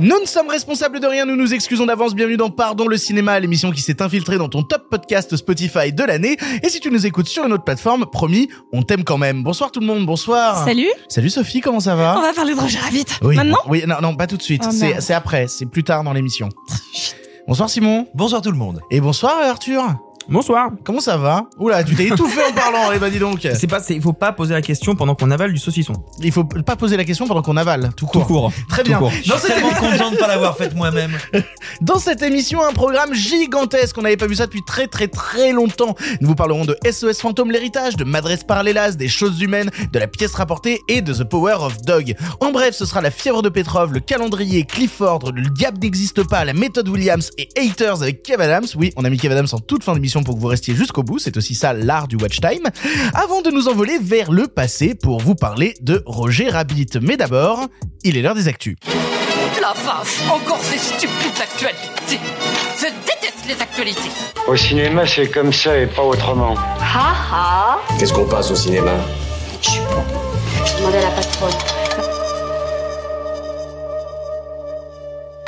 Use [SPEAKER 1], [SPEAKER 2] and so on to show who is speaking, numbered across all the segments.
[SPEAKER 1] Nous ne sommes responsables de rien, nous nous excusons d'avance. Bienvenue dans Pardon le cinéma, l'émission qui s'est infiltrée dans ton top podcast Spotify de l'année. Et si tu nous écoutes sur une autre plateforme, promis, on t'aime quand même. Bonsoir tout le monde, bonsoir.
[SPEAKER 2] Salut
[SPEAKER 1] Salut Sophie, comment ça va
[SPEAKER 2] On va parler de Roger Rabbit.
[SPEAKER 1] Oui,
[SPEAKER 2] Maintenant
[SPEAKER 1] Oui, non, non, pas tout de suite.
[SPEAKER 2] Oh,
[SPEAKER 1] c'est, après, c'est plus tard dans l'émission. Bonsoir Simon.
[SPEAKER 3] Bonsoir tout le monde.
[SPEAKER 1] Et bonsoir Arthur.
[SPEAKER 3] Bonsoir.
[SPEAKER 1] Comment ça va Oula, tu t'es étouffé en parlant, eh ben dis donc.
[SPEAKER 3] C'est pas, il faut pas poser la question pendant qu'on avale du saucisson.
[SPEAKER 1] Il faut pas poser la question pendant qu'on avale, tout court.
[SPEAKER 3] Tout court.
[SPEAKER 1] Très bien.
[SPEAKER 3] court. Je suis tellement content de pas l'avoir faite moi-même.
[SPEAKER 1] Dans cette émission, un programme gigantesque. On n'avait pas vu ça depuis très très très longtemps. Nous vous parlerons de SOS Fantôme l'héritage, de Madresse par l'hélas, des choses humaines, de la pièce rapportée et de The Power of Dog. En bref, ce sera la fièvre de Petrov, le calendrier, Clifford, le diable n'existe pas, la méthode Williams et Haters avec Kev Adams. Oui, on a mis Kev Adams en toute fin d'émission pour que vous restiez jusqu'au bout. C'est aussi ça l'art du watch time. Avant de nous envoler vers le passé pour vous parler de Roger Rabbit. Mais d'abord, il est l'heure des actus.
[SPEAKER 4] La vache, encore ces stupides actualités. Je déteste les actualités.
[SPEAKER 5] Au cinéma, c'est comme ça et pas autrement.
[SPEAKER 6] Ha ha
[SPEAKER 7] Qu'est-ce qu'on passe au cinéma?
[SPEAKER 6] Je suis pas. Je demandais à la patronne.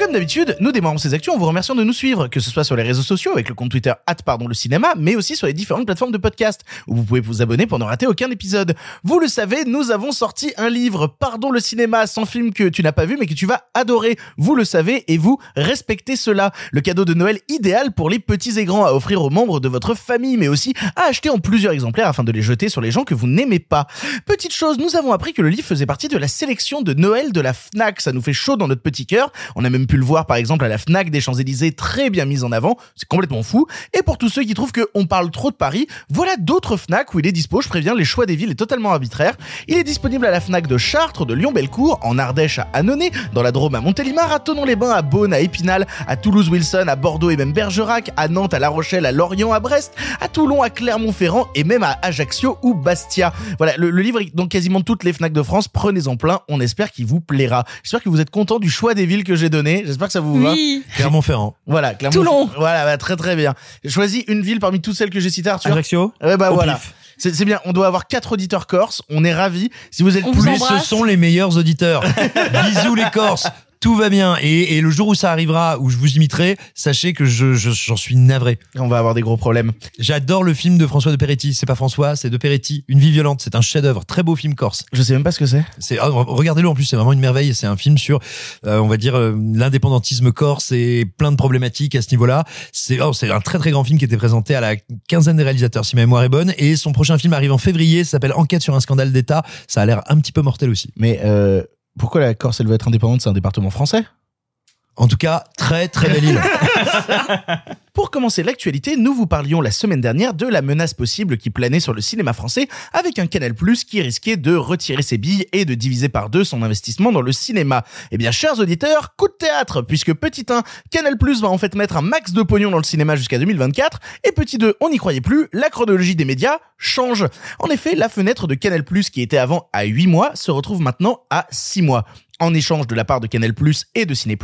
[SPEAKER 1] Comme d'habitude, nous démarrons ces actions en vous remerciant de nous suivre, que ce soit sur les réseaux sociaux avec le compte Twitter pardon le cinéma, mais aussi sur les différentes plateformes de podcast, où vous pouvez vous abonner pour ne rater aucun épisode. Vous le savez, nous avons sorti un livre, Pardon le cinéma, sans film que tu n'as pas vu mais que tu vas adorer. Vous le savez et vous respectez cela. Le cadeau de Noël idéal pour les petits et grands à offrir aux membres de votre famille, mais aussi à acheter en plusieurs exemplaires afin de les jeter sur les gens que vous n'aimez pas. Petite chose, nous avons appris que le livre faisait partie de la sélection de Noël de la FNAC. Ça nous fait chaud dans notre petit cœur. On a même pu le voir par exemple à la FNAC des Champs-Élysées très bien mise en avant. C'est complètement fou. Et pour tous ceux qui trouvent qu'on parle trop de Paris, voilà d'autres FNAC où il est dispo. Je préviens, les choix des villes est totalement arbitraire. Il est disponible à la FNAC de Chartres, de Lyon-Bellecour, en Ardèche à Annonay, dans la Drôme à Montélimar, à Tonon-les-Bains, à Beaune, à Épinal, à Toulouse-Wilson, à Bordeaux et même Bergerac, à Nantes, à La Rochelle, à Lorient, à Brest, à Toulon, à Clermont-Ferrand et même à Ajaccio ou Bastia. Voilà, le, le livre est dans quasiment toutes les FNAC de France. Prenez-en plein. On espère qu'il vous plaira. J'espère que vous êtes content du choix des villes que j'ai donné. J'espère que ça vous va.
[SPEAKER 2] Oui.
[SPEAKER 3] Clermont-Ferrand.
[SPEAKER 1] Voilà, Clermont.
[SPEAKER 2] Toulon.
[SPEAKER 1] Voilà, bah, très très bien. J'ai choisi une ville parmi toutes celles que j'ai citées, Arthur.
[SPEAKER 3] Ajaccio.
[SPEAKER 1] Ouais, bah
[SPEAKER 3] Au
[SPEAKER 1] voilà.
[SPEAKER 3] pif.
[SPEAKER 1] C'est bien. On doit avoir quatre auditeurs corses. On est ravis. Si vous êtes
[SPEAKER 2] On
[SPEAKER 1] plus
[SPEAKER 2] vous
[SPEAKER 3] ce sont les meilleurs auditeurs. Bisous les Corses. Tout va bien. Et, et le jour où ça arrivera, où je vous imiterai, sachez que je, je- j'en suis navré.
[SPEAKER 1] on va avoir des gros problèmes.
[SPEAKER 3] J'adore le film de François de Peretti. C'est pas François, c'est de Peretti. Une vie violente. C'est un chef-d'œuvre. Très beau film corse.
[SPEAKER 1] Je sais même pas ce que c'est.
[SPEAKER 3] C'est ah, regardez-le en plus, c'est vraiment une merveille. C'est un film sur, euh, on va dire, euh, l'indépendantisme corse et plein de problématiques à ce niveau-là. C'est oh, c'est un très très grand film qui était présenté à la quinzaine des réalisateurs, si ma mémoire est bonne. Et son prochain film arrive en février. Ça s'appelle Enquête sur un scandale d'État. Ça a l'air un petit peu mortel aussi.
[SPEAKER 1] Mais euh, pourquoi la Corse elle veut être indépendante C'est un département français?
[SPEAKER 3] En tout cas, très très belle île.
[SPEAKER 1] Pour commencer l'actualité, nous vous parlions la semaine dernière de la menace possible qui planait sur le cinéma français avec un Canal+ qui risquait de retirer ses billes et de diviser par deux son investissement dans le cinéma. Eh bien, chers auditeurs, coup de théâtre, puisque petit 1, Canal+ va en fait mettre un max de pognon dans le cinéma jusqu'à 2024, et petit 2, on n'y croyait plus, la chronologie des médias change. En effet, la fenêtre de Canal+, qui était avant à 8 mois, se retrouve maintenant à 6 mois en échange de la part de Canal+ et de Ciné+,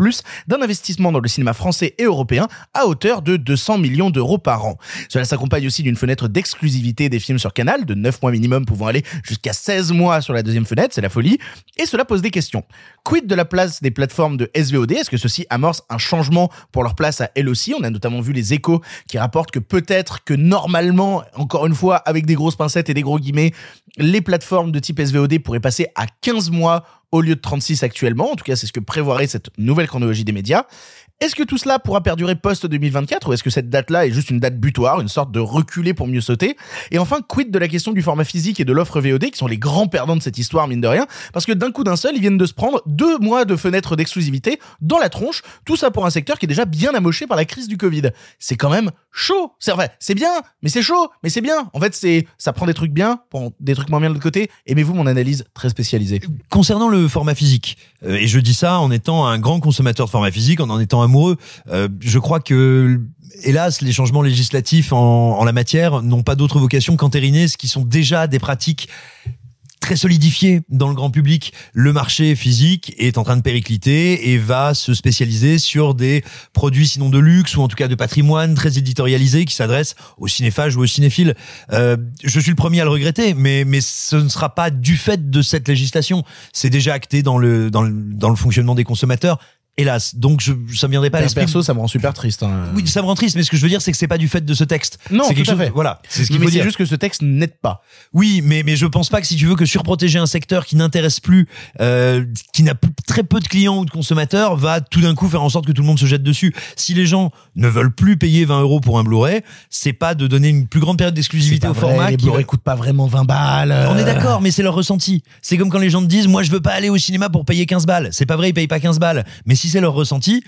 [SPEAKER 1] d'un investissement dans le cinéma français et européen à hauteur de 200 millions d'euros par an. Cela s'accompagne aussi d'une fenêtre d'exclusivité des films sur Canal, de 9 mois minimum pouvant aller jusqu'à 16 mois sur la deuxième fenêtre, c'est la folie, et cela pose des questions. Quid de la place des plateformes de SVOD Est-ce que ceci amorce un changement pour leur place à elles aussi? On a notamment vu les échos qui rapportent que peut-être que normalement, encore une fois, avec des grosses pincettes et des gros guillemets, les plateformes de type SVOD pourraient passer à 15 mois au lieu de 36 actuellement. En tout cas, c'est ce que prévoirait cette nouvelle chronologie des médias. Est-ce que tout cela pourra perdurer post-2024 ou est-ce que cette date-là est juste une date butoir, une sorte de reculer pour mieux sauter? Et enfin, quid de la question du format physique et de l'offre VOD qui sont les grands perdants de cette histoire, mine de rien? Parce que d'un coup d'un seul, ils viennent de se prendre deux mois de fenêtre d'exclusivité dans la tronche, tout ça pour un secteur qui est déjà bien amoché par la crise du Covid. C'est quand même chaud. C'est vrai, c'est bien, mais c'est chaud, mais c'est bien. En fait, c'est ça prend des trucs bien, pour des trucs moins bien de l'autre côté. Aimez-vous mon analyse très spécialisée?
[SPEAKER 3] Concernant le format physique, euh, et je dis ça en étant un grand consommateur de format physique, en en étant euh, je crois que hélas, les changements législatifs en, en la matière n'ont pas d'autre vocation qu'entériner ce qui sont déjà des pratiques très solidifié dans le grand public. Le marché physique est en train de péricliter et va se spécialiser sur des produits sinon de luxe ou en tout cas de patrimoine très éditorialisé qui s'adressent aux cinéphages ou aux cinéphiles. Euh, je suis le premier à le regretter, mais mais ce ne sera pas du fait de cette législation. C'est déjà acté dans le dans le dans le fonctionnement des consommateurs. Hélas, donc je, ça me viendrait pas à l'esprit.
[SPEAKER 1] Perso, ça me rend super triste. hein.
[SPEAKER 3] Oui, ça me rend triste, mais ce que je veux dire, c'est que c'est pas du fait de ce texte.
[SPEAKER 1] Non,
[SPEAKER 3] c'est
[SPEAKER 1] tout
[SPEAKER 3] quelque
[SPEAKER 1] à
[SPEAKER 3] chose.
[SPEAKER 1] fait.
[SPEAKER 3] Voilà, c'est ce qu'il faut
[SPEAKER 1] c'est
[SPEAKER 3] dire.
[SPEAKER 1] juste que ce texte n'aide pas.
[SPEAKER 3] Oui, mais mais je pense pas que si tu veux que surprotéger un secteur qui n'intéresse plus, euh, qui n'a très peu de clients ou de consommateurs, va tout d'un coup faire en sorte que tout le monde se jette dessus. Si les gens ne veulent plus payer 20 euros pour un Blu-ray, c'est pas de donner une plus grande période d'exclusivité
[SPEAKER 1] C'est
[SPEAKER 3] au
[SPEAKER 1] vrai,
[SPEAKER 3] format.
[SPEAKER 1] les Blu-ray coûtent pas vraiment 20 balles.
[SPEAKER 3] On est
[SPEAKER 1] euh.
[SPEAKER 3] d'accord, mais c'est leur ressenti. C'est comme quand les gens te disent, moi je veux pas aller au cinéma pour payer 15 balles. C'est pas vrai, ils payent pas 15 balles. Mais si c'est leur ressenti,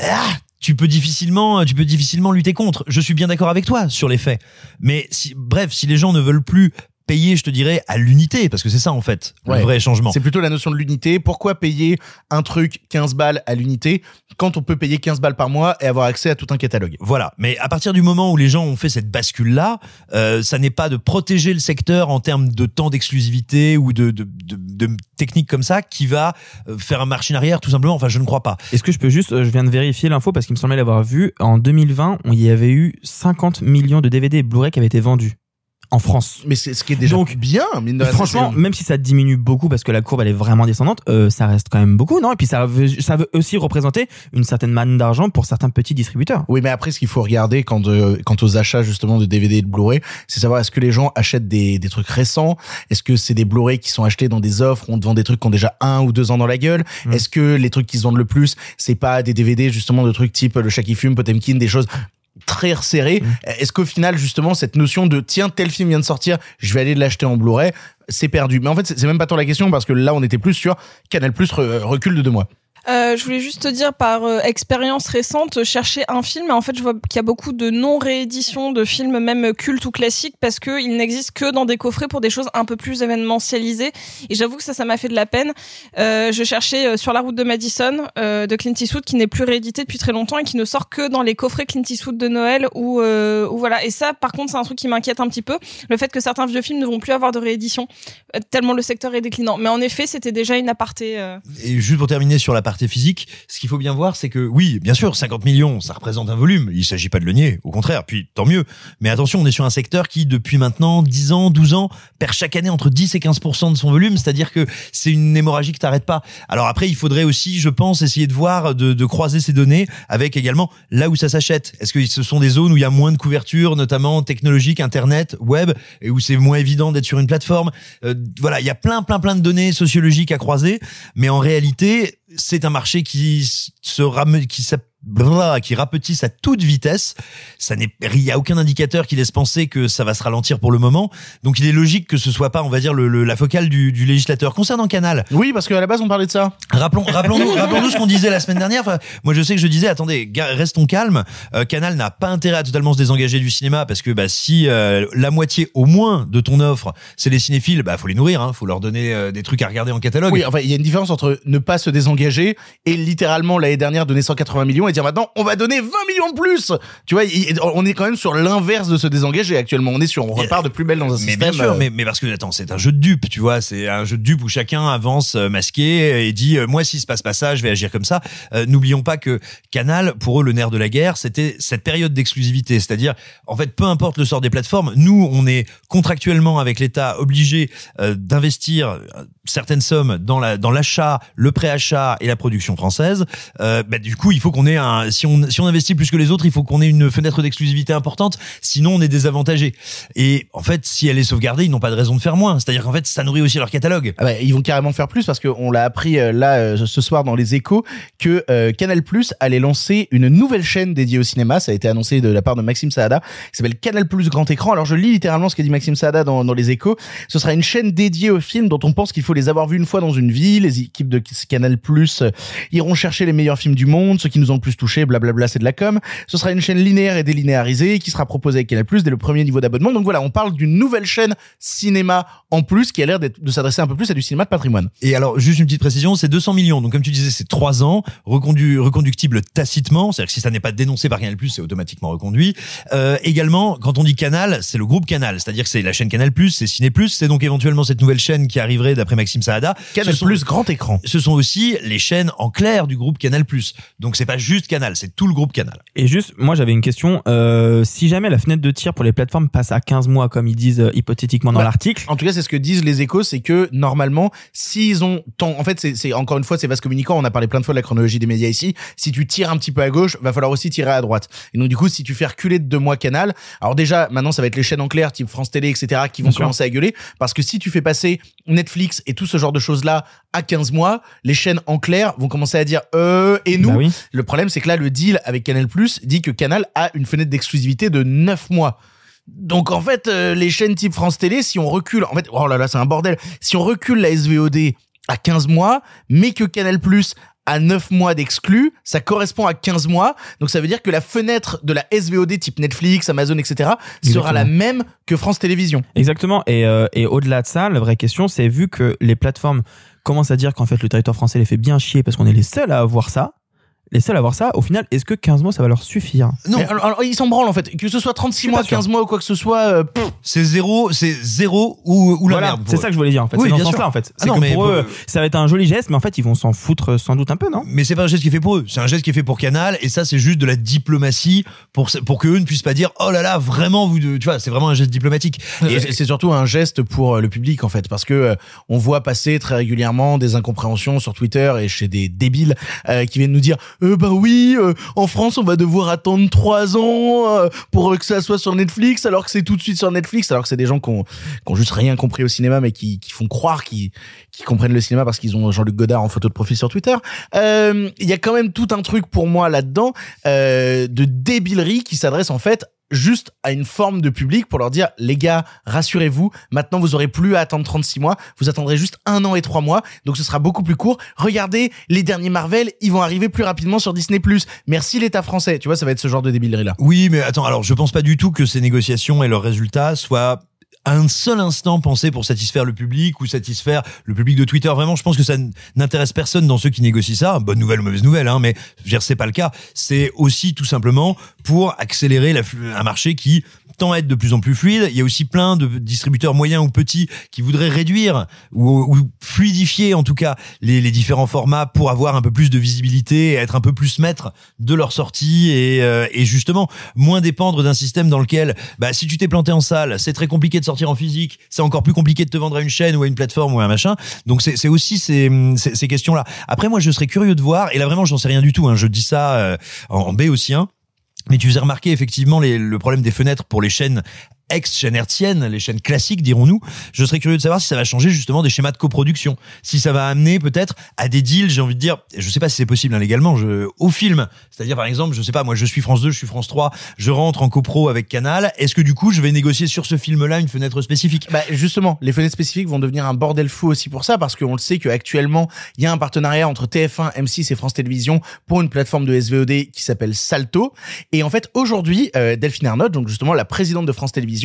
[SPEAKER 3] ah, tu peux difficilement, tu peux difficilement lutter contre. Je suis bien d'accord avec toi sur les faits. Mais si, bref, si les gens ne veulent plus payer, je te dirais, à l'unité, parce que c'est ça en fait,
[SPEAKER 1] Ouais.
[SPEAKER 3] le vrai changement.
[SPEAKER 1] C'est plutôt la notion de l'unité. Pourquoi payer un truc 15 balles à l'unité quand on peut payer 15 balles par mois et avoir accès à tout un catalogue?
[SPEAKER 3] Voilà. Mais à partir du moment où les gens ont fait cette bascule-là, euh, ça n'est pas de protéger le secteur en termes de temps d'exclusivité ou de, de, de, de techniques comme ça qui va euh, faire un marche en arrière, tout simplement. Enfin, je ne crois pas.
[SPEAKER 2] Est-ce que je peux juste, euh, je viens de vérifier l'info parce qu'il me semblait l'avoir vu. En 2020, on y avait eu 50 millions de DVD et Blu-ray qui avaient été vendus en France.
[SPEAKER 1] Mais c'est ce qui est déjà
[SPEAKER 2] Donc,
[SPEAKER 1] bien, mine de.
[SPEAKER 2] Franchement, même si ça diminue beaucoup parce que la courbe elle est vraiment descendante, euh, ça reste quand même beaucoup, non? Et puis ça veut, ça veut aussi représenter une certaine manne d'argent pour certains petits distributeurs.
[SPEAKER 1] Oui, mais après, ce qu'il faut regarder quand, euh, quant aux achats justement de DVD et de Blu-ray, c'est savoir est-ce que les gens achètent des, des trucs récents? Est-ce que c'est des Blu-ray qui sont achetés dans des offres où on te vend des trucs qui ont déjà un ou deux ans dans la gueule?
[SPEAKER 2] Mm.
[SPEAKER 1] Est-ce que les trucs qui se vendent le plus, c'est pas des DVD justement de trucs type Le Chat qui fume, Potemkin, des choses très resserrées
[SPEAKER 2] Mm.
[SPEAKER 1] Est-ce qu'au final justement cette notion de tiens tel film vient de sortir, je vais aller l'acheter en Blu-ray, c'est perdu. Mais en fait, c'est c'est même pas tant la question parce que là, on était plus sur Canal Plus recul de deux mois.
[SPEAKER 7] Euh, je voulais juste te dire par euh, expérience récente, chercher un film et en fait je vois qu'il y a beaucoup de non-rééditions de films même cultes ou classiques parce que il n'existe que dans des coffrets pour des choses un peu plus événementialisées et j'avoue que ça ça m'a fait de la peine. Euh, je cherchais euh, sur la route de Madison euh, de Clint Eastwood qui n'est plus réédité depuis très longtemps et qui ne sort que dans les coffrets Clint Eastwood de Noël ou voilà et ça par contre c'est un truc qui m'inquiète un petit peu le fait que certains vieux films ne vont plus avoir de réédition tellement le secteur est déclinant. Mais en effet c'était déjà une aparté.
[SPEAKER 3] Et juste pour terminer sur physique, ce qu'il faut bien voir, c'est que oui, bien sûr, 50 millions, ça représente un volume. Il s'agit pas de le nier, au contraire. Puis tant mieux. Mais attention, on est sur un secteur qui, depuis maintenant 10 ans, 12 ans, perd chaque année entre 10 et 15% de son volume. C'est-à-dire que c'est une hémorragie qui t'arrête pas. Alors après, il faudrait aussi, je pense, essayer de voir, de, de croiser ces données avec également là où ça s'achète. Est-ce que ce sont des zones où il y a moins de couverture, notamment technologique, internet, web, et où c'est moins évident d'être sur une plateforme? Euh, voilà, il y a plein, plein, plein de données sociologiques à croiser, mais en réalité, c'est un marché qui se rame, qui qui rapetisse à toute vitesse. Ça n'est, il y a aucun indicateur qui laisse penser que ça va se ralentir pour le moment. Donc il est logique que ce soit pas, on va dire, le, le- la focale du, du législateur. Concernant Canal,
[SPEAKER 1] Oui, parce qu'à la base, on parlait de ça.
[SPEAKER 3] Rappelons, rappelons-nous, rappelons-nous ce qu'on disait la semaine dernière. Enfin, moi, je sais que je disais, attendez, restons calmes. Euh, Canal n'a pas intérêt à totalement se désengager du cinéma parce que bah, si euh, la moitié au moins de ton offre, c'est les cinéphiles, bah faut les nourrir, hein, faut leur donner euh, des trucs à regarder en catalogue.
[SPEAKER 1] Oui, enfin, il y a une différence entre ne pas se désengager et littéralement l'année dernière donner 180 millions et dire maintenant on va donner 20 millions de plus. Tu vois, on est quand même sur l'inverse de se désengager actuellement. On est sur, on repart de plus belle dans un
[SPEAKER 3] mais
[SPEAKER 1] système.
[SPEAKER 3] bien sûr,
[SPEAKER 1] euh,
[SPEAKER 3] mais, mais parce que attends, c'est un jeu de dupe, tu vois, c'est un jeu de dupe où chacun avance euh, masqué et dit euh, moi s'il se passe pas ça, je vais agir comme ça. Euh, N'oublions pas que Canal, pour eux, le nerf de la guerre, c'était cette période d'exclusivité, c'est-à-dire en fait, peu importe le sort des plateformes, nous on est contractuellement avec l'État obligé euh, d'investir certaines sommes dans la dans l'achat, le préachat et la production française. Euh, bah, du coup, il faut qu'on ait un si on si on investit plus que les autres, il faut qu'on ait une fenêtre d'exclusivité importante, sinon on est désavantagé. Et en fait, si elle est sauvegardée, ils n'ont pas de raison de faire moins. C'est-à-dire qu'en fait, ça nourrit aussi leur catalogue.
[SPEAKER 1] Ah bah, ils vont carrément faire plus parce qu'on l'a appris euh, là euh, ce soir dans les échos que euh, Canal Plus allait lancer une nouvelle chaîne dédiée au cinéma. Ça a été annoncé de la part de Maxime Saada qui s'appelle Canal Plus Grand Écran. Alors je lis littéralement ce qu'a dit Maxime Saada dans, dans les échos. Ce sera une chaîne dédiée aux films dont on pense qu'il faut les avoir vus une fois dans une vie. Les équipes de Canal Plus euh, iront chercher les meilleurs films du monde, ceux qui nous ont le plus touchés, blablabla, c'est de la com. Ce sera une chaîne linéaire et délinéarisée qui sera proposée avec Canal Plus dès le premier niveau d'abonnement. Donc voilà, on parle d'une nouvelle chaîne cinéma en plus qui a l'air de s'adresser un peu plus à du cinéma de patrimoine.
[SPEAKER 3] Et alors, juste une petite précision, c'est 200 millions. Donc comme tu disais, c'est trois ans, recondu, reconductible tacitement. C'est-à-dire que si ça n'est pas dénoncé par Canal+, c'est automatiquement reconduit. Euh, également, quand on dit Canal, c'est le groupe Canal. C'est-à-dire que c'est la chaîne Canal+, c'est Ciné+, c'est donc éventuellement cette nouvelle chaîne qui arriverait d'après Maxime Saada.
[SPEAKER 1] Canal+,
[SPEAKER 3] sont-
[SPEAKER 1] grand écran.
[SPEAKER 3] Ce sont aussi les chaînes en clair du groupe Canal+. Donc c'est pas juste Canal, c'est tout le groupe Canal.
[SPEAKER 2] Et juste, moi j'avais une question. Euh, si jamais la fenêtre de tir pour les plateformes passe à 15 mois, comme ils disent euh, hypothétiquement dans
[SPEAKER 1] Ouais.
[SPEAKER 2] l'article,
[SPEAKER 1] En tout cas, c'est ce que disent les échos, c'est que normalement, s'ils ont tant, en fait, c'est, c'est encore une fois, c'est vaste communicant. On a parlé plein de fois de la chronologie des médias ici. Si tu tires un petit peu à gauche, va falloir aussi tirer à droite. Et donc, du coup, si tu fais reculer de deux mois Canal, alors déjà, maintenant, ça va être les chaînes en clair, type France Télé, etc., qui vont
[SPEAKER 2] Bien sûr.
[SPEAKER 1] commencer à gueuler. Parce que si tu fais passer Netflix et tout ce genre de choses-là à 15 mois, les chaînes en clair vont commencer à dire, euh, et nous,
[SPEAKER 2] Bah oui.
[SPEAKER 1] le problème, c'est que là, le deal avec Canal Plus dit que Canal a une fenêtre d'exclusivité de 9 mois. Donc en fait, euh, les chaînes type France Télé, si on recule, en fait, oh là là, c'est un bordel. Si on recule la SVOD à 15 mois, mais que Canal Plus à 9 mois d'exclus, ça correspond à 15 mois. Donc ça veut dire que la fenêtre de la SVOD type Netflix, Amazon, etc. sera
[SPEAKER 2] Exactement.
[SPEAKER 1] la même que France Télévisions.
[SPEAKER 2] Exactement. Et, euh, et au-delà de ça, la vraie question, c'est vu que les plateformes commencent à dire qu'en fait le territoire français les fait bien chier parce qu'on est les seuls à avoir ça, les seuls à avoir ça, au final, est-ce que 15 mois ça va leur suffire?
[SPEAKER 3] Non,
[SPEAKER 1] Mais alors, alors, ils s'en branlent en fait. Que ce soit 36
[SPEAKER 2] suis
[SPEAKER 1] mois,
[SPEAKER 2] pas sûr.
[SPEAKER 1] 15 mois ou quoi que ce soit, euh, pff,
[SPEAKER 3] c'est zéro, c'est zéro ou, ou la
[SPEAKER 2] Voilà,
[SPEAKER 3] merde. pour
[SPEAKER 2] c'est
[SPEAKER 3] eux.
[SPEAKER 2] ça que je voulais dire en fait.
[SPEAKER 3] Oui,
[SPEAKER 2] c'est dans
[SPEAKER 3] bien sûr.
[SPEAKER 2] sens-là en fait.
[SPEAKER 3] Ah
[SPEAKER 2] C'est
[SPEAKER 3] non,
[SPEAKER 2] que
[SPEAKER 3] mais
[SPEAKER 2] pour eux, ça va être un joli geste, mais en fait ils vont s'en foutre sans doute un peu, non?
[SPEAKER 3] Mais c'est pas un geste qui est fait pour eux, c'est un geste qui est fait pour Canal, et ça c'est juste de la diplomatie pour pour que eux ne puissent pas dire oh là là vraiment vous, deux- tu vois, c'est vraiment un geste diplomatique.
[SPEAKER 1] Et c'est c'est surtout un geste pour euh, le public en fait, parce que euh, on voit passer très régulièrement des incompréhensions sur Twitter et chez des débiles euh, qui viennent nous dire euh, bah oui, euh, en France on va devoir attendre trois ans euh, pour que ça soit sur Netflix, alors que c'est tout de suite sur Netflix, alors que c'est des gens qui ont, qui ont juste rien compris au cinéma, mais qui, qui font croire qu'ils qu'ils comprennent le cinéma parce qu'ils ont Jean-Luc Godard en photo de profil sur Twitter. Euh, Il y a quand même tout un truc pour moi là-dedans euh, de débilerie qui s'adresse en fait juste à une forme de public pour leur dire les gars rassurez-vous maintenant vous aurez plus à attendre 36 mois vous attendrez juste un an et trois mois donc ce sera beaucoup plus court. Regardez les derniers Marvel ils vont arriver plus rapidement sur Disney merci l'État français. Tu vois ça va être ce genre de débilerie là
[SPEAKER 3] Oui, mais attends, alors je pense pas du tout que ces négociations et leurs résultats soient un seul instant pensés pour satisfaire le public ou satisfaire le public de Twitter. Vraiment, je pense que ça n'intéresse personne dans ceux qui négocient ça. Bonne nouvelle ou mauvaise nouvelle, hein, mais c'est pas le cas. C'est aussi tout simplement pour accélérer un marché qui tend à être de plus en plus fluide. Il y a aussi plein de distributeurs moyens ou petits qui voudraient réduire ou, fluidifier en tout cas les, différents formats pour avoir un peu plus de visibilité et être un peu plus maître de leur sortie et, euh, et justement moins dépendre d'un système dans lequel bah, si tu t'es planté en salle, c'est très compliqué de sortir en physique, c'est encore plus compliqué de te vendre à une chaîne ou à une plateforme ou à un machin. Donc c'est aussi ces, ces, questions-là. Après moi je serais curieux de voir et là vraiment j'en sais rien du tout. Hein, je dis ça euh, en, en béotien. Mais tu faisais remarquer effectivement le problème des fenêtres pour les chaînes ex-chaînes hertziennes, les chaînes classiques, dirons-nous. Je serais curieux de savoir si ça va changer justement des schémas de coproduction. Si ça va amener peut-être à des deals, j'ai envie de dire, je sais pas si c'est possible hein, légalement, je, au film. C'est-à-dire par exemple, je sais pas, moi je suis France 2, je suis France 3, je rentre en copro avec Canal. Est-ce que du coup je vais négocier sur ce film-là une fenêtre spécifique?
[SPEAKER 1] Bah justement, les fenêtres spécifiques vont devenir un bordel fou aussi pour ça, parce qu'on le sait qu'actuellement, il y a un partenariat entre TF1, M6 et France Télévisions pour une plateforme de SVOD qui s'appelle Salto. Et en fait, aujourd'hui, euh, Delphine Ernotte, donc justement la présidente de France Télévisions,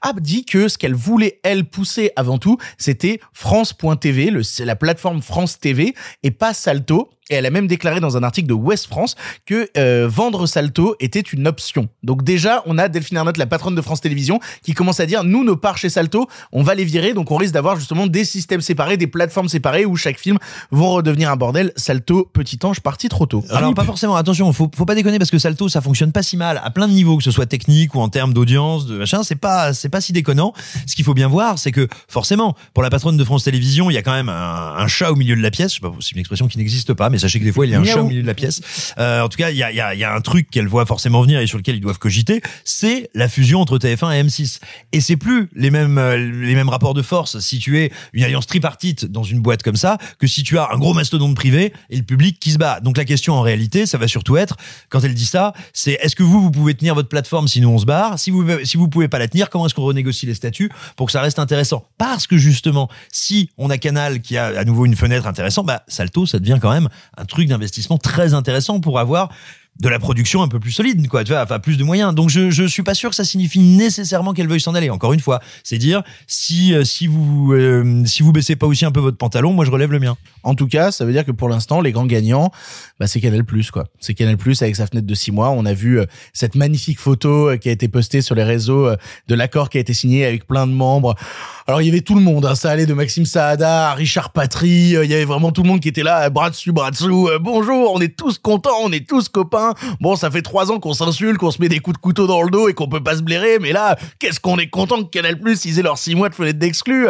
[SPEAKER 1] a dit que ce qu'elle voulait, elle, pousser avant tout, c'était France.tv, la plateforme France TV, et pas Salto. Et elle a même déclaré dans un article de West France que euh, vendre Salto était une option. Donc déjà, on a Delphine Ernotte, la patronne de France Télévisions, qui commence à dire nous, nos parts chez Salto, on va les virer. Donc on risque d'avoir justement des systèmes séparés, des plateformes séparées où chaque film vont redevenir un bordel. Salto, petit ange, parti trop tôt.
[SPEAKER 3] Alors pas forcément, attention, faut, faut pas déconner parce que Salto ça fonctionne pas si mal à plein de niveaux, que ce soit technique ou en termes d'audience, de machin, c'est pas c'est pas si déconnant. Ce qu'il faut bien voir, c'est que forcément, pour la patronne de France Télévisions, il y a quand même un, un chat au milieu de la pièce. Je sais pas, c'est une expression qui n'existe pas, mais sachez que des fois il y a un
[SPEAKER 1] Miaou.
[SPEAKER 3] chat au milieu de la pièce. Euh, en tout cas, il y a, il y, a, il y a un truc qu'elle voit forcément venir et sur lequel ils doivent cogiter, c'est la fusion entre TF1 et M6. Et c'est plus les mêmes euh, les mêmes rapports de force si tu es une alliance tripartite dans une boîte comme ça que si tu as un gros mastodonte privé et le public qui se bat. Donc la question en réalité, ça va surtout être quand elle dit ça, c'est est-ce que vous vous pouvez tenir votre plateforme sinon on se barre? Si vous si vous pouvez pas la tenir, comment est-ce qu'on renégocie les statuts pour que ça reste intéressant? Parce que justement, si on a Canal qui a à nouveau une fenêtre intéressante, bah Salto ça devient quand même un truc d'investissement très intéressant pour avoir de la production un peu plus solide, quoi, tu vois, enfin plus de moyens. Donc je je suis pas sûr que ça signifie nécessairement qu'elle veuille s'en aller. Encore une fois, c'est dire si euh, si vous euh, si vous baissez pas aussi un peu votre pantalon, moi je relève le mien.
[SPEAKER 1] En tout cas, ça veut dire que pour l'instant, les grands gagnants, bah, c'est Canal Plus, quoi. C'est Canal Plus avec sa fenêtre de six mois. On a vu euh, cette magnifique photo qui a été postée sur les réseaux de l'accord qui a été signé avec plein de membres. Alors, il y avait tout le monde. Hein. Ça allait de Maxime Saada à Richard Patry. euh, Il y avait vraiment tout le monde qui était là, euh, bras dessus, bras dessous. Euh, bonjour, on est tous contents, on est tous copains. Bon, ça fait trois ans qu'on s'insulte, qu'on se met des coups de couteau dans le dos et qu'on peut pas se blairer. Mais là, qu'est-ce qu'on est content que Canal Plus, ils aient leurs six mois de fenêtre d'exclus.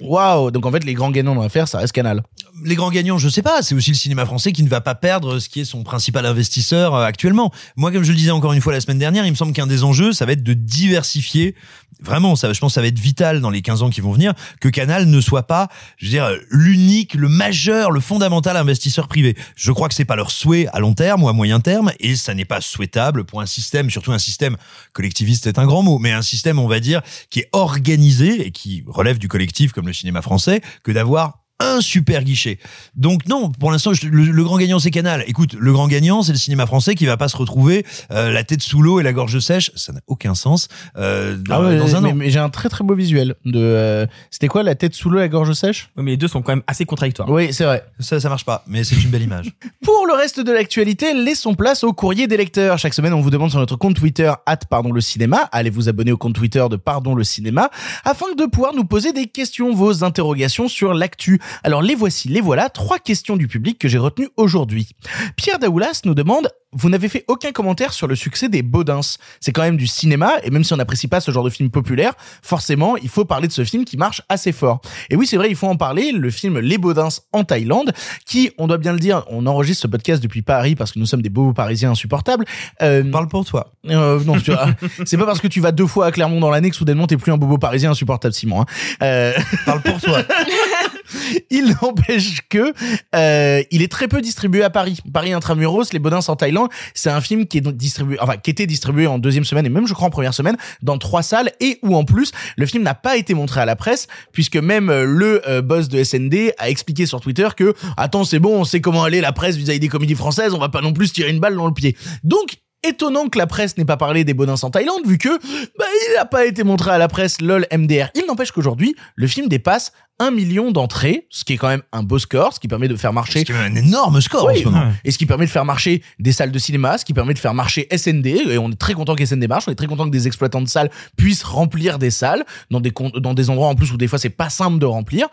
[SPEAKER 1] Waouh. Donc, en fait, les grands gagnants dans l'affaire, ça reste Canal.
[SPEAKER 3] les grands gagnants, je sais pas, c'est aussi le cinéma français qui ne va pas perdre ce qui est son principal investisseur actuellement. Moi, comme je le disais encore une fois la semaine dernière, il me semble qu'un des enjeux, ça va être de diversifier. Vraiment, ça, je pense, que ça va être vital dans les 15 ans qui vont venir que Canal ne soit pas, je veux dire, l'unique, le majeur, le fondamental investisseur privé. Je crois que c'est pas leur souhait à long terme ou à moyen terme, et ça n'est pas souhaitable pour un système, surtout un système collectiviste, c'est un grand mot, mais un système, on va dire, qui est organisé et qui relève du collectif comme le cinéma français, que d'avoir un super guichet. Donc non, pour l'instant, le, le grand gagnant c'est Canal. Écoute, le grand gagnant c'est le cinéma français qui va pas se retrouver euh, la tête sous l'eau et la gorge sèche. Ça n'a aucun sens euh, dans,
[SPEAKER 1] Ah ouais,
[SPEAKER 3] dans un
[SPEAKER 1] mais, j'ai un très très beau visuel de. euh, C'était quoi la tête sous l'eau, la gorge sèche?
[SPEAKER 2] Oui, mais les deux sont quand même assez contradictoires.
[SPEAKER 1] Oui, c'est vrai.
[SPEAKER 3] Ça, ça marche pas, mais c'est une belle image.
[SPEAKER 1] Pour le reste de l'actualité, laissons place au courrier des lecteurs. Chaque semaine, on vous demande sur notre compte Twitter, at pardon le cinéma. Allez vous abonner au compte Twitter de Pardon le cinéma, afin de pouvoir nous poser des questions, vos interrogations sur l'actu. Alors les voici, les voilà, trois questions du public que j'ai retenues aujourd'hui. Pierre Daoulas nous demande, vous n'avez fait aucun commentaire sur le succès des Baudins. C'est quand même du cinéma, et même si on n'apprécie pas ce genre de film populaire, forcément, il faut parler de ce film qui marche assez fort. Et oui, c'est vrai, il faut en parler, le film Les Baudins en Thaïlande, qui, on doit bien le dire, on enregistre ce podcast depuis Paris parce que nous sommes des beaux parisiens insupportables. Euh,
[SPEAKER 3] Parle pour toi.
[SPEAKER 1] euh, non, tu vois, c'est pas parce que tu vas deux fois à Clermont dans l'année que soudainement t'es plus un bobo parisien insupportable, Simon. Hein. Euh,
[SPEAKER 3] Parle pour toi.
[SPEAKER 1] il n'empêche que euh, il est très peu distribué à Paris. Paris intramuros, Les Baudins en Thaïlande, c'est un film qui est distribué, enfin qui était distribué en deuxième semaine et même je crois en première semaine dans trois salles et où en plus le film n'a pas été montré à la presse puisque même euh, le euh, boss de SND a expliqué sur Twitter que attends c'est bon, on sait comment aller la presse vis-à-vis des comédies françaises, on va pas non plus tirer une balle dans le pied. Donc Étonnant que la presse n'ait pas parlé des Baudins en Thaïlande, vu que bah, il n'a pas été montré à la presse lol MDR. Il n'empêche qu'aujourd'hui, le film dépasse un million d'entrées, ce qui est quand même un beau score, ce qui permet de faire marcher
[SPEAKER 3] même un énorme score en
[SPEAKER 1] oui,
[SPEAKER 3] ce moment.
[SPEAKER 1] et ce qui permet de faire marcher des salles de cinéma, ce qui permet de faire marcher SND, et on est très content que SND marche, on est très content que des exploitants de salles puissent remplir des salles, dans des, dans des endroits en plus où des fois c'est pas simple de remplir.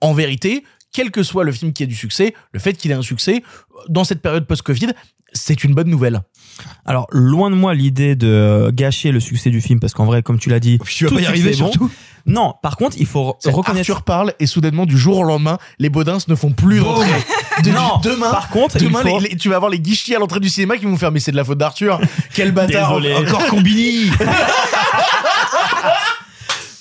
[SPEAKER 1] En vérité, quel que soit le film qui a du succès, le fait qu'il ait un succès, dans cette période post-Covid, c'est une bonne nouvelle.
[SPEAKER 2] Alors, loin de moi l'idée de gâcher le succès du film, parce qu'en vrai, comme tu l'as dit,
[SPEAKER 3] Tu vas pas y arriver
[SPEAKER 2] bon.
[SPEAKER 3] surtout.
[SPEAKER 2] Non, par contre, il faut reconnaître.
[SPEAKER 1] Arthur parle et soudainement du jour au lendemain, les Baudins ne font plus d'entrée. De-
[SPEAKER 2] Non,
[SPEAKER 1] demain,
[SPEAKER 2] par contre,
[SPEAKER 1] demain
[SPEAKER 2] faut-
[SPEAKER 1] les- les- tu vas avoir les guichetiers à l'entrée du cinéma qui vont faire mais c'est de la faute d'Arthur. Quel bâtard.
[SPEAKER 2] Désolé.
[SPEAKER 1] Encore
[SPEAKER 3] Combini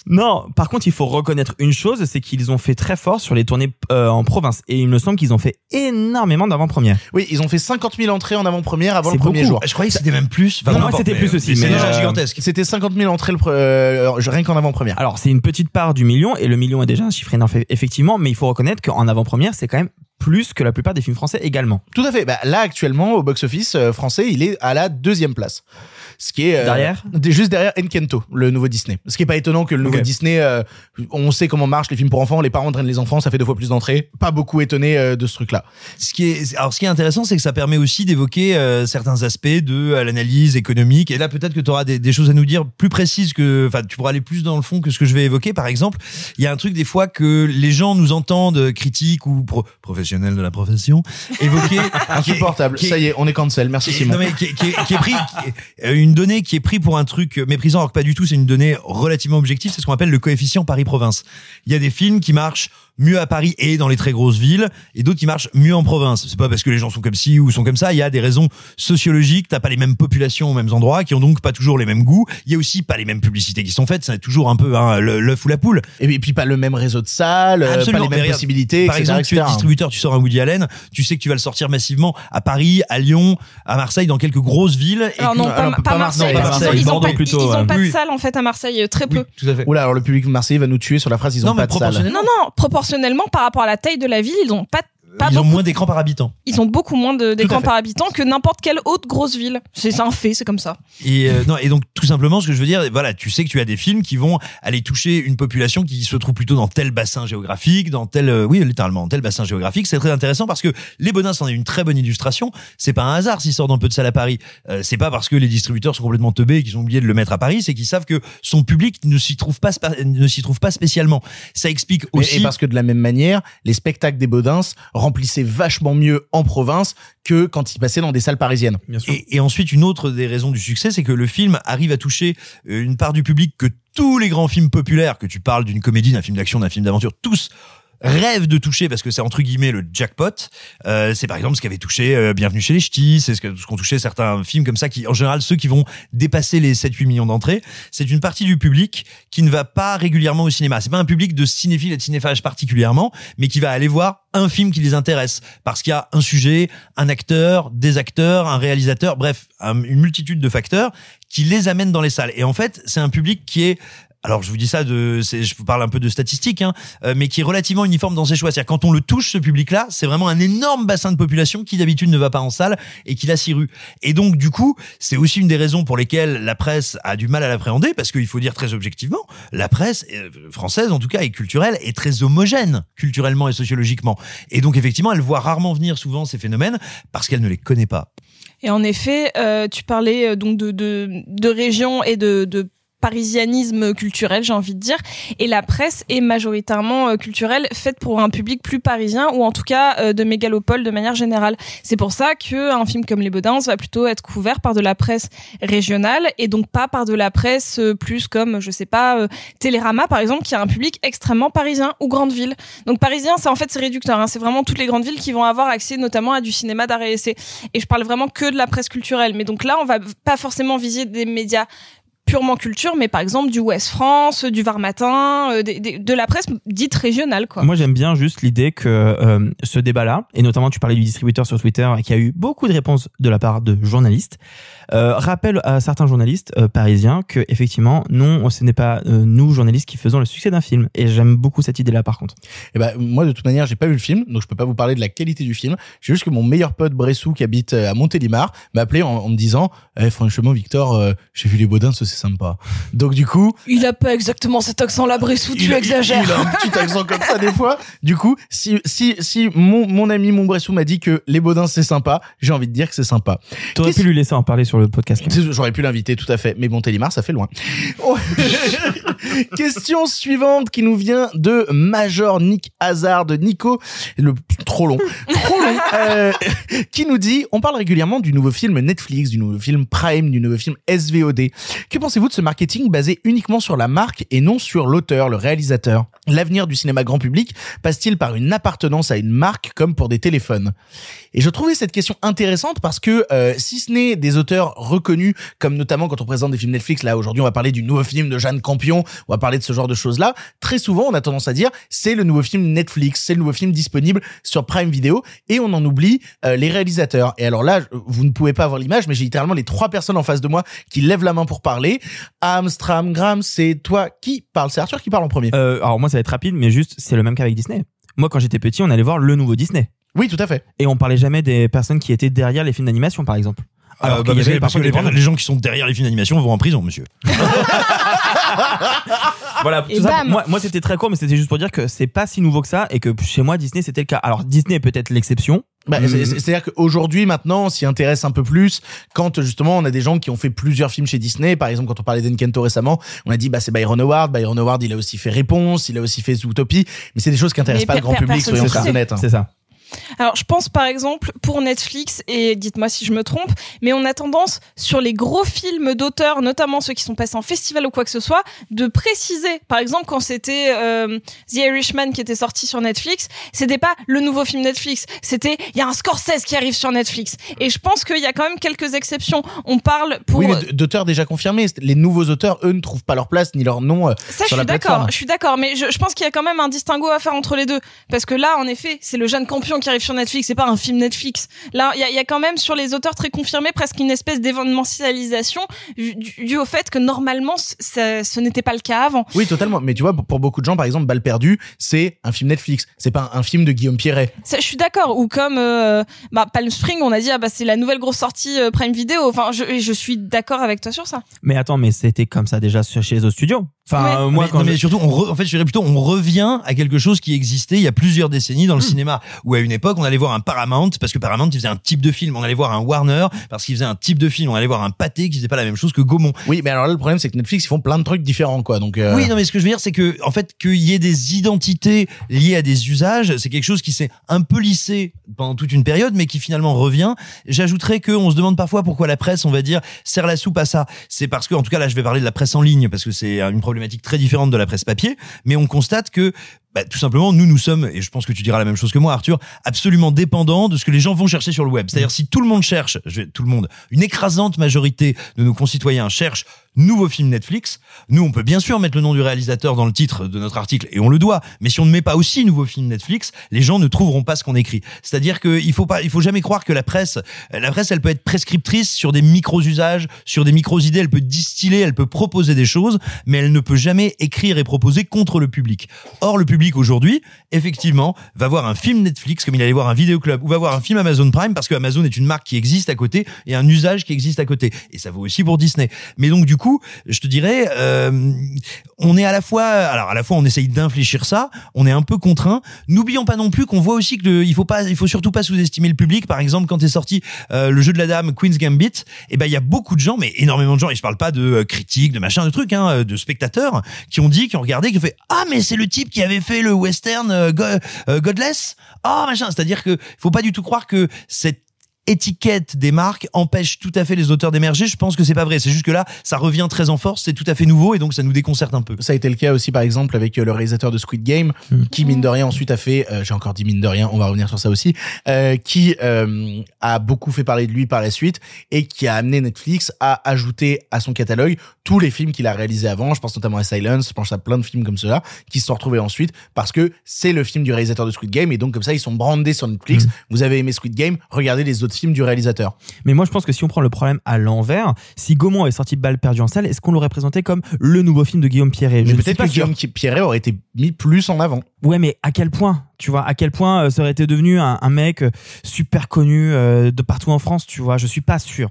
[SPEAKER 2] Non, par contre, il faut reconnaître une chose, c'est qu'ils ont fait très fort sur les tournées euh, en province. Et il me semble qu'ils ont fait énormément d'avant-première.
[SPEAKER 1] Oui, ils ont fait 50 000 entrées en avant-première avant
[SPEAKER 2] C'est
[SPEAKER 1] le premier
[SPEAKER 2] beaucoup.
[SPEAKER 1] jour.
[SPEAKER 3] Je croyais que c'était même plus. Enfin,
[SPEAKER 2] Non, moi, c'était plus
[SPEAKER 3] euh,
[SPEAKER 2] aussi,
[SPEAKER 3] C'est
[SPEAKER 2] mais,
[SPEAKER 3] déjà
[SPEAKER 2] euh,
[SPEAKER 3] gigantesque.
[SPEAKER 1] C'était 50 000 entrées le euh, rien qu'en avant-première.
[SPEAKER 2] Alors, c'est une petite part du million, et le million est déjà un chiffre énorme, effectivement, mais il faut reconnaître qu'en avant-première, c'est quand même plus que la plupart des films français également.
[SPEAKER 1] Tout à fait. Bah, là, actuellement, au box-office euh, français, il est à la deuxième place. Ce qui est euh,
[SPEAKER 2] Derrière
[SPEAKER 1] Juste derrière Encanto, le nouveau Disney. Ce qui est pas étonnant que le nouveau. Disney, euh, on sait comment marchent les films pour enfants, les parents entraînent les enfants, ça fait deux fois plus d'entrées. Pas beaucoup étonné euh, de ce truc-là.
[SPEAKER 3] Ce qui est, alors ce qui est intéressant, c'est que ça permet aussi d'évoquer euh, certains aspects de l'analyse économique. Et là, peut-être que tu auras des, des choses à nous dire plus précises que, enfin, tu pourras aller plus dans le fond que ce que je vais évoquer. Par exemple, il y a un truc des fois que les gens nous entendent critiques ou pro- professionnels de la profession est-
[SPEAKER 1] Insupportable. Ça y est, on est cancel. Merci Simon.
[SPEAKER 3] non, mais qui, est- qui est, qui est pris, qui est- euh, une donnée qui est prise pour un truc méprisant, alors que pas du tout, c'est une donnée relativement objective, c'est ce qu'on appelle le coefficient Paris-Province. Il y a des films qui marchent mieux à Paris et dans les très grosses villes, et d'autres qui marchent mieux en province. C'est pas parce que les gens sont comme ci ou sont comme ça, il y a des raisons sociologiques, t'as pas les mêmes populations aux mêmes endroits, qui ont donc pas toujours les mêmes goûts, il y a aussi pas les mêmes publicités qui sont faites, c'est toujours un peu hein, le- l'œuf ou la poule.
[SPEAKER 1] Et puis- pas le même réseau de salles, euh, pas
[SPEAKER 3] Absolument.
[SPEAKER 1] les
[SPEAKER 3] Mais
[SPEAKER 1] mêmes possibilités,
[SPEAKER 3] Par
[SPEAKER 1] etc.,
[SPEAKER 3] exemple, tu es
[SPEAKER 1] etc.
[SPEAKER 3] distributeur, tu sors un Woody Allen, tu sais que tu vas le sortir massivement à Paris, à Lyon, à Marseille, dans quelques grosses villes. et
[SPEAKER 7] Alors non,
[SPEAKER 1] alors,
[SPEAKER 7] pas,
[SPEAKER 1] pas
[SPEAKER 7] pas Marseille,
[SPEAKER 3] pas Marseille,
[SPEAKER 7] ils ont,
[SPEAKER 2] Bordeaux
[SPEAKER 7] pas,
[SPEAKER 2] plutôt,
[SPEAKER 7] ils ont pas de salle en fait à Marseille, euh, très peu.
[SPEAKER 3] Oui, tout à fait.
[SPEAKER 1] Oula, alors le public marseillais va nous tuer sur la phrase ils ont
[SPEAKER 3] Non,
[SPEAKER 1] pas de salle.
[SPEAKER 7] Non, non, proportionnellement par rapport à la taille de la ville, ils ont pas Pas
[SPEAKER 3] Ils ont
[SPEAKER 7] beaucoup.
[SPEAKER 3] moins d'écran par habitant.
[SPEAKER 7] Ils ont beaucoup moins d'écrans par habitant que n'importe quelle autre grosse ville. C'est un fait, c'est comme ça.
[SPEAKER 3] Et euh, non, et donc tout simplement, ce que je veux dire, voilà, tu sais que tu as des films qui vont aller toucher une population qui se trouve plutôt dans tel bassin géographique, dans tel, euh, oui, littéralement, tel bassin géographique. C'est très intéressant parce que Les Bodins en est une très bonne illustration. C'est pas un hasard s'il sort dans peu de salles à Paris. Euh, c'est pas parce que les distributeurs sont complètement teubés et qu'ils ont oublié de le mettre à Paris, c'est qu'ils savent que son public ne s'y trouve pas, ne s'y trouve pas spécialement. Ça explique aussi.
[SPEAKER 1] Et parce que de la même manière, les spectacles des Baudins remplissaient vachement mieux en province que quand ils passaient dans des salles parisiennes.
[SPEAKER 3] Et, et ensuite, une autre des raisons du succès, c'est que le film arrive à toucher euh, une part du public que tous les grands films populaires, que tu parles d'une comédie, d'un film d'action, d'un film d'aventure, tous rêvent de toucher parce que c'est entre guillemets le jackpot. Euh, c'est par exemple ce qui avait touché euh, Bienvenue chez les Ch'tis, c'est ce qu'ont touché certains films comme ça qui, en général, ceux qui vont dépasser les 7-8 millions d'entrées, c'est une partie du public qui ne va pas régulièrement au cinéma. C'est pas un public de cinéphiles et de cinéphages particulièrement, mais qui va aller voir un film qui les intéresse parce qu'il y a un sujet, un acteur, des acteurs, un réalisateur, bref, un- une multitude de facteurs qui les amènent dans les salles. Et en fait, c'est un public qui est alors je vous dis ça de, je vous parle un peu de statistiques, hein, euh, mais qui est relativement uniforme dans ses choix. C'est-à-dire quand on le touche, ce public-là, c'est vraiment un énorme bassin de population qui d'habitude ne va pas en salle et qui la s'y rue. Et donc du coup, c'est aussi une des raisons pour lesquelles la presse a du mal à l'appréhender, parce qu'il faut dire très objectivement, la presse euh, française en tout cas et culturelle est très homogène culturellement et sociologiquement. Et donc effectivement, elle voit rarement venir souvent ces phénomènes parce qu'elle ne les connaît pas.
[SPEAKER 7] Et en effet, euh, tu parlais euh, donc de, de, de région et de, de parisianisme culturel, j'ai envie de dire. Et la presse est majoritairement euh, culturelle, faite pour un public plus parisien ou en tout cas euh, de mégalopole de manière générale. C'est pour ça que un film comme Les Baudins va plutôt être couvert par de la presse régionale et donc pas par de la presse euh, plus comme, je sais pas, Télérama par exemple, qui a un public extrêmement parisien ou grande ville. Donc parisien, c'est en fait c'est réducteur. Hein. C'est vraiment toutes les grandes villes qui vont avoir accès notamment à du cinéma d'arrêt essai. Et je parle vraiment que de la presse culturelle. Mais donc là, on va pas forcément viser des médias purement culture, mais par exemple du Ouest France, du Var Matin, euh, des- de la presse dite régionale, quoi.
[SPEAKER 2] Moi, j'aime bien juste l'idée que euh, ce débat-là, et notamment tu parlais du distributeur sur Twitter, qui a eu beaucoup de réponses de la part de journalistes, euh, rappelle à certains journalistes euh, parisiens que effectivement, non, ce n'est pas euh, nous journalistes qui faisons le succès d'un film. Et j'aime beaucoup cette idée-là, par contre.
[SPEAKER 1] Et ben moi de toute manière j'ai pas vu le film donc je peux pas vous parler de la qualité du film. J'ai juste que mon meilleur pote Bressou qui habite euh, à Montélimar m'a appelé en, en me disant eh, franchement Victor euh, j'ai vu les Baudins ça c'est sympa. Donc du coup
[SPEAKER 7] Il a pas exactement cet accent-là, Bressou, tu
[SPEAKER 1] il,
[SPEAKER 7] exagères.
[SPEAKER 1] Il a un petit accent comme ça des fois. Du coup si si si mon mon ami mon Bressou m'a dit que les Baudins c'est sympa j'ai envie de dire que c'est sympa.
[SPEAKER 2] T'aurais pu lui laisser en parler sur le podcast.
[SPEAKER 1] J'aurais pu l'inviter, tout à fait. Mais Montélimar, ça fait loin. Oh. Question suivante qui nous vient de Major Nick Hazard, de Nico, le trop long, trop long, euh, qui nous dit, on parle régulièrement du nouveau film Netflix, du nouveau film Prime, du nouveau film SVOD. Que pensez-vous de ce marketing basé uniquement sur la marque et non sur l'auteur, le réalisateur? L'avenir du cinéma grand public passe-t-il par une appartenance à une marque comme pour des téléphones? Et je trouvais cette question intéressante parce que euh, si ce n'est des auteurs reconnus, comme notamment quand on présente des films Netflix, là aujourd'hui on va parler du nouveau film de Jeanne Campion, on va parler de ce genre de choses-là, très souvent on a tendance à dire c'est le nouveau film Netflix, c'est le nouveau film disponible sur Prime Video et on en oublie euh, les réalisateurs. Et alors là, vous ne pouvez pas avoir l'image, mais j'ai littéralement les trois personnes en face de moi qui lèvent la main pour parler. Amstram, Graham, c'est toi qui parle, c'est Arthur qui parle en premier.
[SPEAKER 2] Euh, alors moi, ça va être rapide, mais juste, c'est le même qu'avec Disney. Moi, quand j'étais petit, on allait voir le nouveau Disney.
[SPEAKER 1] Oui, tout à fait.
[SPEAKER 2] Et on parlait jamais des personnes qui étaient derrière les films d'animation, par exemple.
[SPEAKER 3] Alors, bah, parce, que-
[SPEAKER 2] avait
[SPEAKER 3] parce que
[SPEAKER 2] parfois
[SPEAKER 3] les, gens qui sont derrière les films d'animation vont en prison, monsieur.
[SPEAKER 2] Voilà, tout ça, moi, moi c'était très court, mais c'était juste pour dire que c'est pas si nouveau que ça et que chez moi Disney c'était le cas. Alors Disney est peut-être l'exception.
[SPEAKER 1] Bah, c'est- C'est-à-dire qu'aujourd'hui, maintenant, on s'y intéresse un peu plus quand justement on a des gens qui ont fait plusieurs films chez Disney. Par exemple, quand on parlait d'Enkento récemment, on a dit bah c'est Byron Howard. Byron Howard, il a aussi fait Réponse, il a aussi fait Zootopie. Mais c'est des choses qui intéressent
[SPEAKER 7] Mais
[SPEAKER 1] pas le grand public, soyons très honnêtes. hein.
[SPEAKER 2] C'est ça.
[SPEAKER 7] Alors, je pense par exemple pour Netflix, et dites-moi si je me trompe, mais on a tendance sur les gros films d'auteurs, notamment ceux qui sont passés en festival ou quoi que ce soit, de préciser. Par exemple, quand c'était euh, The Irishman qui était sorti sur Netflix, c'était pas le nouveau film Netflix, c'était il y a un Scorsese qui arrive sur Netflix. Et je pense qu'il y a quand même quelques exceptions. On parle pour
[SPEAKER 1] Oui, mais d- d'auteurs déjà confirmés. Les nouveaux auteurs, eux, ne trouvent pas leur place ni leur nom euh,
[SPEAKER 7] Ça, je
[SPEAKER 1] sur
[SPEAKER 7] suis d'accord. Je suis d'accord, mais je, je pense qu'il y a quand même un distinguo à faire entre les deux, parce que là, en effet, c'est le jeune campion qui arrive sur Netflix, c'est pas un film Netflix. Là, il y a, y a quand même sur les auteurs très confirmés presque une espèce d'événementialisation due au fait que normalement ça- ce n'était pas le cas avant.
[SPEAKER 1] Oui, totalement. Mais tu vois, pour- beaucoup de gens, par exemple, Balle perdue, c'est un film Netflix. C'est pas un, un film de Guillaume Pierret.
[SPEAKER 7] Ça, je suis d'accord. Ou comme euh, bah, Palm Spring, on a dit ah bah c'est la nouvelle grosse sortie euh, Prime Video. Enfin, je, je suis d'accord avec toi sur ça.
[SPEAKER 2] Mais attends, mais c'était comme ça déjà chez les autres studios. Enfin, euh, moi,
[SPEAKER 3] mais,
[SPEAKER 2] quand
[SPEAKER 3] non, mais surtout, on re- en fait, je dirais plutôt, on revient à quelque chose qui existait il y a plusieurs décennies dans le cinéma, où à une époque, on allait voir un Paramount parce que Paramount il faisait un type de film, on allait voir un Warner parce qu'il faisait un type de film, on allait voir un Pathé qui faisait pas la même chose que Gaumont.
[SPEAKER 1] Oui, mais alors là, le problème, c'est que Netflix, ils font plein de trucs différents, quoi. Donc, euh,
[SPEAKER 3] Oui, non, mais ce que je veux dire, c'est que, en fait, qu'il y ait des identités liées à des usages, c'est quelque chose qui s'est un peu lissé pendant toute une période, mais qui finalement revient. J'ajouterais que on se demande parfois pourquoi la presse, on va dire, sert la soupe à ça. C'est parce que, en tout cas, là, je vais parler de la presse en ligne, parce que c'est une problématique très différente de la presse papier, mais on constate que bah, tout simplement, nous, nous sommes, et je pense que tu diras la même chose que moi, Arthur, absolument dépendants de ce que les gens vont chercher sur le web. C'est-à-dire, si tout le monde cherche, je vais, tout le monde, une écrasante majorité de nos concitoyens cherchent nouveau film Netflix, nous, on peut bien sûr mettre le nom du réalisateur dans le titre de notre article, et on le doit. Mais si on ne met pas aussi nouveau film Netflix, les gens ne trouveront pas ce qu'on écrit. C'est-à-dire qu'il faut pas, il faut jamais croire que la presse, la presse, elle peut être prescriptrice sur des micros usages, sur des micros idées, elle peut distiller, elle peut proposer des choses, mais elle ne peut jamais écrire et proposer contre le public. Or, le public aujourd'hui, effectivement, va voir un film Netflix comme il allait voir un vidéoclub ou va voir un film Amazon Prime parce que Amazon est une marque qui existe à côté et un usage qui existe à côté. Et ça vaut aussi pour Disney. Mais donc, du coup, je te dirais, euh, on est à la fois, alors à la fois, on essaye d'infléchir ça, on est un peu contraint. N'oublions pas non plus qu'on voit aussi que le- il faut pas, il faut surtout pas sous-estimer le public. Par exemple, quand est sorti euh, le jeu de la dame Queen's Gambit, et ben il y a beaucoup de gens, mais énormément de gens, et je parle pas de euh, critiques, de machin, de trucs, hein, de spectateurs qui ont dit, qui ont regardé, qui ont fait ah mais c'est le type qui avait fait le western euh, euh, Godless, ah machin. C'est-à-dire que faut pas du tout croire que cette étiquette des marques empêche tout à fait les auteurs d'émerger. Je pense que c'est pas vrai. C'est juste que là, ça revient très en force, c'est tout à fait nouveau et donc ça nous déconcerte un peu.
[SPEAKER 1] Ça a été le cas aussi, par exemple, avec euh, le réalisateur de Squid Game, qui, mine de rien, ensuite a fait, euh, j'ai encore dit mine de rien, on va revenir sur ça aussi, euh, qui euh, a beaucoup fait parler de lui par la suite et qui a amené Netflix à ajouter à son catalogue tous les films qu'il a réalisés avant. Je pense notamment à Silence, je pense à plein de films comme cela, qui se sont retrouvés ensuite parce que c'est le film du réalisateur de Squid Game et donc comme ça, ils sont brandés sur Netflix. Vous avez aimé Squid Game, regardez les autres films du réalisateur.
[SPEAKER 2] Mais moi, je pense que si on prend le problème à l'envers, si Gaumont est sorti balle perdue en salle, est-ce qu'on l'aurait présenté comme le nouveau film de Guillaume Pierret? Je
[SPEAKER 1] peut-être
[SPEAKER 2] pas
[SPEAKER 1] que
[SPEAKER 2] sûr.
[SPEAKER 1] Guillaume Pierret aurait été mis plus en avant.
[SPEAKER 2] Ouais, mais à quel point Tu vois, à quel point euh, ça aurait été devenu un, un mec euh, super connu euh, de partout en France Tu vois, je suis pas sûr.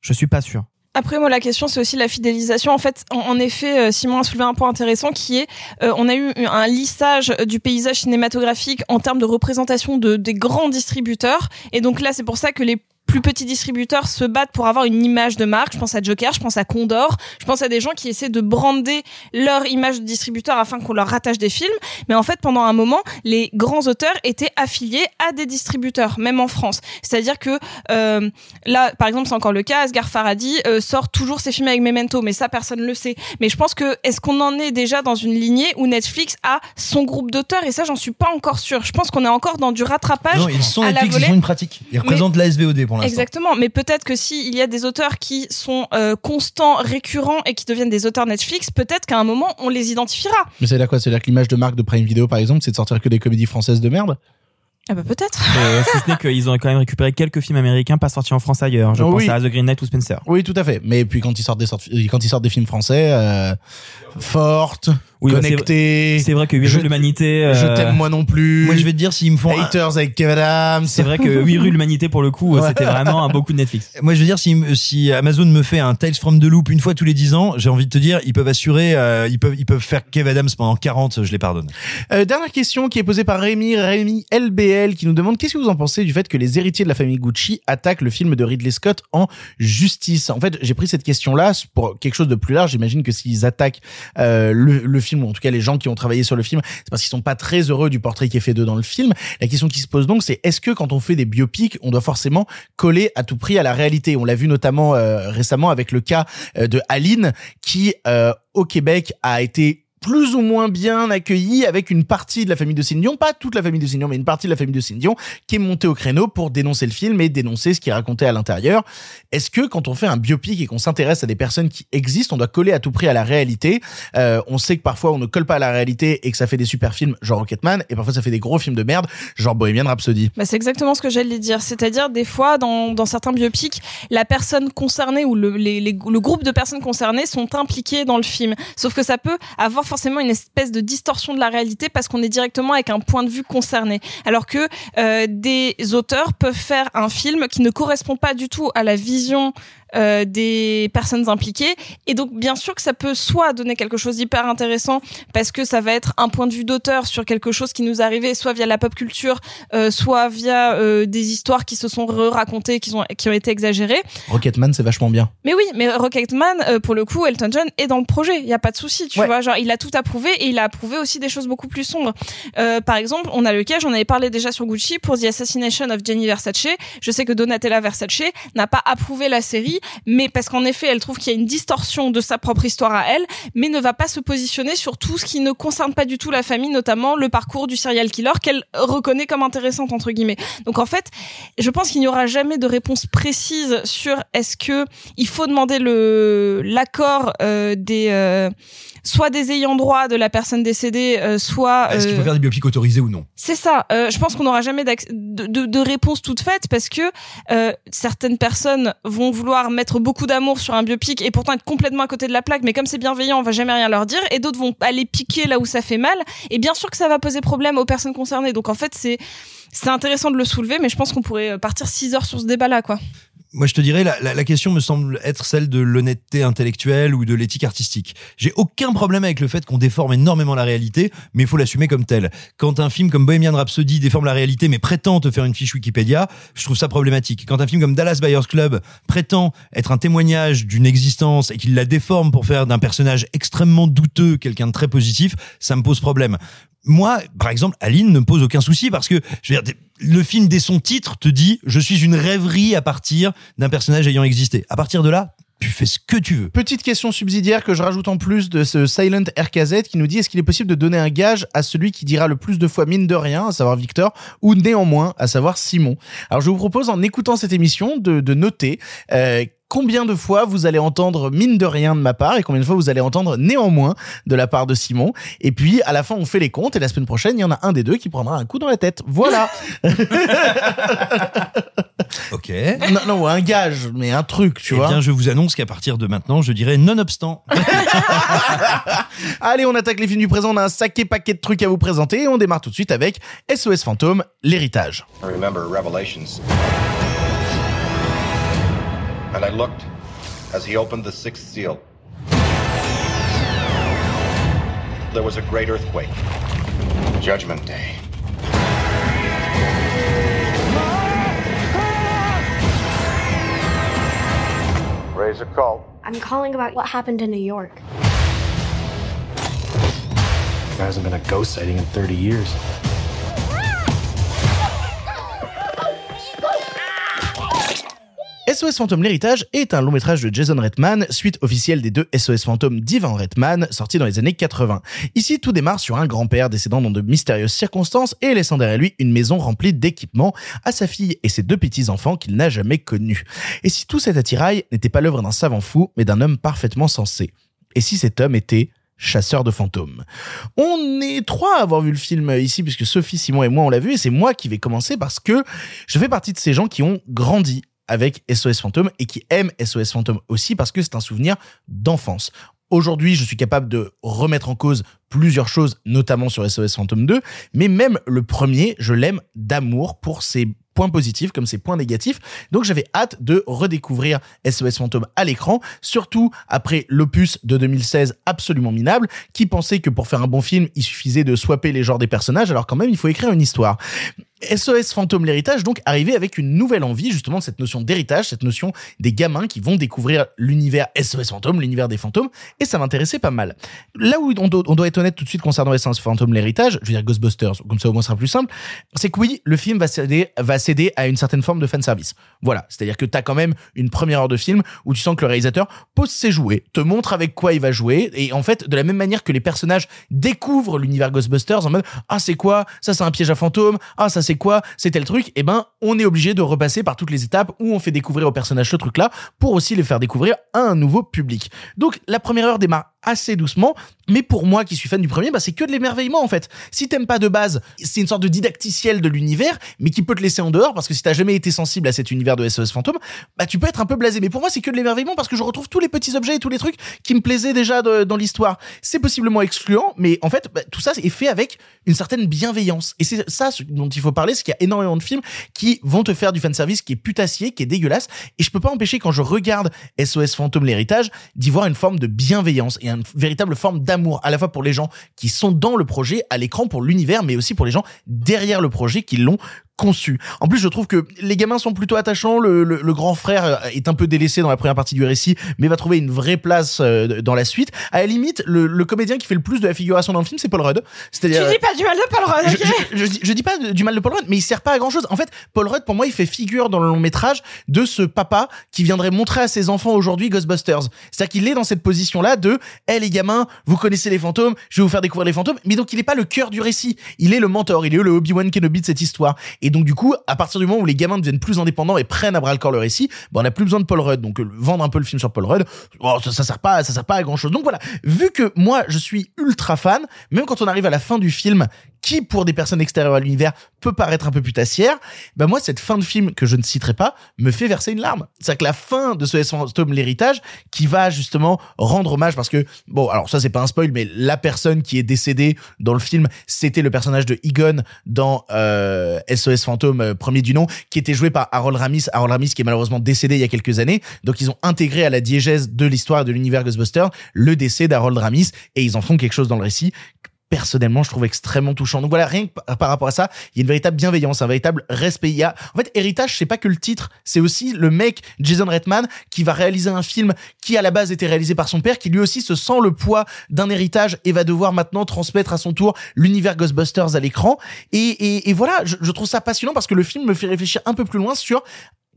[SPEAKER 2] Je suis pas sûr.
[SPEAKER 7] Après, moi, la question, c'est aussi la fidélisation. En fait, en, effet, euh, Simon a soulevé un point intéressant qui est, euh, on a eu un lissage du paysage cinématographique en termes de représentation de, des grands distributeurs. Et donc là, c'est pour ça que les plus petits distributeurs se battent pour avoir une image de marque. Je pense à Joker, je pense à Condor, je pense à des gens qui essaient de brander leur image de distributeur afin qu'on leur rattache des films. Mais en fait, pendant un moment, les grands auteurs étaient affiliés à des distributeurs, même en France. C'est-à-dire que euh, là, par exemple, c'est encore le cas. Asghar Farhadi euh, sort toujours ses films avec Memento, mais ça, personne le sait. Mais je pense que est-ce qu'on en est déjà dans une lignée où Netflix a son groupe d'auteurs? Et ça, j'en suis pas encore sûre. Je pense qu'on est encore dans du rattrapage
[SPEAKER 3] Non, ils sont
[SPEAKER 7] à la
[SPEAKER 3] Netflix, ils sont une pratique. Ils représentent la SVOD pour l'instant.
[SPEAKER 7] Exactement, mais peut-être que si il y a des auteurs qui sont euh, constants, récurrents et qui deviennent des auteurs Netflix, peut-être qu'à un moment on les identifiera.
[SPEAKER 1] Mais c'est là quoi? C'est là que l'image de marque de Prime Video, par exemple, c'est de sortir que des comédies françaises de merde?
[SPEAKER 7] Ah bah peut-être.
[SPEAKER 2] Et si ce n'est qu'ils ont quand même récupéré quelques films américains pas sortis en France ailleurs. Je
[SPEAKER 1] Oh
[SPEAKER 2] pense
[SPEAKER 1] oui.
[SPEAKER 2] à The Green Knight ou Spencer.
[SPEAKER 1] Oui, tout à fait. Mais puis quand ils sortent des sortes, quand ils sortent des films français, euh, fortes,
[SPEAKER 2] Oui, bah,
[SPEAKER 1] connectés.
[SPEAKER 2] C'est vrai que Oui,
[SPEAKER 1] Je-
[SPEAKER 2] rue l'humanité.
[SPEAKER 1] Je
[SPEAKER 2] euh,
[SPEAKER 1] t'aime moi non plus.
[SPEAKER 3] Moi, je vais te dire s'ils me font. un-
[SPEAKER 1] Haters avec Kevin Adams.
[SPEAKER 2] C'est vrai que Oui, rue l'humanité pour le coup,
[SPEAKER 1] Ouais.
[SPEAKER 2] c'était vraiment un beau coup de Netflix.
[SPEAKER 3] Moi, je veux dire, si, si Amazon me fait un Tales from the Loop une fois tous les 10 ans, j'ai envie de te dire, ils peuvent assurer, euh, ils peuvent, ils peuvent faire Kev Adams pendant 40, je les pardonne.
[SPEAKER 1] Euh, dernière question qui est posée par Rémi, Rémi LBL, qui nous demande qu'est-ce que vous en pensez du fait que les héritiers de la famille Gucci attaquent le film de Ridley Scott en justice? En fait, j'ai pris cette question-là pour quelque chose de plus large. J'imagine que s'ils attaquent euh, le, le film, ou en tout cas les gens qui ont travaillé sur le film, c'est parce qu'ils sont pas très heureux du portrait qui est fait d'eux dans le film. La question qui se pose donc, c'est est-ce que quand on fait des biopics, on doit forcément coller à tout prix à la réalité? On l'a vu notamment euh, récemment avec le cas euh, de Aline, qui euh, au Québec a été plus ou moins bien accueilli avec une partie de la famille de Céline pas toute la famille de Céline mais une partie de la famille de Céline qui est montée au créneau pour dénoncer le film et dénoncer ce qui est raconté à l'intérieur. Est-ce que quand on fait un biopic et qu'on s'intéresse à des personnes qui existent, on doit coller à tout prix à la réalité? Euh, On sait que parfois on ne colle pas à la réalité et que ça fait des super films genre Rocketman et parfois ça fait des gros films de merde genre Bohemian Rhapsody.
[SPEAKER 7] Bah, c'est exactement ce que j'allais dire. C'est-à-dire, des fois, dans, dans certains biopics, la personne concernée ou le, les- le groupe de personnes concernées sont impliquées dans le film. Sauf que ça peut avoir forcément une espèce de distorsion de la réalité parce qu'on est directement avec un point de vue concerné. Alors que euh, des auteurs peuvent faire un film qui ne correspond pas du tout à la vision euh, des personnes impliquées et donc bien sûr que ça peut soit donner quelque chose d'hyper intéressant parce que ça va être un point de vue d'auteur sur quelque chose qui nous arrivé soit via la pop culture euh, soit via euh, des histoires qui se sont racontées qui ont qui ont été exagérées
[SPEAKER 1] Rocketman c'est vachement bien.
[SPEAKER 7] mais oui, mais Rocketman, euh, pour le coup, Elton John est dans le projet. Il y a pas de souci, tu
[SPEAKER 1] Ouais.
[SPEAKER 7] vois. Genre, il a tout approuvé et il a approuvé aussi des choses beaucoup plus sombres. Euh, par exemple, on a le cas, j'en avais parlé déjà sur Gucci pour The Assassination of Gianni Versace. Je sais que Donatella Versace n'a pas approuvé la série, mais parce qu'en effet, elle trouve qu'il y a une distorsion de sa propre histoire à elle, mais ne va pas se positionner sur tout ce qui ne concerne pas du tout la famille, notamment le parcours du serial killer qu'elle reconnaît comme intéressante entre guillemets. Donc en fait, je pense qu'il n'y aura jamais de réponse précise sur est-ce que il faut demander le l'accord euh, des euh, soit des ayants droit de la personne décédée, euh, soit
[SPEAKER 3] Est-ce qu'il faut
[SPEAKER 7] euh,
[SPEAKER 3] faire des biopics autorisés ou non?
[SPEAKER 7] C'est ça. Euh, je pense qu'on n'aura jamais de, de, de réponse toute faite parce que euh, certaines personnes vont vouloir mettre beaucoup d'amour sur un biopic et pourtant être complètement à côté de la plaque. Mais comme c'est bienveillant, on va jamais rien leur dire. Et d'autres vont aller piquer là où ça fait mal. Et bien sûr que ça va poser problème aux personnes concernées. Donc en fait, c'est c'est intéressant de le soulever, mais je pense qu'on pourrait partir 6 heures sur ce débat-là, quoi.
[SPEAKER 3] Moi, je te dirais, la, la, la question me semble être celle de l'honnêteté intellectuelle ou de l'éthique artistique. J'ai aucun problème avec le fait qu'on déforme énormément la réalité, mais il faut l'assumer comme tel. Quand un film comme Bohemian Rhapsody déforme la réalité, mais prétend te faire une fiche Wikipédia, je trouve ça problématique. Quand un film comme Dallas Buyers Club prétend être un témoignage d'une existence et qu'il la déforme pour faire d'un personnage extrêmement douteux quelqu'un de très positif, ça me pose problème. Moi, par exemple, Aline ne me pose aucun souci parce que, je veux dire, le film dès son titre te dit je suis une rêverie à partir d'un personnage ayant existé. À partir de là, tu fais ce que tu veux.
[SPEAKER 1] Petite question subsidiaire que je rajoute en plus de ce Silent RKZ qui nous dit est-ce qu'il est possible de donner un gage à celui qui dira le plus de fois mine de rien, à savoir Victor, ou néanmoins, à savoir Simon? Alors je vous propose en écoutant cette émission de, de noter euh, combien de fois vous allez entendre mine de rien de ma part et combien de fois vous allez entendre néanmoins de la part de Simon. Et puis à la fin on fait les comptes et la semaine prochaine il y en a un des deux qui prendra un coup dans la tête. Voilà.
[SPEAKER 3] Ok.
[SPEAKER 1] non, non, un gage, mais un truc, tu
[SPEAKER 3] eh
[SPEAKER 1] vois.
[SPEAKER 3] bien, je vous annonce qu'à partir de maintenant, je dirais nonobstant.
[SPEAKER 1] Allez, on attaque les films du présent. On a un sacré paquet de trucs à vous présenter et on démarre tout de suite avec SOS Fantôme, l'héritage.
[SPEAKER 8] Remember Revelations. And I looked as he opened the sixth seal. There was a great earthquake. Judgment Day. Raise a cult.
[SPEAKER 9] I'm calling about what happened in New York.
[SPEAKER 10] There hasn't been a ghost sighting in 30 years.
[SPEAKER 1] SOS Fantôme l'héritage est un long métrage de Jason Reitman, suite officielle des deux SOS Fantômes d'Ivan Reitman, sortis dans les années 80. Ici, tout démarre sur un grand-père décédant dans de mystérieuses circonstances et laissant derrière lui une maison remplie d'équipements à sa fille et ses deux petits-enfants qu'il n'a jamais connus. Et si tout cet attirail n'était pas l'œuvre d'un savant fou, mais d'un homme parfaitement sensé? Et si cet homme était chasseur de fantômes? On est trois à avoir vu le film ici, puisque Sophie, Simon et moi, on l'a vu, et c'est moi qui vais commencer parce que je fais partie de ces gens qui ont grandi avec SOS Fantôme et qui aiment SOS Fantôme aussi parce que c'est un souvenir d'enfance. Aujourd'hui, je suis capable de remettre en cause plusieurs choses, notamment sur SOS Fantôme 2, mais même le premier, je l'aime d'amour pour ses points positifs comme ses points négatifs. Donc j'avais hâte de redécouvrir SOS Fantôme à l'écran, surtout après l'opus de 2016 absolument minable, qui pensait que pour faire un bon film, il suffisait de swapper les genres des personnages, alors quand même, il faut écrire une histoire. SOS Fantôme l'héritage donc arrivait avec une nouvelle envie justement de cette notion d'héritage, cette notion des gamins qui vont découvrir l'univers SOS Fantôme, l'univers des fantômes, et ça m'intéressait pas mal. Là où on doit, être honnête tout de suite concernant SOS Fantôme l'héritage, je veux dire Ghostbusters, comme ça au moins sera plus simple, c'est que oui, le film va céder, va céder à une certaine forme de fanservice. Voilà, c'est-à-dire que t'as quand même une première heure de film où tu sens que le réalisateur pose ses jouets, te montre avec quoi il va jouer, et en fait, de la même manière que les personnages découvrent l'univers Ghostbusters en mode ah c'est quoi, ça c'est un piège à fantômes, ah ça c'est quoi, c'est tel truc, et eh ben on est obligé de repasser par toutes les étapes où on fait découvrir aux personnages ce truc-là pour aussi les faire découvrir à un nouveau public. Donc la première heure démarre assez doucement, mais pour moi qui suis fan du premier, bah c'est que de l'émerveillement en fait. Si t'aimes pas de base, c'est une sorte de didacticiel de l'univers, mais qui peut te laisser en dehors parce que si t'as jamais été sensible à cet univers de SOS Fantôme, bah tu peux être un peu blasé. Mais pour moi c'est que de l'émerveillement parce que je retrouve tous les petits objets et tous les trucs qui me plaisaient déjà dans l'histoire. C'est possiblement excluant, mais en fait bah, tout ça est fait avec une certaine bienveillance. Et c'est ça dont il faut parler, c'est qu'il y a énormément de films qui vont te faire du fanservice qui est putassier, qui est dégueulasse, et je peux pas empêcher quand je regarde SOS Fantôme l'héritage d'y voir une forme de bienveillance une véritable forme d'amour, à la fois pour les gens qui sont dans le projet, à l'écran, pour l'univers, mais aussi pour les gens derrière le projet qui l'ont conçu. En plus, je trouve que les gamins sont plutôt attachants. Le, le, grand frère euh, est un peu délaissé dans la première partie du récit, mais va trouver une vraie place euh, dans la suite. À la limite, le, le comédien qui fait le plus de la figuration dans le film, c'est Paul Rudd.
[SPEAKER 7] C'est-à-dire, tu dis pas du mal de Paul Rudd.
[SPEAKER 1] Je, je, je, dis pas du mal de Paul Rudd, mais il sert pas à grand chose. En fait, Paul Rudd, pour moi, il fait figure dans le long métrage de ce papa qui viendrait montrer à ses enfants aujourd'hui Ghostbusters. C'est-à-dire qu'il est dans cette position-là de, hé hey, les gamins, vous connaissez les fantômes, je vais vous faire découvrir les fantômes. Mais donc, il est pas le cœur du récit. Il est le mentor. Il est le Obi-Wan Kenobi de cette histoire. Et donc, du coup, à partir du moment où les gamins deviennent plus indépendants et prennent à bras le corps le récit, ben on n'a plus besoin de Paul Rudd. Donc euh, vendre un peu le film sur Paul Rudd, oh, ça, ça sert pas, ça sert pas à grand chose. Donc voilà, vu que moi je suis ultra fan, même quand on arrive à la fin du film, qui pour des personnes extérieures à l'univers peut paraître un peu putassière, ben moi cette fin de film que je ne citerai pas me fait verser une larme. C'est-à-dire que la fin de ce Fantôme l'héritage qui va justement rendre hommage parce que bon alors ça c'est pas un spoil mais la personne qui est décédée dans le film c'était le personnage de Egon dans euh, SOS Fantôme euh, premier du nom qui était joué par Harold Ramis. Harold Ramis qui est malheureusement décédé il y a quelques années. Donc ils ont intégré à la diégèse de l'histoire de l'univers Ghostbusters le décès d'Harold Ramis. Et ils en font quelque chose dans le récit personnellement je trouve extrêmement touchant. Donc voilà, rien que par rapport à ça, il y a une véritable bienveillance, un véritable respect. Il y a, en fait, héritage, c'est pas que le titre, c'est aussi le mec Jason Redman qui va réaliser un film qui à la base était réalisé par son père, qui lui aussi se sent le poids d'un héritage et va devoir maintenant transmettre à son tour l'univers Ghostbusters à l'écran. Et, voilà, je trouve ça passionnant parce que le film me fait réfléchir un peu plus loin sur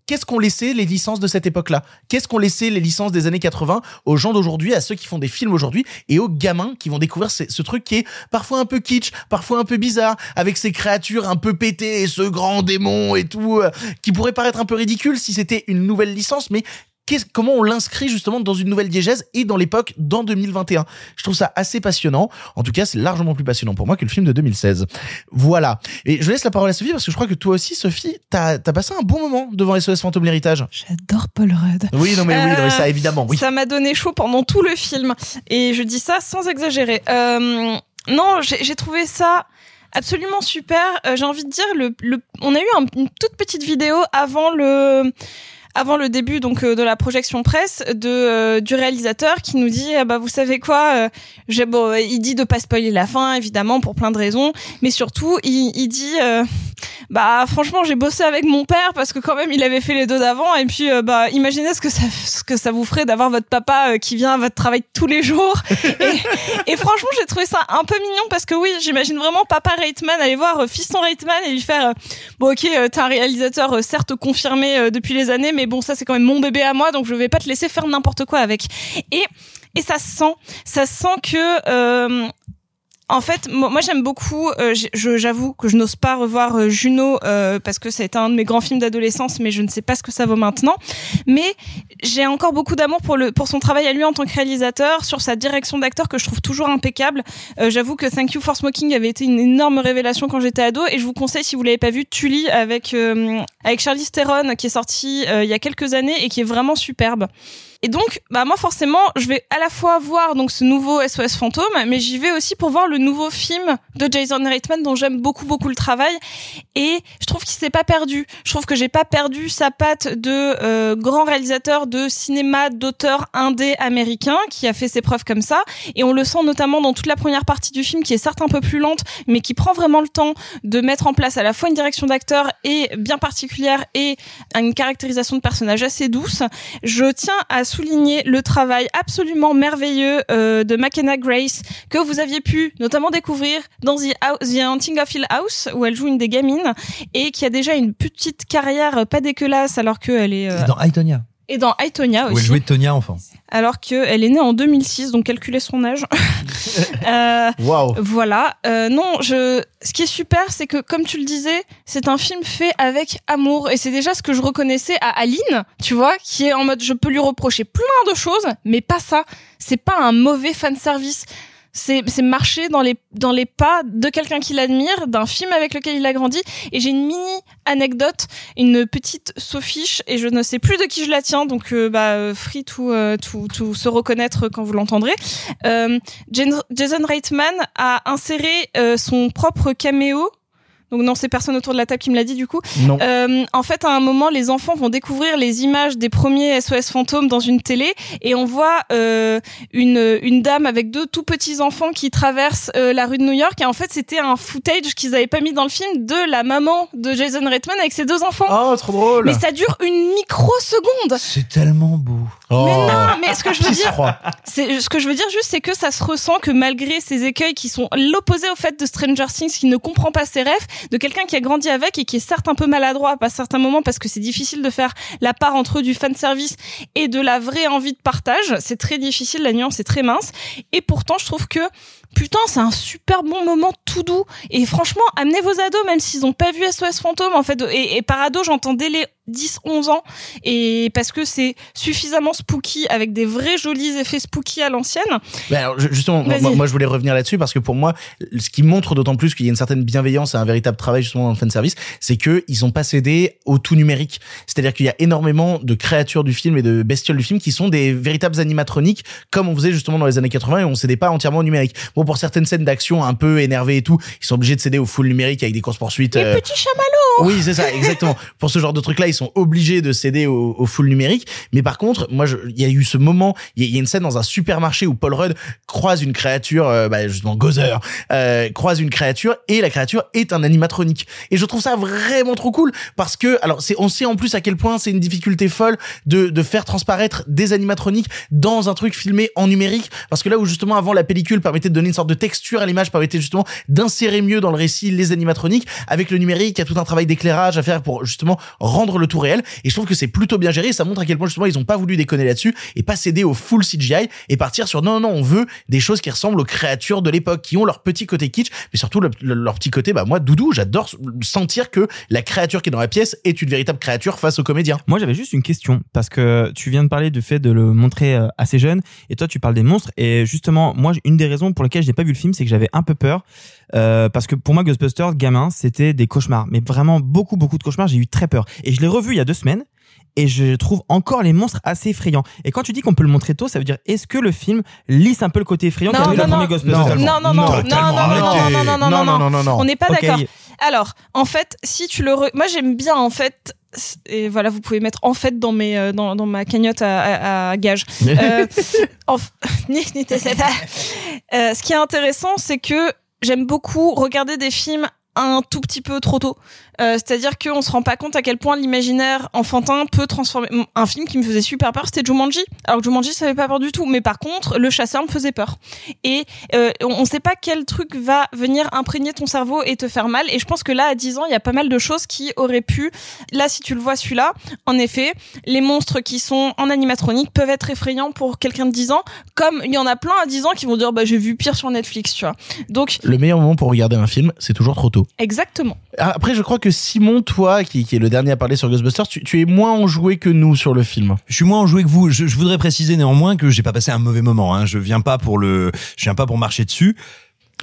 [SPEAKER 1] qu'est-ce qu'ont laissé les licences de cette époque-là? Qu'est-ce qu'ont laissé les licences des années 80 aux gens d'aujourd'hui, à ceux qui font des films aujourd'hui et aux gamins qui vont découvrir ce, truc qui est parfois un peu kitsch, parfois un peu bizarre, avec ces créatures un peu pétées ce grand démon et tout, euh, qui pourrait paraître un peu ridicule si c'était une nouvelle licence, mais comment on l'inscrit justement dans une nouvelle diégèse et dans l'époque dans 2021. Je trouve ça assez passionnant. En tout cas, c'est largement plus passionnant pour moi que le film de 2016. Voilà. Et je laisse la parole à Sophie parce que je crois que toi aussi, Sophie, t'as as passé un bon moment devant SOS Fantôme l'héritage.
[SPEAKER 7] J'adore Paul Rudd.
[SPEAKER 1] Oui, non mais oui, non, ça évidemment, oui.
[SPEAKER 7] Ça m'a donné chaud pendant tout le film et je dis ça sans exagérer. Euh, non, j'ai trouvé ça absolument super. Euh, j'ai envie de dire, le, le, on a eu une toute petite vidéo avant le avant le début donc euh, de la projection presse de euh, du réalisateur qui nous dit ah bah vous savez quoi euh, j'ai bon il dit de pas spoiler la fin évidemment pour plein de raisons mais surtout il, il dit bah franchement j'ai bossé avec mon père parce que quand même il avait fait les deux d'avant et puis bah imaginez ce que ça ce que ça vous ferait d'avoir votre papa qui vient à votre travail tous les jours. Et, et franchement j'ai trouvé ça un peu mignon parce que oui j'imagine vraiment papa Reitman aller voir fiston Reitman et lui faire bon ok t'es un réalisateur certes confirmé depuis les années mais mais bon, ça c'est quand même mon bébé à moi, donc je vais pas te laisser faire n'importe quoi avec. Et et ça sent, ça sent que euh, en fait, moi j'aime beaucoup. Euh, j'avoue que je n'ose pas revoir euh, Juno euh, parce que c'est un de mes grands films d'adolescence, mais je ne sais pas ce que ça vaut maintenant. Mais j'ai encore beaucoup d'amour pour le pour son travail à lui en tant que réalisateur, sur sa direction d'acteur que je trouve toujours impeccable. j'avoue que Thank You for Smoking avait été une énorme révélation quand j'étais ado, et je vous conseille si vous l'avez pas vu, Tully avec avec Charlize Theron qui est sorti euh, il y a quelques années et qui est vraiment superbe. Et donc, bah moi forcément, je vais à la fois voir donc ce nouveau SOS fantôme, mais j'y vais aussi pour voir le nouveau film de Jason Reitman dont j'aime beaucoup beaucoup le travail. Et je trouve qu'il s'est pas perdu. Je trouve que j'ai pas perdu sa patte de euh, grand réalisateur de cinéma d'auteur indé américain qui a fait ses preuves comme ça. Et on le sent notamment dans toute la première partie du film qui est certes un peu plus lente, mais qui prend vraiment le temps de mettre en place à la fois une direction d'acteur et bien particulière et une caractérisation de personnage assez douce. Je tiens à souligner le travail absolument merveilleux euh, de McKenna Grace que vous aviez pu notamment découvrir dans The, The Haunting of Hill House où elle joue une des gamines et qui a déjà une petite carrière pas dégueulasse alors qu'elle est euh,
[SPEAKER 3] Et dans Aitonia.
[SPEAKER 7] Et dans Aitonia
[SPEAKER 3] Où elle
[SPEAKER 7] aussi
[SPEAKER 3] jouait Tonia enfant.
[SPEAKER 7] alors qu'elle est née en 2006 donc calculez son âge Euh,
[SPEAKER 1] Waouh.
[SPEAKER 7] voilà. Euh, non, je. Ce qui est super, c'est que comme tu le disais, c'est un film fait avec amour et c'est déjà ce que je reconnaissais à Aline, tu vois, qui est en mode je peux lui reprocher plein de choses, mais pas ça. C'est pas un mauvais fan service. C'est marcher dans les dans les pas de quelqu'un qui l'admire, d'un film avec lequel il a grandi. Et j'ai une mini anecdote, une petite sophiche, et je ne sais plus de qui je la tiens, donc euh, bah euh, free tout euh, tout tout se reconnaître quand vous l'entendrez. Euh, Jason Reitman a inséré euh, son propre caméo. Donc non, c'est personne autour de la table qui me l'a dit du coup.
[SPEAKER 1] Non.
[SPEAKER 7] Euh, en fait, à un moment, les enfants vont découvrir les images des premiers SOS fantômes dans une télé et on voit euh, une, une dame avec deux tout petits enfants qui traversent euh, la rue de New York et en fait, c'était un footage qu'ils avaient pas mis dans le film de la maman de Jason Reitman avec ses deux enfants.
[SPEAKER 1] Oh, trop drôle.
[SPEAKER 7] Mais ça dure une microseconde.
[SPEAKER 3] C'est tellement beau.
[SPEAKER 1] Oh.
[SPEAKER 7] Mais non, mais ce que je veux dire, c'est ce que je veux dire juste, c'est que ça se ressent que malgré ces écueils qui sont l'opposé au fait de Stranger Things, qui ne comprend pas ses rêves, de quelqu'un qui a grandi avec et qui est certes un peu maladroit à certains moments parce que c'est difficile de faire la part entre du fan service et de la vraie envie de partage. C'est très difficile, la nuance est très mince. Et pourtant, je trouve que Putain, c'est un super bon moment tout doux. Et franchement, amenez vos ados, même s'ils ont pas vu SOS Fantôme, en fait. Et, par ado, j'entends dès les 10, 11 ans. Et parce que c'est suffisamment spooky, avec des vrais jolis effets spooky à l'ancienne.
[SPEAKER 1] Alors, justement, moi, je voulais revenir là-dessus parce que pour moi, ce qui montre d'autant plus qu'il y a une certaine bienveillance et un véritable travail justement dans le fan service, c'est que ils ont pas cédé au tout numérique. C'est-à-dire qu'il y a énormément de créatures du film et de bestioles du film qui sont des véritables animatroniques, comme on faisait justement dans les années 80 et on cédait pas entièrement au numérique. Bon, pour certaines scènes d'action un peu énervées et tout, ils sont obligés de céder au full numérique avec des courses poursuites.
[SPEAKER 7] Les petits chamallows
[SPEAKER 1] Oui, c'est ça, exactement. Pour ce genre de truc-là, sont obligés de céder au, full numérique. Mais par contre, moi, il y a eu ce moment, il y, a- une scène dans un supermarché où Paul Rudd croise une créature, euh, bah, justement Gozer, euh, croise une créature et la créature est un animatronique. Et je trouve ça vraiment trop cool parce que, alors, on sait en plus à quel point c'est une difficulté folle de, de faire transparaître des animatroniques dans un truc filmé en numérique. Parce que là où justement avant la pellicule permettait de donner une sorte de texture à l'image, permettait justement d'insérer mieux dans le récit les animatroniques, avec le numérique, il y a tout un travail d'éclairage à faire pour justement rendre le tout réel. Et je trouve que c'est plutôt bien géré. Ça montre à quel point justement ils ont pas voulu déconner là-dessus et pas céder au full CGI et partir sur non, non, on veut des choses qui ressemblent aux créatures de l'époque, qui ont leur petit côté kitsch, mais surtout le- le- leur petit côté, bah moi, doudou, j'adore sentir que la créature qui est dans la pièce est une véritable créature face au comédien.
[SPEAKER 2] Moi, j'avais juste une question parce que tu viens de parler du fait de le montrer euh, assez jeune et toi, tu parles des monstres. Et justement, moi, une des raisons pour lesquelles je n'ai pas vu le film, c'est que j'avais un peu peur euh, parce que pour moi, Ghostbusters, gamin, c'était des cauchemars, mais vraiment beaucoup, beaucoup de cauchemars. J'ai eu très peur et je l'ai revu il y a deux semaines. Et je trouve encore les monstres assez effrayants. Et quand tu dis qu'on peut le montrer tôt, ça veut dire est-ce que le film lisse un peu le côté effrayant
[SPEAKER 7] Non, non, non.
[SPEAKER 2] Ghostbusters?
[SPEAKER 7] Non, non, non, non, non, non, non, non, non, non, non, non, non, non. On n'est pas d'accord. Alors, en fait, si tu le, re- moi j'aime bien en fait. Et voilà, vous pouvez mettre en fait dans mes euh, dans, dans ma cagnotte à, à, à gage. Euh, en Euh, ce qui est intéressant, c'est que j'aime beaucoup regarder des films un tout petit peu trop tôt. Euh, C'est-à-dire qu'on se rend pas compte à quel point l'imaginaire enfantin peut transformer. Un film qui me faisait super peur, c'était Jumanji. Alors que Jumanji, ça fait pas peur du tout. Mais par contre, Le Chasseur me faisait peur. Et euh, on on sait pas quel truc va venir imprégner ton cerveau et te faire mal. Et je pense que là, à 10 ans, il y a pas mal de choses qui auraient pu... Là, si tu le vois celui-là, en effet, les monstres qui sont en animatronique peuvent être effrayants pour quelqu'un de 10 ans, comme il y en a plein à 10 ans qui vont dire bah j'ai vu pire sur Netflix, tu vois. Donc
[SPEAKER 1] Le meilleur moment pour regarder un film, c'est toujours trop tôt.
[SPEAKER 7] Exactement.
[SPEAKER 1] Après, je crois que Simon, toi, qui, qui est le dernier à parler sur Ghostbusters, tu, tu es moins enjoué que nous sur le film.
[SPEAKER 3] Je suis moins enjoué que vous. Je, je voudrais préciser néanmoins que j'ai pas passé un mauvais moment. Hein. Je viens pas pour le, je viens pas pour marcher dessus.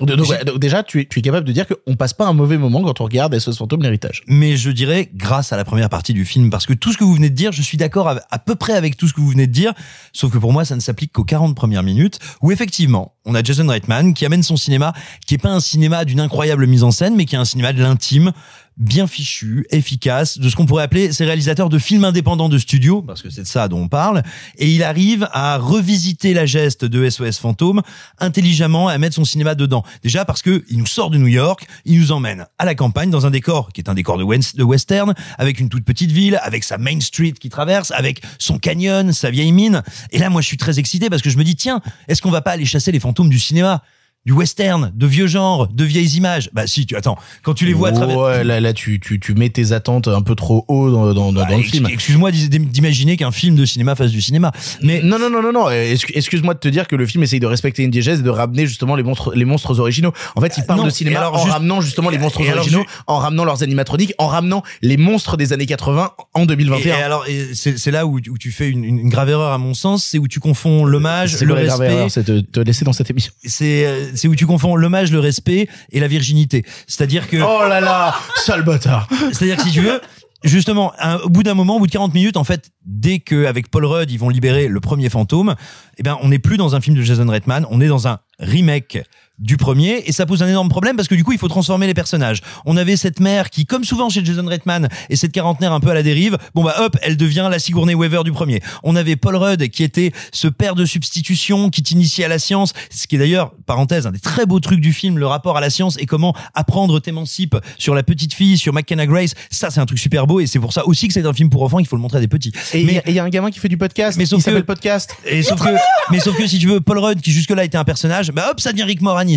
[SPEAKER 1] Donc, donc, ouais, donc déjà, tu es, tu es capable de dire qu'on passe pas un mauvais moment quand on regarde SOS Fantôme l'héritage.
[SPEAKER 3] Mais je dirais grâce à la première partie du film, parce que tout ce que vous venez de dire, je suis d'accord à, à peu près avec tout ce que vous venez de dire, sauf que pour moi, ça ne s'applique qu'aux 40 premières minutes, où effectivement, on a Jason Reitman qui amène son cinéma, qui est pas un cinéma d'une incroyable mise en scène, mais qui est un cinéma de l'intime, bien fichu, efficace, de ce qu'on pourrait appeler ces réalisateurs de films indépendants de studio, parce que c'est de ça dont on parle, et il arrive à revisiter la geste de SOS Fantôme intelligemment, à mettre son cinéma dedans. Déjà parce que il nous sort de New York, il nous emmène à la campagne dans un décor qui est un décor de, de western, avec une toute petite ville, avec sa Main Street qui traverse, avec son canyon, sa vieille mine. Et là, moi, je suis très excité parce que je me dis, tiens, est-ce qu'on va pas aller chasser les fantômes du cinéma? Du western, de vieux genres, de vieilles images. Bah si, tu attends, quand tu les vois à travers
[SPEAKER 1] Ouais, là, là, tu, tu, tu mets tes attentes un peu trop haut dans, dans, dans,
[SPEAKER 3] Bah,
[SPEAKER 1] dans le
[SPEAKER 3] ex-
[SPEAKER 1] film.
[SPEAKER 3] Excuse-moi d'imaginer qu'un film de cinéma fasse du cinéma. Mais
[SPEAKER 1] non, non, non, non, non. excu- Excuse-moi de te dire que le film essaye de respecter une diégèse et de ramener justement les monstres, les monstres originaux. En fait, il parle
[SPEAKER 3] non,
[SPEAKER 1] de cinéma
[SPEAKER 3] alors
[SPEAKER 1] en
[SPEAKER 3] juste-
[SPEAKER 1] ramenant justement les monstres
[SPEAKER 3] et
[SPEAKER 1] originaux, en ramenant leurs animatroniques, en ramenant les monstres des années 80 en
[SPEAKER 3] Et,
[SPEAKER 1] 2021.
[SPEAKER 3] et alors, et c'est c'est là où, où tu fais une, une grave erreur à mon sens, c'est où tu confonds l'hommage, le respect.
[SPEAKER 1] erreur, c'est te, te laisser dans cette émission.
[SPEAKER 3] C'est euh, c'est où tu confonds l'hommage, le respect et la virginité. C'est-à-dire que
[SPEAKER 1] Oh là là, sale bâtard.
[SPEAKER 3] C'est-à-dire que si tu veux, justement, un- au bout d'un moment, au bout de 40 minutes, en fait, dès que avec Paul Rudd, ils vont libérer le premier fantôme, eh ben, on n'est plus dans un film de Jason Reitman, on est dans un remake du premier et ça pose un énorme problème parce que du coup il faut transformer les personnages. On avait cette mère qui comme souvent chez Jason Reitman et cette quarantenaire un peu à la dérive, bon bah hop, elle devient la Sigourney Weaver du premier. On avait Paul Rudd qui était ce père de substitution qui t'initie à la science, ce qui est d'ailleurs parenthèse un des très beaux trucs du film, le rapport à la science et comment apprendre t'émancipe sur la petite fille, sur McKenna Grace, ça c'est un truc super beau et c'est pour ça aussi que c'est un film pour enfants, il faut le montrer à des petits.
[SPEAKER 1] Et il y
[SPEAKER 3] mais
[SPEAKER 1] a- et il y, a un gamin qui fait du podcast.
[SPEAKER 3] Mais sauf
[SPEAKER 1] il s'appelle
[SPEAKER 3] que-
[SPEAKER 1] podcast.
[SPEAKER 3] et sauf que, mais sauf que si tu veux, Paul Rudd, qui jusque-là était un personnage, bah hop, ça devient Rick Moranis.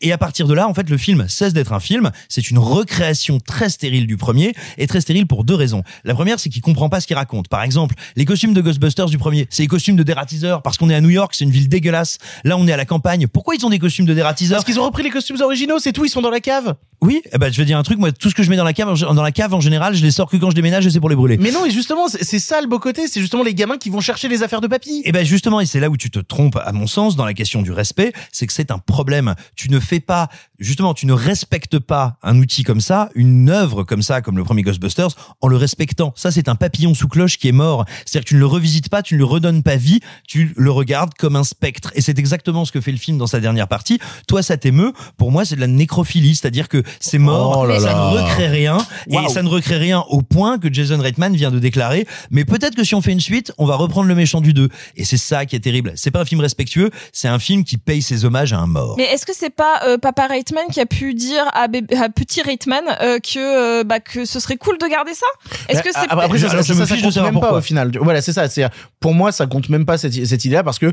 [SPEAKER 3] Et à partir de là, en fait, le film cesse d'être un film. C'est une recréation très stérile du premier, et très stérile pour deux raisons. La première, c'est qu'il comprend pas ce qu'il raconte. Par exemple, les costumes de Ghostbusters du premier, c'est les costumes de dératiseurs, parce qu'on est à New York, c'est une ville dégueulasse. Là, on est à la campagne. Pourquoi ils ont des costumes de dératiseurs
[SPEAKER 1] Parce qu'ils ont repris les costumes originaux, c'est tout, ils sont dans la cave.
[SPEAKER 3] Oui, eh ben, je vais dire un truc, moi, tout ce que je mets dans la cave, en- dans la cave, en général, je les sors que quand je déménage et c'est pour les brûler.
[SPEAKER 1] Mais non, et justement, c'est ça le beau côté, c'est justement les gamins qui vont chercher les affaires de papy.
[SPEAKER 3] Et ben justement, et c'est là où tu te trompes, à mon sens, dans la question du respect, c'est que c'est un problème. Tu ne fais pas, justement, tu ne respectes pas un outil comme ça, une œuvre comme ça, comme le premier Ghostbusters, en le respectant. Ça, c'est un papillon sous cloche qui est mort. C'est-à-dire que tu ne le revisites pas, tu ne le redonnes pas vie, tu le regardes comme un spectre. Et c'est exactement ce que fait le film dans sa dernière partie. Toi, ça t'émeut. Pour moi, c'est de la nécrophilie, c'est-à-dire que c'est mort,
[SPEAKER 1] Oh là
[SPEAKER 3] ça
[SPEAKER 1] là.
[SPEAKER 3] ne recrée rien, et ça ne recrée rien au point que Jason Reitman vient de déclarer. Mais peut-être que si on fait une suite, on va reprendre le méchant du 2. Et c'est ça qui est terrible. C'est pas un film respectueux, c'est un film qui paye ses hommages à un mort.
[SPEAKER 7] Mais est-ce que c'est pas euh, Papa Reitman qui a pu dire à, bébé- à petit Reitman euh, que euh, bah que ce serait cool de garder ça Est-ce que c'est
[SPEAKER 1] Après, après, ça, ça,
[SPEAKER 3] je me fiche de savoir
[SPEAKER 1] même pas au final. Voilà, c'est ça. C'est pour moi, ça compte même pas cette, cette idée-là parce que euh,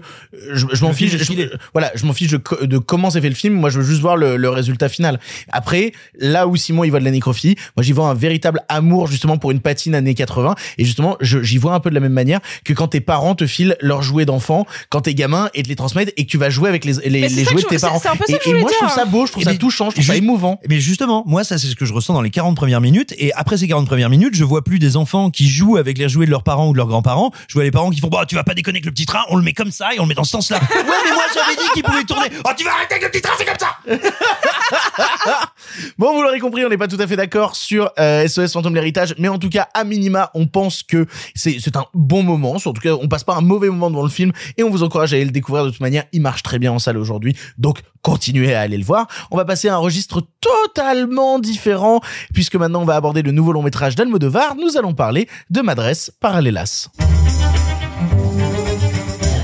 [SPEAKER 1] je, je m'en fiche. je- voilà, je m'en fiche de, co- de comment s'est fait le film. Moi, je veux juste voir le, le résultat final. Après, là où Simon il voit de la nécrophilie, moi j'y vois un véritable amour justement pour une patine années 80. Et justement, je- j'y vois un peu de la même manière que quand tes parents te filent leurs jouets d'enfants, quand t'es gamin et te les transmettent et que tu vas jouer avec les, les, jouets de tes parents.
[SPEAKER 7] c'est un peu ça
[SPEAKER 1] et, moi, je trouve
[SPEAKER 7] dire.
[SPEAKER 1] ça beau, je trouve ça
[SPEAKER 3] mais-
[SPEAKER 1] touchant, je trouve ça
[SPEAKER 3] juste-
[SPEAKER 1] émouvant.
[SPEAKER 3] Mais justement, moi, ça, c'est ce que je ressens dans les 40 premières minutes. Et après ces 40 premières minutes, je vois plus des enfants qui jouent avec les jouets de leurs parents ou de leurs grands-parents. Je vois les parents qui font, bah, tu vas pas déconner avec le petit train, on le met comme ça et on le met dans ce sens-là. ouais, mais moi, j'avais dit qu'il pouvait tourner. Oh, tu vas arrêter avec le petit train, c'est comme ça!
[SPEAKER 1] Bon, vous l'aurez compris, on n'est pas tout à fait d'accord sur euh, SOS Fantôme l'héritage, mais en tout cas, à minima, on pense que c'est c'est un bon moment. En tout cas, on passe pas un mauvais moment devant le film et on vous encourage à aller le découvrir de toute manière. Il marche très bien en salle aujourd'hui, donc continuez à aller le voir. On va passer à un registre totalement différent puisque maintenant on va aborder le nouveau long métrage d'Almodovar. Nous allons parler de Madresse Parallelas.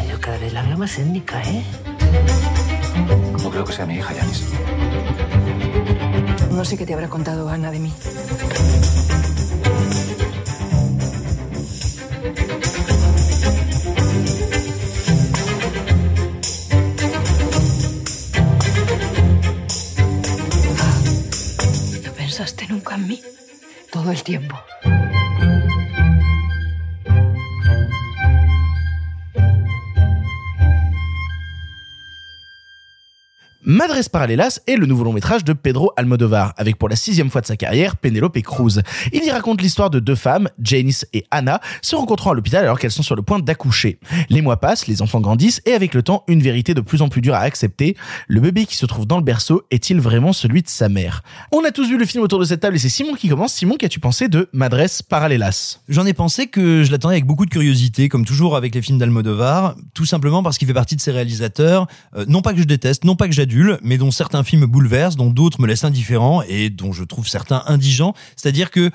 [SPEAKER 11] Yo cada vez la veo más étnica.
[SPEAKER 10] No creo que sea mi hija, Janis.
[SPEAKER 12] No sé qué te habrá contado Ana de mí. buscan mí todo el tiempo.
[SPEAKER 1] Madres Paralelas est le nouveau long métrage de Pedro Almodovar, avec pour la sixième fois de sa carrière Penelope Cruz. Il y raconte l'histoire de deux femmes, Janice et Anna, se rencontrant à l'hôpital alors qu'elles sont sur le point d'accoucher. Les mois passent, les enfants grandissent et avec le temps, une vérité de plus en plus dure à accepter. Le bébé qui se trouve dans le berceau est-il vraiment celui de sa mère? On a tous vu le film autour de cette table et c'est Simon qui commence. Simon, qu'as-tu pensé de Madres Paralelas
[SPEAKER 3] J'en ai pensé que je l'attendais avec beaucoup de curiosité, comme toujours avec les films d'Almodovar, tout simplement parce qu'il fait partie de ces réalisateurs, euh, non pas que je déteste, non pas que j'adule, mais dont certains films bouleversent, dont d'autres me laissent indifférent et dont je trouve certains indigents. C'est-à-dire que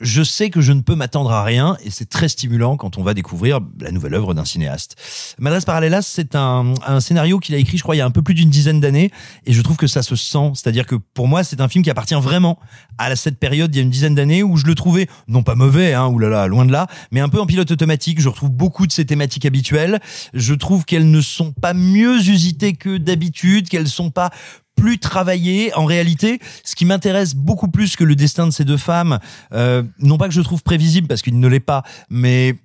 [SPEAKER 3] je sais que je ne peux m'attendre à rien et c'est très stimulant quand on va découvrir la nouvelle œuvre d'un cinéaste. Madras Paralelas, c'est un, un scénario qu'il a écrit, je crois, il y a un peu plus d'une dizaine d'années et je trouve que ça se sent. C'est-à-dire que pour moi, c'est un film qui appartient vraiment à cette période, il y a une dizaine d'années, où je le trouvais, non pas mauvais, hein, oulala, loin de là, mais un peu en pilote automatique. Je retrouve beaucoup de ces thématiques habituelles. Je trouve qu'elles ne sont pas mieux usitées que d'habitude, qu'elles sont pas plus travaillé. En réalité, ce qui m'intéresse beaucoup plus que le destin de ces deux femmes, euh, non pas que je trouve prévisible parce qu'il ne l'est pas, mais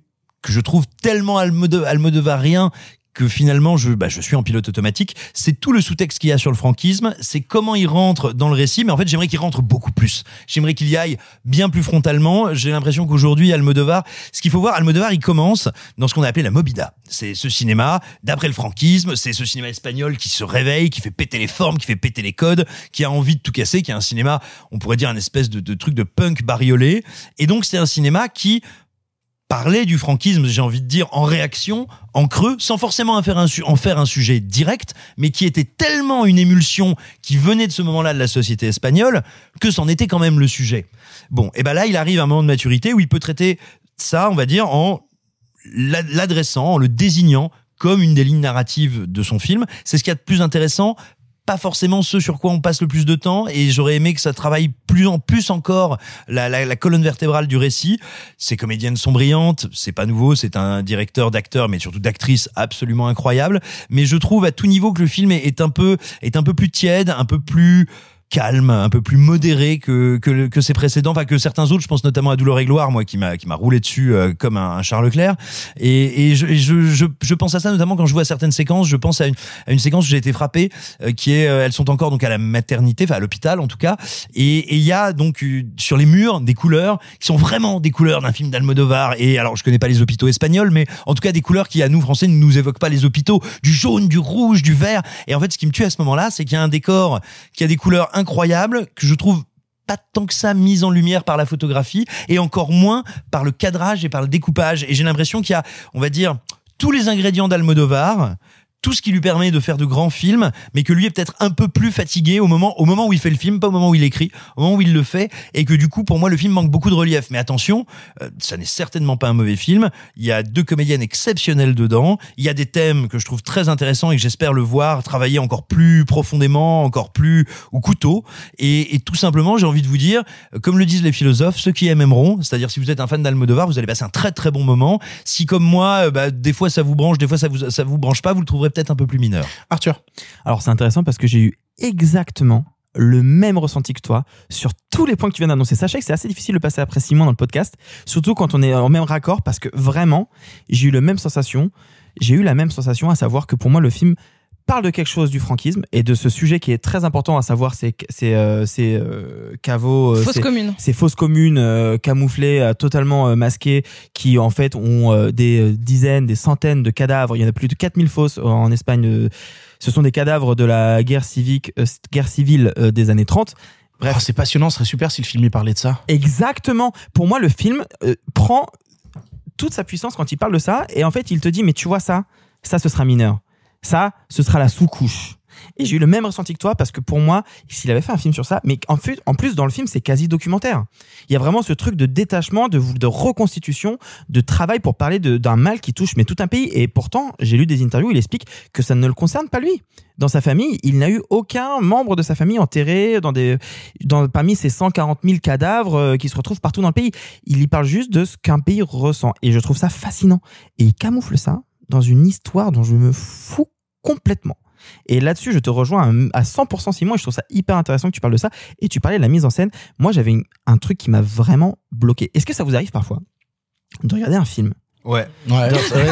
[SPEAKER 3] que je trouve tellement almodovarien que finalement je, bah, je suis en pilote automatique. C'est tout le sous-texte qu'il y a sur le franquisme, c'est comment il rentre dans le récit, mais en fait j'aimerais qu'il rentre beaucoup plus. J'aimerais qu'il y aille bien plus frontalement. J'ai l'impression qu'aujourd'hui Almodovar, ce qu'il faut voir, Almodovar il commence dans ce qu'on a appelé la Mobida. C'est ce cinéma d'après le franquisme, c'est ce cinéma espagnol qui se réveille, qui fait péter les formes, qui fait péter les codes, qui a envie de tout casser, qui est un cinéma, on pourrait dire un espèce de truc de punk bariolé. Et donc c'est un cinéma qui parler du franquisme, j'ai envie de dire, en réaction, en creux, sans forcément en faire, un, sujet direct, mais qui était tellement une émulsion qui venait de ce moment-là de la société espagnole, que c'en était quand même le sujet. Bon, et ben là, il arrive à un moment de maturité où il peut traiter ça, on va dire, en l'adressant, en le désignant comme une des lignes narratives de son film. C'est ce qu'il y a de plus intéressant pas forcément ce sur quoi on passe le plus de temps et j'aurais aimé que ça travaille plus en plus encore la, colonne vertébrale du récit. Ces comédiennes sont brillantes, c'est pas nouveau, c'est un directeur d'acteurs mais surtout d'actrices absolument incroyable. Mais je trouve à tout niveau que le film est un peu est un peu plus tiède, un peu plus calme, un peu plus modéré que, que, que ses précédents, enfin que certains autres. Je pense notamment à Douleur et Gloire, moi, qui m'a qui m'a roulé dessus euh, comme un, Charles Leclerc. Et, et, je, je, je, je, pense à ça notamment quand je vois certaines séquences. Je pense à une, à une séquence où j'ai été frappé, euh, qui est, euh, elles sont encore donc à la maternité, enfin à l'hôpital en tout cas. Et il y a donc sur les murs des couleurs qui sont vraiment des couleurs d'un film d'Almodovar. Et alors je connais pas les hôpitaux espagnols, mais en tout cas des couleurs qui à nous français ne nous évoquent pas les hôpitaux, du jaune, du rouge, du vert. Et en fait, ce qui me tue à ce moment-là, c'est qu'il y a un décor qui a des couleurs incroyable que je trouve pas tant que ça mise en lumière par la photographie et encore moins par le cadrage et par le découpage. Et j'ai l'impression qu'il y a, on va dire, tous les ingrédients d'Almodovar, tout ce qui lui permet de faire de grands films, mais que lui est peut-être un peu plus fatigué au moment, au moment où il fait le film, pas au moment où il écrit, au moment où il le fait, et que du coup, pour moi, le film manque beaucoup de relief. Mais attention, euh, ça n'est certainement pas un mauvais film. Il y a deux comédiennes exceptionnelles dedans. Il y a des thèmes que je trouve très intéressants et que j'espère le voir travailler encore plus profondément, encore plus au couteau. Et, et tout simplement, j'ai envie de vous dire, comme le disent les philosophes, ceux qui aiment aimeront. C'est-à-dire, si vous êtes un fan d'Almodovar, vous allez passer un très très bon moment. Si comme moi, euh, bah, des fois ça vous branche, des fois ça vous ça vous branche pas, vous le trouverez peut-être un peu plus mineur.
[SPEAKER 1] Arthur.
[SPEAKER 2] Alors c'est intéressant parce que j'ai eu exactement le même ressenti que toi sur tous les points que tu viens d'annoncer. Sachez que c'est assez difficile de passer après Simon dans le podcast, surtout quand on est en même raccord, parce que vraiment, j'ai eu la même sensation. J'ai eu la même sensation, à savoir que pour moi, le film parle de quelque chose du franquisme et de ce sujet qui est très important à savoir c'est c'est euh, c'est euh, caveaux
[SPEAKER 7] fausses communes
[SPEAKER 2] ces fausses communes euh, camouflées euh, totalement euh, masquées qui en fait ont des dizaines des centaines de cadavres il y en a plus de 4000 fosses en Espagne ce sont des cadavres de la guerre civique guerre civile des années 30
[SPEAKER 1] Bref, oh, c'est passionnant, ce serait super si le film y parlait de ça.
[SPEAKER 2] Exactement. Pour moi, le film prend toute sa puissance quand il parle de ça, et en fait, il te dit, mais tu vois ça, ça, ce sera mineur. Ça, ce sera la sous-couche. Et j'ai eu le même ressenti que toi parce que pour moi, s'il avait fait un film sur ça, mais en, fait, en plus dans le film c'est quasi documentaire. Il y a vraiment ce truc de détachement, de, de reconstitution, de travail pour parler d'un mal qui touche mais tout un pays. Et pourtant, j'ai lu des interviews, où il explique que ça ne le concerne pas lui. Dans sa famille, il n'a eu aucun membre de sa famille enterré dans des, dans, parmi ces 140 000 cadavres euh, qui se retrouvent partout dans le pays. Il y parle juste de ce qu'un pays ressent. Et je trouve ça fascinant. Et il camoufle ça dans une histoire dont je me fous complètement. Et là-dessus, je te rejoins à 100% Simon et je trouve ça hyper intéressant que tu parles de ça. Et tu parlais de la mise en scène. Moi, j'avais un truc qui m'a vraiment bloqué. Est-ce que ça vous arrive parfois de regarder un film?
[SPEAKER 3] Ouais.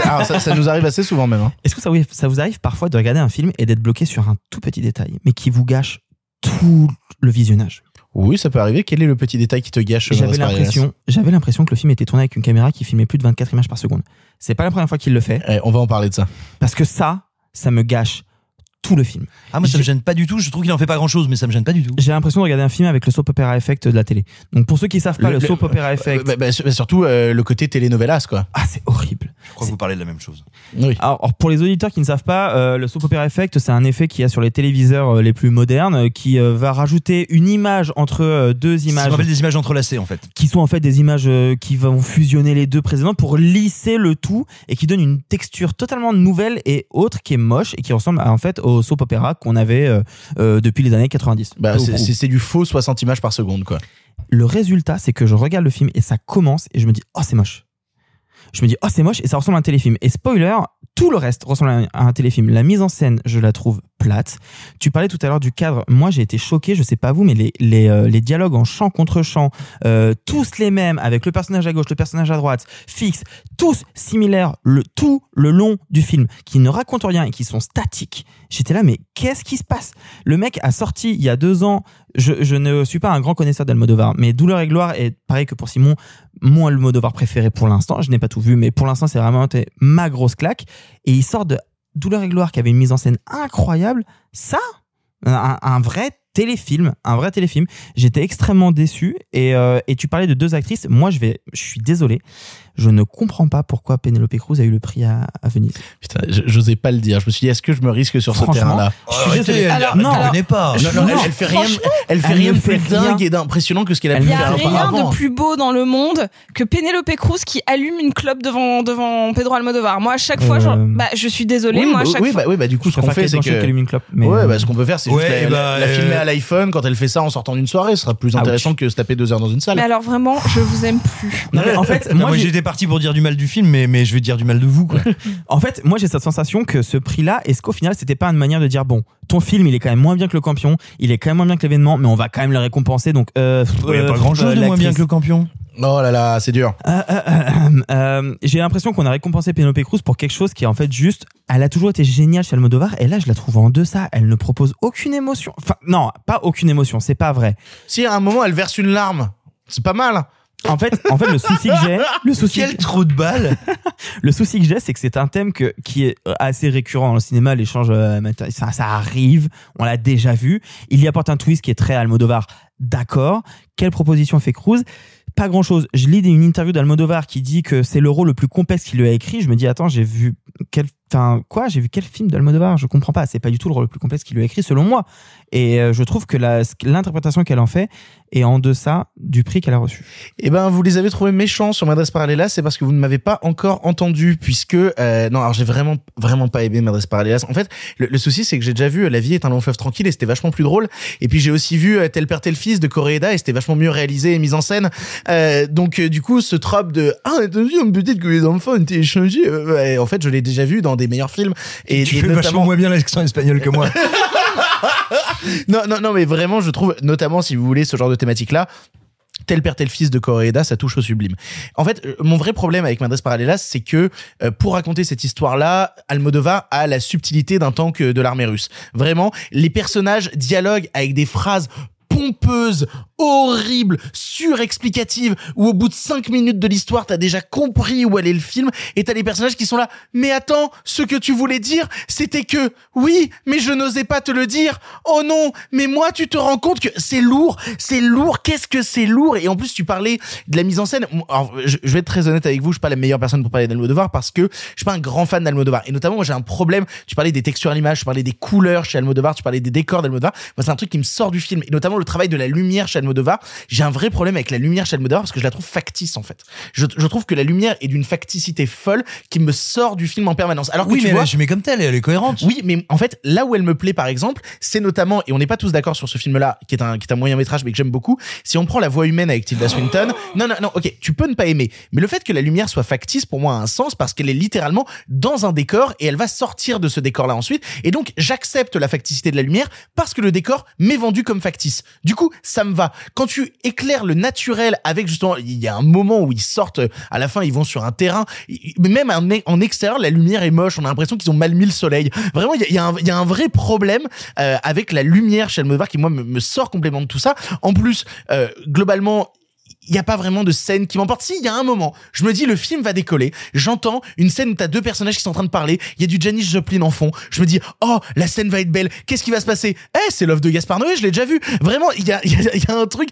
[SPEAKER 1] Alors ça, ça nous arrive assez souvent même. hein.
[SPEAKER 2] Est-ce que ça, vous- ça vous arrive parfois de regarder un film et d'être bloqué sur un tout petit détail, mais qui vous gâche tout le visionnage?
[SPEAKER 1] Oui, ça peut arriver. Quel est le petit détail qui te gâche
[SPEAKER 2] J'avais l'impression, j'avais l'impression que le film était tourné avec une caméra qui filmait plus de 24 images par seconde. C'est pas la première fois qu'il le fait.
[SPEAKER 1] Eh, on va en parler de ça.
[SPEAKER 2] Parce que ça, ça me gâche tout le film.
[SPEAKER 3] Ah, moi, ça me gêne pas du tout. Je trouve qu'il en fait pas grand chose, mais ça me gêne pas du tout.
[SPEAKER 2] J'ai l'impression de regarder un film avec le soap opera effect de la télé. Donc pour ceux qui savent pas le,
[SPEAKER 1] Le-
[SPEAKER 2] soap opera effect,
[SPEAKER 1] Bah, bah, sur- surtout euh, le côté telenovelas, quoi.
[SPEAKER 2] ah c'est horrible.
[SPEAKER 3] Je crois que vous parlez de la même chose.
[SPEAKER 1] Oui.
[SPEAKER 2] Alors, alors, pour les auditeurs qui ne savent pas, euh, le soap opera effect, c'est un effet qu'il y a sur les téléviseurs euh, les plus modernes, euh, qui euh, va rajouter une image entre euh, deux
[SPEAKER 3] Ça
[SPEAKER 2] images.
[SPEAKER 3] me rappelle des images entrelacées, en fait.
[SPEAKER 2] qui sont en fait des images euh, qui vont fusionner les deux précédentes pour lisser le tout et qui donnent une texture totalement nouvelle et autre qui est moche et qui ressemble à, en fait au soap opéra qu'on avait euh, euh, depuis les années 90.
[SPEAKER 1] Bah, c'est du faux 60 images par seconde, quoi.
[SPEAKER 2] Le résultat, c'est que je regarde le film et ça commence et je me dis oh c'est moche. Je me dis oh c'est moche et ça ressemble à un téléfilm. Et spoiler, tout le reste ressemble à un, téléfilm. La mise en scène, je la trouve plate. Tu parlais tout à l'heure du cadre. Moi, j'ai été choqué. Je sais pas vous, mais les euh, dialogues en chant contre chant, euh, tous les mêmes, avec le personnage à gauche, le personnage à droite, fixe, tous similaires, le tout le long du film, qui ne racontent rien et qui sont statiques. J'étais là, mais qu'est-ce qui se passe? Le mec a sorti il y a deux ans. Je, je ne suis pas un grand connaisseur d'Almodovar, mais Douleur et gloire est pareil que pour Simon, mon Almodovar préféré pour l'instant. Je n'ai pas tout vu, mais pour l'instant, c'est vraiment ma grosse claque. Et il sort de Douleur et gloire qui avait une mise en scène incroyable. Ça, un, un vrai téléfilm, un vrai téléfilm. J'étais extrêmement déçu. Et, euh, et tu parlais de deux actrices. Moi, je vais, je suis désolé. Je ne comprends pas pourquoi Penelope Cruz a eu le prix à, à Venise.
[SPEAKER 1] Putain, je- j'osais pas le dire. Je me suis dit, est-ce que je me risque sur ce terrain-là
[SPEAKER 2] je suis désolé.
[SPEAKER 3] elle,
[SPEAKER 7] Alors,
[SPEAKER 3] elle
[SPEAKER 2] non,
[SPEAKER 3] pas.
[SPEAKER 1] Non, non,
[SPEAKER 2] Non,
[SPEAKER 1] elle, fait rien, elle fait
[SPEAKER 2] elle
[SPEAKER 1] rien de plus
[SPEAKER 2] rien.
[SPEAKER 1] dingue et d'impressionnant que ce qu'elle a pu
[SPEAKER 7] Il
[SPEAKER 2] ne
[SPEAKER 7] n'y a
[SPEAKER 1] faire
[SPEAKER 7] rien de plus beau dans le monde que Penelope Cruz qui allume une clope devant, devant Pedro Almodovar. Moi, à chaque fois,
[SPEAKER 2] Euh,
[SPEAKER 7] genre, bah, je suis désolée,
[SPEAKER 1] Oui,
[SPEAKER 7] moi, à
[SPEAKER 1] bah,
[SPEAKER 7] chaque
[SPEAKER 1] oui,
[SPEAKER 7] fois.
[SPEAKER 1] bah, oui, bah, du coup,
[SPEAKER 2] Je
[SPEAKER 1] ce qu'on fait, c'est que.
[SPEAKER 2] allume une clope. Mais
[SPEAKER 1] ouais,
[SPEAKER 2] euh,
[SPEAKER 1] bah, ce qu'on peut faire, c'est
[SPEAKER 3] Ouais,
[SPEAKER 1] juste
[SPEAKER 3] bah,
[SPEAKER 1] la- la
[SPEAKER 3] euh,
[SPEAKER 1] filmer à l'iPhone quand elle fait ça en sortant d'une soirée. Ce sera plus
[SPEAKER 2] Ah,
[SPEAKER 1] intéressant
[SPEAKER 2] oui.
[SPEAKER 1] que se taper deux heures dans une salle.
[SPEAKER 7] Mais alors, vraiment, je vous aime plus.
[SPEAKER 2] non, mais en fait,
[SPEAKER 3] Non,
[SPEAKER 2] moi,
[SPEAKER 3] moi,
[SPEAKER 2] j'ai-
[SPEAKER 3] j'étais parti pour dire du mal du film, mais, mais je vais dire du mal de vous, quoi.
[SPEAKER 2] En fait, moi j'ai cette sensation que ce prix-là, est-ce qu'au final c'était pas une manière de dire bon, ton film il est quand même moins bien que le Campion, il est quand même moins bien que l'événement, mais on va quand même le récompenser donc. Euh,
[SPEAKER 3] Il n'y a pas grand chose
[SPEAKER 2] euh,
[SPEAKER 3] de moins bien que le campion.
[SPEAKER 1] Oh là là, c'est dur.
[SPEAKER 2] Euh, euh, euh, euh, j'ai l'impression qu'on a récompensé Penelope Cruz pour quelque chose qui est en fait juste. Elle a toujours été géniale chez Almodovar et là je la trouve en deçà. Elle ne propose aucune émotion. Enfin non, pas aucune émotion, c'est pas vrai.
[SPEAKER 1] Si à un moment elle verse une larme, c'est pas mal.
[SPEAKER 2] En fait, en fait le souci que j'ai, le souci
[SPEAKER 3] Quel trou de balle
[SPEAKER 2] Le souci que j'ai, c'est que c'est un thème que, qui est euh, assez récurrent dans le cinéma, l'échange, euh, ça, ça arrive, on l'a déjà vu. Il y apporte un twist qui est très Almodovar, d'accord. Quelle proposition fait Cruz? Pas grand chose. Je lis une interview d'Almodovar qui dit que c'est le rôle le plus complexe qu'il lui a écrit. Je me dis, attends, j'ai vu quel, enfin, quoi? J'ai vu quel film d'Almodovar? Je comprends pas. C'est pas du tout le rôle le plus complexe qu'il lui a écrit, selon moi. Et euh, je trouve que l'interprétation qu'elle en fait est en deçà du prix qu'elle a reçu.
[SPEAKER 1] Eh ben, vous les avez trouvés méchants sur Madres Paralelas, c'est parce que vous ne m'avez pas encore entendu, puisque euh, non, alors j'ai vraiment vraiment pas aimé Madres Paralelas. En fait, le, souci c'est que j'ai déjà vu euh, La vie est un long fleuve tranquille et c'était vachement plus drôle. Et puis j'ai aussi vu Tel père tel fils de Koreeda et c'était vachement mieux réalisé et mis en scène. Donc du coup, ce trope de ah attention peut-être que les enfants été échangés. en fait, je l'ai déjà vu dans des meilleurs films et,
[SPEAKER 3] Tu
[SPEAKER 1] et
[SPEAKER 3] fais vachement moins bien l'accent espagnol que moi.
[SPEAKER 1] non, non, non, mais vraiment, je trouve, notamment si vous voulez ce genre de thématique-là, tel père tel fils de Coréda, ça touche au sublime. En fait, euh, mon vrai problème avec Madres Paralelas, c'est que euh, pour raconter cette histoire-là, Almodovar a la subtilité d'un tank euh, de l'armée russe. Vraiment, les personnages dialoguent avec des phrases pompeuses, horribles, surexplicatives, où au bout de cinq minutes de l'histoire, t'as déjà compris où allait le film, et t'as les personnages qui sont là, mais attends, ce que tu voulais dire, c'était que, oui, mais je n'osais pas te le dire, oh non, mais moi, tu te rends compte que c'est lourd, c'est lourd, qu'est-ce que c'est lourd, et en plus, tu parlais de la mise en scène, alors, je vais être très honnête avec vous, je suis pas la meilleure personne pour parler d'Almodovar, parce que je suis pas un grand fan d'Almodovar, et notamment, moi, j'ai un problème, tu parlais des textures à l'image, tu parlais des couleurs chez Almodovar, tu parlais des décors d'Almodovar, moi, c'est un truc qui me sort du film, et notamment le travail de la lumière chez Almodovar, j'ai un vrai problème avec la lumière chez Almodovar, parce que je la trouve factice, en fait. Je, je trouve que la lumière est d'une facticité folle qui me sort du film en permanence. Alors que
[SPEAKER 3] oui,
[SPEAKER 1] tu
[SPEAKER 3] mais
[SPEAKER 1] vois,
[SPEAKER 3] est- mais comme telle, elle est cohérente.
[SPEAKER 1] oui, mais en fait, là où elle me plaît, par exemple, c'est notamment, et on n'est pas tous d'accord sur ce film-là, qui est un, qui est un moyen métrage, mais que j'aime beaucoup. Si on prend la voix humaine avec Tilda Swinton, non, non, non, ok, tu peux ne pas aimer, mais le fait que la lumière soit factice, pour moi, a un sens parce qu'elle est littéralement dans un décor et elle va sortir de ce décor-là ensuite. Et donc, j'accepte la facticité de la lumière parce que le décor m'est vendu comme factice. Du coup, ça me va. Quand tu éclaires le naturel avec justement, il y a un moment où ils sortent, à la fin, ils vont sur un terrain, même en, extérieur, la lumière est moche. On a l'impression qu'ils ont mal mis le soleil. Vraiment, il y a, un, vrai problème euh, avec la lumière chez Almodovar qui moi me, me sort complètement de tout ça. En plus, euh, globalement, il n'y a pas vraiment de scène qui m'emporte. Si, il y a un moment, je me dis le film va décoller, j'entends une scène où t'as deux personnages qui sont en train de parler, il y a du Janis Joplin en fond, je me dis, oh, la scène va être belle, qu'est-ce qui va se passer? Eh, c'est l'œuvre de Gaspard Noé, je l'ai déjà vu. Vraiment, il y a, il y, a, y a un truc,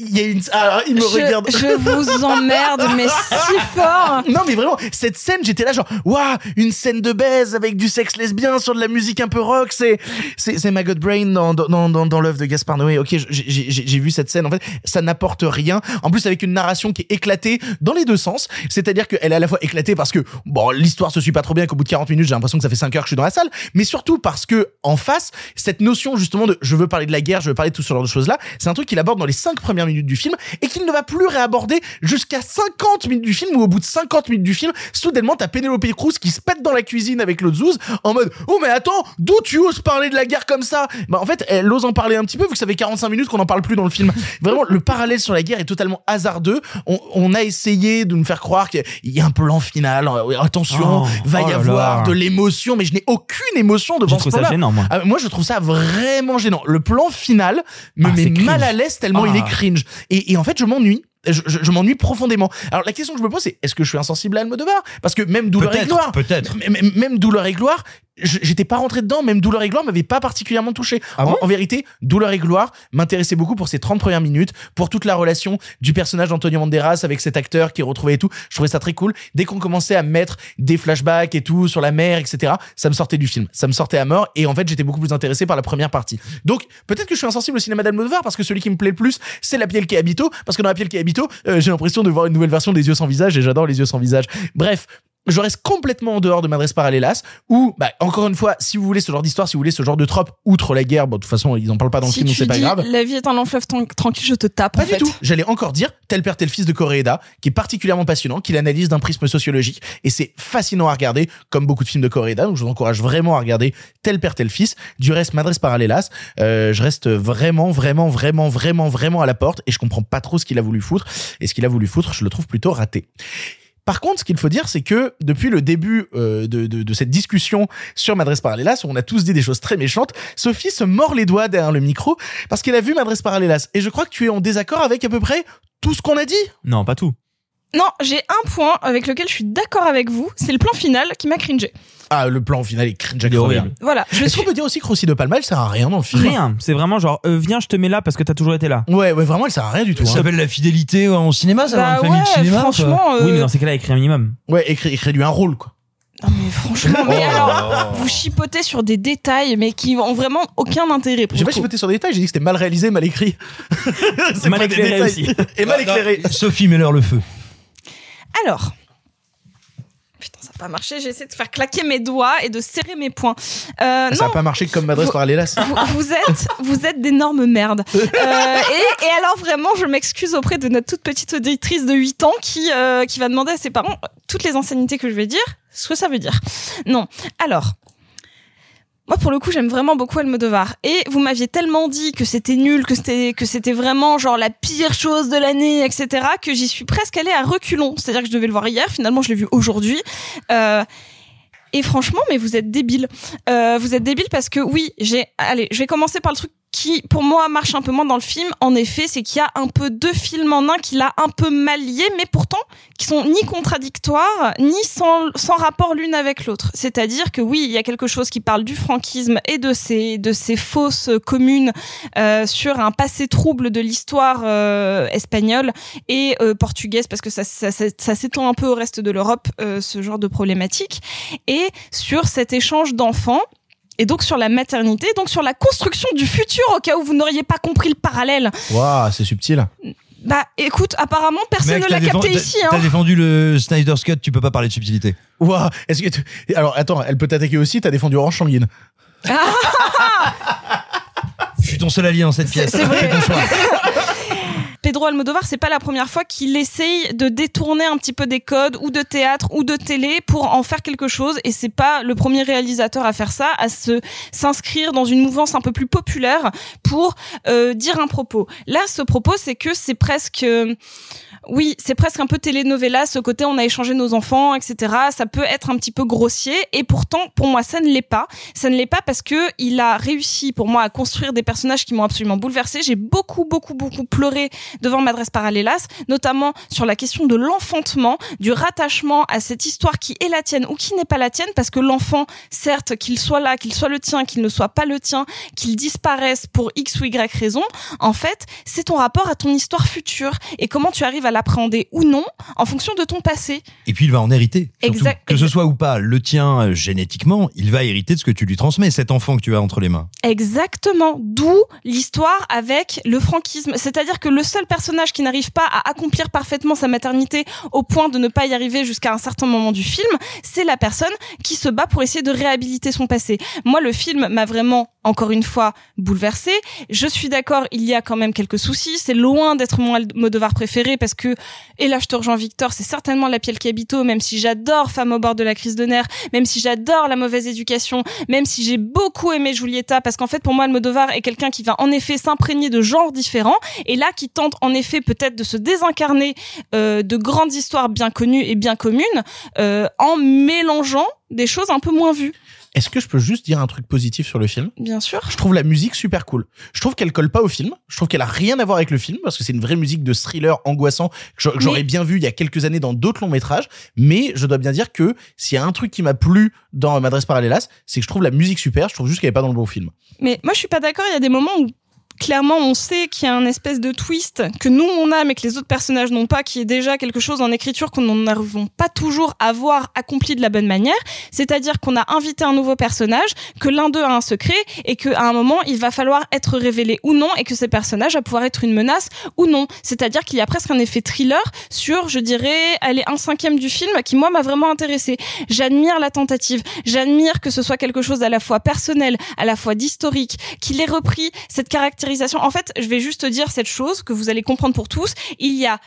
[SPEAKER 1] il y a une... Ah, il me
[SPEAKER 7] Je-
[SPEAKER 1] regarde.
[SPEAKER 7] je vous emmerde, mais si fort.
[SPEAKER 1] Non, mais vraiment, cette scène, j'étais là genre, waouh, une scène de baise avec du sexe lesbien sur de la musique un peu rock, c'est, c'est, c'est Maggot Brain dans, dans, dans, dans l'œuvre de Gaspard Noé. Ok, j'ai, j'ai, j'ai vu cette scène, en fait, ça n'apporte rien. En plus, avec une narration qui est éclatée dans les deux sens. C'est-à-dire qu'elle est à la fois éclatée parce que, bon, l'histoire se suit pas trop bien, qu'au bout de 40 minutes, j'ai l'impression que ça fait 5 heures que je suis dans la salle, mais surtout parce que, en face, cette notion, justement, de je veux parler de la guerre, je veux parler de tout ce genre de choses-là, c'est un truc qu'il aborde dans les 5 premières minutes du film et qu'il ne va plus réaborder jusqu'à 50 minutes du film où au bout de 50 minutes du film, soudainement, t'as Penelope Cruz qui se pète dans la cuisine avec le Zouz en mode, oh, mais attends, d'où tu oses parler de la guerre comme ça? Bah, en fait, elle ose en parler un petit peu vu que ça fait 45 minutes qu'on en parle plus dans le film. Vraiment, le parallèle sur la guerre est totalement hasardeux. On, on a essayé de nous faire croire qu'il y a un plan final. euh, Attention,
[SPEAKER 2] Oh,
[SPEAKER 1] va
[SPEAKER 2] oh
[SPEAKER 1] y
[SPEAKER 2] là
[SPEAKER 1] avoir
[SPEAKER 2] là.
[SPEAKER 1] de l'émotion, mais je n'ai aucune émotion devant
[SPEAKER 2] Je
[SPEAKER 1] ce
[SPEAKER 2] trouve ça
[SPEAKER 1] plan-là.
[SPEAKER 2] gênant, moi.
[SPEAKER 1] Ah, moi, je trouve ça vraiment gênant. Le plan final me
[SPEAKER 2] Ah,
[SPEAKER 1] met mal à l'aise tellement
[SPEAKER 2] Ah.
[SPEAKER 1] il est cringe. Et, et en fait, je m'ennuie. Je, je- je m'ennuie profondément. Alors la question que je me pose, c'est est-ce que je suis insensible à Almodovar? Parce que même Douleur et Gloire,
[SPEAKER 3] peut-être.
[SPEAKER 1] même Douleur et Gloire, j'étais pas rentré dedans. Même Douleur et Gloire m'avait pas particulièrement touché.
[SPEAKER 2] Ah
[SPEAKER 1] en,
[SPEAKER 2] bon
[SPEAKER 1] en vérité, Douleur et Gloire m'intéressait beaucoup pour ses 30 premières minutes, pour toute la relation du personnage d'Antonio Banderas avec cet acteur qui est retrouvé et tout. Je trouvais ça très cool. Dès qu'on commençait à mettre des flashbacks et tout sur la mer, etc., ça me sortait du film. Ça me sortait à mort. Et en fait, j'étais beaucoup plus intéressé par la première partie. Donc, peut-être que je suis insensible au cinéma d'Almodovar parce que celui qui me plaît le plus, c'est La Piel qui habito. Parce que dans La Piel qui habito, euh, j'ai l'impression de voir une nouvelle version des yeux sans visage et j'adore les yeux sans visage. Bref. Je reste complètement en dehors de Madresse Parallelas, où, bah, encore une fois, si vous voulez ce genre d'histoire, si vous voulez ce genre de trope, outre la guerre, bon, de toute façon, ils en parlent pas dans le
[SPEAKER 7] Si
[SPEAKER 1] film, c'est pas grave.
[SPEAKER 7] la vie est un long fleuve tran- tranquille, je te tape.
[SPEAKER 1] Pas
[SPEAKER 7] en
[SPEAKER 1] du
[SPEAKER 7] fait.
[SPEAKER 1] tout. J'allais encore dire tel père tel fils de Coréeda, qui est particulièrement passionnant, qui l'analyse d'un prisme sociologique, et c'est fascinant à regarder, comme beaucoup de films de Coréeda. Donc je vous encourage vraiment à regarder tel père tel fils. Du reste, Madres Parallelas, euh, je reste vraiment, vraiment, vraiment, vraiment, vraiment à la porte, et je comprends pas trop ce qu'il a voulu foutre. Et ce qu'il a voulu foutre, je le trouve plutôt raté. Par contre, ce qu'il faut dire, c'est que depuis le début euh, de, de, cette discussion sur Madres Parallelas, où on a tous dit des choses très méchantes, Sophie se mord les doigts derrière le micro parce qu'elle a vu Madres Parallelas. Et je crois que tu es en désaccord avec à peu près tout ce qu'on a dit?
[SPEAKER 2] Non, pas tout.
[SPEAKER 7] Non, j'ai un point avec lequel je suis d'accord avec vous. C'est le plan final qui m'a cringé.
[SPEAKER 1] Ah, le plan final est cringe à crever.
[SPEAKER 2] horrible.
[SPEAKER 7] Voilà. Je
[SPEAKER 1] Est-ce qu'on peut dire aussi que Rossi de Palma, elle sert à rien dans le film
[SPEAKER 2] Rien. C'est vraiment genre, euh, viens, je te mets là parce que t'as toujours été là.
[SPEAKER 1] Ouais, ouais, vraiment, elle sert à rien du tout.
[SPEAKER 3] Ça
[SPEAKER 1] hein.
[SPEAKER 3] s'appelle la fidélité en cinéma, ça,
[SPEAKER 7] Bah
[SPEAKER 3] dans une famille de
[SPEAKER 7] ouais,
[SPEAKER 3] cinéma.
[SPEAKER 7] franchement. euh,
[SPEAKER 2] Oui, mais dans ces cas-là, écris un minimum.
[SPEAKER 1] Ouais, écris, écris-lui un rôle, quoi.
[SPEAKER 7] Non mais franchement, mais
[SPEAKER 3] Oh.
[SPEAKER 7] alors, vous chipotez sur des détails, mais qui ont vraiment aucun intérêt. pour
[SPEAKER 1] J'ai
[SPEAKER 7] le
[SPEAKER 1] pas
[SPEAKER 7] coup.
[SPEAKER 1] chipoté sur des détails, j'ai dit que c'était mal réalisé, mal écrit. C'est
[SPEAKER 2] Mal
[SPEAKER 1] pas des
[SPEAKER 2] éclairé
[SPEAKER 1] détails.
[SPEAKER 2] aussi.
[SPEAKER 1] Et mal éclairé.
[SPEAKER 3] Sophie, mets-leur le feu.
[SPEAKER 7] Alors. Putain, ça n'a pas marché. J'ai essayé de faire claquer mes doigts et de serrer mes poings. Euh,
[SPEAKER 1] Ça
[SPEAKER 7] non,
[SPEAKER 1] a pas marché comme Madres
[SPEAKER 7] Vous-
[SPEAKER 1] Parallelas.
[SPEAKER 7] vous, vous êtes, vous êtes d'énormes merdes. Euh, et, et alors vraiment, je m'excuse auprès de notre toute petite auditrice de 8 ans qui, euh, qui va demander à ses parents toutes les anciennetés que je vais dire, ce que ça veut dire. Non. Alors. Moi, pour le coup, j'aime vraiment beaucoup Almodovar. Et vous m'aviez tellement dit que c'était nul, que c'était que c'était vraiment genre la pire chose de l'année, etc., que j'y suis presque allée à reculons. C'est-à-dire que je devais le voir hier. Finalement, je l'ai vu aujourd'hui. Euh, et franchement, mais vous êtes débile. Euh, vous êtes débile parce que oui, j'ai. Allez, je vais commencer par le truc qui, pour moi, marche un peu moins dans le film. En effet, c'est qu'il y a un peu deux films en un qu'il a un peu mal liés, mais pourtant qui sont ni contradictoires ni sans, sans rapport l'une avec l'autre. C'est-à-dire que oui, il y a quelque chose qui parle du franquisme et de ces de ces fausses communes euh, sur un passé trouble de l'histoire euh, espagnole et euh, portugaise parce que ça, ça, ça, ça s'étend un peu au reste de l'Europe euh, ce genre de problématique et sur cet échange d'enfants et donc sur la maternité, donc sur la construction du futur au cas où vous n'auriez pas compris le parallèle.
[SPEAKER 1] Waouh, c'est subtil.
[SPEAKER 7] Bah écoute, apparemment personne
[SPEAKER 3] Mec,
[SPEAKER 7] ne l'a capté ici.
[SPEAKER 3] T'as
[SPEAKER 7] Hein.
[SPEAKER 3] défendu le Snyder's Cut, tu peux pas parler de subtilité.
[SPEAKER 1] Waouh, est-ce que tu- alors attends, elle peut t'attaquer aussi, t'as défendu Orange Sanguine.
[SPEAKER 3] Je suis ton seul allié dans cette pièce.
[SPEAKER 7] c'est vrai. Pedro Almodovar, c'est pas la première fois qu'il essaye de détourner un petit peu des codes ou de théâtre ou de télé pour en faire quelque chose. Et c'est pas le premier réalisateur à faire ça, à se s'inscrire dans une mouvance un peu plus populaire pour euh, dire un propos. Là, ce propos, c'est que c'est presque euh, oui, c'est presque un peu telenovela, ce côté on a échangé nos enfants, etc. Ça peut être un petit peu grossier et pourtant pour moi ça ne l'est pas. Ça ne l'est pas parce que il a réussi pour moi à construire des personnages qui m'ont absolument bouleversé. J'ai beaucoup beaucoup beaucoup pleuré devant Madresse Parallelas, notamment sur la question de l'enfantement, du rattachement à cette histoire qui est la tienne ou qui n'est pas la tienne parce que l'enfant, certes, qu'il soit là, qu'il soit le tien, qu'il ne soit pas le tien, qu'il disparaisse pour X ou Y raison, en fait, c'est ton rapport à ton histoire future et comment tu arrives à l'appréhender ou non en fonction de ton passé.
[SPEAKER 3] Et puis il va en hériter.
[SPEAKER 7] Exact-
[SPEAKER 3] Que ce soit ou pas le tien euh, génétiquement, il va hériter de ce que tu lui transmets, cet enfant que tu as entre les mains.
[SPEAKER 7] Exactement, d'où l'histoire avec le franquisme. C'est-à-dire que le seul personnage qui n'arrive pas à accomplir parfaitement sa maternité au point de ne pas y arriver jusqu'à un certain moment du film, c'est la personne qui se bat pour essayer de réhabiliter son passé. Moi, le film m'a vraiment, encore une fois, bouleversé. Je suis d'accord, il y a quand même quelques soucis. C'est loin d'être mon Almodovar préféré parce que, et là je te rejoins Victor, c'est certainement la Piel Cabito, même si j'adore Femme au bord de la crise de nerfs, même si j'adore la mauvaise éducation, même si j'ai beaucoup aimé Julieta, parce qu'en fait pour moi Almodovar est quelqu'un qui va en effet s'imprégner de genres différents, et là qui tente en effet peut-être de se désincarner euh, de grandes histoires bien connues et bien communes, euh, en mélangeant des choses un peu moins vues.
[SPEAKER 1] Est-ce que je peux juste dire un truc positif sur le film?
[SPEAKER 7] Bien sûr.
[SPEAKER 1] Je trouve la musique super cool. Je trouve qu'elle colle pas au film. Je trouve qu'elle a rien à voir avec le film parce que c'est une vraie musique de thriller angoissant que j'a- que j'aurais
[SPEAKER 7] Mais-
[SPEAKER 1] bien vu il y a quelques années dans d'autres longs métrages. Mais je dois bien dire que s'il y a un truc qui m'a plu dans Madresse Parallelas, c'est que je trouve la musique super. Je trouve juste qu'elle est pas dans le bon film.
[SPEAKER 7] Mais moi, je suis pas d'accord. Il y a des moments où clairement on sait qu'il y a un espèce de twist que nous on a mais que les autres personnages n'ont pas qui est déjà quelque chose en écriture qu'on n'arrivons pas toujours à voir accompli de la bonne manière. C'est-à-dire qu'on a invité un nouveau personnage que l'un d'eux a un secret et qu'à un moment il va falloir être révélé ou non et que ce personnage va pouvoir être une menace ou non. C'est-à-dire qu'il y a presque un effet thriller sur je dirais allez un cinquième du film qui moi m'a vraiment intéressé. J'admire la tentative. J'admire que ce soit quelque chose à la fois personnel à la fois d'historique qu'il ait repris cette en fait je vais juste dire cette chose que vous allez comprendre pour tous. Il y a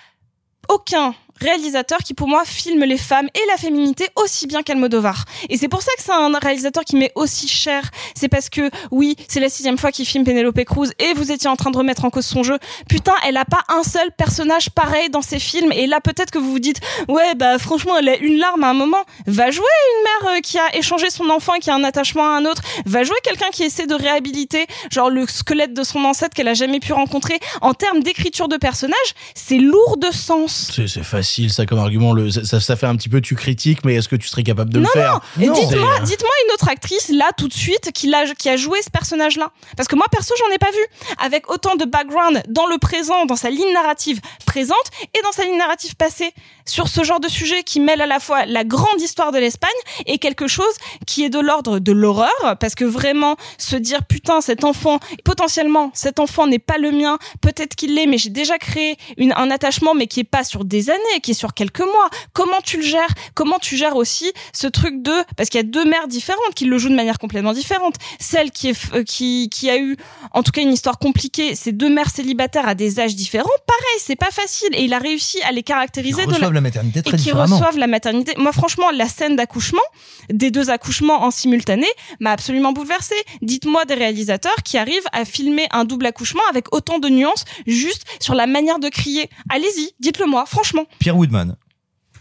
[SPEAKER 7] aucun réalisateur qui pour moi filme les femmes et la féminité aussi bien qu'Almodovar. Et c'est pour ça que c'est un réalisateur qui m'est aussi cher. C'est parce que oui, c'est la sixième fois qu'il filme Penelope Cruz et vous étiez en train de remettre en cause son jeu. Putain, elle a pas un seul personnage pareil dans ses films. Et là peut-être que vous vous dites ouais bah franchement elle a une larme à un moment. Va jouer une mère euh, qui a échangé son enfant et qui a un attachement à un autre. Va jouer quelqu'un qui essaie de réhabiliter genre le squelette de son ancêtre qu'elle a jamais pu rencontrer. En termes d'écriture de personnage, c'est lourd de sens.
[SPEAKER 1] C'est c'est facile ça comme argument. Le, ça, ça fait un petit peu tu critiques, mais est-ce que tu serais capable de
[SPEAKER 7] non,
[SPEAKER 1] le faire
[SPEAKER 7] non. Et dites-moi,
[SPEAKER 1] C'est-
[SPEAKER 7] dites-moi une autre actrice là tout de suite qui a, qui a joué ce personnage-là. Parce que moi perso j'en ai pas vu. Avec autant de background dans le présent, dans sa ligne narrative présente et dans sa ligne narrative passée sur ce genre de sujet qui mêle à la fois la grande histoire de l'Espagne et quelque chose qui est de l'ordre de l'horreur. Parce que vraiment se dire putain cet enfant potentiellement cet enfant n'est pas le mien. Peut-être qu'il l'est, mais j'ai déjà créé une, un attachement mais qui est pas sur des années, qui est sur quelques mois. Comment tu le gères? Comment tu gères aussi ce truc de parce qu'il y a deux mères différentes qui le jouent de manière complètement différente. Celle qui est euh, qui qui a eu en tout cas une histoire compliquée, ces deux mères célibataires à des âges différents. Pareil, c'est pas facile et il a réussi à les caractériser de
[SPEAKER 3] reçoivent la maternité très
[SPEAKER 7] et qui reçoivent la maternité. Moi, franchement, la scène d'accouchement, des deux accouchements en simultané, m'a absolument bouleversée. Dites-moi des réalisateurs qui arrivent à filmer un double accouchement avec autant de nuances, juste sur la manière de crier. Allez-y, dites-le moi, franchement.
[SPEAKER 3] Pierre Woodman.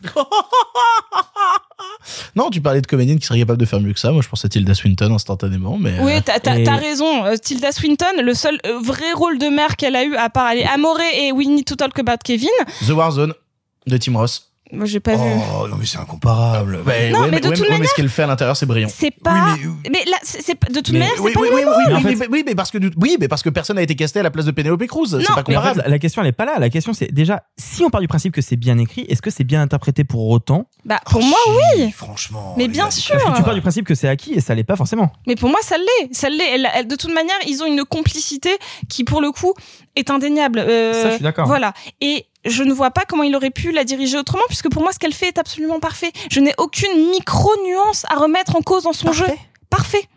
[SPEAKER 1] Non, tu parlais de comédienne qui serait capable de faire mieux que ça. Moi, je pense à Tilda Swinton instantanément, mais.
[SPEAKER 7] Oui,
[SPEAKER 1] euh,
[SPEAKER 7] t'as
[SPEAKER 1] et-
[SPEAKER 7] raison. Euh, Tilda Swinton, le seul euh, vrai rôle de mère qu'elle a eu, à part aller Amore et We Need to Talk About Kevin,
[SPEAKER 1] The Warzone de Tim Ross.
[SPEAKER 7] moi j'ai pas vu.
[SPEAKER 3] Oh non mais c'est incomparable.
[SPEAKER 7] Non,
[SPEAKER 1] ouais,
[SPEAKER 7] mais de
[SPEAKER 1] ouais,
[SPEAKER 7] toute
[SPEAKER 1] ouais, mais
[SPEAKER 7] manière-
[SPEAKER 1] ce qu'elle fait à l'intérieur, c'est brillant.
[SPEAKER 7] C'est pas. mais, là, c'est de toute
[SPEAKER 1] Mais-
[SPEAKER 7] manière, c'est
[SPEAKER 1] oui,
[SPEAKER 7] pas
[SPEAKER 1] oui, oui, oui,
[SPEAKER 7] rôle.
[SPEAKER 1] oui,
[SPEAKER 2] en fait-
[SPEAKER 1] mais, oui, mais parce que oui, mais parce que personne n'a été casté à la place de Penelope Cruz. C'est pas
[SPEAKER 2] Mais en fait,
[SPEAKER 1] comparable.
[SPEAKER 2] la- question elle est pas là. La question c'est déjà si on part du principe que c'est bien écrit, est-ce que c'est bien interprété pour autant?
[SPEAKER 7] Bah pour moi oui.
[SPEAKER 3] Franchement.
[SPEAKER 7] Mais bien sûr.
[SPEAKER 2] Parce que tu pars du principe que c'est acquis et ça l'est pas forcément.
[SPEAKER 7] Mais pour moi, ça l'est. Ça l'est. De toute manière, ils ont une complicité qui, pour le coup, est indéniable. Euh,
[SPEAKER 2] Ça, je suis d'accord.
[SPEAKER 7] Voilà. Et je ne vois pas comment il aurait pu la diriger autrement, puisque pour moi, ce qu'elle fait est absolument parfait. Je n'ai aucune micro-nuance à remettre en cause dans son jeu. Parfait.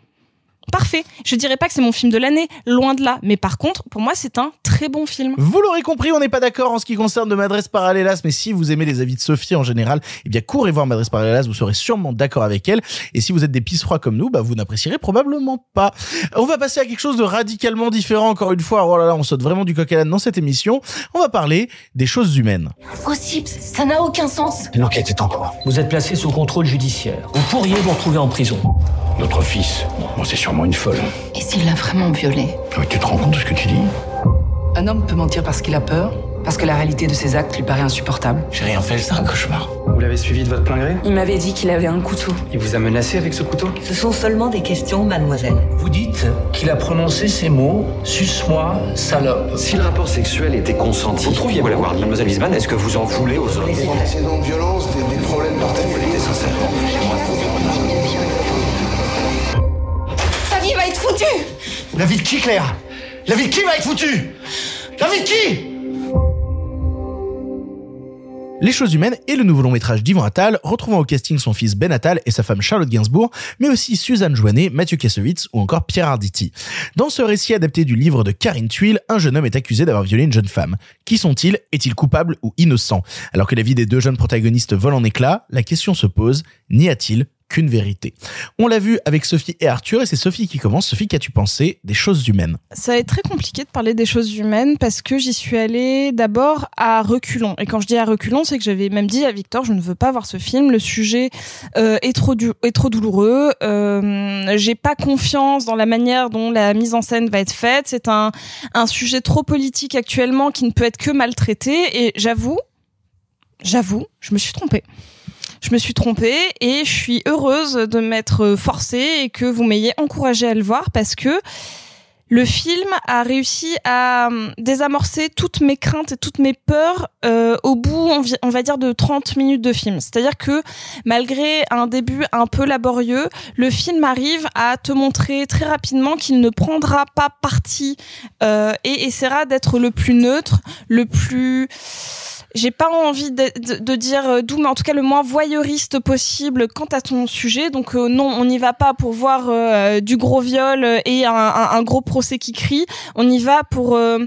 [SPEAKER 7] Parfait. Je dirais pas que c'est mon film de l'année, loin de là. Mais par contre, pour moi, c'est un très bon film.
[SPEAKER 1] Vous l'aurez compris, on n'est pas d'accord en ce qui concerne de Madresse Parallelas, mais si vous aimez les avis de Sophie en général, eh bien courez voir Madresse Parallelas, vous serez sûrement d'accord avec elle. Et si vous êtes des pisse froids comme nous, bah vous n'apprécierez probablement pas. On va passer à quelque chose de radicalement différent encore une fois. Oh là là, on saute vraiment du coq à l'âne dans cette émission. On va parler des choses humaines.
[SPEAKER 13] Possible, ça n'a aucun sens.
[SPEAKER 14] L'enquête est en cours. Vous êtes placé sous contrôle judiciaire. Vous pourriez vous retrouver en prison.
[SPEAKER 8] Notre fils, bon, c'est sûrement une folle.
[SPEAKER 12] Et s'il l'a vraiment violé?
[SPEAKER 8] Mais tu te rends compte de ce que tu dis?
[SPEAKER 12] Un homme peut mentir parce qu'il a peur, parce que la réalité de ses actes lui paraît insupportable.
[SPEAKER 14] J'ai rien fait, c'est un cauchemar.
[SPEAKER 15] Vous l'avez suivi de votre plein gré?
[SPEAKER 12] Il m'avait dit qu'il avait un couteau.
[SPEAKER 15] Il vous a menacé avec ce couteau?
[SPEAKER 11] Ce sont seulement des questions, mademoiselle.
[SPEAKER 14] Vous dites qu'il a prononcé ces mots Suce-moi, salope.
[SPEAKER 16] Si le rapport sexuel était consenti, vous trouviez l'avoir dit, mademoiselle Wiesmann, est-ce que vous en voulez aux autres?
[SPEAKER 17] Antécédents de violence, des, des problèmes sincèrement.
[SPEAKER 13] Sa vie va être foutue
[SPEAKER 18] La vie de qui, Claire? La vie qui va être foutue? La vie qui?
[SPEAKER 1] Les choses humaines et le nouveau long métrage d'Yvan Attal, retrouvant au casting son fils Ben Attal et sa femme Charlotte Gainsbourg, mais aussi Suzanne Joannet, Mathieu Kassovitz ou encore Pierre Arditi. Dans ce récit adapté du livre de Karine Tuile, un jeune homme est accusé d'avoir violé une jeune femme. Qui sont-ils? Est-il coupable ou innocent? Alors que la vie des deux jeunes protagonistes vole en éclats, la question se pose, n'y a-t-il qu'une vérité. On l'a vu avec Sophie et Arthur et c'est Sophie qui commence. Sophie, qu'as-tu pensé des choses humaines?
[SPEAKER 7] Ça va être très compliqué de parler des choses humaines parce que j'y suis allée d'abord à reculons. Et quand je dis à reculons, c'est que j'avais même dit à Victor, je ne veux pas voir ce film. Le sujet euh, est trop douloureux. Euh, J'ai pas confiance dans la manière dont la mise en scène va être faite. C'est un un sujet trop politique actuellement qui ne peut être que maltraité. Et j'avoue, j'avoue, je me suis trompée je me suis trompée et je suis heureuse de m'être forcée et que vous m'ayez encouragée à le voir parce que le film a réussi à hum, désamorcer toutes mes craintes et toutes mes peurs euh, au bout, on, va dire, de 30 minutes de film. C'est-à-dire que malgré un début un peu laborieux, le film arrive à te montrer très rapidement qu'il ne prendra pas parti euh, et essaiera d'être le plus neutre, le plus j'ai pas envie de, dire euh, d'où, mais en tout cas le moins voyeuriste possible quant à ton sujet. Donc euh, non, on n'y va pas pour voir euh, du gros viol et un gros procès qui crie. On y va pour euh,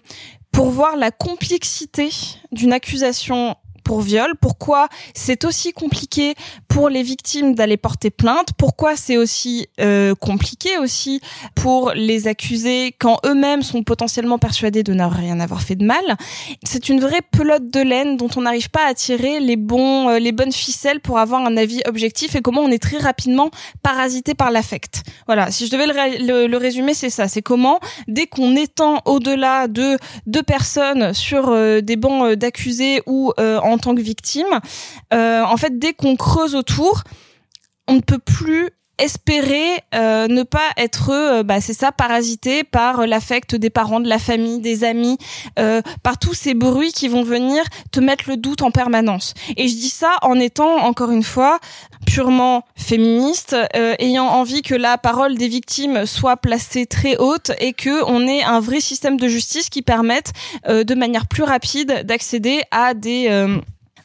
[SPEAKER 7] pour voir la complexité d'une accusation pour viol, pourquoi c'est aussi compliqué pour les victimes d'aller porter plainte, pourquoi c'est aussi euh, compliqué aussi pour les accusés quand eux-mêmes sont potentiellement persuadés de n'avoir rien avoir fait de mal. C'est une vraie pelote de laine dont on n'arrive pas à tirer les bons, euh, les bonnes ficelles pour avoir un avis objectif et comment on est très rapidement parasité par l'affect. Voilà, si je devais le, ré- le- le résumer, c'est ça. C'est comment, dès qu'on étend au-delà de deux personnes sur euh, des bancs euh, d'accusés ou euh, en tant que victime, euh, en fait, dès qu'on creuse autour, on ne peut plus espérer euh, ne pas être euh, bah c'est ça parasité par euh, l'affect des parents de la famille des amis euh, par tous ces bruits qui vont venir te mettre le doute en permanence. Et je dis ça en étant encore une fois purement féministe euh, ayant envie que la parole des victimes soit placée très haute et que on ait un vrai système de justice qui permette de manière plus rapide d'accéder à des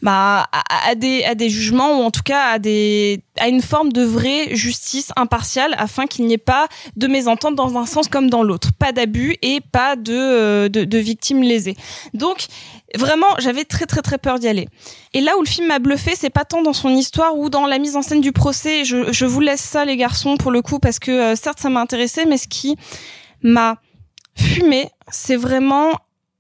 [SPEAKER 7] bah, à, à des à des jugements ou en tout cas à des à une forme de vraie justice impartiale afin qu'il n'y ait pas de mésentente dans un sens comme dans l'autre, pas d'abus et pas de, euh, de de victimes lésées. Donc vraiment, j'avais très très très peur d'y aller. Et là où le film m'a bluffé, c'est pas tant dans son histoire ou dans la mise en scène du procès. Je je vous laisse ça les garçons pour le coup parce que euh, certes ça m'a intéressé, mais ce qui m'a fumé, c'est vraiment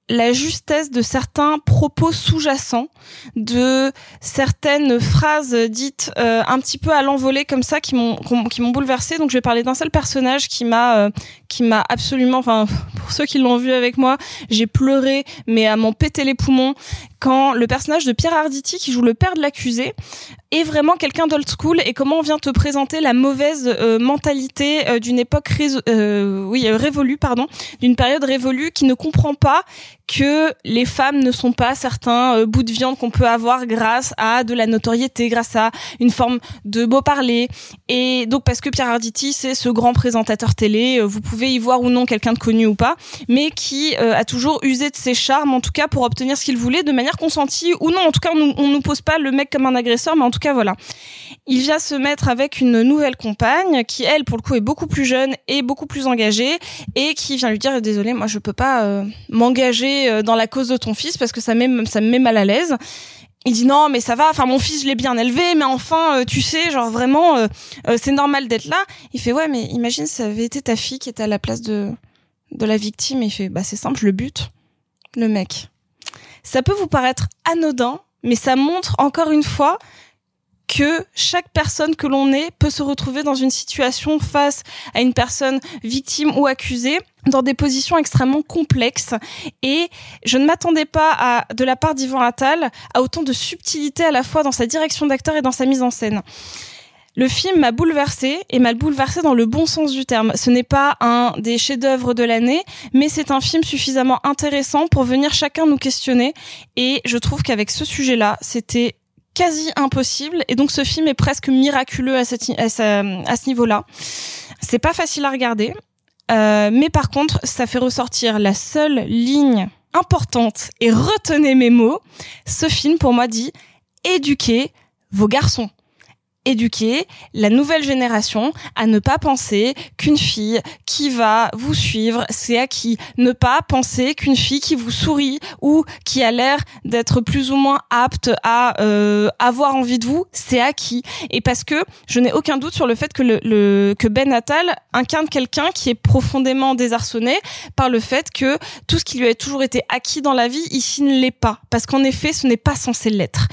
[SPEAKER 7] la justesse de certains propos sous-jacents, de certaines phrases dites euh, un petit peu à l'envolée comme ça qui m'ont qui m'ont bouleversé. Donc je vais parler d'un seul personnage qui m'a euh, qui m'a absolument, enfin pour ceux qui l'ont vu avec moi, j'ai pleuré mais à m'en péter les poumons quand le personnage de Pierre Arditi qui joue le père de l'accusé est vraiment quelqu'un d'old school et comment on vient te présenter la mauvaise euh, mentalité d'une époque oui révolue pardon d'une période révolue qui ne comprend pas que les femmes ne sont pas certains euh, bouts de viande qu'on peut avoir grâce à de la notoriété, grâce à une forme de beau parler. Et donc parce que Pierre Arditi, c'est ce grand présentateur télé, euh, vous pouvez y voir ou non quelqu'un de connu ou pas, mais qui euh, a toujours usé de ses charmes, en tout cas pour obtenir ce qu'il voulait de manière consentie ou non. En tout cas, on, on nous pose pas le mec comme un agresseur, mais en tout cas voilà. Il vient se mettre avec une nouvelle compagne qui, elle, pour le coup, est beaucoup plus jeune et beaucoup plus engagée et qui vient lui dire désolé, moi je peux pas euh, m'engager euh, dans la cause de ton fils parce que ça met ça me met mal à l'aise. Il dit non mais ça va, enfin mon fils je l'ai bien élevé, mais enfin euh, tu sais genre vraiment euh, euh, c'est normal d'être là. Il fait ouais mais imagine ça avait été ta fille qui était à la place de de la victime. Il fait bah c'est simple, le bute le mec. Ça peut vous paraître anodin, mais ça montre encore une fois que chaque personne que l'on est peut se retrouver dans une situation face à une personne victime ou accusée dans des positions extrêmement complexes et je ne m'attendais pas à de la part d'Yvan Attal à autant de subtilité à la fois dans sa direction d'acteur et dans sa mise en scène. Le film m'a bouleversé et m'a bouleversé dans le bon sens du terme. Ce n'est pas un des chefs-d'œuvre de l'année, mais c'est un film suffisamment intéressant pour venir chacun nous questionner. Et je trouve qu'avec ce sujet-là, c'était quasi impossible. Et donc ce film est presque miraculeux à, ce, niveau-là. C'est pas facile à regarder, euh, mais par contre, ça fait ressortir la seule ligne importante et retenez mes mots. Ce film, pour moi, dit éduquez vos garçons éduquer la nouvelle génération à ne pas penser qu'une fille qui va vous suivre, c'est acquis. Ne pas penser qu'une fille qui vous sourit ou qui a l'air d'être plus ou moins apte à euh, avoir envie de vous, c'est acquis. Et parce que je n'ai aucun doute sur le fait que, le, Ben Attal incarne quelqu'un qui est profondément désarçonné par le fait que tout ce qui lui a toujours été acquis dans la vie, ici ne l'est pas. Parce qu'en effet, ce n'est pas censé l'être.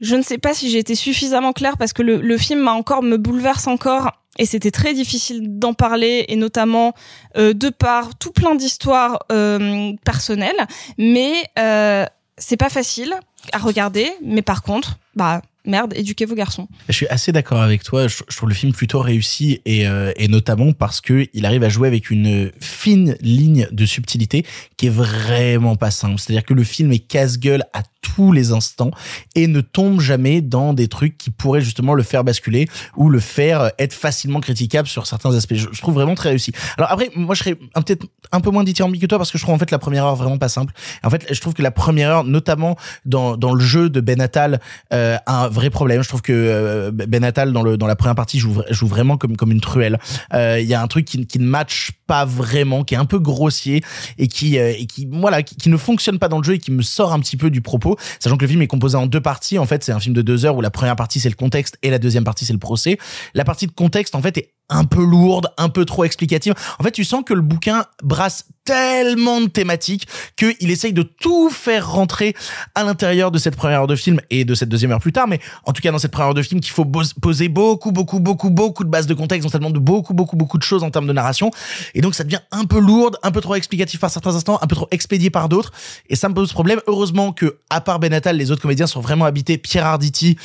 [SPEAKER 7] Je ne sais pas si j'ai été suffisamment claire parce que le, film m'a encore me bouleverse encore et c'était très difficile d'en parler et notamment euh, de par tout plein d'histoires euh, personnelles. Mais euh, c'est pas facile à regarder. Mais par contre, bah merde, éduquez vos garçons.
[SPEAKER 1] Je suis assez d'accord avec toi. Je, trouve le film plutôt réussi et, euh, et notamment parce que il arrive à jouer avec une fine ligne de subtilité qui est vraiment pas simple. C'est-à-dire que le film est casse-gueule à tous les instants et ne tombe jamais dans des trucs qui pourraient justement le faire basculer ou le faire être facilement critiquable sur certains aspects. Je, trouve vraiment très réussi. Alors après, moi je serais peut-être un peu moins dithyrambique que toi parce que je trouve en fait la première heure vraiment pas simple. En fait, je trouve que la première heure, notamment dans, dans le jeu de Ben Attal, euh, a un vrai problème. Je trouve que euh, Ben Attal dans le dans la première partie joue, joue vraiment comme comme une truelle. Euh, Il y a un truc qui, qui ne matche pas vraiment, qui est un peu grossier et qui euh, et qui voilà qui ne fonctionne pas dans le jeu et qui me sort un petit peu du propos. Sachant que le film est composé en deux parties. En fait, c'est un film de deux heures où la première partie c'est le contexte et la deuxième partie c'est le procès. La partie de contexte en fait est un peu lourde, un peu trop explicative. En fait, tu sens que le bouquin brasse tellement de thématiques qu'il essaye de tout faire rentrer à l'intérieur de cette première heure de film et de cette deuxième heure plus tard. Mais en tout cas, dans cette première heure de film, qu'il faut poser beaucoup, beaucoup, beaucoup, beaucoup de bases de contexte, dont ça demande beaucoup, beaucoup, beaucoup de choses en termes de narration. Et donc, ça devient un peu lourde, un peu trop explicatif par certains instants, un peu trop expédié par d'autres. Et ça me pose problème. Heureusement que, à part Ben Attal, les autres comédiens sont vraiment habités. Pierre Arditi,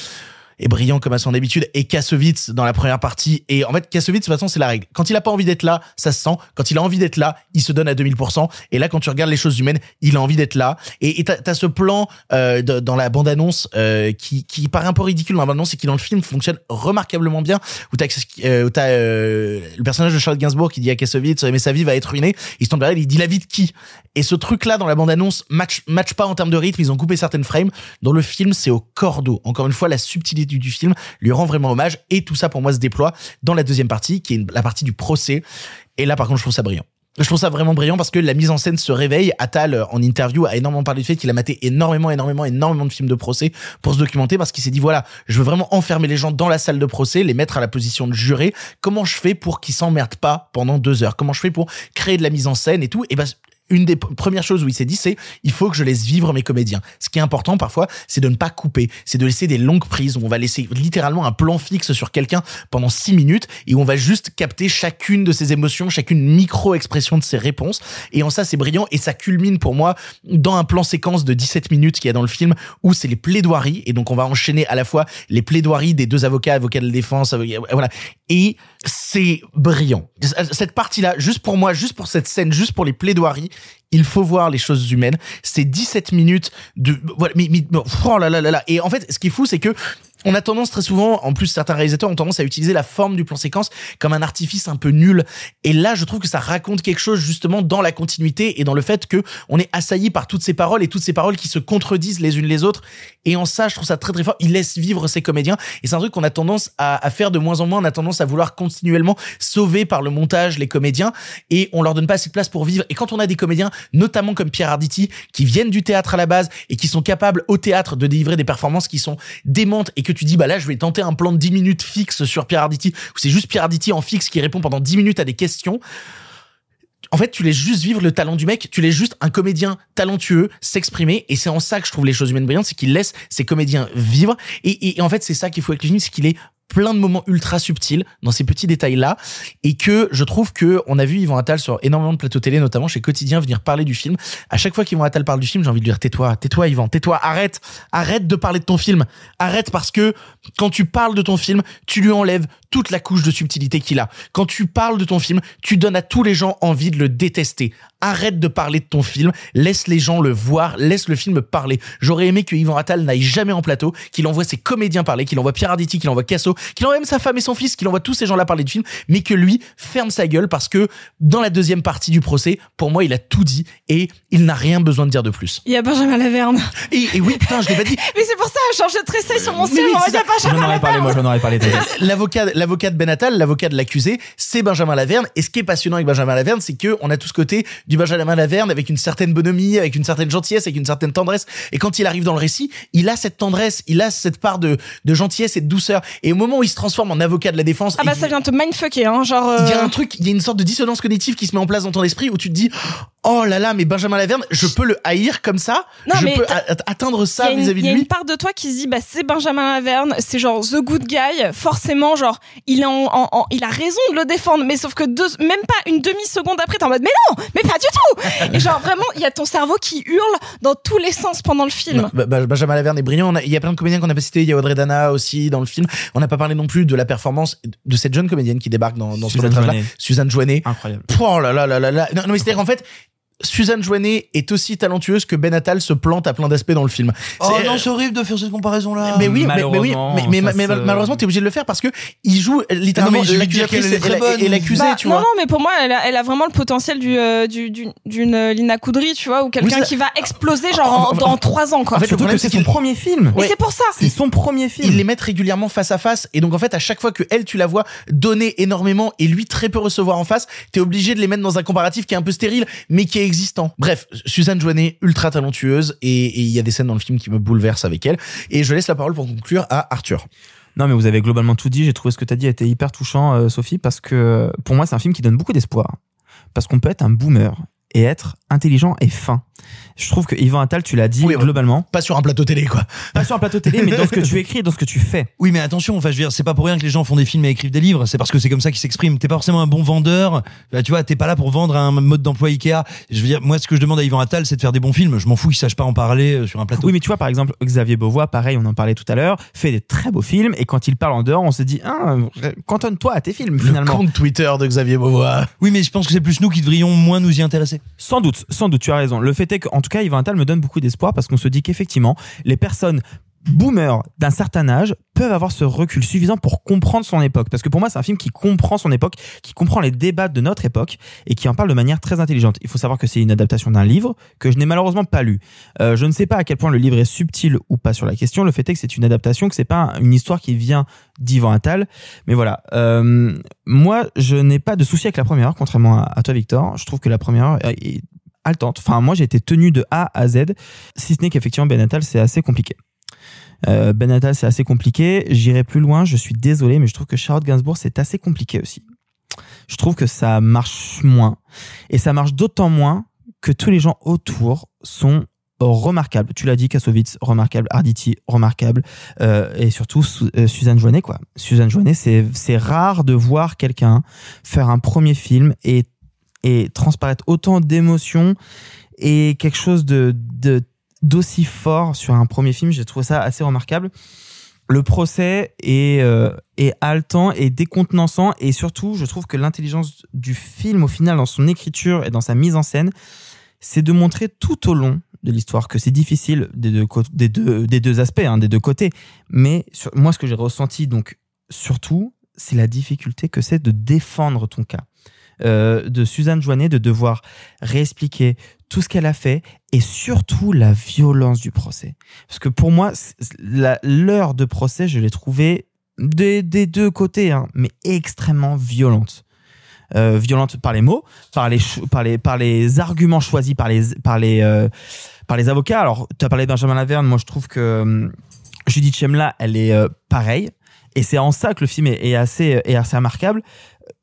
[SPEAKER 1] est brillant comme à son habitude. Et Kassovitz dans la première partie et en fait Kassovitz de toute façon c'est la règle. Quand il a pas envie d'être là ça se sent. Quand il a envie d'être là il se donne à 2000% et là quand tu regardes les choses humaines il a envie d'être là. Et t'as as ce plan euh, dans la bande annonce euh, qui qui paraît un peu ridicule dans la bande annonce et qui dans le film fonctionne remarquablement bien où t'as euh, où t'as euh, le personnage de Charles Gainsbourg qui dit à Kassovitz mais sa vie va être ruinée il se tourne vers elle il dit la vie de qui? Et ce truc là dans la bande annonce match match pas en termes de rythme. Ils ont coupé certaines frames. Dans le film c'est au cordeau. Encore une fois la subtilité du, film lui rend vraiment hommage. Et tout ça pour moi se déploie dans la deuxième partie qui est la partie du procès. Et là par contre je trouve ça brillant. Je trouve ça vraiment brillant parce que la mise en scène se réveille. Attal, euh, en interview, a énormément parlé du fait qu'il a maté énormément, énormément, énormément de films de procès pour se documenter parce qu'il s'est dit voilà, je veux vraiment enfermer les gens dans la salle de procès, les mettre à la position de juré. Comment je fais pour qu'ils s'emmerdent pas pendant deux heures? Comment je fais pour créer de la mise en scène et tout? Et ben, une des premières choses où il s'est dit, c'est il faut que je laisse vivre mes comédiens. Ce qui est important parfois, c'est de ne pas couper, c'est de laisser des longues prises où on va laisser littéralement un plan fixe sur quelqu'un pendant six minutes et où on va juste capter chacune de ses émotions, chacune micro-expression de ses réponses. Et en ça, c'est brillant et ça culmine pour moi dans un plan séquence de 17 minutes qu'il y a dans le film où c'est les plaidoiries et donc on va enchaîner à la fois les plaidoiries des deux avocats, avocats de défense, avocat- voilà. Et c'est brillant. Cette partie-là, juste pour moi, juste pour cette scène, juste pour les plaidoiries, il faut voir les choses humaines. C'est 17 minutes de voilà mais, oh là là là là et en fait ce qui est fou c'est que on a tendance très souvent, en plus certains réalisateurs ont tendance à utiliser la forme du plan séquence comme un artifice un peu nul. Et là, je trouve que ça raconte quelque chose justement dans la continuité et dans le fait que on est assailli par toutes ces paroles et toutes ces paroles qui se contredisent les unes les autres. Et en ça, je trouve ça très très fort. Il laisse vivre ses comédiens et c'est un truc qu'on a tendance à, faire de moins en moins. On a tendance à vouloir continuellement sauver par le montage les comédiens et on leur donne pas assez de place pour vivre. Et quand on a des comédiens, notamment comme Pierre Arditi, qui viennent du théâtre à la base et qui sont capables au théâtre de délivrer des performances qui sont démentes et que tu dis bah là je vais tenter un plan de 10 minutes fixe sur Pierre Arditi où c'est juste Pierre Arditi en fixe qui répond pendant 10 minutes à des questions. En fait, tu laisses juste vivre le talent du mec, tu laisses juste un comédien talentueux s'exprimer, et c'est en ça que je trouve les choses humaines brillantes, c'est qu'il laisse ses comédiens vivre, et, et, en fait, c'est ça qu'il faut avec le c'est qu'il est plein de moments ultra subtils dans ces petits détails là et que je trouve que on a vu Yvan Attal sur énormément de plateaux télé notamment chez Quotidien venir parler du film. À chaque fois qu'Yvan Attal parle du film j'ai envie de lui dire tais-toi tais-toi Yvan tais-toi arrête arrête de parler de ton film. Arrête parce que quand tu parles de ton film tu lui enlèves toute la couche de subtilité qu'il a. Quand tu parles de ton film tu donnes à tous les gens envie de le détester. Arrête de parler de ton film. Laisse les gens le voir. Laisse le film parler. J'aurais aimé que Yvan Attal n'aille jamais en plateau qu'il envoie ses comédiens parler qu'il envoie Pierre Arditi qu'il envoie Casso qu'il envoie même sa femme et son fils, qu'il envoie tous ces gens-là parler du film, mais que lui ferme sa gueule parce que dans la deuxième partie du procès, pour moi, il a tout dit et il n'a rien besoin de dire de plus.
[SPEAKER 7] Il y a Benjamin Laverne.
[SPEAKER 1] Et, et oui, putain, je l'ai pas dit.
[SPEAKER 7] mais c'est pour ça, genre, je tressaille sur mon CV,
[SPEAKER 1] oui,
[SPEAKER 7] on va
[SPEAKER 1] c'est
[SPEAKER 7] dire
[SPEAKER 1] ça.
[SPEAKER 7] Benjamin
[SPEAKER 2] J'en aurais parlé, moi, j'en aurais parlé.
[SPEAKER 1] L'avocat, l'avocat de Ben Attal, l'avocat de l'accusé, c'est Benjamin Laverne. Et ce qui est passionnant avec Benjamin Laverne, c'est que on a tout ce côté du Benjamin Laverne avec une certaine bonhomie, avec une certaine gentillesse, avec une certaine tendresse. Et quand il arrive dans le récit, il a cette tendresse, il a cette part de, de gentillesse et de douceur. Et au moment où il se transforme en avocat de la défense,
[SPEAKER 7] Ah bah ça vient te mindfucker, hein, genre... euh,
[SPEAKER 1] il y a un truc, il y a une sorte de dissonance cognitive qui se met en place dans ton esprit où tu te dis, oh là là, mais Benjamin Laverne, je peux le haïr comme ça,
[SPEAKER 7] Non,
[SPEAKER 1] je
[SPEAKER 7] mais
[SPEAKER 1] peux atteindre ça
[SPEAKER 7] a une-
[SPEAKER 1] vis-à-vis
[SPEAKER 7] il
[SPEAKER 1] de
[SPEAKER 7] y a
[SPEAKER 1] lui?
[SPEAKER 7] une part de toi qui se dit bah c'est Benjamin Laverne, c'est genre the good guy, forcément genre il est en, en- en- il a raison de le défendre, mais sauf que deux, même pas une demi seconde après t'es en mode mais non, mais pas du tout. Et genre vraiment il y a ton cerveau qui hurle dans tous les sens pendant le film.
[SPEAKER 1] Non, bah, Benjamin Laverne est brillant. Il y a plein de comédiens qu'on n'a pas cités. Il y a Audrey Dana aussi dans le film. On n'a pas parlé non plus de la performance de cette jeune comédienne qui débarque dans, dans ce court-métrage-là.
[SPEAKER 2] Joannet.
[SPEAKER 1] Suzanne Joannet.
[SPEAKER 2] Incroyable.
[SPEAKER 1] Oh là là là là là. Non, non mais c'est-à-dire qu'en fait, Suzanne Joannet est aussi talentueuse que Ben Attal se plante à plein d'aspects dans le film.
[SPEAKER 3] Oh
[SPEAKER 1] C'est-
[SPEAKER 3] non, c'est horrible de faire cette comparaison-là.
[SPEAKER 1] mais oui, mais, mais oui,
[SPEAKER 2] Malheureusement,
[SPEAKER 1] mais, malheureusement, t'es obligé de le faire parce que il joue euh, littéralement
[SPEAKER 3] Non,
[SPEAKER 1] l'accusatrice et et l'accusé,
[SPEAKER 7] Bah,
[SPEAKER 1] tu
[SPEAKER 7] non
[SPEAKER 1] vois.
[SPEAKER 7] non mais pour moi elle a, elle a vraiment le potentiel du euh, du- du- d'une euh, Lina Coudry tu vois ou quelqu'un qui va exploser genre en, dans trois ans quoi.
[SPEAKER 1] En fait, le
[SPEAKER 2] Surtout
[SPEAKER 1] problème,
[SPEAKER 2] que c'est son premier film.
[SPEAKER 7] Mais
[SPEAKER 1] Ouais.
[SPEAKER 7] c'est pour ça.
[SPEAKER 2] C'est son premier film.
[SPEAKER 1] Ils les mettent régulièrement face à face et donc en fait à chaque fois que elle tu la vois donner énormément et lui très peu recevoir en face, t'es obligé de les mettre dans un comparatif qui est un peu stérile mais qui est Bref, Suzanne Joannet ultra talentueuse et et il y a des scènes dans le film qui me bouleversent avec elle et je laisse la parole pour conclure à Arthur.
[SPEAKER 2] Non, mais vous avez globalement tout dit. J'ai trouvé ce que tu as dit était hyper touchant, euh, Sophie, parce que pour moi, c'est un film qui donne beaucoup d'espoir. Parce qu'on peut être un boomer et être intelligent et fin. Je trouve que Yvan Attal, tu l'as dit
[SPEAKER 1] Oui,
[SPEAKER 2] globalement,
[SPEAKER 1] Pas sur un plateau télé quoi.
[SPEAKER 2] pas sur un plateau télé, mais dans ce que tu écris et dans ce que tu fais.
[SPEAKER 3] Oui, mais attention, enfin, je veux dire, c'est pas pour rien que les gens font des films et écrivent des livres. C'est parce que c'est comme ça qu'ils s'expriment. T'es pas forcément un bon vendeur. Bah, tu vois, t'es pas là pour vendre un mode d'emploi Ikea. Je veux dire, moi, ce que je demande à Yvan Attal, c'est de faire des bons films. Je m'en fous qu'il sache pas en parler euh, sur un plateau.
[SPEAKER 2] Oui, mais tu vois, par exemple, Xavier Beauvois, pareil, on en parlait tout à l'heure, fait des très beaux films, et quand il parle en dehors, on se dit, ah, cantonne-toi à tes films,
[SPEAKER 1] Le
[SPEAKER 2] finalement.
[SPEAKER 1] compte Twitter de Xavier Beauvois.
[SPEAKER 3] Oui, mais je pense que c'est plus nous qui devrions moins nous y intéresser.
[SPEAKER 2] Sans doute, sans doute, tu as raison. Le fait est qu'en tout cas, Yvan Attal me donne beaucoup d'espoir parce qu'on se dit qu'effectivement, les personnes boomers d'un certain âge peuvent avoir ce recul suffisant pour comprendre son époque. Parce que pour moi, c'est un film qui comprend son époque, qui comprend les débats de notre époque et qui en parle de manière très intelligente. Il faut savoir que c'est une adaptation d'un livre que je n'ai malheureusement pas lu. Euh, je ne sais pas à quel point le livre est subtil ou pas sur la question. Le fait est que c'est une adaptation, que c'est pas une histoire qui vient d'Yvan Attal. Mais voilà. Euh, moi, je n'ai pas de souci avec la première heure, contrairement à toi, Victor. Je trouve que la première heure est haletante. Enfin, moi, j'ai été tenu de A à Z, si ce n'est qu'effectivement, Ben Attal, c'est assez compliqué. Euh, ben Attal, c'est assez compliqué. J'irai plus loin, je suis désolé, mais je trouve que Charlotte Gainsbourg, c'est assez compliqué aussi. Je trouve que ça marche moins. Et ça marche d'autant moins que tous les gens autour sont remarquables. Tu l'as dit, Kassovitz, remarquable. Arditi, remarquable. Euh, et surtout, Su- euh, Suzanne Joannet, quoi. Suzanne Joannet, c'est rare de voir quelqu'un faire un premier film et, et transparaître autant d'émotions et quelque chose de, d'aussi fort sur un premier film. J'ai trouvé ça assez remarquable. Le procès est, euh, est haletant et décontenançant et surtout, je trouve que l'intelligence du film, au final, dans son écriture et dans sa mise en scène, c'est de montrer tout au long de l'histoire que c'est difficile des deux, des deux, des deux aspects, hein, des deux côtés. Mais moi, ce que j'ai ressenti, donc, surtout, c'est la difficulté que c'est de défendre ton cas. Euh, de Suzanne Joannet de devoir réexpliquer tout ce qu'elle a fait et surtout la violence du procès. Parce que pour moi, l'heure de procès, je l'ai trouvée des, des deux côtés, hein, mais extrêmement violente. Euh, violente par les mots, par les, par les, par les arguments choisis par les, par les, euh, par les avocats. Alors, tu as parlé de Benjamin Laverne, moi je trouve que Judith Chemla, elle est pareille. Et c'est en ça que le film est assez, est assez remarquable.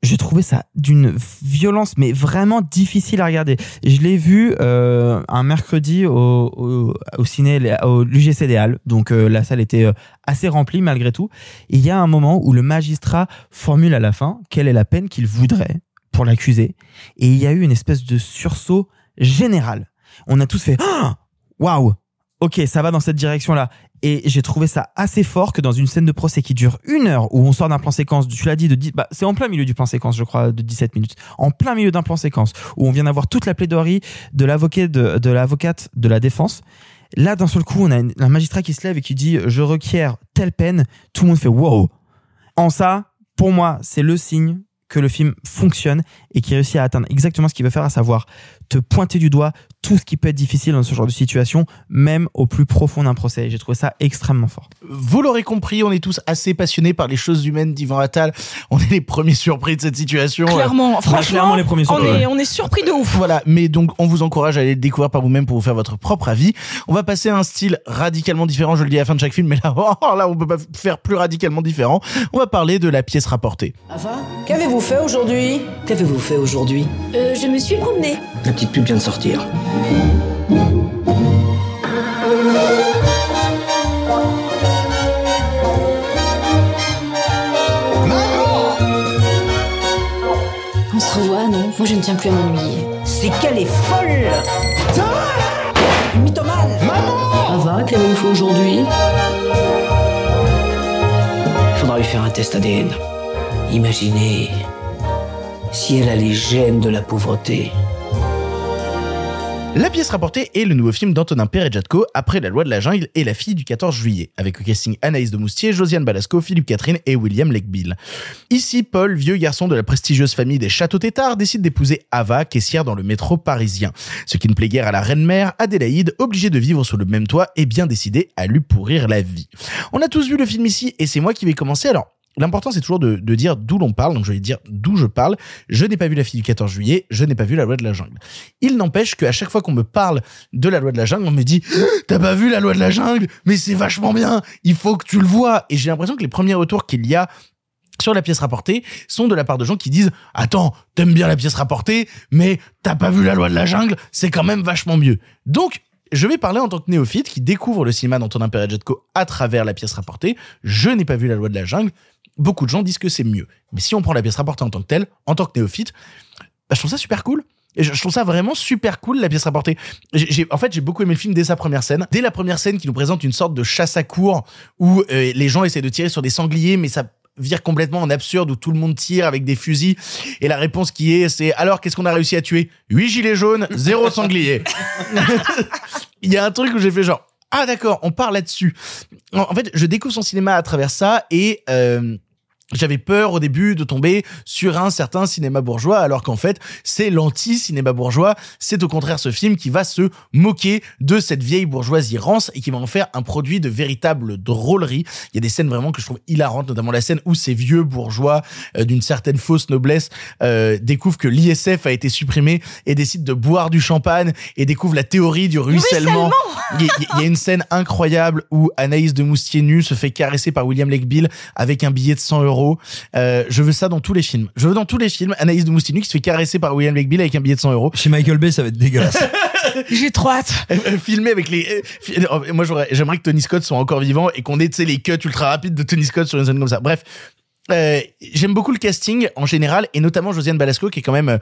[SPEAKER 2] J'ai trouvé ça d'une violence, mais vraiment difficile à regarder. Je l'ai vu euh, un mercredi au, au, au ciné, au l'UGC des Halles. Donc euh, la salle était euh, assez remplie malgré tout. Et il y a un moment où le magistrat formule à la fin quelle est la peine qu'il voudrait pour l'accusé. Et il y a eu une espèce de sursaut général. On a tous fait waouh, ok, ça va dans cette direction-là. Et j'ai trouvé ça assez fort que dans une scène de procès qui dure une heure, où on sort d'un plan séquence, tu l'as dit, de 10, bah, c'est en plein milieu du plan séquence, je crois, de 17 minutes. En plein milieu d'un plan séquence, où on vient d'avoir toute la plaidoirie de l'avocat, de, de l'avocate de la défense. Là, d'un seul coup, on a un magistrat qui se lève et qui dit, je requiers telle peine. Tout le monde fait wow. En ça, pour moi, c'est le signe que le film fonctionne et qui réussit à atteindre exactement ce qu'il veut faire, à savoir te pointer du doigt tout ce qui peut être difficile dans ce genre de situation, même au plus profond d'un procès. J'ai trouvé ça extrêmement fort.
[SPEAKER 1] Vous l'aurez compris, on est tous assez passionnés par les choses humaines d'Ivan Attal. On est les premiers surpris de cette situation.
[SPEAKER 7] Clairement,
[SPEAKER 1] Euh,
[SPEAKER 7] franchement,
[SPEAKER 2] clairement les premiers
[SPEAKER 7] on
[SPEAKER 2] surpris,
[SPEAKER 7] est, on est surpris de ouf.
[SPEAKER 1] Voilà, mais donc on vous encourage à aller le découvrir par vous-même pour vous faire votre propre avis. On va passer à un style radicalement différent, je le dis à la fin de chaque film, mais là, oh, là on peut pas faire plus radicalement différent. On va parler de la pièce rapportée.
[SPEAKER 19] Ava, qu'avez-vous fait aujourd'hui? Qu'avez-vous fait aujourd'hui
[SPEAKER 9] Euh, je me suis promenée.
[SPEAKER 15] La petite pub vient de sortir.
[SPEAKER 13] On se revoit, non? Moi, je ne tiens plus à m'ennuyer.
[SPEAKER 19] C'est qu'elle est folle Une mythomane Ava, qu'avez-vous fait aujourd'hui?
[SPEAKER 15] Faudra lui faire un test ADN. Imaginez si elle a les gènes de la pauvreté.
[SPEAKER 1] La pièce rapportée est le nouveau film d'Antonin Perejatko après La loi de la jungle et La fille du 14 juillet, avec au casting Anaïs de Moustier, Josiane Balasco, Philippe Catherine et William Legbill. Ici, Paul, vieux garçon de la prestigieuse famille des Châteaux Tétards, décide d'épouser Ava, caissière dans le métro parisien. Ce qui ne plaît guère à la reine-mère, Adélaïde, obligée de vivre sous le même toit et bien décidée à lui pourrir la vie. On a tous vu le film ici et c'est moi qui vais commencer alors. L'important, c'est toujours de, dire d'où l'on parle. Donc, je vais dire d'où je parle. Je n'ai pas vu la fille du 14 juillet. Je n'ai pas vu la loi de la jungle. Il n'empêche qu'à chaque fois qu'on me parle de la loi de la jungle, on me dit T'as pas vu la loi de la jungle? Mais c'est vachement bien Il faut que tu le vois Et j'ai l'impression que les premiers retours qu'il y a sur la pièce rapportée sont de la part de gens qui disent Attends, t'aimes bien la pièce rapportée, mais t'as pas vu la loi de la jungle? C'est quand même vachement mieux. Donc, je vais parler en tant que néophyte qui découvre le cinéma d'Antonin Perejatko à travers la pièce rapportée. Je n'ai pas vu la loi de la jungle. Beaucoup de gens disent que c'est mieux. Mais si on prend la pièce rapportée en tant que telle, en tant que néophyte, je trouve ça super cool. Et je, trouve ça vraiment super cool la pièce rapportée. En fait, j'ai beaucoup aimé le film dès sa première scène. Dès la première scène qui nous présente une sorte de chasse à cour où euh, les gens essaient de tirer sur des sangliers, mais ça vire complètement en absurde où tout le monde tire avec des fusils et la réponse qui est c'est alors qu'est-ce qu'on a réussi à tuer? 8 gilets jaunes, zéro sanglier. Il y a un truc où j'ai fait genre ah d'accord, on part là-dessus. En fait, je découvre son cinéma à travers ça et euh, j'avais peur au début de tomber sur un certain cinéma bourgeois, alors qu'en fait, c'est l'anti-cinéma bourgeois. C'est au contraire ce film qui va se moquer de cette vieille bourgeoisie rance et qui va en faire un produit de véritable drôlerie. Il y a des scènes vraiment que je trouve hilarantes, notamment la scène où ces vieux bourgeois euh, d'une certaine fausse noblesse euh, découvrent que l'ISF a été supprimé et décident de boire du champagne et découvrent la théorie du ruissellement. Il y, a- il y a une scène incroyable où Anaïs de Moustier nu se fait caresser par William Legbill avec un billet de 100 euros. Euh, je veux ça dans tous les films. Je veux dans tous les films Anaïs de Moustier nu qui se fait caresser par William Legbill avec un billet de 100 euros.
[SPEAKER 3] Chez Michael Bay, ça va être dégueulasse.
[SPEAKER 7] J'ai trop hâte.
[SPEAKER 1] Euh, filmé avec les euh, moi j'aimerais que Tony Scott soit encore vivant et qu'on ait tu sais les cuts ultra rapides de Tony Scott sur une scène comme ça bref euh, j'aime beaucoup le casting en général et notamment Josiane Balasco qui est quand même euh,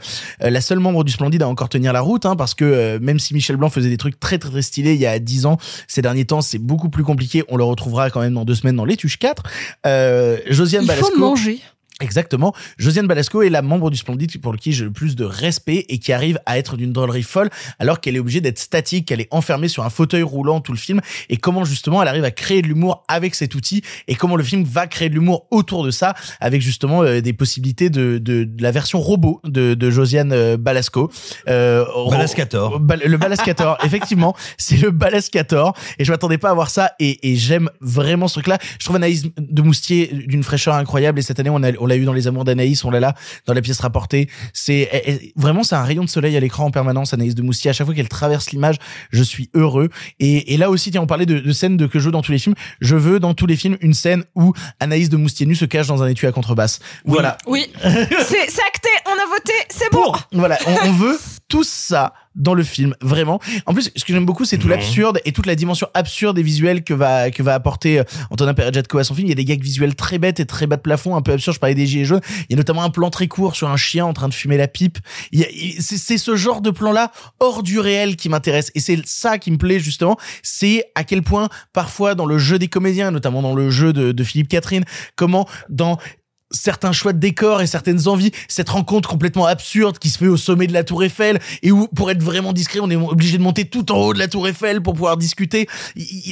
[SPEAKER 1] la seule membre du Splendide à encore tenir la route hein, parce que euh, même si Michel Blanc faisait des trucs très très très stylés il y a 10 ans ces derniers temps c'est beaucoup plus compliqué on le retrouvera quand même dans deux semaines dans Les Tuches 4 euh, Josiane
[SPEAKER 7] Il
[SPEAKER 1] Balasco
[SPEAKER 7] faut manger.
[SPEAKER 1] Exactement. Josiane Balasco est la membre du Splendide pour qui j'ai le plus de respect et qui arrive à être d'une drôlerie folle alors qu'elle est obligée d'être statique, qu'elle est enfermée sur un fauteuil roulant tout le film et comment justement elle arrive à créer de l'humour avec cet outil et comment le film va créer de l'humour autour de ça avec justement euh, des possibilités de, de, de la version robot de, de Josiane euh, Balasco. Euh,
[SPEAKER 3] Balascator.
[SPEAKER 1] Bal- le Balascator, effectivement, c'est le Balascator et je m'attendais pas à voir ça et, et j'aime vraiment ce truc-là. Je trouve Anaïs de Moustier d'une fraîcheur incroyable et cette année on a on l'a eu dans les Amours d'Anaïs, on l'a là dans la pièce rapportée. C'est elle- elle- vraiment c'est un rayon de soleil à l'écran en permanence. Anaïs de Moustier à chaque fois qu'elle traverse l'image, je suis heureux. Et, et là aussi, tiens, on parlait de, de scènes de que je veux dans tous les films. Je veux dans tous les films une scène où Anaïs de Moustier nu se cache dans un étui à contrebasse. Voilà.
[SPEAKER 7] Oui. c'est acté, on a voté, c'est bon.
[SPEAKER 1] Voilà, on, on veut tout ça dans le film, vraiment. En plus, ce que j'aime beaucoup, c'est tout
[SPEAKER 3] Non.
[SPEAKER 1] l'absurde et toute la dimension absurde et visuelle que va que va apporter euh, Antonin Perejatko à son film. Il y a des gags visuels très bêtes et très bas de plafond, un peu absurdes. Je parlais des gilets jaunes. Il y a notamment un plan très court sur un chien en train de fumer la pipe. C'est c'est ce genre de plan-là hors du réel qui m'intéresse et c'est ça qui me plaît justement. C'est à quel point parfois dans le jeu des comédiens, notamment dans le jeu de, de Philippe Catherine, comment dans certains choix de décor et certaines envies, cette rencontre complètement absurde qui se fait au sommet de la tour Eiffel et où pour être vraiment discret, on est obligé de monter tout en haut de la tour Eiffel pour pouvoir discuter.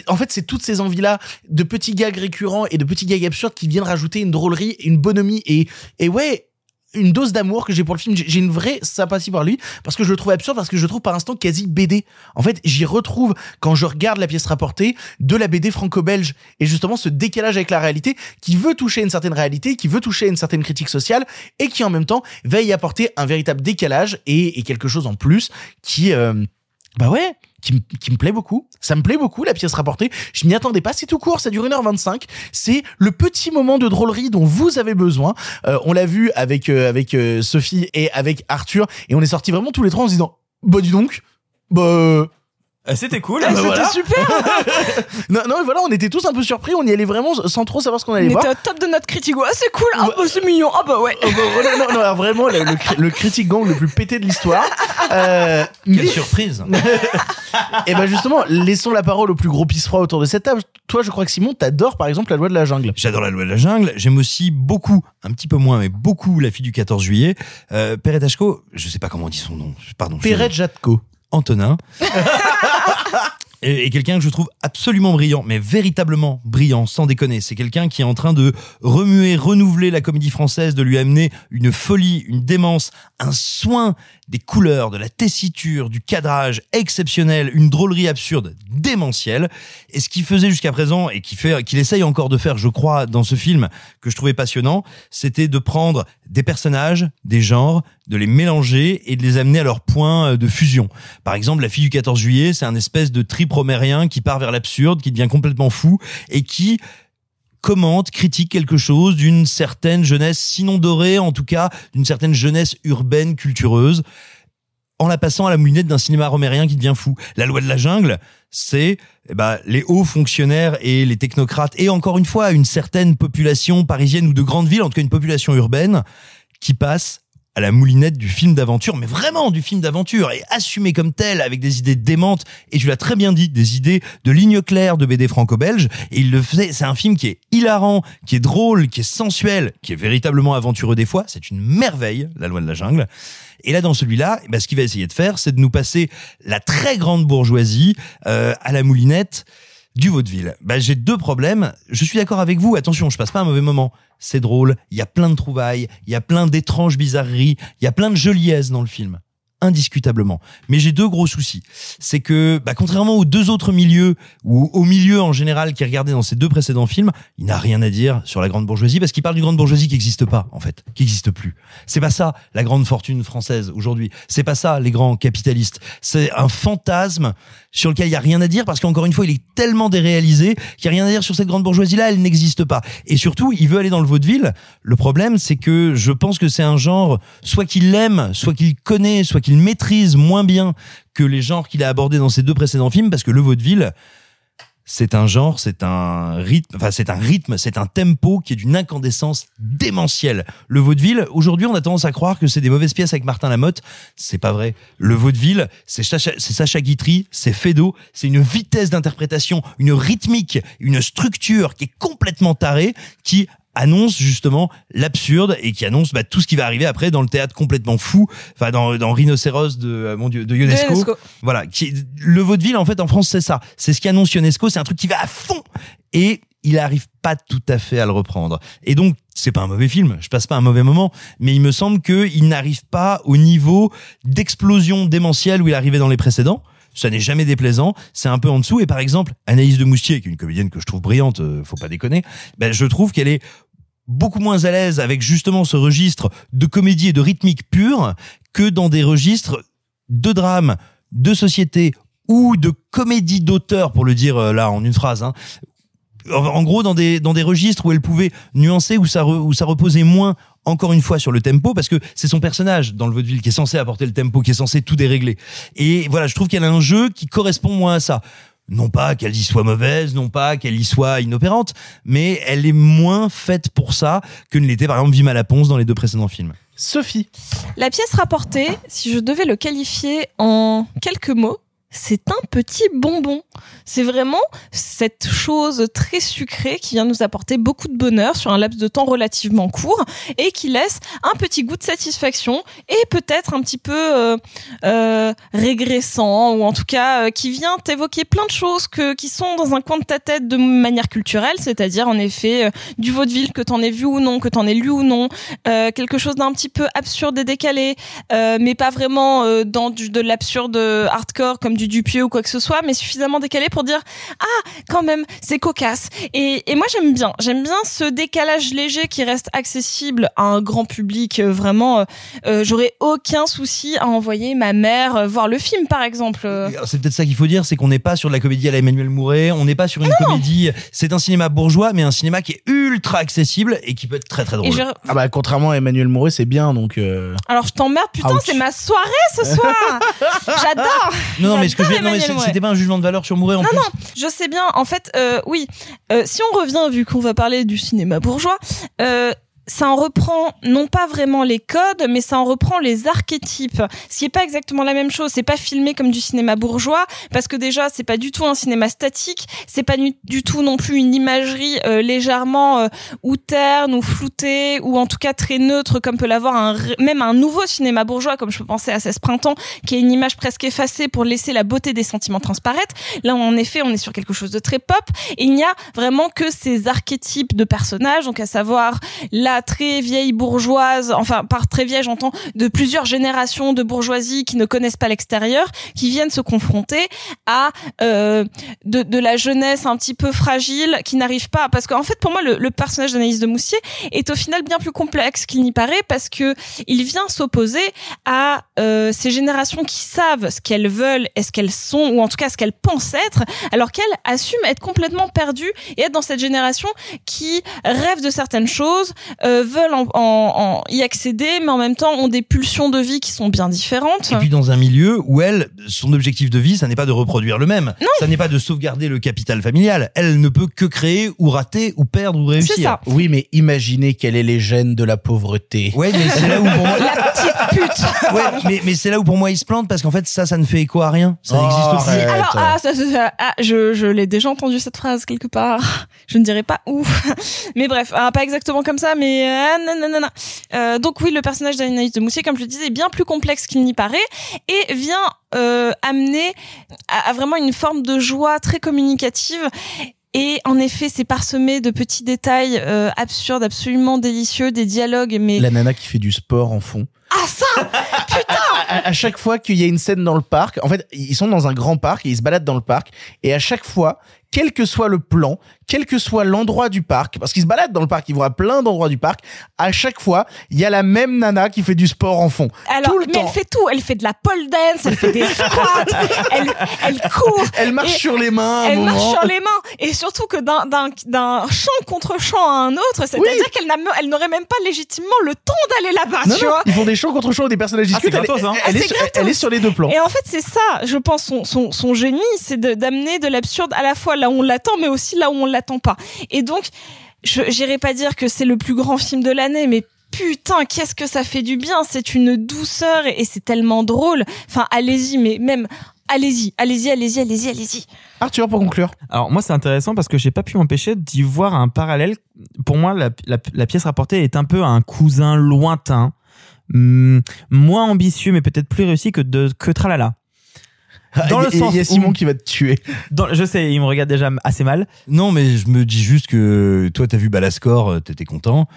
[SPEAKER 1] En fait, c'est toutes ces envies-là de petits gags récurrents et de petits gags absurdes qui viennent rajouter une drôlerie, une bonhomie et et ouais, une dose d'amour que j'ai pour le film. J'ai une vraie sympathie pour lui parce que je le trouve absurde, parce que je le trouve par instant quasi BD. En fait, j'y retrouve quand je regarde la pièce rapportée de la BD franco-belge et justement ce décalage avec la réalité qui veut toucher une certaine réalité, qui veut toucher une certaine critique sociale et qui en même temps va y apporter un véritable décalage et, et quelque chose en plus qui, euh, bah ouais, qui, me- plaît beaucoup. Ça me plaît beaucoup, la pièce rapportée. Je m'y attendais pas. C'est tout court. Ça dure 1h25. C'est le petit moment de drôlerie dont vous avez besoin. Euh, on l'a vu avec, euh, avec euh, Sophie et avec Arthur. Et on est sortis vraiment tous les trois en se disant, bah dis donc, bah... euh,
[SPEAKER 2] C'était cool.
[SPEAKER 1] bah,
[SPEAKER 7] C'était
[SPEAKER 1] voilà.
[SPEAKER 7] super.
[SPEAKER 1] non, non, voilà, on était tous un peu surpris. On y allait vraiment sans trop savoir ce qu'on
[SPEAKER 7] On
[SPEAKER 1] allait
[SPEAKER 7] était
[SPEAKER 1] voir.
[SPEAKER 7] au top de notre critique. Ouais, c'est cool. Ah bah c'est mignon. Ah bah ouais.
[SPEAKER 1] Oh, bah, voilà, non, non, alors vraiment, le, le, cri- le critique gang le plus pété de l'histoire. Euh,
[SPEAKER 3] Quelle
[SPEAKER 1] mais-
[SPEAKER 3] surprise.
[SPEAKER 1] Et ben justement, laissons la parole au plus gros pisse-froid autour de cette table. Toi, je crois que Simon, t'adores par exemple la loi de la jungle.
[SPEAKER 3] J'adore la loi de la jungle. J'aime aussi beaucoup, un petit peu moins, mais beaucoup la fille du 14 juillet. Euh, Peredashko, je sais pas comment on dit son nom. Pardon.
[SPEAKER 1] Perret Jatko.
[SPEAKER 3] Antonin. et, quelqu'un que je trouve absolument brillant, mais véritablement brillant, sans déconner. C'est quelqu'un qui est en train de remuer, renouveler la comédie française, de lui amener une folie, une démence, un soin des couleurs, de la tessiture, du cadrage exceptionnel, une drôlerie absurde, démentielle. Et ce qu'il faisait jusqu'à présent et qu'il fait, qu'il essaye encore de faire, je crois, dans ce film que je trouvais passionnant, c'était de prendre des personnages, des genres, de les mélanger et de les amener à leur point de fusion. Par exemple, la fille du 14 juillet, c'est un espèce de trip romérien qui part vers l'absurde, qui devient complètement fou et qui commente, critique quelque chose d'une certaine jeunesse, sinon dorée, en tout cas d'une certaine jeunesse urbaine, cultureuse, en la passant à la moulinette d'un cinéma romérien qui devient fou. La loi de la jungle, c'est eh ben, les hauts fonctionnaires et les technocrates, et encore une fois, une certaine population parisienne ou de grande ville, en tout cas une population urbaine, qui passe à la moulinette du film d'aventure, mais vraiment du film d'aventure, et assumé comme tel, avec des idées démentes, et tu l'as très bien dit, des idées de ligne claire de BD franco-belge, et il le faisait, c'est un film qui est hilarant, qui est drôle, qui est sensuel, qui est véritablement aventureux des fois, c'est une merveille, la loi de la jungle. Et là, dans celui-là, eh ben, ce qu'il va essayer de faire, c'est de nous passer la très grande bourgeoisie euh, à la moulinette du vaudeville. Ben, j'ai deux problèmes. Je suis d'accord avec vous. Attention, je passe pas un mauvais moment. C'est drôle. Il y a plein de trouvailles. Il y a plein d'étranges bizarreries. Il y a plein de joliesses dans le film. Indiscutablement. Mais j'ai deux gros soucis. C'est que, bah, contrairement aux deux autres milieux, ou au milieu en général qui regardé dans ces deux précédents films, il n'a rien à dire sur la grande bourgeoisie parce qu'il parle d'une grande bourgeoisie qui n'existe pas, en fait, qui n'existe plus. C'est pas ça, la grande fortune française aujourd'hui. C'est pas ça, les grands capitalistes. C'est un fantasme sur lequel il y a rien à dire parce qu'encore une fois, il est tellement déréalisé qu'il y a rien à dire sur cette grande bourgeoisie-là, elle n'existe pas. Et surtout, il veut aller dans le vaudeville. Le problème, c'est que je pense que c'est un genre, soit qu'il l'aime, soit qu'il connaît, soit qu'il maîtrise moins bien que les genres qu'il a abordés dans ses deux précédents films parce que le vaudeville, c'est un genre, c'est un rythme, enfin c'est un rythme, c'est un tempo qui est d'une incandescence démentielle. Le vaudeville, aujourd'hui, on a tendance à croire que c'est des mauvaises pièces avec Martin Lamotte. C'est pas vrai. Le vaudeville, c'est Sacha, Sacha Guitry, c'est Fedo, c'est une vitesse d'interprétation, une rythmique, une structure qui est complètement tarée, qui annonce justement l'absurde et qui annonce bah, tout ce qui va arriver après dans le théâtre complètement fou, enfin dans, dans Rhinocéros de euh, mon dieu de Ionesco.
[SPEAKER 7] Ionesco.
[SPEAKER 3] Voilà, qui, le vaudeville en fait en France c'est ça, c'est ce qui annonce Ionesco, c'est un truc qui va à fond et il arrive pas tout à fait à le reprendre. Et donc c'est pas un mauvais film, je passe pas un mauvais moment, mais il me semble que il n'arrive pas au niveau d'explosion démentielle où il arrivait dans les précédents. Ça n'est jamais déplaisant, c'est un peu en dessous. Et par exemple, Anaïs de Moustier, qui est une comédienne que je trouve brillante, euh, faut pas déconner, ben, je trouve qu'elle est beaucoup moins à l'aise avec justement ce registre de comédie et de rythmique pure que dans des registres de drame, de société ou de comédie d'auteur, pour le dire euh, là en une phrase, hein, en gros dans des dans des registres où elle pouvait nuancer où ça où ça reposait moins encore une fois sur le tempo parce que c'est son personnage dans le vaudeville qui est censé apporter le tempo qui est censé tout dérégler. Et voilà je trouve qu'elle a un jeu qui correspond moins à ça non pas qu'elle y soit mauvaise non pas qu'elle y soit inopérante mais elle est moins faite pour ça que ne l'était par exemple Vima la Ponce dans les deux précédents films
[SPEAKER 1] Sophie
[SPEAKER 7] La pièce rapportée, si je devais le qualifier en quelques mots, c'est un petit bonbon. C'est vraiment cette chose très sucrée qui vient nous apporter beaucoup de bonheur sur un laps de temps relativement court et qui laisse un petit goût de satisfaction et peut-être un petit peu euh, euh, régressant ou en tout cas euh, qui vient t'évoquer plein de choses que qui sont dans un coin de ta tête de manière culturelle, c'est-à-dire en effet du vaudeville que t'en aies vu ou non, que t'en aies lu ou non, quelque chose d'un petit peu absurde et décalé, mais pas vraiment dans de l'absurde hardcore comme du Dupieux ou quoi que ce soit, mais suffisamment pour dire ah quand même c'est cocasse. Et, et moi j'aime bien, j'aime bien ce décalage léger qui reste accessible à un grand public. euh, vraiment, euh, euh, j'aurais aucun souci à envoyer ma mère voir le film par exemple.
[SPEAKER 3] C'est peut-être ça qu'il faut dire, c'est qu'on n'est pas sur de la comédie à la Emmanuel Mouret, on n'est pas sur une comédie. C'est un cinéma bourgeois, mais un cinéma qui est ultra accessible et qui peut être très très drôle.
[SPEAKER 7] Je-
[SPEAKER 1] Ah bah contrairement à Emmanuel Mouret, c'est bien donc. euh,
[SPEAKER 7] Alors je t'emmerde, putain, c'est ma soirée ce soir. J'adore.
[SPEAKER 3] Non, non, mais ce que je c'était pas un jugement de valeur sur En
[SPEAKER 7] Non,
[SPEAKER 3] plus.
[SPEAKER 7] non, je sais bien. En fait, euh, oui. Euh, si on revient, vu qu'on va parler du cinéma bourgeois, euh, ça en reprend non pas vraiment les codes, mais ça en reprend les archétypes. Ce qui est pas exactement la même chose. C'est pas filmé comme du cinéma bourgeois, parce que déjà c'est pas du tout un cinéma statique. C'est pas du, tout non plus une imagerie euh, légèrement euh, ou terne ou floutée ou en tout cas très neutre comme peut l'avoir un même un nouveau cinéma bourgeois comme je peux penser à 16 printemps qui est une image presque effacée pour laisser la beauté des sentiments transparaître. Là en effet on est sur quelque chose de très pop et il n'y a vraiment que ces archétypes de personnages donc à savoir la très vieille bourgeoise enfin par très vieille j'entends de plusieurs générations de bourgeoisie qui ne connaissent pas l'extérieur qui viennent se confronter à euh, de, la jeunesse un petit peu fragile qui n'arrive pas. Parce qu'en fait pour moi le, personnage d'Anaïs de Moussier est au final bien plus complexe qu'il n'y paraît parce que il vient s'opposer à euh, ces générations qui savent ce qu'elles veulent et ce qu'elles sont ou en tout cas ce qu'elles pensent être alors qu'elles assument être complètement perdues et être dans cette génération qui rêve de certaines choses euh, veulent en, en- en y accéder mais en même temps ont des pulsions de vie qui sont bien différentes
[SPEAKER 3] Et puis dans un milieu où elle, son objectif de vie, ça n'est pas de reproduire le même. Ça n'est pas de sauvegarder le capital familial. Elle ne peut que créer ou rater ou perdre ou réussir.
[SPEAKER 1] Oui, mais imaginez quelles est les gènes de la pauvreté.
[SPEAKER 3] Ouais, mais c'est là où pour moi,
[SPEAKER 7] la petite pute
[SPEAKER 3] ouais, mais, mais c'est là où pour moi il se plante parce qu'en fait ça, ça ne fait écho à rien. Ça
[SPEAKER 1] Oh,
[SPEAKER 3] n'existe
[SPEAKER 1] arrête.
[SPEAKER 7] Alors, ah, ça, ça, ça, ah, je, je l'ai déjà entendu cette phrase quelque part. Je ne dirais pas où. Mais bref, ah, pas exactement comme ça, mais euh. Euh, donc oui, le personnage d'Anaïs de Moussier, comme je le disais, est bien plus complexe qu'il n'y paraît et vient euh, amener à, à vraiment une forme de joie très communicative. Et en effet, c'est parsemé de petits détails euh, absurdes, absolument délicieux, des dialogues, mais
[SPEAKER 1] La nana qui fait du sport en fond.
[SPEAKER 7] ah ça,
[SPEAKER 1] À, à chaque fois qu'il y a une scène dans le parc, en fait, ils sont dans un grand parc et ils se baladent dans le parc. Et à chaque fois, quel que soit le plan, quel que soit l'endroit du parc, parce qu'ils se baladent dans le parc, ils vont à plein d'endroits du parc, à chaque fois, il y a la même nana qui fait du sport en fond.
[SPEAKER 7] Alors,
[SPEAKER 1] Tout le
[SPEAKER 7] mais
[SPEAKER 1] temps.
[SPEAKER 7] elle fait tout. Elle fait de la pole dance, elle fait des squats, elle, elle court.
[SPEAKER 1] Elle marche sur les mains
[SPEAKER 7] Elle marche sur les mains. Et surtout que d'un, champ contre champ à un autre, c'est-à-dire qu'elle n'a, elle n'aurait même pas légitimement le temps d'aller là-bas, tu
[SPEAKER 1] non,
[SPEAKER 7] vois.
[SPEAKER 1] ils font des shows contre shows et des personnages
[SPEAKER 2] Ah,
[SPEAKER 1] discutent. elle,
[SPEAKER 2] gratos, hein.
[SPEAKER 1] Elle
[SPEAKER 7] Ah,
[SPEAKER 1] est sur,
[SPEAKER 7] gratos.
[SPEAKER 1] elle est sur les deux plans.
[SPEAKER 7] Et en fait, c'est ça, je pense, son, son, son génie, c'est de, d'amener de l'absurde à la fois là où on l'attend, mais aussi là où on l'attend pas. Et donc, je, j'irai pas dire que c'est le plus grand film de l'année, mais putain, qu'est-ce que ça fait du bien. C'est une douceur et, et c'est tellement drôle. Enfin, allez-y, mais même, allez-y, allez-y, allez-y, allez-y, allez-y.
[SPEAKER 1] Arthur, pour conclure.
[SPEAKER 2] Alors moi c'est intéressant parce que j'ai pas pu m'empêcher d'y voir un parallèle. Pour moi la, la- la pièce rapportée est un peu un cousin lointain, hum, moins ambitieux mais peut-être plus réussi que de que Tralala. Dans
[SPEAKER 1] Il y
[SPEAKER 2] le sens
[SPEAKER 1] il y a
[SPEAKER 2] où-
[SPEAKER 1] Simon qui va te tuer.
[SPEAKER 2] Dans- je sais, il me regarde déjà assez mal.
[SPEAKER 3] Non, mais je me dis juste que toi, t'as vu Balascore, euh, t'étais content.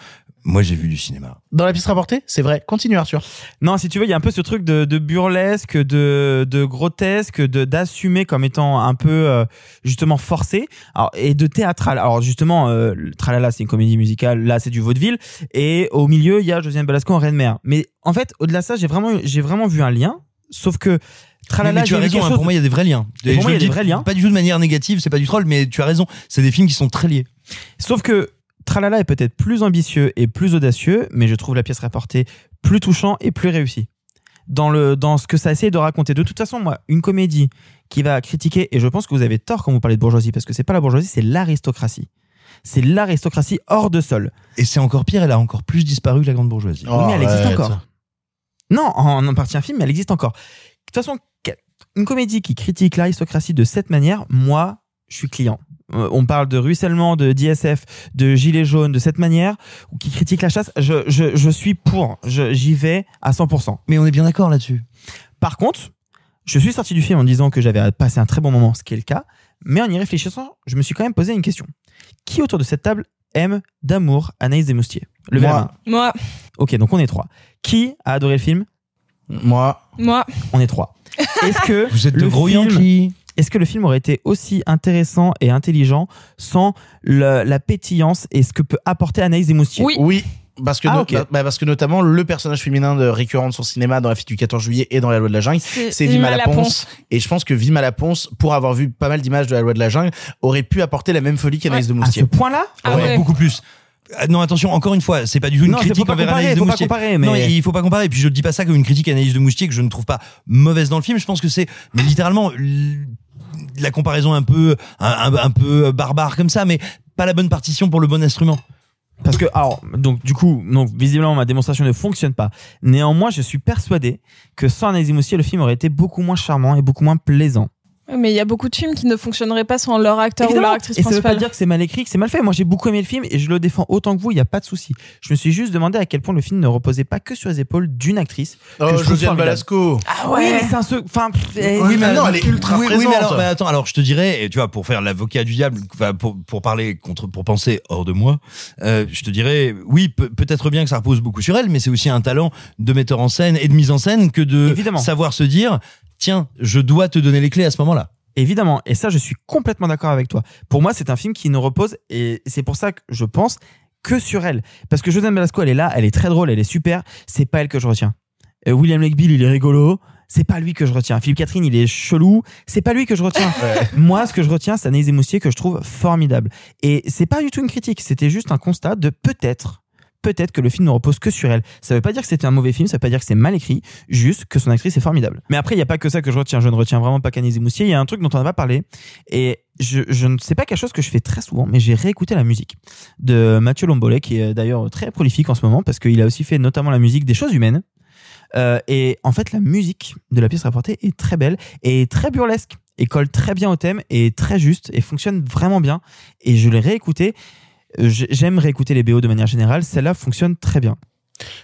[SPEAKER 3] Moi, j'ai vu du cinéma.
[SPEAKER 1] Dans la piste rapportée, c'est vrai. Continue, Arthur.
[SPEAKER 2] Non, si tu veux, il y a un peu ce truc de, de burlesque, de, de grotesque, de d'assumer comme étant un peu euh, justement forcé, alors, et de théâtral. Alors justement, euh, Tralala, c'est une comédie musicale, là c'est du vaudeville, et au milieu il y a Josiane Balasco en Reine Mère. Mais en fait, au-delà de ça, j'ai vraiment j'ai vraiment vu un lien, sauf que Tralala,
[SPEAKER 3] mais, mais tu as raison, hein, pour moi, il y a des vrais liens.
[SPEAKER 2] Et pour moi, il y a des
[SPEAKER 3] dis
[SPEAKER 2] vrais liens.
[SPEAKER 3] Pas du tout de manière négative, c'est pas du troll, mais tu as raison. C'est des films qui sont très liés.
[SPEAKER 2] Sauf que Tralala est peut-être plus ambitieux et plus audacieux, mais je trouve la pièce rapportée plus touchant et plus réussie. Dans, le, dans ce que ça essaie de raconter. De toute façon, moi, une comédie qui va critiquer, et je pense que vous avez tort quand vous parlez de bourgeoisie, parce que c'est pas la bourgeoisie, c'est l'aristocratie. C'est l'aristocratie hors de sol.
[SPEAKER 3] Et c'est encore pire, elle a encore plus disparu que la grande bourgeoisie.
[SPEAKER 2] Oui, mais elle existe encore. Non, en, en partie un film, mais elle existe encore. De toute façon, une comédie qui critique l'aristocratie de cette manière, moi, je suis client. Euh, On parle de ruissellement, de d'ISF, de gilets jaunes, de cette manière, ou qui critique la chasse. Je, je, je suis pour. Je- J'y vais à 100%.
[SPEAKER 3] Mais on est bien d'accord là-dessus.
[SPEAKER 2] Par contre, je suis sorti du film en disant que j'avais passé un très bon moment, ce qui est le cas. Mais en y réfléchissant, je me suis quand même posé une question. Qui autour de cette table aime d'amour Anaïs Desmoustiers? Levez la
[SPEAKER 1] Moi.
[SPEAKER 2] main.
[SPEAKER 7] Moi,
[SPEAKER 2] Ok, donc on est trois. Qui a adoré le film?
[SPEAKER 1] Moi.
[SPEAKER 7] moi.
[SPEAKER 2] On est trois. Est-ce que
[SPEAKER 3] Vous êtes de
[SPEAKER 2] le
[SPEAKER 3] gros
[SPEAKER 2] film-
[SPEAKER 3] Yankees.
[SPEAKER 2] Est-ce que le film aurait été aussi intéressant et intelligent sans le- la pétillance et ce que peut apporter Anaïs Desmoustiers
[SPEAKER 7] Oui.
[SPEAKER 1] Oui. Parce que,
[SPEAKER 2] Ah,
[SPEAKER 1] no- bah, parce que notamment le personnage féminin de récurrent de son cinéma dans La fille du 14 juillet et dans La loi de la jungle, c'est Vima Laponce. Et je pense que Vima Laponce, pour avoir vu pas mal d'images de La loi de la jungle, aurait pu apporter la même folie qu'Anaïs de
[SPEAKER 2] À ce
[SPEAKER 1] Moustier.
[SPEAKER 2] point-là
[SPEAKER 7] Ah
[SPEAKER 3] Ouais,
[SPEAKER 7] ouais.
[SPEAKER 3] beaucoup plus. Ah, Non, attention, encore une fois, c'est pas du tout une
[SPEAKER 2] Non,
[SPEAKER 3] critique envers
[SPEAKER 2] comparer,
[SPEAKER 3] de
[SPEAKER 2] faut pas comparer, mais-
[SPEAKER 3] Non, il faut pas comparer. Et puis je dis pas ça comme une critique Anaïs de Moustier que je ne trouve pas mauvaise dans le film. Je pense que c'est, mais littéralement, la comparaison un peu, un, peu barbare comme ça, mais pas la bonne partition pour le bon instrument.
[SPEAKER 2] Parce que, alors, donc, du coup, donc, visiblement, ma démonstration ne fonctionne pas. Néanmoins, je suis persuadé que sans Anaïs Desmoustiers, le film aurait été beaucoup moins charmant et beaucoup moins plaisant.
[SPEAKER 7] Mais il y a beaucoup de films qui ne fonctionneraient pas sans leur acteur ou
[SPEAKER 2] Évidemment.
[SPEAKER 7] leur actrice
[SPEAKER 2] et ça veut pas
[SPEAKER 7] principale.
[SPEAKER 2] dire que c'est mal écrit, que c'est mal fait. Moi, j'ai beaucoup aimé le film et je le défends autant que vous, il n'y a pas de souci. Je me suis juste demandé à quel point le film ne reposait pas que sur les épaules d'une actrice. que
[SPEAKER 1] Oh,
[SPEAKER 2] je
[SPEAKER 1] Josiane. Balasco.
[SPEAKER 7] Ah
[SPEAKER 2] Oui, mais c'est un second. Enfin, pff, eh,
[SPEAKER 1] Oui, mais non, elle est ultra
[SPEAKER 3] oui, oui, mais
[SPEAKER 1] présente.
[SPEAKER 3] alors, mais attends, alors je te dirais, et tu vois, pour faire l'avocat du diable, pour, pour parler contre, pour penser hors de moi, euh, je te dirais, oui, pe- peut-être bien que ça repose beaucoup sur elle, mais c'est aussi un talent de metteur en scène et de mise en scène que de
[SPEAKER 2] Évidemment.
[SPEAKER 3] savoir se dire, tiens, je dois te donner les clés à ce moment-là.
[SPEAKER 2] Évidemment, et ça je suis complètement d'accord avec toi. Pour moi, c'est un film qui ne repose, et c'est pour ça que je pense, que sur elle. Parce que Josiane Balasco, elle est là, elle est très drôle, elle est super, c'est pas elle que je retiens. Euh, William Lake Bill, il est rigolo, c'est pas lui que je retiens. Philippe Catherine, il est chelou, c'est pas lui que je retiens. Moi, ce que je retiens, c'est Anaïs Desmoustiers que je trouve formidable. Et c'est pas du tout une critique, c'était juste un constat de peut-être peut-être que le film ne repose que sur elle. Ça veut pas dire que c'était un mauvais film, ça veut pas dire que c'est mal écrit, juste que son actrice est formidable. Mais après, il y a pas que ça que je retiens. Je ne retiens vraiment pas qu'Anis Moussier. Il y a un truc dont on n'a pas parlé. Et je, ne sais pas quelque chose que je fais très souvent, mais j'ai réécouté la musique de Mathieu Lombolet, qui est d'ailleurs très prolifique en ce moment, parce qu'il a aussi fait notamment la musique des choses humaines. Euh, et en fait, la musique de la pièce rapportée est très belle et très burlesque et colle très bien au thème et très juste et fonctionne vraiment bien. Et je l'ai réécouté. J'ai- J'aime réécouter les BO de manière générale. Celle-là fonctionne très bien.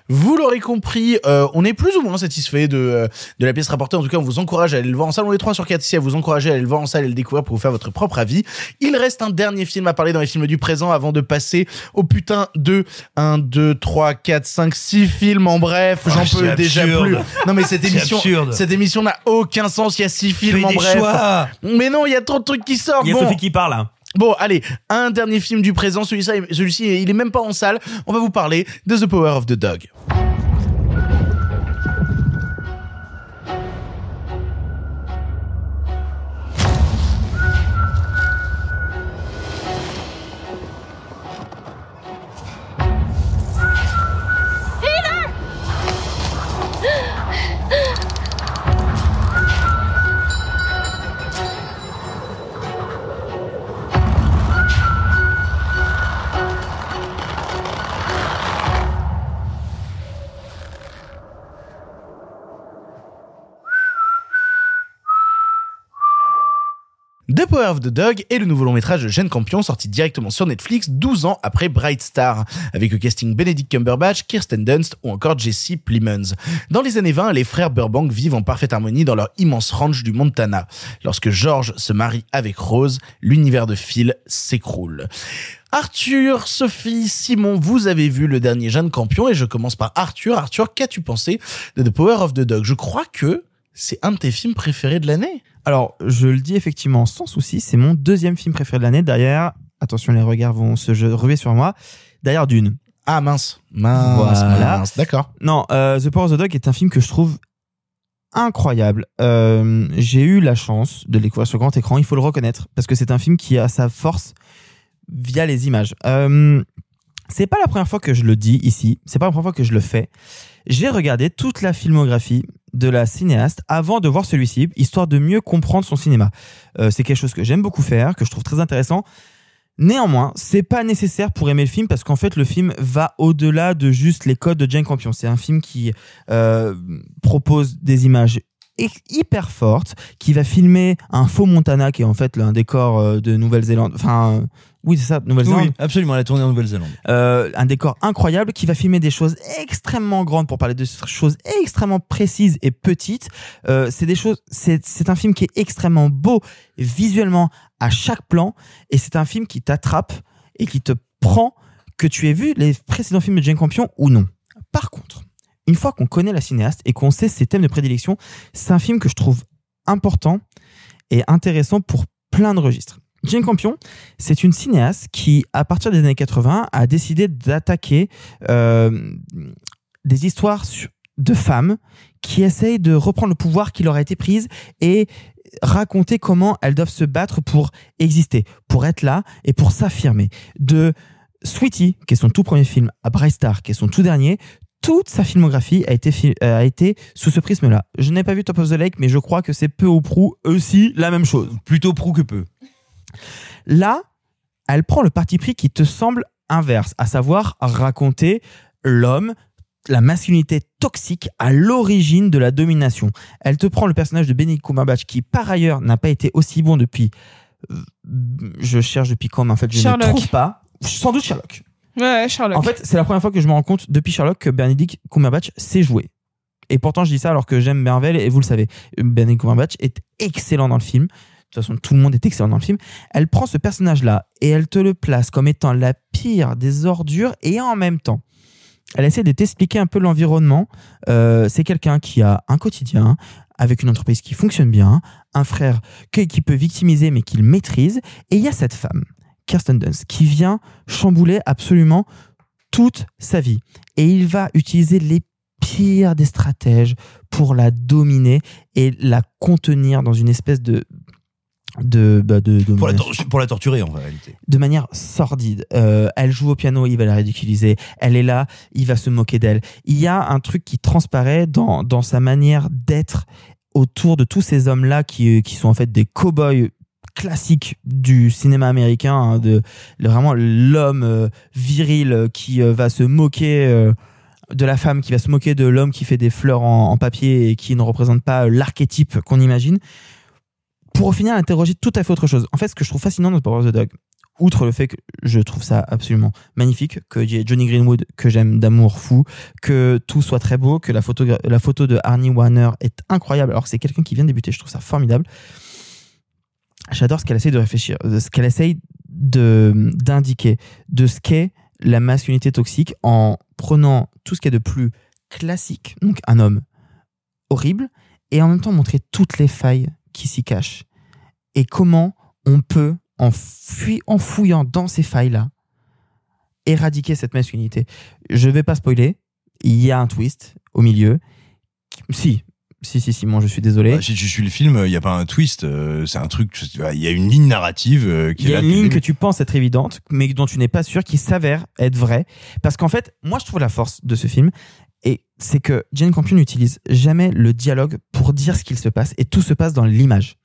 [SPEAKER 1] Vous l'aurez compris, euh, on est plus ou moins satisfait de, euh, de la pièce rapportée. En tout cas, on vous encourage à aller le voir en salle. On est 3 sur 4 ici à vous encourager à aller le voir en salle et le découvrir pour vous faire votre propre avis. Il reste un dernier film à parler dans les films du présent avant de passer au putain de 1, 2, 3, 4, 5, 6 films en bref.
[SPEAKER 3] Oh,
[SPEAKER 1] J'en peux déjà plus. Non, mais cette émission,
[SPEAKER 3] absurde.
[SPEAKER 1] cette émission n'a aucun sens. Il y a 6 films
[SPEAKER 3] Fais
[SPEAKER 1] en
[SPEAKER 3] des
[SPEAKER 1] bref.
[SPEAKER 3] choix.
[SPEAKER 1] Mais non, il y a trop de trucs qui sortent.
[SPEAKER 2] Il y a
[SPEAKER 1] Bon.
[SPEAKER 2] Sophie qui parle. hein.
[SPEAKER 1] Bon, allez, un dernier film du présent. Celui-ci, celui-ci, il est même pas en salle. On va vous parler de The Power of the Dog. The Power of the Dog est le nouveau long métrage de Jane Campion sorti directement sur Netflix 12 ans après Bright Star, avec le casting Benedict Cumberbatch, Kirsten Dunst ou encore Jesse Plemons. Dans les années 20, les frères Burbank vivent en parfaite harmonie dans leur immense ranch du Montana. Lorsque George se marie avec Rose, l'univers de Phil s'écroule. Arthur, Sophie, Simon, vous avez vu le dernier Jeanne Campion et je commence par Arthur. Arthur, qu'as-tu pensé de The Power of the Dog? Je crois que c'est un de tes films préférés de l'année?
[SPEAKER 2] Alors, je le dis effectivement sans souci, c'est mon deuxième film préféré de l'année. Derrière, attention, les regards vont se ruer sur moi. Derrière Dune.
[SPEAKER 1] Ah mince, mince,
[SPEAKER 2] Voilà.
[SPEAKER 1] mince. D'accord.
[SPEAKER 2] Non, euh, The Power of the Dog est un film que je trouve incroyable. Euh, J'ai eu la chance de le découvrir sur grand écran, il faut le reconnaître, parce que c'est un film qui a sa force via les images. Euh, c'est pas la première fois que je le dis ici, c'est pas la première fois que je le fais. J'ai regardé toute la filmographie de la cinéaste avant de voir celui-ci, histoire de mieux comprendre son cinéma. Euh, c'est quelque chose que j'aime beaucoup faire, que je trouve très intéressant. Néanmoins, c'est pas nécessaire pour aimer le film parce qu'en fait le film va au-delà de juste les codes de Jane Campion. C'est un film qui euh, propose des images hyper fortes, qui va filmer un faux Montana qui est en fait un décor euh, de Nouvelle-Zélande. Enfin, euh, oui c'est ça, Nouvelle-Zélande.
[SPEAKER 3] Oui, absolument, elle a tourné en Nouvelle-Zélande.
[SPEAKER 2] Euh, un décor incroyable qui va filmer des choses extrêmement grandes pour parler de choses extrêmement précises et petites. Euh, c'est des choses, c'est c'est un film qui est extrêmement beau visuellement à chaque plan et c'est un film qui t'attrape et qui te prend que tu aies vu les précédents films de Jane Campion ou non. Par contre, une fois qu'on connaît la cinéaste et qu'on sait ses thèmes de prédilection, c'est un film que je trouve important et intéressant pour plein de registres. Jane Campion, c'est une cinéaste qui, à partir des années 80, a décidé d'attaquer euh, des histoires de femmes qui essayent de reprendre le pouvoir qui leur a été prise et raconter comment elles doivent se battre pour exister, pour être là et pour s'affirmer. De Sweetie, qui est son tout premier film, à Bright Star, qui est son tout dernier, toute sa filmographie a été, euh, a été sous ce prisme-là. Je n'ai pas vu Top of the Lake, mais je crois que c'est peu ou prou aussi la même chose.
[SPEAKER 3] Plutôt prou que peu.
[SPEAKER 2] Là, elle prend le parti pris qui te semble inverse, à savoir raconter l'homme, la masculinité toxique à l'origine de la domination. Elle te prend le personnage de Benedict Cumberbatch qui, par ailleurs, n'a pas été aussi bon depuis. euh, Je cherche depuis quand, mais en fait, je
[SPEAKER 7] Sherlock.
[SPEAKER 2] ne trouve pas. Sans doute Sherlock.
[SPEAKER 7] Ouais.
[SPEAKER 2] En fait, c'est la première fois que je me rends compte depuis Sherlock que Benedict Cumberbatch sait jouer. Et pourtant, je dis ça alors que j'aime Marvel et vous le savez. Benedict Cumberbatch est excellent dans le film. De toute façon, tout le monde est excellent dans le film. Elle prend ce personnage-là et elle te le place comme étant la pire des ordures et en même temps, elle essaie de t'expliquer un peu l'environnement. Euh, c'est quelqu'un qui a un quotidien avec une entreprise qui fonctionne bien, un frère qui peut victimiser mais qu'il maîtrise. Et il y a cette femme, Kirsten Dunst, qui vient chambouler absolument toute sa vie. Et il va utiliser les pires des stratèges pour la dominer et la contenir dans une espèce de de, bah, de, de-
[SPEAKER 3] Pour la, tor- pour la torturer en réalité.
[SPEAKER 2] de manière sordide. Euh, elle joue au piano, il va la ridiculiser. Elle est là, il va se moquer d'elle. Il y a un truc qui transparaît dans, dans sa manière d'être autour de tous ces hommes-là qui, qui sont en fait des cow-boys classiques du cinéma américain, hein, de vraiment l'homme euh, viril euh, qui euh, va se moquer de la femme, qui va se moquer de l'homme qui fait des fleurs en, papier et qui ne représente pas l'archétype qu'on imagine pour au final interroger tout à fait autre chose. En fait, ce que je trouve fascinant dans Power of the Dog, outre le fait que je trouve ça absolument magnifique, que y ait Johnny Greenwood que j'aime d'amour fou, que tout soit très beau, que la photo, la photo de Arnie Warner est incroyable, alors que c'est quelqu'un qui vient de débuter, je trouve ça formidable. J'adore ce qu'elle essaye de réfléchir, de ce qu'elle essaye de d'indiquer, de ce qu'est la masculinité toxique en prenant tout ce qu'il y a de plus classique, donc un homme horrible, et en même temps montrer toutes les failles qui s'y cachent et comment on peut, en, en fouillant dans ces failles-là, éradiquer cette masculinité. Je vais pas spoiler, il y a un twist au milieu. Si, si, si, Simon, je suis désolé.
[SPEAKER 3] Bah, si tu suis le film, il n'y a pas un twist. euh, c'est un truc. Il y a une ligne narrative euh, qui
[SPEAKER 2] Il y
[SPEAKER 3] est
[SPEAKER 2] a
[SPEAKER 3] là.
[SPEAKER 2] une ligne que tu penses être évidente, mais dont tu n'es pas sûr, qui s'avère être vraie. Parce qu'en fait, moi, je trouve la force de ce film, et c'est que Jane Campion n'utilise jamais le dialogue pour dire ce qu'il se passe, et tout se passe dans l'image.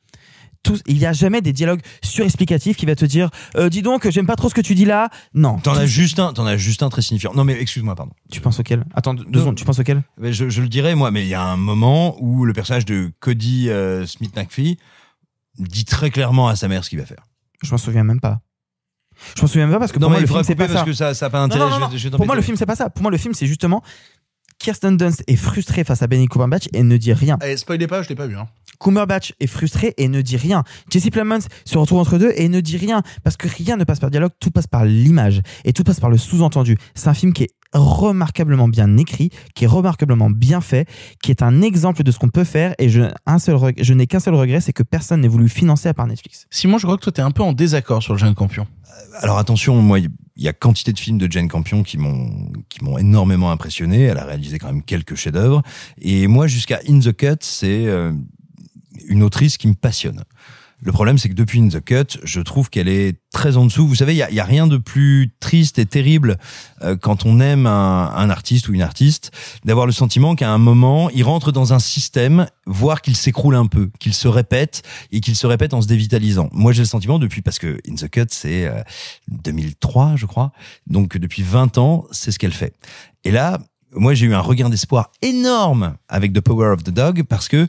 [SPEAKER 2] Tout, il n'y a jamais des dialogues surexplicatifs qui va te dire euh, dis donc j'aime pas trop ce que tu dis là non
[SPEAKER 3] T'en as juste un, t'en as juste un très signifiant. Non mais excuse-moi, pardon.
[SPEAKER 2] tu penses auquel? Attends deux
[SPEAKER 3] Non.
[SPEAKER 2] secondes tu penses auquel?
[SPEAKER 3] Mais je, je le dirais moi, mais il y a un moment où le personnage de Cody euh, Smith McPhee, dit très clairement à sa mère ce qu'il va faire.
[SPEAKER 2] Je m'en souviens même pas. Je m'en souviens même pas parce que
[SPEAKER 3] Non,
[SPEAKER 2] pour moi le
[SPEAKER 3] il
[SPEAKER 2] film c'est pas
[SPEAKER 3] parce
[SPEAKER 2] ça.
[SPEAKER 3] que a pas d'intérêt,
[SPEAKER 2] Pour moi le film c'est pas ça. Pour moi le film c'est justement Kirsten Dunst est frustrée face à Benny Cumberbatch et ne dit rien.
[SPEAKER 1] Eh, spoilez pas, je l'ai pas vu. Hein.
[SPEAKER 2] Cumberbatch est frustré et ne dit rien. Jesse Plemons se retrouve entre deux et ne dit rien parce que rien ne passe par dialogue, tout passe par l'image et tout passe par le sous-entendu. C'est un film qui est remarquablement bien écrit, qui est remarquablement bien fait, qui est un exemple de ce qu'on peut faire et je, un seul je n'ai qu'un seul regret, c'est que personne n'ait voulu financer à part Netflix.
[SPEAKER 1] Simon, je crois que toi, t'es un peu en désaccord sur le jeune campion.
[SPEAKER 3] Alors attention, moi, il y a quantité de films de Jane Campion qui m'ont qui m'ont énormément impressionné. Elle a réalisé quand même quelques chefs-d'œuvre. Et moi, jusqu'à In the Cut, c'est euh, une autrice qui me passionne. Le problème, c'est que depuis In the Cut, je trouve qu'elle est très en dessous. Vous savez, il y a, a rien de plus triste et terrible euh, quand on aime un, un artiste ou une artiste, d'avoir le sentiment qu'à un moment, il rentre dans un système, voire qu'il s'écroule un peu, qu'il se répète et qu'il se répète en se dévitalisant. Moi, j'ai le sentiment depuis, parce que In the Cut, c'est euh, 2003, je crois. Donc, depuis 20 ans, c'est ce qu'elle fait. Et là, moi, j'ai eu un regain d'espoir énorme avec The Power of the Dog parce que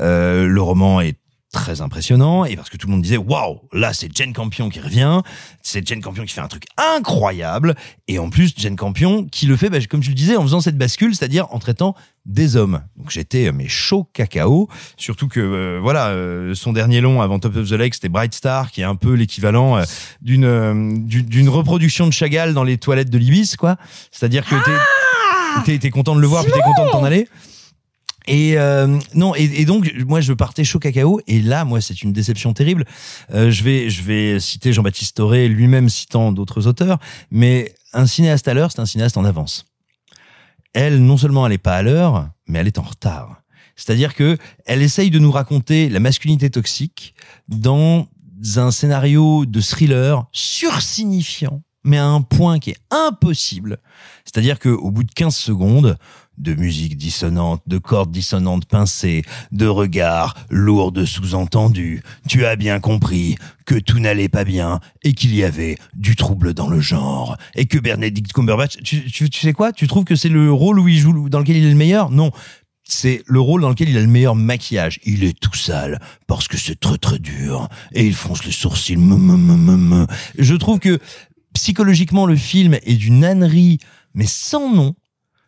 [SPEAKER 3] euh, le roman est très impressionnant et parce que tout le monde disait waouh là c'est Jane Campion qui revient. C'est Jane Campion qui fait un truc incroyable. Et en plus Jane Campion qui le fait bah, comme tu le disais en faisant cette bascule c'est-à-dire en traitant des hommes. Donc j'étais euh, mais chaud cacao. Surtout que euh, voilà euh, son dernier long avant Top of the Lake c'était Bright Star qui est un peu l'équivalent euh, d'une euh, d'une reproduction de Chagall dans les toilettes de l'Ibis quoi. C'est-à-dire que t'es t'es t'es content de le voir puis t'es content de t'en aller et euh, non, et, donc moi je partais chaud cacao et là moi c'est une déception terrible. Euh, je vais je vais citer Jean-Baptiste Toré lui-même citant d'autres auteurs, mais un cinéaste à l'heure c'est un cinéaste en avance. Elle non seulement elle est pas à l'heure, mais elle est en retard. C'est-à-dire que elle essaye de nous raconter la masculinité toxique dans un scénario de thriller sursignifiant, mais à un point qui est impossible. C'est-à-dire que au bout de 15 secondes, de musique dissonante, de cordes dissonantes pincées, de regards lourds de sous-entendus, tu as bien compris que tout n'allait pas bien et qu'il y avait du trouble dans le genre et que Benedict Cumberbatch, tu, sais quoi? Tu trouves que c'est le rôle où il joue, dans lequel il est le meilleur? Non. C'est le rôle dans lequel il a le meilleur maquillage. Il est tout sale parce que c'est très très dur et il fronce me, me. Je trouve que psychologiquement le film est d'une ânerie mais sans nom.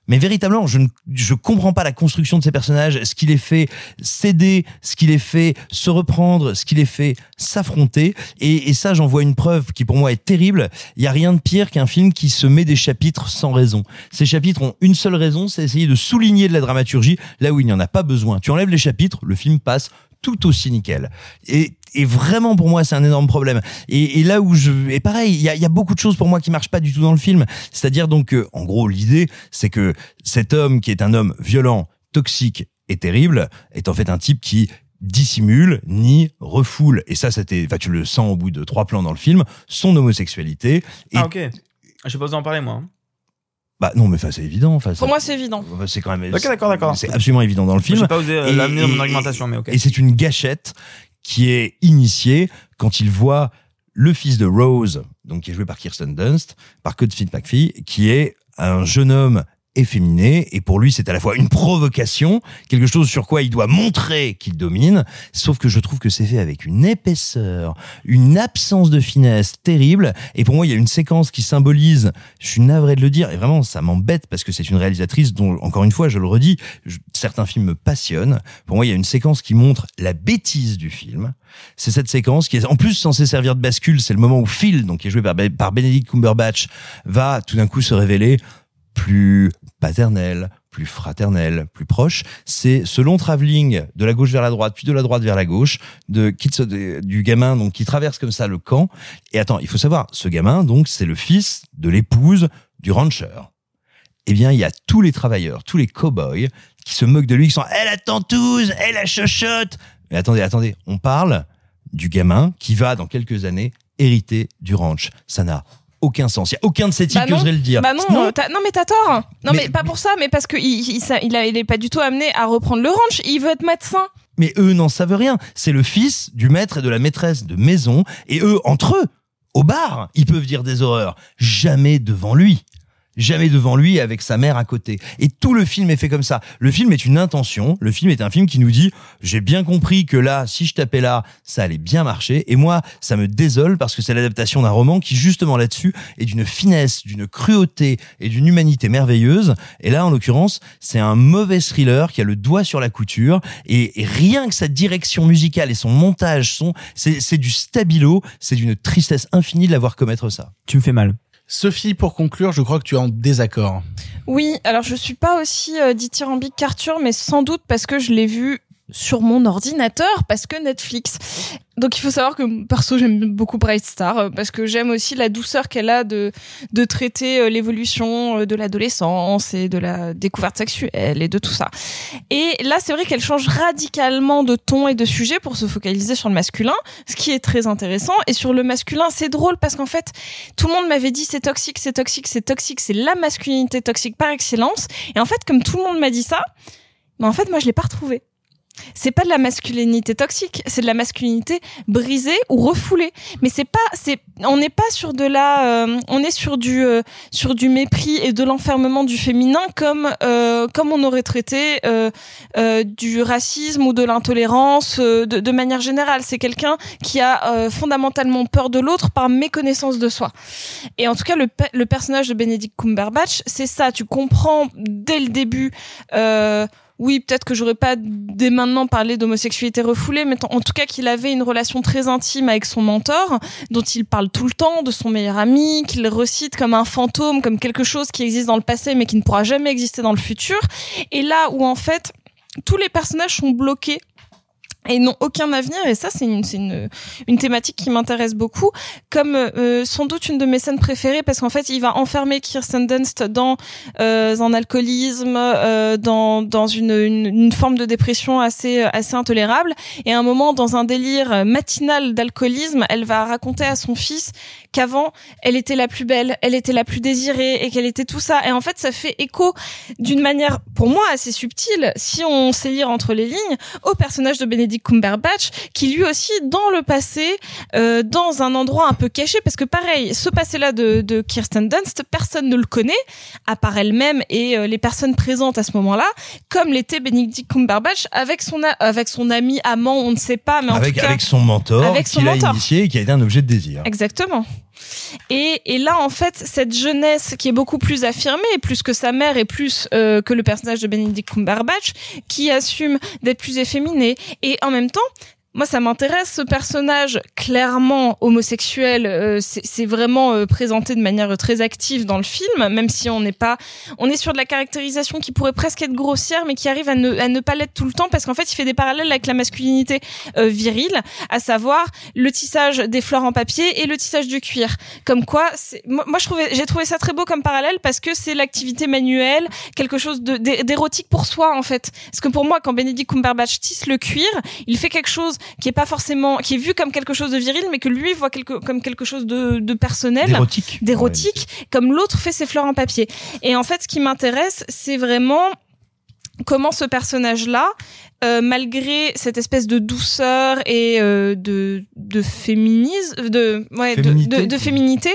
[SPEAKER 3] Mais véritablement, je ne je comprends pas la construction de ces personnages, ce qui les fait céder, ce qui les fait se reprendre, ce qui les fait s'affronter. Et, ça, j'en vois une preuve qui pour moi est terrible. Il y a rien de pire qu'un film qui se met des chapitres sans raison. Ces chapitres ont une seule raison, c'est essayer de souligner de la dramaturgie là où il n'y en a pas besoin. Tu enlèves les chapitres, le film passe tout aussi nickel. Et, et vraiment pour moi c'est un énorme problème. Et, et là où je et pareil, il y a, il y a beaucoup de choses pour moi qui marchent pas du tout dans le film. C'est-à-dire donc que, en gros l'idée c'est que cet homme qui est un homme violent, toxique et terrible est en fait un type qui dissimule ni refoule et ça c'était enfin tu le sens au bout de trois plans dans le film son homosexualité et
[SPEAKER 2] Ah ok. Je sais pas vous en parler moi.
[SPEAKER 3] bah non mais c'est évident enfin
[SPEAKER 7] Pour moi, c'est évident.
[SPEAKER 3] c'est quand même
[SPEAKER 2] Ok, d'accord, d'accord.
[SPEAKER 3] c'est absolument évident dans le film
[SPEAKER 2] J'ai pas osé euh, l'amener dans mon argumentation, mais ok.
[SPEAKER 3] et c'est une gâchette qui est initiée quand il voit le fils de Rose, donc qui est joué par Kirsten Dunst, par Codfit McPhee, qui est un jeune homme efféminé. Et pour lui c'est à la fois une provocation, quelque chose sur quoi il doit montrer qu'il domine, sauf que je trouve que c'est fait avec une épaisseur, une absence de finesse terrible. Et pour moi il y a une séquence qui symbolise, je suis navré de le dire et vraiment ça m'embête parce que c'est une réalisatrice dont encore une fois je le redis, certains films me passionnent, pour moi il y a une séquence qui montre la bêtise du film, c'est cette séquence qui est en plus censée servir de bascule, c'est le moment où Phil, donc qui est joué par, par Benedict Cumberbatch, va tout d'un coup se révéler plus paternel, plus fraternel, plus proche. C'est ce long travelling de la gauche vers la droite, puis de la droite vers la gauche, de, du gamin donc qui traverse comme ça le camp. Et attends, il faut savoir, ce gamin donc c'est le fils de l'épouse du rancher. Eh bien, il y a tous les travailleurs, tous les cow-boys qui se moquent de lui, qui sont elle la tantouse, elle la chochotte. Mais attendez, attendez, on parle du gamin qui va dans quelques années hériter du ranch. Ça n'a aucun sens. Il y a aucun de ces types
[SPEAKER 7] Bah
[SPEAKER 3] qui
[SPEAKER 7] non.
[SPEAKER 3] oserait le dire.
[SPEAKER 7] Bah non, euh, t'as- non mais t'as tort. Non mais,
[SPEAKER 3] Mais-
[SPEAKER 7] pas pour ça, mais parce que il, il, il, a- il est pas du tout amené à reprendre le ranch. Il veut être médecin.
[SPEAKER 3] Mais eux n'en savent rien. C'est le fils du maître et de la maîtresse de maison. Et eux, entre eux, au bar, ils peuvent dire des horreurs. Jamais devant lui. Jamais devant lui avec sa mère à côté. Et tout le film est fait comme ça. Le film est une intention. Le film est un film qui nous dit j'ai bien compris que là, si je tapais là, ça allait bien marcher. Et moi, ça me désole parce que c'est l'adaptation d'un roman qui justement là-dessus est d'une finesse, d'une cruauté et d'une humanité merveilleuse. Et là, en l'occurrence, c'est un mauvais thriller qui a le doigt sur la couture. Et, rien que sa direction musicale et son montage sont, c'est du stabilo, c'est d'une tristesse infinie de la voir commettre ça.
[SPEAKER 2] Tu me fais mal.
[SPEAKER 1] Sophie, pour conclure, je crois que tu es en désaccord.
[SPEAKER 7] Oui, alors je suis pas aussi euh, dithyrambique qu'Arthur, mais sans doute parce que je l'ai vu sur mon ordinateur parce que Netflix. Donc il faut savoir que perso j'aime beaucoup Bright Star euh, parce que j'aime aussi la douceur qu'elle a de de traiter euh, l'évolution euh, de l'adolescence et de la découverte sexuelle et de tout ça. Et là c'est vrai qu'elle change radicalement de ton et de sujet pour se focaliser sur le masculin, ce qui est très intéressant. Et sur le masculin c'est drôle parce qu'en fait tout le monde m'avait dit c'est toxique, c'est toxique, c'est toxique, c'est la masculinité toxique par excellence. Et en fait comme tout le monde m'a dit ça, mais en fait moi je l'ai pas retrouvé c'est pas de la masculinité toxique, c'est de la masculinité brisée ou refoulée. Mais c'est pas, c'est, on n'est pas sur de la, euh, on est sur du, euh, sur du mépris et de l'enfermement du féminin comme, euh, comme on aurait traité du racisme ou de l'intolérance de, de, manière générale. C'est quelqu'un qui a fondamentalement peur de l'autre par méconnaissance de soi. Et en tout cas, le, le personnage de Benedict Cumberbatch, c'est ça. Tu comprends dès le début oui, peut-être que j'aurais pas dès maintenant parlé d'homosexualité refoulée, mais en tout cas qu'il avait une relation très intime avec son mentor, dont il parle tout le temps, de son meilleur ami, qu'il recite comme un fantôme, comme quelque chose qui existe dans le passé mais qui ne pourra jamais exister dans le futur. Et là où en fait tous les personnages sont bloqués et n'ont aucun avenir. Et ça c'est une, une, une thématique qui m'intéresse beaucoup. Comme euh, sans doute une de mes scènes préférées parce qu'en fait il va enfermer Kirsten Dunst dans euh, un alcoolisme euh, dans, dans une, une, une, forme de dépression assez assez intolérable. Et à un moment dans un délire matinal d'alcoolisme elle va raconter à son fils qu'avant elle était la plus belle elle était la plus désirée et qu'elle était tout ça. Et en fait ça fait écho d'une manière pour moi assez subtile si on sait lire entre les lignes au personnage de Bénédicte Cumberbatch, qui lui aussi, dans le passé, euh, dans un endroit un peu caché, parce que pareil, ce passé-là de, de Kirsten Dunst, personne ne le connaît, à part elle-même et euh, les personnes présentes à ce moment-là, comme l'était Benedict Cumberbatch avec son avec son ami amant, on ne sait pas, mais en
[SPEAKER 3] avec,
[SPEAKER 7] tout cas,
[SPEAKER 3] avec son mentor,
[SPEAKER 7] avec son
[SPEAKER 3] qu'il a
[SPEAKER 7] mentor.
[SPEAKER 3] initié et qui a été un objet de désir.
[SPEAKER 7] Exactement. Et, et là, en fait, cette jeunesse qui est beaucoup plus affirmée, plus que sa mère et plus euh, que le personnage de Benedict Cumberbatch, qui assume d'être plus efféminé. Et en même temps, moi, ça m'intéresse ce personnage clairement homosexuel. Euh, c'est vraiment euh, présenté de manière très active dans le film, même si on n'est pas, on est sur de la caractérisation qui pourrait presque être grossière, mais qui arrive à ne, à ne pas l'être tout le temps, parce qu'en fait, il fait des parallèles avec la masculinité euh, virile, à savoir le tissage des fleurs en papier et le tissage du cuir. Comme quoi, moi, moi, j'ai trouvé ça très beau comme parallèle parce que c'est l'activité manuelle, quelque chose d'érotique pour soi en fait. Parce que pour moi, quand Benedict Cumberbatch tisse le cuir, il fait quelque chose qui est pas forcément, qui est vu comme quelque chose de viril, mais que lui voit quelque, comme quelque chose de, de personnel,
[SPEAKER 3] D'érotique.
[SPEAKER 7] d'érotique, comme l'autre fait ses fleurs en papier. Et en fait, ce qui m'intéresse, c'est vraiment comment ce personnage-là, euh, malgré cette espèce de douceur et euh, de de féminisme, de ouais, de-
[SPEAKER 3] Féminité.
[SPEAKER 7] de, de féminité,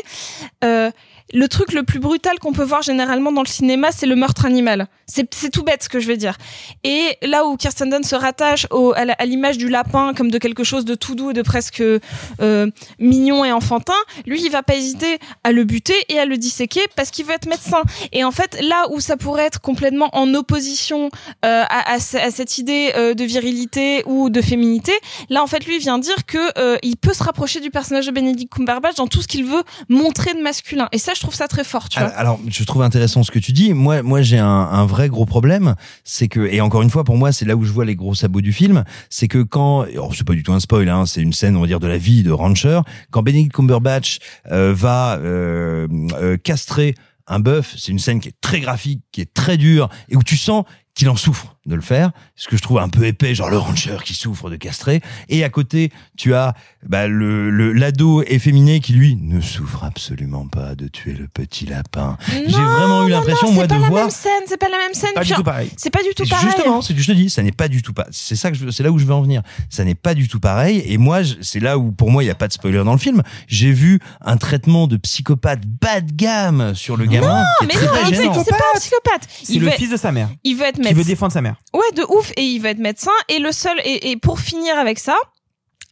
[SPEAKER 7] euh, le truc le plus brutal qu'on peut voir généralement dans le cinéma, c'est le meurtre animal. C'est tout bête ce que je vais dire. Et là où Kirsten Dunst se rattache à l'image du lapin comme de quelque chose de tout doux et de presque euh, mignon et enfantin, lui il va pas hésiter à le buter et à le disséquer parce qu'il veut être médecin. Et en fait, là où ça pourrait être complètement en opposition euh, à, à ce- à cette idée euh, de virilité ou de féminité, là en fait lui vient dire que il peut se rapprocher du personnage de Benedict Cumberbatch dans tout ce qu'il veut montrer de masculin. Et ça trouve ça très fort, tu vois.
[SPEAKER 3] Alors, je trouve intéressant ce que tu dis. Moi, moi, j'ai un, un vrai gros problème, c'est que, et encore une fois, pour moi, c'est là où je vois les gros sabots du film, c'est que quand, alors, c'est pas du tout un spoil, hein, c'est une scène, on va dire, de la vie de Rancher, quand Benedict Cumberbatch euh, va euh, euh, castrer un bœuf, c'est une scène qui est très graphique, qui est très dure, et où tu sens qu'il en souffre de le faire, ce que je trouve un peu épais, genre le rancher qui souffre de castrer, et à côté tu as bah, le le- l'ado efféminé qui lui ne souffre absolument pas de tuer le petit lapin. J'ai vraiment eu l'impression
[SPEAKER 7] non,
[SPEAKER 3] moi
[SPEAKER 7] c'est
[SPEAKER 3] de
[SPEAKER 7] pas la
[SPEAKER 3] voir
[SPEAKER 7] même scène, c'est pas la même scène.
[SPEAKER 3] Pas du tout pareil.
[SPEAKER 7] C'est pas du tout pareil.
[SPEAKER 3] Justement, c'est que je te dis, ça n'est pas du tout pas. C'est ça que je, veux- c'est là où je veux en venir. Ça n'est pas du tout pareil. Et moi, je- c'est là où, pour moi, il n'y a pas de spoiler dans le film. J'ai vu un traitement de psychopathe bas de gamme sur le gamin.
[SPEAKER 7] Non,
[SPEAKER 3] qui est
[SPEAKER 7] mais
[SPEAKER 3] très,
[SPEAKER 7] non, c'est pas un psychopathe.
[SPEAKER 2] C'est
[SPEAKER 7] Il
[SPEAKER 2] le fils de sa mère.
[SPEAKER 7] Il veut être
[SPEAKER 2] Qui
[SPEAKER 7] médecin.
[SPEAKER 2] veut défendre sa mère.
[SPEAKER 7] Ouais, de ouf. Et il va être médecin. Et le seul, et, et pour finir avec ça,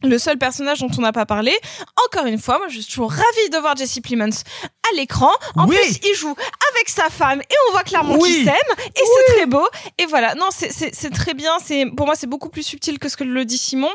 [SPEAKER 7] le seul personnage dont on n'a pas parlé, encore une fois, moi je suis toujours ravie de voir Jesse Plemons à l'écran. En
[SPEAKER 2] Oui.
[SPEAKER 7] plus, il joue avec sa femme et on voit clairement
[SPEAKER 2] Oui.
[SPEAKER 7] qu'ils s'aiment et c'est très beau. Et voilà, non, c'est- très bien. C'est pour moi c'est beaucoup plus subtil que ce que le dit Simon.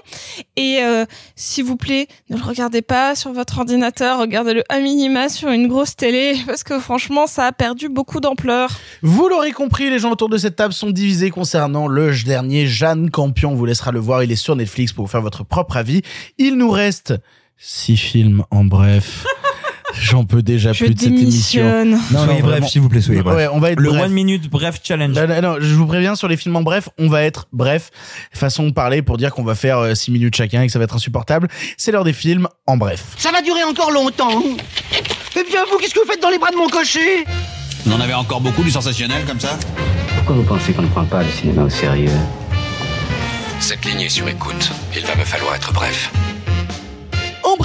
[SPEAKER 7] Et euh, s'il vous plaît, ne le regardez pas sur votre ordinateur, regardez-le à minima sur une grosse télé parce que franchement ça a perdu beaucoup d'ampleur.
[SPEAKER 1] Vous l'aurez compris, les gens autour de cette table sont divisés concernant le dernier. Jeanne Campion vous laissera le voir. Il est sur Netflix pour vous faire votre propre avis. Il nous reste six films en bref. J'en peux déjà
[SPEAKER 7] Je
[SPEAKER 1] plus de cette émission.
[SPEAKER 7] démissionne.
[SPEAKER 3] Soyez bref,
[SPEAKER 1] vraiment.
[SPEAKER 3] s'il vous plaît, soyez bref.
[SPEAKER 1] Ouais, on va être
[SPEAKER 2] Le
[SPEAKER 1] bref.
[SPEAKER 2] one minute bref challenge.
[SPEAKER 1] Non, non, non, je vous préviens sur les films en bref, on va être bref, façon de parler pour dire qu'on va faire 6 minutes chacun et que ça va être insupportable. C'est l'heure des films en bref.
[SPEAKER 19] Ça va durer encore longtemps. Eh bien, vous, qu'est-ce que vous faites dans les bras de mon cocher?
[SPEAKER 20] On en avait encore beaucoup du sensationnel comme ça?
[SPEAKER 15] Pourquoi vous pensez qu'on ne prend pas le cinéma au sérieux?
[SPEAKER 10] Cette ligne est sur écoute. Il va me falloir être bref.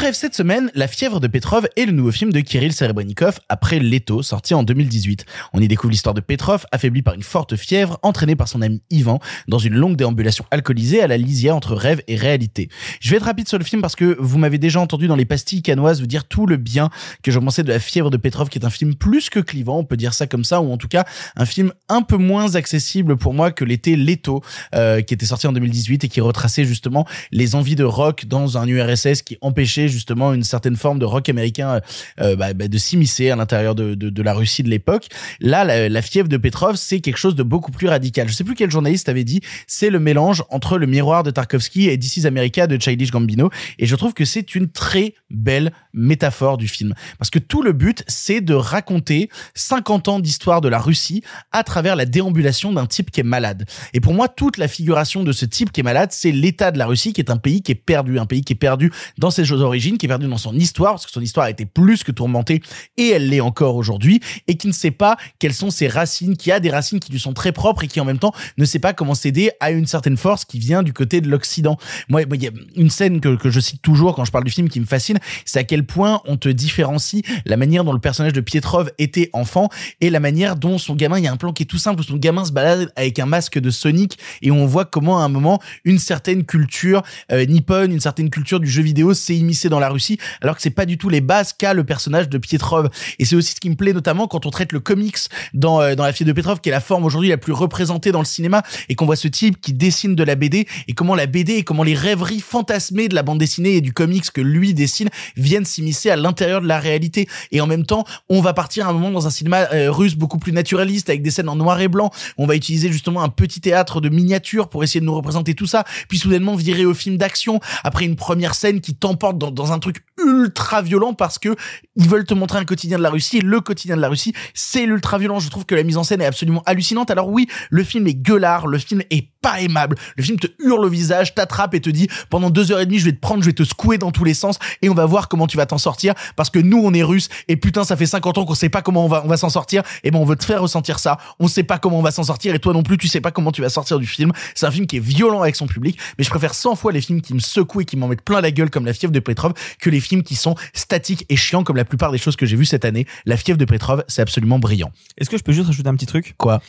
[SPEAKER 1] Bref, cette semaine, La fièvre de Petrov est le nouveau film de Kirill Serebrennikov après Leto, sorti en 2018. On y découvre l'histoire de Petrov, affaibli par une forte fièvre, entraîné par son ami Ivan dans une longue déambulation alcoolisée à la lisière entre rêve et réalité. Je vais être rapide sur le film parce que vous m'avez déjà entendu dans les pastilles canoises vous dire tout le bien que je pensais de La fièvre de Petrov, qui est un film plus que clivant, on peut dire ça comme ça, ou en tout cas un film un peu moins accessible pour moi que l'était Leto, euh, qui était sorti en 2018 et qui retraçait justement les envies de rock dans un URSS qui empêchait justement une certaine forme de rock américain euh, bah, bah, de s'immiscer à l'intérieur de, la Russie de l'époque. Là, la, la fièvre de Petrov, c'est quelque chose de beaucoup plus radical. Je sais plus quel journaliste avait dit, c'est le mélange entre le miroir de Tarkovsky et This is America de Childish Gambino. Et je trouve que c'est une très belle métaphore du film. Parce que tout le but, c'est de raconter 50 ans d'histoire de la Russie à travers la déambulation d'un type qui est malade. Et pour moi, toute la figuration de ce type qui est malade, c'est l'état de la Russie qui est un pays qui est perdu, un pays qui est perdu dans ses origines, qui est perdu dans son histoire, parce que son histoire a été plus que tourmentée, et elle l'est encore aujourd'hui, et qui ne sait pas quelles sont ses racines, qui a des racines qui lui sont très propres, et qui en même temps ne sait pas comment céder à une certaine force qui vient du côté de l'Occident. Moi, il y a une scène que, que je cite toujours quand je parle du film qui me fascine, c'est à quel point on te différencie la manière dont le personnage de Pietrov était enfant, et la manière dont son gamin, il y a un plan qui est tout simple, où son gamin se balade avec un masque de Sonic, et on voit comment à un moment, une certaine culture euh, nippone, une certaine culture du jeu vidéo s'est immiscée dans la Russie, alors que c'est pas du tout les bases qu'a le personnage de Pietrov. Et c'est aussi ce qui me plaît notamment quand on traite le comics dans, euh, dans la fille de Petrov, qui est la forme aujourd'hui la plus représentée dans le cinéma, et qu'on voit ce type qui dessine de la BD, et comment la BD et comment les rêveries fantasmées de la bande dessinée et du comics que lui dessine viennent s'immiscer à l'intérieur de la réalité. Et en même temps, on va partir un moment dans un cinéma euh, russe beaucoup plus naturaliste, avec des scènes en noir et blanc. On va utiliser justement un petit théâtre de miniature pour essayer de nous représenter tout ça, puis soudainement virer au film d'action après une première scène qui t'emporte dans un truc ultra violent parce que ils veulent te montrer un quotidien de la Russie le quotidien de la Russie c'est l'ultra violent. Je trouve que la mise en scène est absolument hallucinante. Alors oui le film est gueulard le film est pas aimable. Le film te hurle au visage t'attrape et te dit pendant deux heures et demie je vais te prendre je vais te secouer dans tous les sens et on va voir comment tu vas t'en sortir parce que nous on est russes et putain ça fait 50 ans qu'on sait pas comment on va on va s'en sortir. Et ben on veut te faire ressentir ça. On sait pas comment on va s'en sortir et toi non plus tu sais pas comment tu vas sortir du film. C'est un film qui est violent avec son public mais je préfère 100 fois les films qui me secouent et qui m'en mettent plein la gueule comme la fièvre de Petrov que les films qui sont statiques et chiants comme la plupart des choses que j'ai vues cette année. La fièvre de Petrov c'est absolument brillant.
[SPEAKER 2] Est-ce que je peux juste rajouter un petit truc?
[SPEAKER 1] Quoi?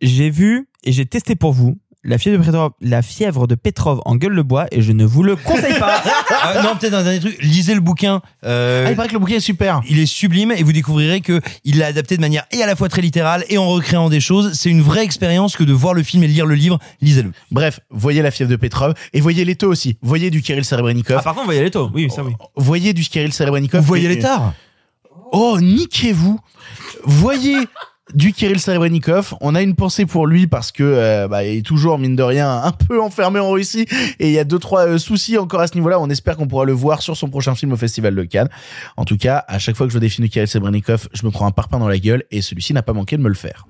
[SPEAKER 2] J'ai vu et j'ai testé pour vous la fièvre de Petrov, la fièvre de Petrov en gueule le bois et je ne vous le conseille pas.
[SPEAKER 3] Euh, non, peut-être un dernier truc. Lisez le bouquin. Euh,
[SPEAKER 1] ah, il paraît que le bouquin est super.
[SPEAKER 3] Il est sublime et vous découvrirez que il l'a adapté de manière et à la fois très littérale et en recréant des choses. C'est une vraie expérience que de voir le film et lire le livre. Lisez-le.
[SPEAKER 1] Bref, voyez la fièvre de Petrov et voyez Leto aussi. Voyez du Kirill Serebrennikov.
[SPEAKER 2] Ah, par contre, voyez Leto. Oui, ça oui.
[SPEAKER 1] Voyez du Kirill Serebrennikov.
[SPEAKER 3] Vous voyez les.
[SPEAKER 1] Oh, niquez-vous. Voyez du Kirill Serebrennikov. On a une pensée pour lui parce que euh, bah, il est toujours mine de rien un peu enfermé en Russie et il y a deux trois euh, soucis encore à ce niveau-là. On espère qu'on pourra le voir sur son prochain film au Festival de Cannes. En tout cas, à chaque fois que je vois des films Kirill Serebrennikov, je me prends un parpaing dans la gueule et celui-ci n'a pas manqué de me le faire.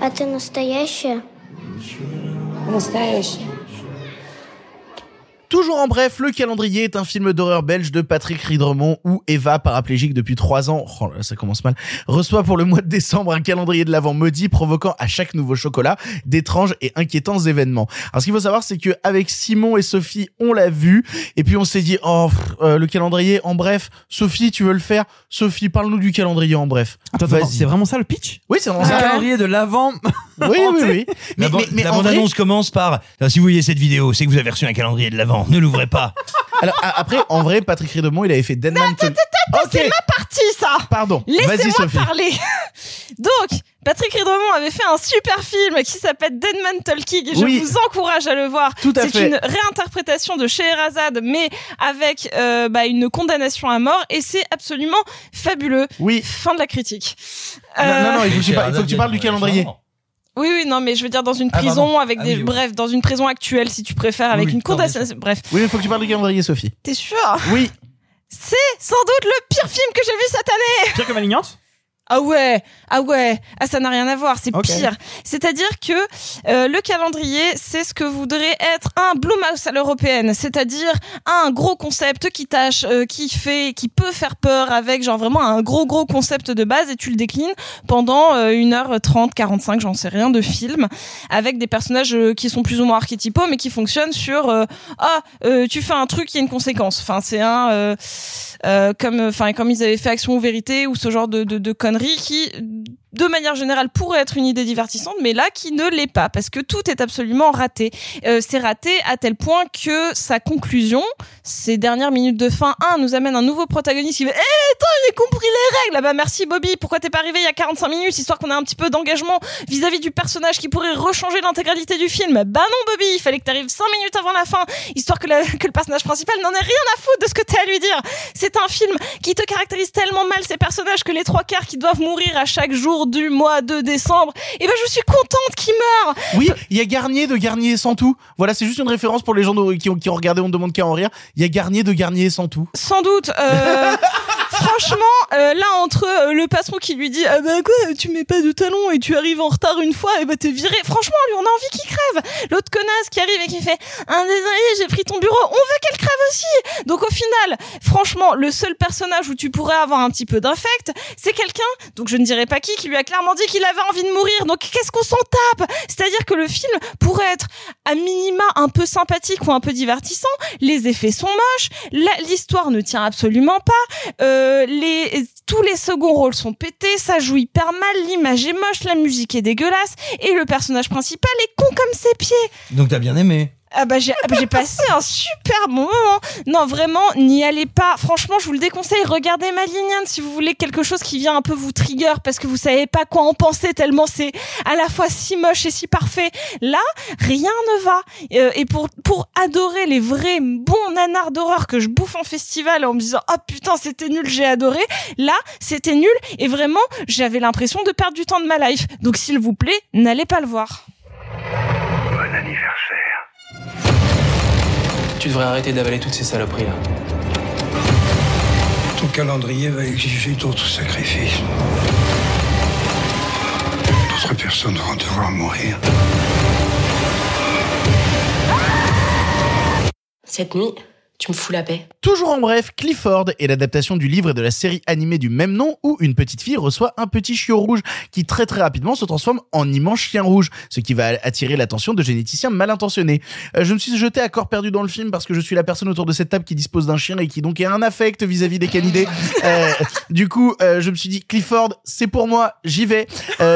[SPEAKER 9] А ты настоящая?
[SPEAKER 13] Настоящая.
[SPEAKER 1] Toujours en bref, Le Calendrier est un film d'horreur belge de Patrick Ridremont où Eva, paraplégique depuis trois ans, oh là, ça commence mal, reçoit pour le mois de décembre un calendrier de l'avant maudit provoquant à chaque nouveau chocolat d'étranges et inquiétants événements. Alors ce qu'il faut savoir, c'est que avec Simon et Sophie, on l'a vu et puis on s'est dit, oh, pff, euh, le calendrier en bref, Sophie, tu veux le faire? Sophie, parle-nous du calendrier en bref.
[SPEAKER 2] Attends, c'est vraiment ça le pitch?
[SPEAKER 1] Oui, c'est vraiment
[SPEAKER 2] Un
[SPEAKER 1] ça.
[SPEAKER 2] calendrier de l'avant.
[SPEAKER 1] Oui, oui, oui. Mais,
[SPEAKER 3] la ban-
[SPEAKER 1] mais- mais
[SPEAKER 3] la
[SPEAKER 1] en vrai-
[SPEAKER 3] bande-annonce commence par Ah, Si vous voyez cette vidéo, c'est que vous avez reçu un calendrier de l'avant. Ne l'ouvrez pas.
[SPEAKER 1] Alors a- après, en vrai, Patrick Ridremont, il avait fait Deadman. to-
[SPEAKER 7] C'est ma partie, ça
[SPEAKER 1] Pardon.
[SPEAKER 7] Laissez-moi parler. Donc, Patrick Ridremont avait fait un super film qui s'appelle Deadman Talking et je
[SPEAKER 1] Oui.
[SPEAKER 7] vous encourage à le voir.
[SPEAKER 1] Tout à
[SPEAKER 7] C'est
[SPEAKER 1] fait.
[SPEAKER 7] une réinterprétation de Scheherazade, mais avec euh, bah, une condamnation à mort et c'est absolument fabuleux.
[SPEAKER 1] Oui.
[SPEAKER 7] Fin de la critique.
[SPEAKER 1] Non,
[SPEAKER 7] Euh,
[SPEAKER 1] non, non, il faut que tu, parles- il faut que tu parles du calendrier.
[SPEAKER 7] Oui, oui, non, mais je veux dire dans une
[SPEAKER 1] Ah,
[SPEAKER 7] prison
[SPEAKER 1] pardon.
[SPEAKER 7] avec
[SPEAKER 1] Ah
[SPEAKER 7] des,
[SPEAKER 1] oui, oui.
[SPEAKER 7] bref, dans une prison actuelle si tu préfères, avec
[SPEAKER 1] Oui,
[SPEAKER 7] une condamnation. Bref,
[SPEAKER 1] Oui, il faut que tu parles du calendrier, Sophie.
[SPEAKER 7] t'es sûr?
[SPEAKER 1] Oui.
[SPEAKER 7] C'est sans doute le pire film que j'ai vu cette année.
[SPEAKER 2] Pire que Malignante?
[SPEAKER 7] Ah ouais, ah ouais, ah ça n'a rien à voir, c'est pire. C'est-à-dire que euh, le calendrier, c'est ce que voudrait être un Blumhouse à l'européenne, c'est-à-dire un gros concept qui tâche, euh, qui fait, qui peut faire peur avec genre vraiment un gros gros concept de base et tu le déclines pendant euh, 1h30, 45, j'en sais rien de film, avec des personnages euh, qui sont plus ou moins archétypaux mais qui fonctionnent sur ah tu fais un truc, il y a une conséquence. Enfin c'est un comme enfin comme ils avaient fait Action ou Vérité ou ce genre de, de, de conneries qui de manière générale pourrait être une idée divertissante mais là qui ne l'est pas parce que tout est absolument raté. Euh, c'est raté à tel point que sa conclusion ces dernières minutes de fin un nous amène un nouveau protagoniste qui fait eh toi j'ai compris les règles. Ah bah merci Bobby. Pourquoi t'es pas arrivé il y a 45 minutes histoire qu'on ait un petit peu d'engagement vis-à-vis du personnage qui pourrait rechanger l'intégralité du film? Bah non Bobby il fallait que t'arrives 5 minutes avant la fin histoire que, que le personnage principal n'en ait rien à foutre de ce que t'as à lui dire. C'est un film qui te caractérise tellement mal ces personnages que les trois quarts qui doivent mourir à chaque jour du mois de décembre et ben je suis contente qu'ils meurent
[SPEAKER 1] Oui, il y a Garnier de Garnier sans tout. Voilà, c'est juste une référence pour les gens qui ont, qui ont regardé On ne demande qu'à en rire. Il y a Garnier de Garnier sans tout.
[SPEAKER 7] sans doute. Euh, franchement, euh, là entre euh, le patron qui lui dit ah bah quoi, tu mets pas de talons et tu arrives en retard une fois et bah t'es viré. Franchement, lui on a envie qu'il crève. L'autre connasse qui arrive et qui fait ah désolé j'ai pris ton bureau, on veut qu'elle crève aussi. Donc au final, franchement, le seul personnage où tu pourrais avoir un petit peu d'infect, c'est quelqu'un, donc je ne dirais pas qui, qui lui a clairement dit qu'il avait envie de mourir. Donc qu'est-ce qu'on s'en tape? C'est-à-dire que le film pourrait être à minima un peu sympathique ou un peu divertissant. Les effets sont moches, l'histoire ne tient absolument pas. Euh, les tous les seconds rôles sont pétés, ça joue hyper mal, l'image est moche, la musique est dégueulasse et le personnage principal est con comme ses pieds.
[SPEAKER 3] Donc t'as bien aimé.
[SPEAKER 7] Ah bah j'ai ah bah j'ai passé un super bon moment. Non vraiment, n'y allez pas. Franchement, je vous le déconseille. Regardez Malignane si vous voulez quelque chose qui vient un peu vous trigger parce que vous savez pas quoi en penser tellement c'est à la fois si moche et si parfait. Là, rien ne va. Euh, et pour pour adorer les vrais bons nanars d'horreur que je bouffe en festival en me disant oh putain c'était nul j'ai adoré. Là, c'était nul et vraiment j'avais l'impression de perdre du temps de ma life. Donc s'il vous plaît, n'allez pas le voir.
[SPEAKER 21] Bon anniversaire.
[SPEAKER 22] Tu devrais arrêter d'avaler toutes ces saloperies là.
[SPEAKER 21] Ton calendrier va exiger d'autres sacrifices. D'autres personnes vont devoir mourir.
[SPEAKER 13] Cette nuit, tu me fous la paix.
[SPEAKER 1] Toujours en bref, Clifford est l'adaptation du livre et de la série animée du même nom où une petite fille reçoit un petit chiot rouge qui très très rapidement se transforme en immense chien rouge, ce qui va attirer l'attention de généticiens mal intentionnés. Euh, je me suis jeté à corps perdu dans le film parce que je suis la personne autour de cette table qui dispose d'un chien et qui donc a un affect vis-à-vis des canidés. Euh, du coup, euh, je me suis dit Clifford, c'est pour moi, j'y vais.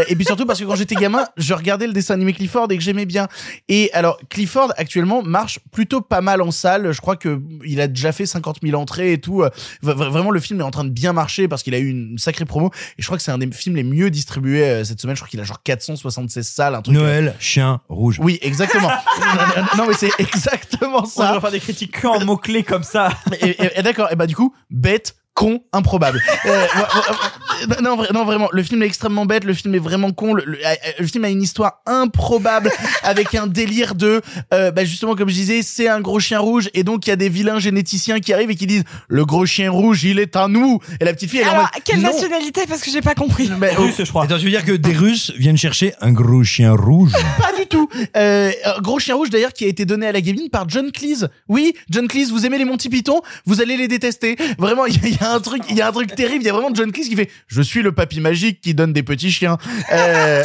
[SPEAKER 1] Et puis surtout parce que quand j'étais gamin, je regardais le dessin animé Clifford et que j'aimais bien. Et alors Clifford actuellement marche plutôt pas mal en salle. Je crois que il a déjà fait 50 000 entrées et tout. Euh, Vraiment, le film est en train de bien marcher parce qu'il a eu une sacrée promo. Et je crois que c'est un des films les mieux distribués euh, cette semaine. Je crois qu'il a genre 476 salles, un truc.
[SPEAKER 3] Noël, chien rouge.
[SPEAKER 1] Oui, exactement. non, mais c'est exactement
[SPEAKER 2] On
[SPEAKER 1] ça.
[SPEAKER 2] va faire des critiques que en mots-clés comme ça.
[SPEAKER 1] Et, et- et d'accord. Et bah, du coup, bête con improbable. Euh, non, vra- non, vraiment, le film est extrêmement bête, le film est vraiment con, le, le- euh, le film a une histoire improbable avec un délire de, euh, bah justement comme je disais, c'est un gros chien rouge et donc il y a des vilains généticiens qui arrivent et qui disent le gros chien rouge il est à nous et la petite fille elle est en
[SPEAKER 7] Alors,
[SPEAKER 1] mode,
[SPEAKER 7] quelle
[SPEAKER 1] non.
[SPEAKER 7] nationalité Parce que j'ai pas compris.
[SPEAKER 1] Mais, oh,
[SPEAKER 2] Russe, je crois.
[SPEAKER 3] Attends, tu veux dire que des Russes viennent chercher un gros chien rouge?
[SPEAKER 1] Pas du tout. Euh, un gros chien rouge d'ailleurs qui a été donné à la gamine par John Cleese. Oui, John Cleese, vous aimez les Monty Python, vous allez les détester. Vraiment, il y, a- il y a un truc, il y a un truc terrible. Il y a vraiment John Cleese qui fait "Je suis le papy magique qui donne des petits chiens." Euh,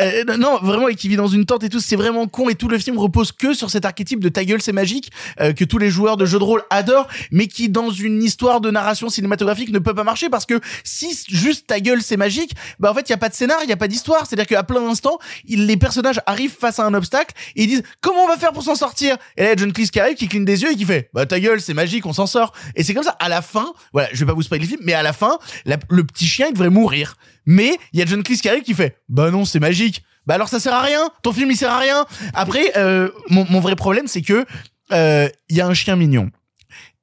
[SPEAKER 1] euh, non, vraiment, et qui vit dans une tente et tout, c'est vraiment con et tout le film repose que sur cet archétype de ta gueule c'est magique euh, que tous les joueurs de jeux de rôle adorent, mais qui dans une histoire de narration cinématographique ne peut pas marcher parce que si juste ta gueule c'est magique, bah en fait il y a pas de scénar, il y a pas d'histoire, c'est-à-dire qu'à plein d'instants, les personnages arrivent face à un obstacle et ils disent comment on va faire pour s'en sortir? Et là John Cleese qui arrive, qui cligne des yeux et qui fait bah ta gueule c'est magique, on s'en sort. Et c'est comme ça à la fin, voilà, je vais pas vous spoiler le film, mais à la fin, le petit chien il devrait mourir. Mais il y a John Cleese qui arrive qui fait bah non c'est magique. Bah alors ça sert à rien, ton film il sert à rien. Après euh, mon, mon vrai problème c'est que euh, il y a un chien mignon.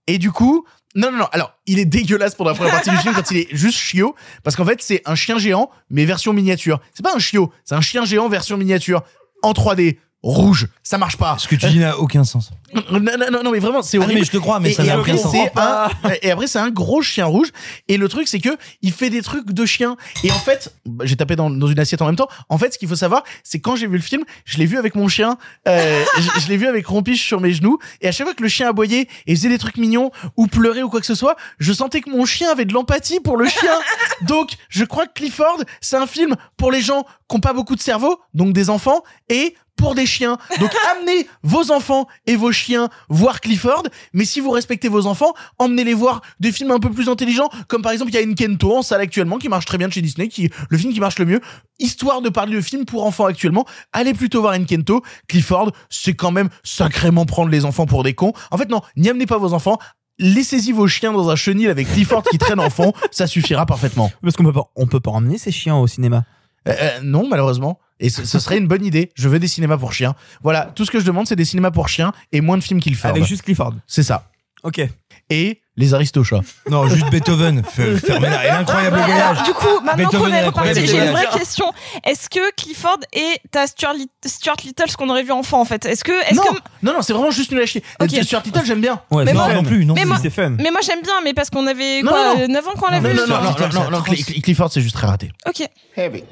[SPEAKER 1] Et du coup, non, non, non. Alors, il est dégueulasse pour la première partie du film quand il est juste chiot. Parce qu'en fait, c'est un chien géant, mais version miniature. C'est pas un chiot, c'est un chien géant version miniature. En 3D. Rouge. Ça marche pas.
[SPEAKER 3] Ce que tu dis n'a aucun sens.
[SPEAKER 1] Non, non, non, mais vraiment, c'est
[SPEAKER 3] Ah,
[SPEAKER 1] horrible.
[SPEAKER 3] mais je te crois, mais
[SPEAKER 1] Et-
[SPEAKER 3] ça n'a aucun sens.
[SPEAKER 1] un- Et après, c'est un gros chien rouge. Et le truc, c'est que il fait des trucs de chien. Et en fait, bah, j'ai tapé dans, dans une assiette en même temps. En fait, ce qu'il faut savoir, c'est quand j'ai vu le film, je l'ai vu avec mon chien. Euh, je je l'ai vu avec Rompiche sur mes genoux. Et à chaque fois que le chien aboyait et faisait des trucs mignons ou pleurait ou quoi que ce soit, je sentais que mon chien avait de l'empathie pour le chien. donc, je crois que Clifford, c'est un film pour les gens qui ont pas beaucoup de cerveau, donc des enfants, et pour des chiens. Donc amenez vos enfants et vos chiens voir Clifford, mais si vous respectez vos enfants, emmenez-les voir des films un peu plus intelligents, comme par exemple il y a Kento en salle actuellement qui marche très bien de chez Disney, qui le film qui marche le mieux. Histoire de parler de film pour enfants actuellement, allez plutôt voir Kento. Clifford, c'est quand même sacrément prendre les enfants pour des cons. En fait non, n'y amenez pas vos enfants. Laissez-y vos chiens dans un chenil avec Clifford qui traîne en fond, ça suffira parfaitement.
[SPEAKER 2] Parce qu'on peut pas, on peut pas emmener ces chiens au cinéma.
[SPEAKER 1] Euh, euh, non, malheureusement. Et ce, ce serait une bonne idée. Je veux des cinémas pour chiens. Voilà, tout ce que je demande, c'est des cinémas pour chiens et moins de films Clifford.
[SPEAKER 2] Avec juste Clifford.
[SPEAKER 1] C'est ça.
[SPEAKER 2] Ok.
[SPEAKER 1] Et les aristochats.
[SPEAKER 3] Non, juste Beethoven. Fermez-la. Et l'incroyable voyage.
[SPEAKER 7] Du coup, maintenant qu'on
[SPEAKER 3] Beethoven
[SPEAKER 7] est reparti, j'ai une vraie question. Est-ce que Clifford est à Stuart, Lit- Stuart Little, ce qu'on aurait vu enfant en fait? Est-ce que, est-ce
[SPEAKER 1] Non,
[SPEAKER 7] que
[SPEAKER 1] non, non, c'est vraiment juste nul à chier.
[SPEAKER 7] Ok.
[SPEAKER 1] Stuart Little, j'aime bien.
[SPEAKER 2] Ouais,
[SPEAKER 7] Mais
[SPEAKER 2] c'est
[SPEAKER 7] moi-
[SPEAKER 3] non plus, non
[SPEAKER 7] mais moi,
[SPEAKER 2] c'est fun.
[SPEAKER 7] mais moi j'aime bien, mais parce qu'on avait
[SPEAKER 1] Non,
[SPEAKER 7] quoi,
[SPEAKER 1] non, non.
[SPEAKER 7] 9 ans quand on l'a
[SPEAKER 1] Non,
[SPEAKER 7] vu.
[SPEAKER 1] non, non, non, non, non, non, Cli- Cli- Clifford, c'est juste très raté.
[SPEAKER 7] Ok.
[SPEAKER 17] Heavy.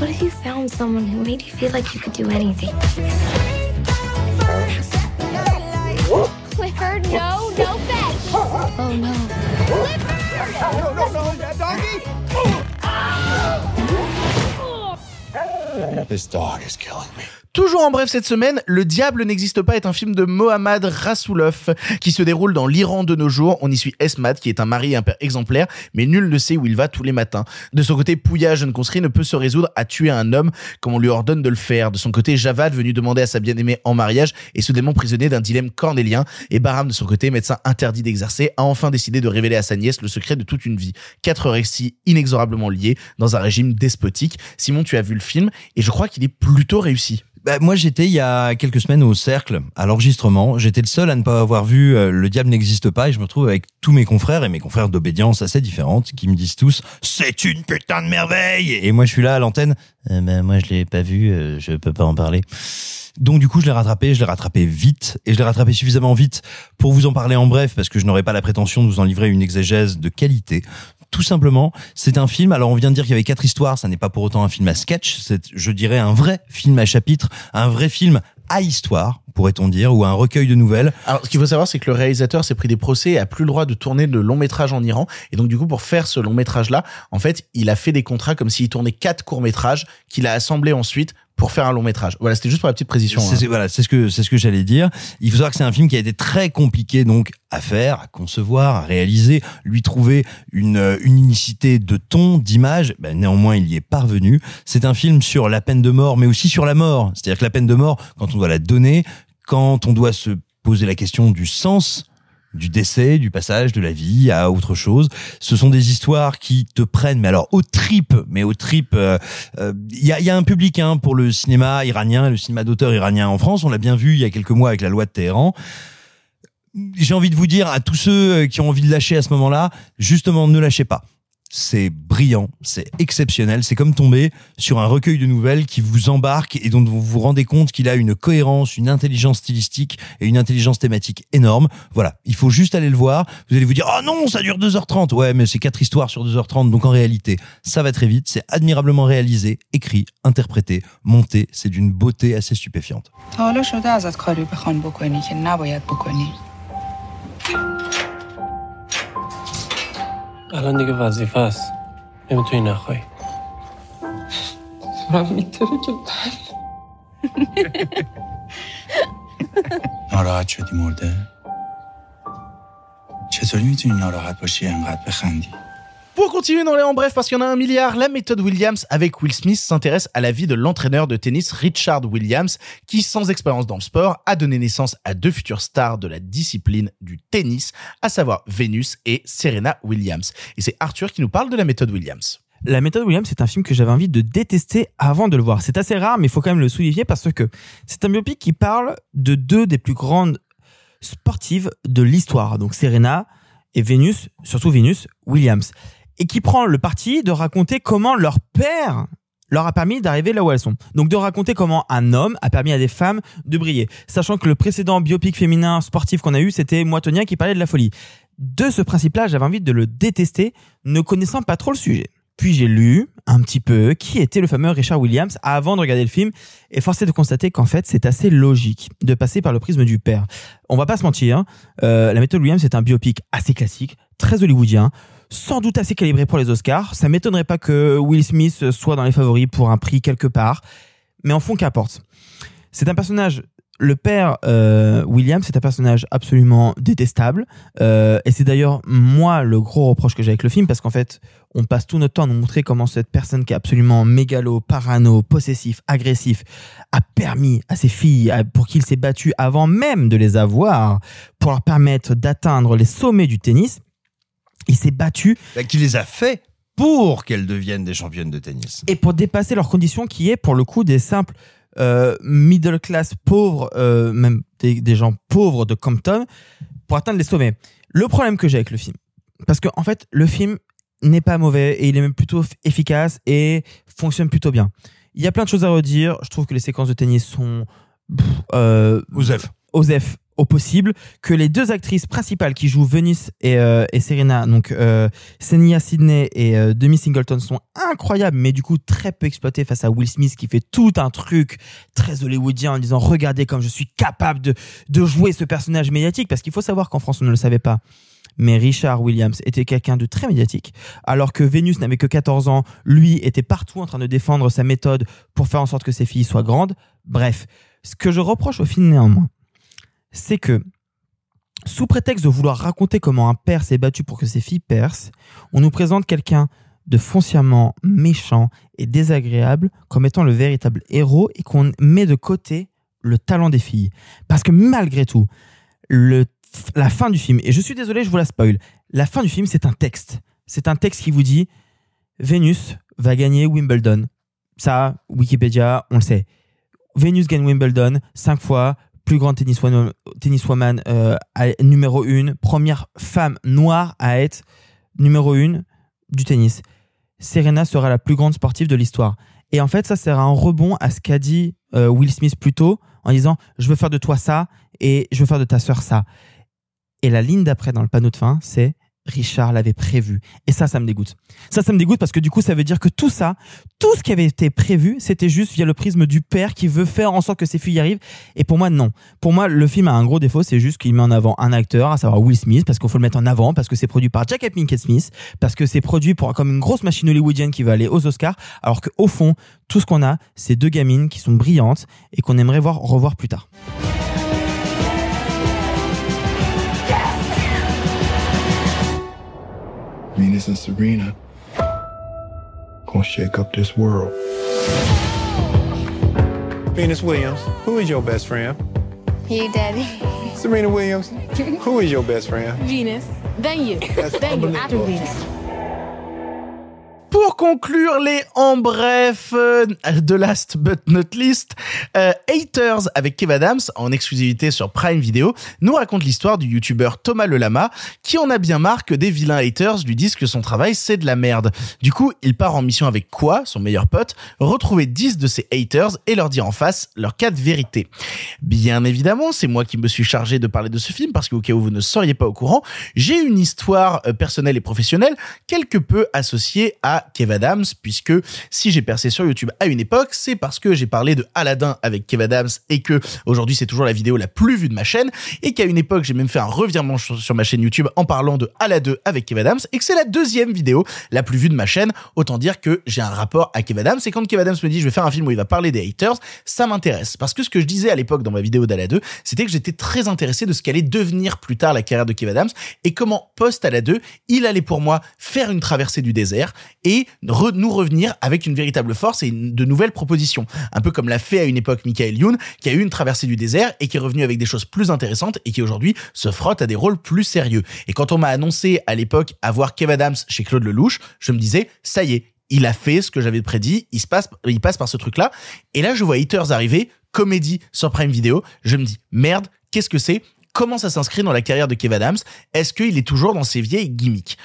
[SPEAKER 9] What if you found someone who made you feel like you could do anything?
[SPEAKER 23] Clifford, no, no fetch.
[SPEAKER 9] Oh no.
[SPEAKER 17] This dog is killing me.
[SPEAKER 1] Toujours en bref cette semaine, Le Diable n'existe pas est un film de Mohammad Rasoulof qui se déroule dans l'Iran de nos jours. On y suit Esmat qui est un mari et un père exemplaire, mais nul ne sait où il va tous les matins. De son côté, Pouya, jeune conscrit, ne peut se résoudre à tuer un homme comme on lui ordonne de le faire. De son côté, Javad, venu demander à sa bien-aimée en mariage, est soudainement prisonnier d'un dilemme cornélien. Et Baram, de son côté, médecin interdit d'exercer, a enfin décidé de révéler à sa nièce le secret de toute une vie. Quatre récits inexorablement liés dans un régime despotique. Simon, tu as vu le film et je crois qu'il est plutôt réussi.
[SPEAKER 3] Bah, moi, j'étais il y a quelques semaines au cercle, à l'enregistrement. J'étais le seul à ne pas avoir vu euh, Le Diable n'existe pas et je me retrouve avec tous mes confrères et mes confrères d'obédience assez différentes qui me disent tous c'est une putain de merveille et moi je suis là à l'antenne. Euh, ben, moi je l'ai pas vu, euh, je peux pas en parler. Donc du coup, je l'ai rattrapé, je l'ai rattrapé vite et je l'ai rattrapé suffisamment vite pour vous en parler en bref parce que je n'aurais pas la prétention de vous en livrer une exégèse de qualité. Tout simplement, c'est un film. Alors on vient de dire qu'il y avait quatre histoires, ça n'est pas pour autant un film à sketch, c'est je dirais un vrai film à chapitre, un vrai film à histoire, pourrait-on dire, ou un recueil de nouvelles.
[SPEAKER 1] Alors, ce qu'il faut savoir, c'est que le réalisateur s'est pris des procès et a plus le droit de tourner de long métrage en Iran. Et donc, du coup, pour faire ce long métrage-là, en fait, il a fait des contrats comme s'il tournait quatre courts métrages qu'il a assemblés ensuite pour faire un long métrage. Voilà, c'était juste pour la petite précision.
[SPEAKER 3] C'est-
[SPEAKER 1] hein.
[SPEAKER 3] Voilà, c'est ce que c'est ce que j'allais dire. Il faut savoir que c'est un film qui a été très compliqué donc à faire, à concevoir, à réaliser, lui trouver une euh, une unicité de ton, d'image. Ben, néanmoins, il y est parvenu. C'est un film sur la peine de mort, mais aussi sur la mort. C'est-à-dire que la peine de mort, quand on doit la donner, quand on doit se poser la question du sens du décès, du passage de la vie à autre chose. Ce sont des histoires qui te prennent, mais alors au trip, mais au trip. euh, euh, Il y, a, y a un public hein, pour le cinéma iranien, le cinéma d'auteur iranien en France. On l'a bien vu il y a quelques mois avec la loi de Téhéran. j'ai envie de vous dire à tous ceux euh, qui ont envie de lâcher à ce moment-là, justement, ne lâchez pas. C'est brillant, c'est exceptionnel, c'est comme tomber sur un recueil de nouvelles qui vous embarque et dont vous vous rendez compte qu'il a une cohérence, une intelligence stylistique et une intelligence thématique énorme. Voilà, il faut juste aller le voir. Vous allez vous dire, oh non, ça dure 2h30. Ouais, mais c'est quatre histoires sur 2h30, donc en réalité, ça va très vite, c'est admirablement réalisé, écrit, interprété, monté, c'est d'une beauté assez stupéfiante.
[SPEAKER 22] الان دیگه وظیفه است نمی‌تونی نخوای
[SPEAKER 24] دارم میتره که
[SPEAKER 20] ناراحت شدی مرده؟ چطوری می‌تونی ناراحت باشی انقدر بخندی؟
[SPEAKER 1] Pour continuer dans les en bref, parce qu'il y en a un milliard, la méthode Williams avec Will Smith s'intéresse à la vie de l'entraîneur de tennis Richard Williams, qui, sans expérience dans le sport, a donné naissance à deux futures stars de la discipline du tennis, à savoir Venus et Serena Williams. Et c'est Arthur qui nous parle de la méthode Williams.
[SPEAKER 2] La méthode Williams, c'est un film que j'avais envie de détester avant de le voir. C'est assez rare, mais il faut quand même le souligner parce que c'est un biopic qui parle de deux des plus grandes sportives de l'histoire. Donc Serena et Venus, surtout Venus Williams. Et qui prend le parti de raconter comment leur père leur a permis d'arriver là où elles sont. Donc de raconter comment un homme a permis à des femmes de briller. Sachant que le précédent biopic féminin sportif qu'on a eu, c'était Moitonia qui parlait de la folie. De ce principe-là, j'avais envie de le détester, ne connaissant pas trop le sujet. Puis j'ai lu un petit peu qui était le fameux Richard Williams avant de regarder le film et forcé de constater qu'en fait c'est assez logique de passer par le prisme du père. On va pas se mentir, hein, euh, la méthode Williams c'est un biopic assez classique, très hollywoodien, sans doute assez calibré pour les Oscars. Ça m'étonnerait pas que Will Smith soit dans les favoris pour un prix quelque part, mais en fond qu'importe. C'est un personnage le père euh, William, c'est un personnage absolument détestable, euh, et c'est d'ailleurs moi le gros reproche que j'ai avec le film, parce qu'en fait, on passe tout notre temps à nous montrer comment cette personne qui est absolument mégalo, parano, possessif, agressif, a permis à ses filles, pour qui il s'est battu avant même de les avoir, pour leur permettre d'atteindre les sommets du tennis. Il s'est battu
[SPEAKER 3] Bah, qui les a fait pour qu'elles deviennent des championnes de tennis.
[SPEAKER 2] et pour dépasser leurs conditions qui est pour le coup des simples euh, middle class pauvres, euh, même des, des gens pauvres de Compton, pour atteindre les sommets. Le problème que j'ai avec le film, parce que en fait le film n'est pas mauvais et il est même plutôt efficace et fonctionne plutôt bien. Il y a plein de choses à redire. Je trouve que les séquences de tennis sont pff, euh,
[SPEAKER 3] Osef.
[SPEAKER 2] Osef au possible, que les deux actrices principales qui jouent Venus et, euh, et Serena, donc euh, Senia Sidney et euh, Demi Singleton sont incroyables, mais du coup très peu exploitées face à Will Smith qui fait tout un truc très hollywoodien en disant regardez comme je suis capable de, de jouer ce personnage médiatique, parce qu'il faut savoir qu'en France on ne le savait pas. Mais Richard Williams était quelqu'un de très médiatique, alors que Vénus n'avait que 14 ans, lui était partout en train de défendre sa méthode pour faire en sorte que ses filles soient grandes. Bref, ce que je reproche au film néanmoins, c'est que sous prétexte de vouloir raconter comment un père s'est battu pour que ses filles percent, on nous présente quelqu'un de foncièrement méchant et désagréable comme étant le véritable héros et qu'on met de côté le talent des filles. Parce que malgré tout, le, la fin du film, et je suis désolé, je vous la spoil, la fin du film, c'est un texte. C'est un texte qui vous dit Vénus va gagner Wimbledon. Ça, Wikipédia, on le sait. Vénus gagne Wimbledon cinq fois, plus grande tenniswoman, tenniswoman euh, à- numéro une, première femme noire à être numéro une du tennis. Serena sera la plus grande sportive de l'histoire. Et en fait, ça sert un rebond à ce qu'a dit euh, Will Smith plus tôt en disant je veux faire de toi ça et je veux faire de ta sœur ça. Et la ligne d'après dans le panneau de fin, c'est Richard l'avait prévu. Et ça, ça me dégoûte. Ça, ça me dégoûte parce que du coup, ça veut dire que tout ça, tout ce qui avait été prévu, c'était juste via le prisme du père qui veut faire en sorte que ses filles y arrivent. Et pour moi, non. Pour moi, le film a un gros défaut, c'est juste qu'il met en avant un acteur, à savoir Will Smith, parce qu'il faut le mettre en avant, parce que c'est produit par Jack Pinkett Smith, parce que c'est produit pour, comme une grosse machine hollywoodienne qui va aller aux Oscars, alors qu'au fond, tout ce qu'on a, c'est deux gamines qui sont brillantes et qu'on aimerait voir revoir plus tard.
[SPEAKER 21] Venus and Serena gonna shake up this world.
[SPEAKER 25] Venus Williams, who is your best friend?
[SPEAKER 9] You, Daddy.
[SPEAKER 25] Serena Williams, who is your best friend?
[SPEAKER 13] Venus. Then you.
[SPEAKER 25] That's
[SPEAKER 13] then you. After. Venus.
[SPEAKER 1] Pour conclure les en bref, euh, last but not least, euh, Haters avec Kev Adams en exclusivité sur Prime Video nous raconte l'histoire du youtubeur Thomas Lelama qui en a bien marre que des vilains haters lui disent que son travail c'est de la merde. Du coup, il part en mission avec quoi, son meilleur pote, retrouver 10 de ses haters et leur dire en face leur cas de vérité. Bien évidemment, c'est moi qui me suis chargé de parler de ce film parce qu'au cas où vous ne seriez pas au courant, j'ai une histoire euh, personnelle et professionnelle quelque peu associée à Kev Adams puisque si j'ai percé sur YouTube à une époque, c'est parce que j'ai parlé de Aladdin avec Kev Adams et que aujourd'hui c'est toujours la vidéo la plus vue de ma chaîne et qu'à une époque j'ai même fait un revirement sur ma chaîne YouTube en parlant de Aladdin avec Kev Adams et que c'est la deuxième vidéo la plus vue de ma chaîne. Autant dire que j'ai un rapport à Kev Adams et quand Kev Adams me dit je vais faire un film où il va parler des haters, ça m'intéresse parce que ce que je disais à l'époque dans ma vidéo d'Ala 2, c'était que j'étais très intéressé de ce qu'allait devenir plus tard la carrière de Kev Adams et comment post Ala 2, il allait pour moi faire une traversée du désert et re- nous revenir avec une véritable force et de nouvelles propositions. Un peu comme l'a fait à une époque Michael Youn, qui a eu une traversée du désert et qui est revenu avec des choses plus intéressantes et qui aujourd'hui se frotte à des rôles plus sérieux. Et quand on m'a annoncé à l'époque avoir Kev Adams chez Claude Lelouch, je me disais, ça y est, il a fait ce que j'avais prédit, il se passe, il passe par ce truc-là. Et là, je vois Haters arriver, comédie sur Prime Video. Je me dis, merde, qu'est-ce que c'est? Comment ça s'inscrit dans la carrière de Kev Adams? Est-ce qu'il est toujours dans ses vieilles gimmicks?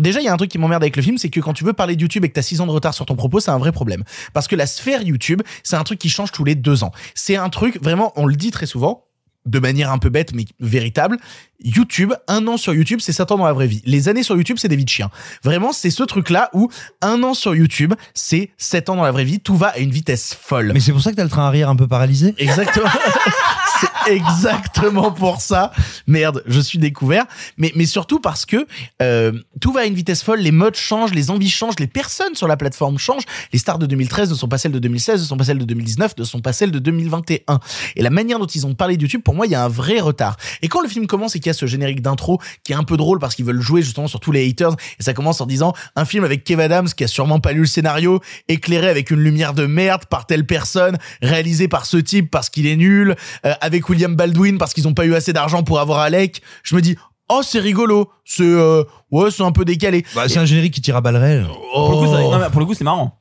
[SPEAKER 1] Déjà, il y a un truc qui m'emmerde avec le film, c'est que quand tu veux parler de YouTube et que t'as 6 ans de retard sur ton propos, c'est un vrai problème. Parce que la sphère YouTube, c'est un truc qui change tous les deux ans. C'est un truc, vraiment, on le dit très souvent, de manière un peu bête mais véritable, YouTube, un an sur YouTube, c'est 7 ans dans la vraie vie. Les années sur YouTube, c'est des vies de chiens. Vraiment, c'est ce truc-là où un an sur YouTube, c'est 7 ans dans la vraie vie. Tout va à une vitesse folle.
[SPEAKER 3] Mais c'est pour ça que t'as le train arrière un peu paralysé
[SPEAKER 1] Exactement. c'est exactement pour ça. Merde, je suis découvert. Mais, mais surtout parce que euh, tout va à une vitesse folle, les modes changent, les envies changent, les personnes sur la plateforme changent. Les stars de 2013 ne sont pas celles de 2016, ne sont pas celles de 2019, ne sont pas celles de 2021. Et la manière dont ils ont parlé de YouTube, pour moi, il y a un vrai retard. Et quand le film commence et qu'il y a ce générique d'intro qui est un peu drôle parce qu'ils veulent jouer justement sur tous les haters, et ça commence en disant un film avec Kev Adams qui a sûrement pas lu le scénario, éclairé avec une lumière de merde par telle personne, réalisé par ce type parce qu'il est nul, euh, avec William Baldwin parce qu'ils ont pas eu assez d'argent pour avoir Alec. Je me dis, oh c'est rigolo, c'est euh, ouais c'est un peu décalé.
[SPEAKER 3] Bah, c'est un générique qui tire à balles réelles.
[SPEAKER 1] Oh.
[SPEAKER 2] non, mais pour le coup, c'est marrant.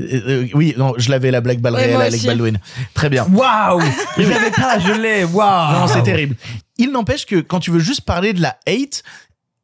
[SPEAKER 1] Euh, euh, oui, non, je l'avais la blague balle
[SPEAKER 7] Ouais,
[SPEAKER 1] réelle
[SPEAKER 7] aussi.
[SPEAKER 1] Baldwin. Très bien.
[SPEAKER 2] Waouh Je l'avais pas, je l'ai. Waouh
[SPEAKER 1] Non, c'est terrible. Il n'empêche que quand tu veux juste parler de la hate,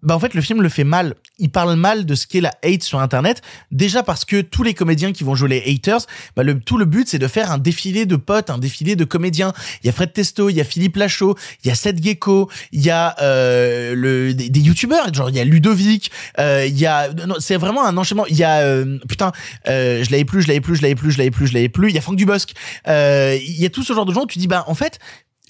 [SPEAKER 1] bah en fait le film le fait mal. Il parle mal de ce qu'est la hate sur internet. Déjà parce que tous les comédiens qui vont jouer les haters, bah le tout le but c'est de faire un défilé de potes, un défilé de comédiens. Il y a Fred Testo, il y a Philippe Lachaud, il y a Seth Gecko, il y a euh, le des, des youtubeurs, genre il y a Ludovic, euh, il y a c'est vraiment un enchaînement. Il y a euh, putain, euh, je l'avais plus, je l'avais plus, je l'avais plus, je l'avais plus, je l'avais plus. Il y a Franck Dubosc. Euh, il y a tout ce genre de gens. où Tu dis bah en fait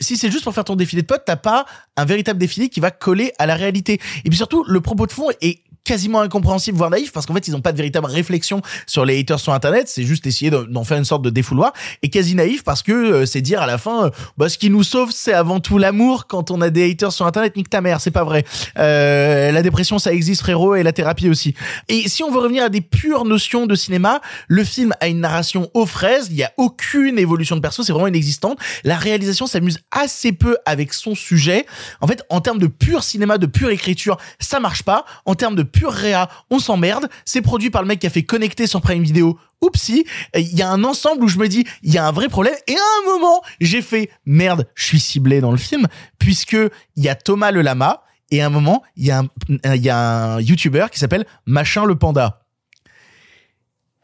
[SPEAKER 1] si c'est juste pour faire ton défilé de potes, t'as pas un véritable défilé qui va coller à la réalité. Et puis surtout, le propos de fond est quasiment incompréhensible, voire naïf, parce qu'en fait, ils ont pas de véritable réflexion sur les haters sur Internet. C'est juste essayer de- d'en faire une sorte de défouloir. Et quasi naïf parce que euh, c'est dire à la fin, euh, bah, ce qui nous sauve, c'est avant tout l'amour. Quand on a des haters sur Internet, nique ta mère, c'est pas vrai. Euh, la dépression, ça existe, frérot, et la thérapie aussi. Et si on veut revenir à des pures notions de cinéma, le film a une narration aux fraises. Il y a aucune évolution de perso, c'est vraiment inexistante. La réalisation s'amuse assez peu avec son sujet. En fait, en termes de pur cinéma, de pure écriture, ça marche pas. En termes de pure réa, on s'emmerde. C'est produit par le mec qui a fait connecter sur Prime Video. Oupsie, il y a un ensemble où je me dis, il y a un vrai problème. Et à un moment, j'ai fait, merde, je suis ciblé dans le film, puisque il y a Thomas le lama, et à un moment, il y a un, y a un YouTuber qui s'appelle Machin le Panda.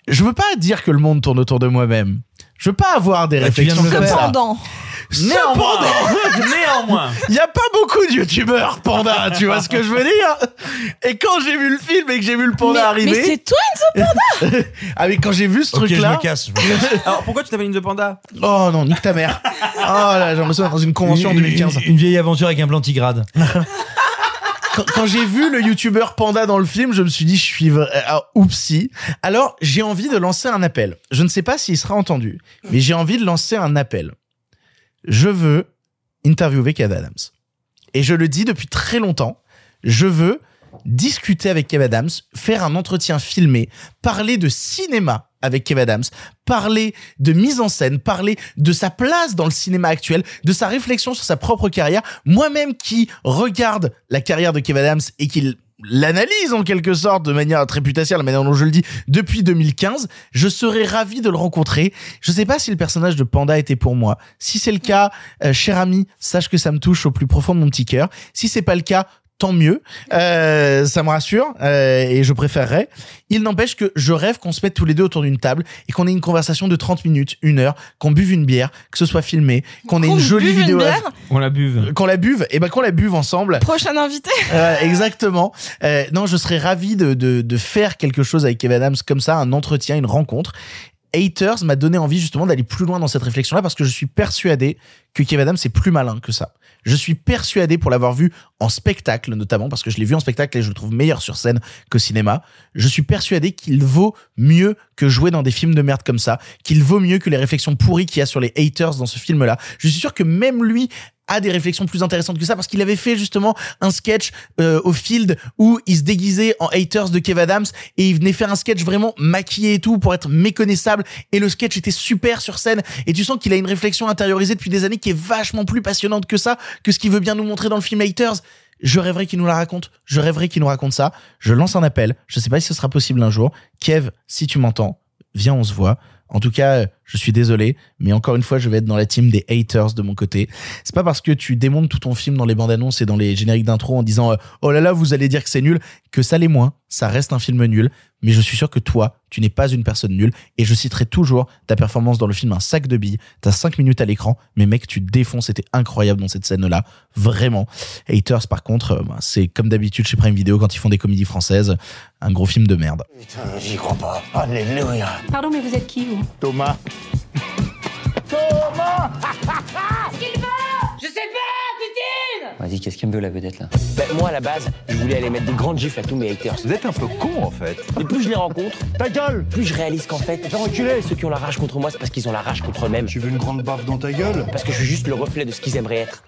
[SPEAKER 1] Je veux pas dire que le monde tourne autour de moi-même. Je veux pas avoir des
[SPEAKER 3] Bah,
[SPEAKER 1] réflexions
[SPEAKER 3] le
[SPEAKER 1] comme ça.
[SPEAKER 7] Pendant.
[SPEAKER 2] Néanmoins, néanmoins.
[SPEAKER 1] Il y a pas beaucoup de youtubeurs panda, tu vois ce que je veux dire? Et quand j'ai vu le film et que j'ai vu le panda
[SPEAKER 7] mais,
[SPEAKER 1] arriver,
[SPEAKER 7] mais c'est toi Enzo Panda?
[SPEAKER 1] Ah mais quand j'ai vu ce
[SPEAKER 3] je
[SPEAKER 1] truc-là,
[SPEAKER 3] me casse. je me casse.
[SPEAKER 2] Alors pourquoi tu t'appelles une de panda?
[SPEAKER 1] Oh non, nique ta mère. Oh là, j'en me souviens dans une convention en
[SPEAKER 3] Une-
[SPEAKER 1] 2015.
[SPEAKER 3] Une, une vieille aventure avec un plantigrade.
[SPEAKER 1] quand, quand j'ai vu le youtubeur panda dans le film, je me suis dit, je suis ah, oupsie. Alors, j'ai envie de lancer un appel. Je ne sais pas s'il sera entendu, mais j'ai envie de lancer un appel. Je veux interviewer Kev Adams. Et je le dis depuis très longtemps. Je veux discuter avec Kev Adams, faire un entretien filmé, parler de cinéma avec Kev Adams, parler de mise en scène, parler de sa place dans le cinéma actuel, de sa réflexion sur sa propre carrière. Moi-même qui regarde la carrière de Kev Adams et qu'il l'analyse en quelque sorte de manière très putassière, la manière dont je le dis, depuis 2015. Je serais ravi de le rencontrer. Je sais pas si le personnage de Panda était pour moi. Si c'est le cas, euh, cher ami, sache que ça me touche au plus profond de mon petit cœur. Si c'est pas le cas, tant mieux. Euh, ça me rassure euh, et je préférerais. Il n'empêche que je rêve qu'on se mette tous les deux autour d'une table et qu'on ait une conversation de 30 minutes, une heure, qu'on buve une bière, que ce soit filmé, qu'on ait
[SPEAKER 7] Qu'on
[SPEAKER 1] une jolie vidéo.
[SPEAKER 7] bière
[SPEAKER 2] On la buve.
[SPEAKER 1] Qu'on la buve, et ben qu'on la buve ensemble.
[SPEAKER 7] Prochain invité.
[SPEAKER 1] Euh, exactement. Euh, non, je serais ravi de, de, de faire quelque chose avec Kevin Adams comme ça, un entretien, une rencontre. Haters m'a donné envie justement d'aller plus loin dans cette réflexion-là parce que je suis persuadé que Kevin Adams est plus malin que ça. Je suis persuadé pour l'avoir vu en spectacle notamment parce que je l'ai vu en spectacle et je le trouve meilleur sur scène qu'au cinéma. Je suis persuadé qu'il vaut mieux que jouer dans des films de merde comme ça, qu'il vaut mieux que les réflexions pourries qu'il y a sur les haters dans ce film-là. Je suis sûr que même lui a des réflexions plus intéressantes que ça parce qu'il avait fait justement un sketch euh, au field où il se déguisait en haters de Kev Adams et il venait faire un sketch vraiment maquillé et tout pour être méconnaissable et le sketch était super sur scène et tu sens qu'il a une réflexion intériorisée depuis des années qui est vachement plus passionnante que ça que ce qu'il veut bien nous montrer dans le film Haters je rêverais qu'il nous la raconte. Je rêverais qu'il nous raconte ça. Je lance un appel. Je sais pas si ce sera possible un jour. Kev, si tu m'entends, viens, on se voit. En tout cas, je suis désolé, mais encore une fois, je vais être dans la team des haters de mon côté. C'est pas parce que tu démontes tout ton film dans les bandes annonces et dans les génériques d'intro en disant euh, oh là là, vous allez dire que c'est nul, que ça l'est moins. Ça reste un film nul, mais je suis sûr que toi, tu n'es pas une personne nulle et je citerai toujours ta performance dans le film Un sac de billes. T'as 5 minutes à l'écran, mais mec, tu défonces. C'était incroyable dans cette scène-là, vraiment. Haters, par contre, euh, bah, c'est comme d'habitude chez Prime Video quand ils font des comédies françaises, un gros film de merde.
[SPEAKER 18] Putain, j'y crois pas. Alléluia.
[SPEAKER 13] Pardon, mais vous êtes qui, vous?
[SPEAKER 18] Thomas.
[SPEAKER 19] Thomas
[SPEAKER 26] Qu'est-ce qu'elle me veut la vedette là bah, Moi à la base, je voulais aller mettre des grandes gifles à tous mes haters.
[SPEAKER 16] Vous êtes un peu con en fait.
[SPEAKER 26] Et plus je les rencontre,
[SPEAKER 18] Ta gueule
[SPEAKER 26] plus je réalise qu'en fait,
[SPEAKER 18] Fais reculer
[SPEAKER 26] ceux qui ont la rage contre moi, c'est parce qu'ils ont la rage contre eux-mêmes.
[SPEAKER 20] Tu veux une grande baffe dans ta gueule
[SPEAKER 26] Parce que je suis juste le reflet de ce qu'ils aimeraient être.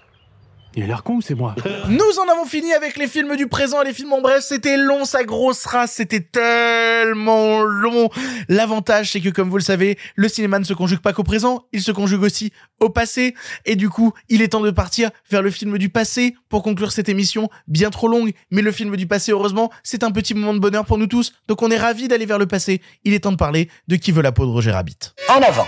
[SPEAKER 25] Il a l'air con, c'est moi.
[SPEAKER 1] Nous en avons fini avec les films du présent et les films en bref. C'était long, sa grosse race. C'était tellement long. L'avantage, c'est que, comme vous le savez, le cinéma ne se conjugue pas qu'au présent. Il se conjugue aussi au passé. Et du coup, il est temps de partir vers le film du passé pour conclure cette émission bien trop longue. Mais le film du passé, heureusement, c'est un petit moment de bonheur pour nous tous. Donc on est ravis d'aller vers le passé. Il est temps de parler de qui veut la peau de Roger Rabbit.
[SPEAKER 27] En avant.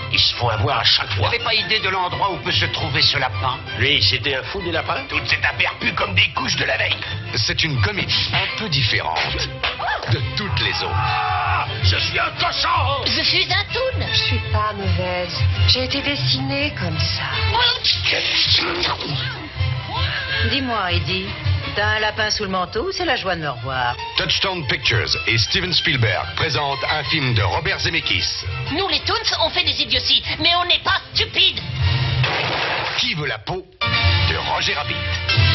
[SPEAKER 28] ils se font avoir à chaque fois. Vous n'avez pas idée de l'endroit où peut se trouver ce lapin? Lui, c'était un fou des lapins Toute cette affaire pue comme des couches de la veille.
[SPEAKER 10] C'est une comédie un peu différente de toutes les autres.
[SPEAKER 28] Je suis un cochon
[SPEAKER 23] Je suis un toon
[SPEAKER 29] Je suis pas mauvaise. J'ai été dessinée comme ça. Dis-moi, Eddie, t'as un lapin sous le manteau ou c'est la joie de me revoir.
[SPEAKER 10] Touchstone Pictures et Steven Spielberg présentent un film de Robert Zemeckis.
[SPEAKER 23] Nous, les toons, on fait des idioties, mais on n'est pas stupides.
[SPEAKER 10] Qui veut la peau de Roger Rabbit?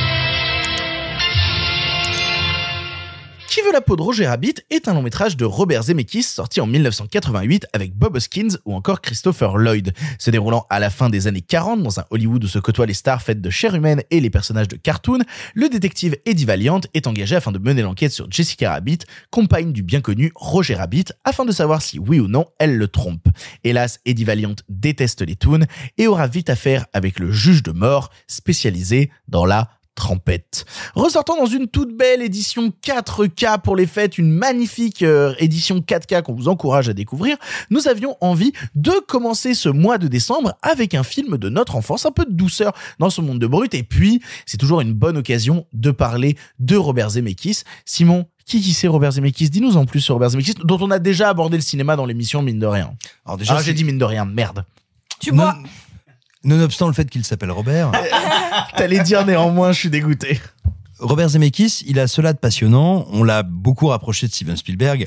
[SPEAKER 1] Qui veut la peau de Roger Rabbit est un long métrage de Robert Zemeckis sorti en 1988 avec Bob Hoskins ou encore Christopher Lloyd. Se déroulant à la fin des années 40 dans un Hollywood où se côtoient les stars faites de chair humaine et les personnages de cartoon, le détective Eddie Valiant est engagé afin de mener l'enquête sur Jessica Rabbit, compagne du bien connu Roger Rabbit, afin de savoir si oui ou non elle le trompe. Hélas, Eddie Valiant déteste les toons et aura vite affaire avec le juge de mort spécialisé dans la Trempette. Ressortant dans une toute belle édition 4K pour les fêtes, une magnifique euh, édition 4K qu'on vous encourage à découvrir, nous avions envie de commencer ce mois de décembre avec un film de notre enfance, un peu de douceur dans ce monde de brut, et puis c'est toujours une bonne occasion de parler de Robert Zemeckis. Simon, qui qui c'est Robert Zemeckis? Dis-nous en plus sur Robert Zemeckis, dont on a déjà abordé le cinéma dans l'émission mine de rien.
[SPEAKER 3] Alors déjà,
[SPEAKER 1] ah, j'ai dit mine de rien, merde.
[SPEAKER 7] Tu bois
[SPEAKER 3] Nonobstant le fait qu'il s'appelle Robert,
[SPEAKER 1] T'allais dire néanmoins, je suis dégoûté.
[SPEAKER 3] Robert Zemeckis, il a cela de passionnant. On l'a beaucoup rapproché de Steven Spielberg,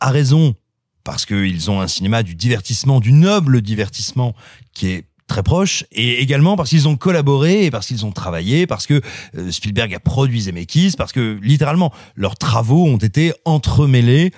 [SPEAKER 3] à raison, parce qu'ils ont un cinéma du divertissement, du noble divertissement, qui est très proche, et également parce qu'ils ont collaboré, et parce qu'ils ont travaillé, parce que euh, Spielberg a produit Zemeckis, parce que littéralement leurs travaux ont été entremêlés.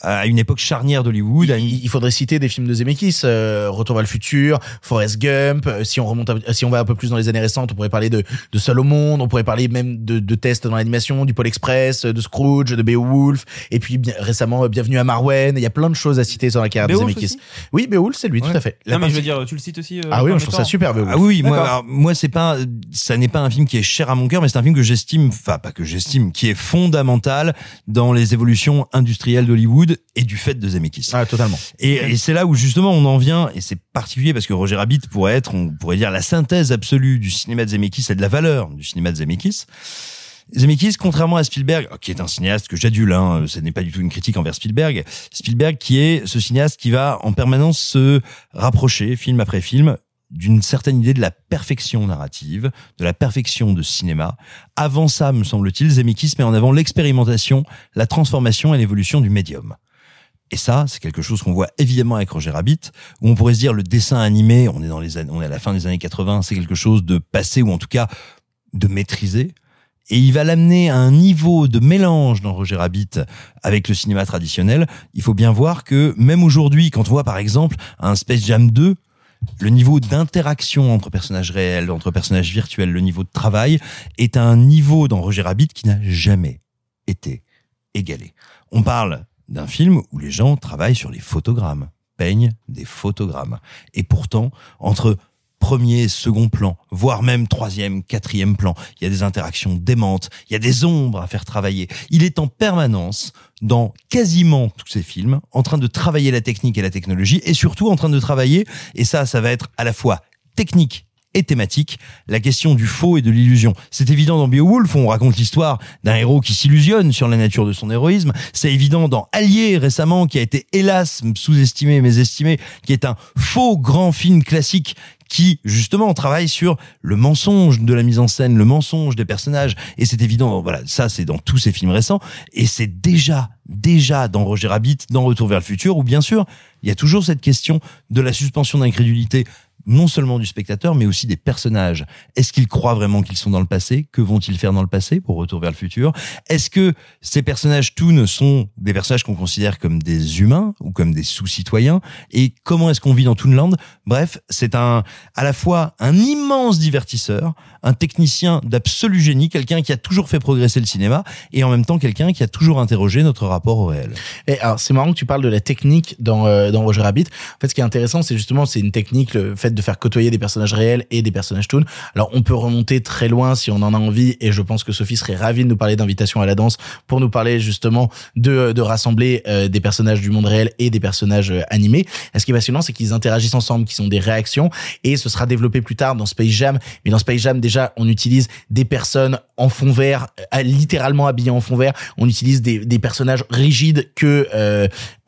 [SPEAKER 3] À une époque charnière d'Hollywood. une-
[SPEAKER 1] Il, il faudrait citer des films de Zemeckis, euh, Retour vers le futur, Forrest Gump. euh, si on remonte, à- si on va un peu plus dans les années récentes, on pourrait parler de, de Seul au monde, on pourrait parler même de, de tests dans l'animation, du Pôle Express, de Scrooge, de Beowulf, et puis bien- récemment euh, Bienvenue à Marwen. Il y a plein de choses à citer sur la carrière de Zemeckis.
[SPEAKER 2] aussi
[SPEAKER 1] Oui, Beowulf, c'est lui, tout à fait.
[SPEAKER 2] Non, mais je veux dire, tu le cites aussi. euh,
[SPEAKER 1] Ah oui, je trouve ça super Beowulf.
[SPEAKER 3] Ah oui, moi, alors, moi c'est pas, ça n'est pas un film qui est cher à mon cœur, mais c'est un film que j'estime, enfin pas que j'estime, qui est fondamental dans les évolutions industrielles d'Hollywood et du fait de Zemeckis.
[SPEAKER 1] Ah, totalement.
[SPEAKER 3] Et, et c'est là où justement on en vient, et c'est particulier parce que Roger Rabbit pourrait être, on pourrait dire, la synthèse absolue du cinéma de Zemeckis et de la valeur du cinéma de Zemeckis. Zemeckis, contrairement à Spielberg, qui est un cinéaste que j'adule, hein, ce n'est pas du tout une critique envers Spielberg, Spielberg qui est ce cinéaste qui va en permanence se rapprocher, film après film, d'une certaine idée de la perfection narrative, de la perfection de cinéma. Avant ça, me semble-t-il, Zemeckis met en avant l'expérimentation, la transformation et l'évolution du médium. Et ça, c'est quelque chose qu'on voit évidemment avec Roger Rabbit, où on pourrait se dire le dessin animé, on est dans les on est à la fin des années 80, c'est quelque chose de passé ou en tout cas de maîtrisé. Et il va l'amener à un niveau de mélange dans Roger Rabbit avec le cinéma traditionnel. Il faut bien voir que même aujourd'hui, quand on voit par exemple un Space Jam 2, le niveau d'interaction entre personnages réels, entre personnages virtuels, le niveau de travail est un niveau dans Roger Rabbit qui n'a jamais été égalé. On parle d'un film où les gens travaillent sur les photogrammes, peignent des photogrammes. Et pourtant, entre premier second plan, voire même troisième, quatrième plan, il y a des interactions démentes, il y a des ombres à faire travailler. Il est en permanence dans quasiment tous ces films, en train de travailler la technique et la technologie, et surtout en train de travailler, et ça, ça va être à la fois technique et thématique, la question du faux et de l'illusion. C'est évident dans Beowulf, on raconte l'histoire d'un héros qui s'illusionne sur la nature de son héroïsme. C'est évident dans Allier récemment, qui a été hélas sous-estimé, mésestimé, qui est un faux grand film classique qui justement travaille sur le mensonge de la mise en scène, le mensonge des personnages. Et c'est évident, voilà, ça c'est dans tous ces films récents. Et c'est déjà, déjà dans Roger Rabbit, dans Retour vers le futur, où bien sûr, il y a toujours cette question de la suspension d'incrédulité non seulement du spectateur, mais aussi des personnages. Est-ce qu'ils croient vraiment qu'ils sont dans le passé? Que vont-ils faire dans le passé pour Retour vers le futur? Est-ce que ces personnages Toon sont des personnages qu'on considère comme des humains ou comme des sous-citoyens? Et comment est-ce qu'on vit dans Toonland? Bref, c'est un à la fois un immense divertisseur, un technicien d'absolu génie, quelqu'un qui a toujours fait progresser le cinéma, et en même temps quelqu'un qui a toujours interrogé notre rapport au réel.
[SPEAKER 1] Et alors c'est marrant que tu parles de la technique dans euh, dans Roger Rabbit. En fait, ce qui est intéressant, c'est justement c'est une technique le fait de faire côtoyer des personnages réels et des personnages toon. Alors on peut remonter très loin si on en a envie, et je pense que Sophie serait ravie de nous parler d'invitation à la danse pour nous parler justement de rassembler euh, des personnages du monde réel et des personnages euh, animés. Ce qui est passionnant, c'est qu'ils interagissent ensemble, qu'ils ont des réactions, et ce sera développé plus tard dans Space Jam. Mais dans Space Jam, déjà, on utilise des personnes en fond vert, euh, littéralement habillées en fond vert. On utilise des, personnages rigides que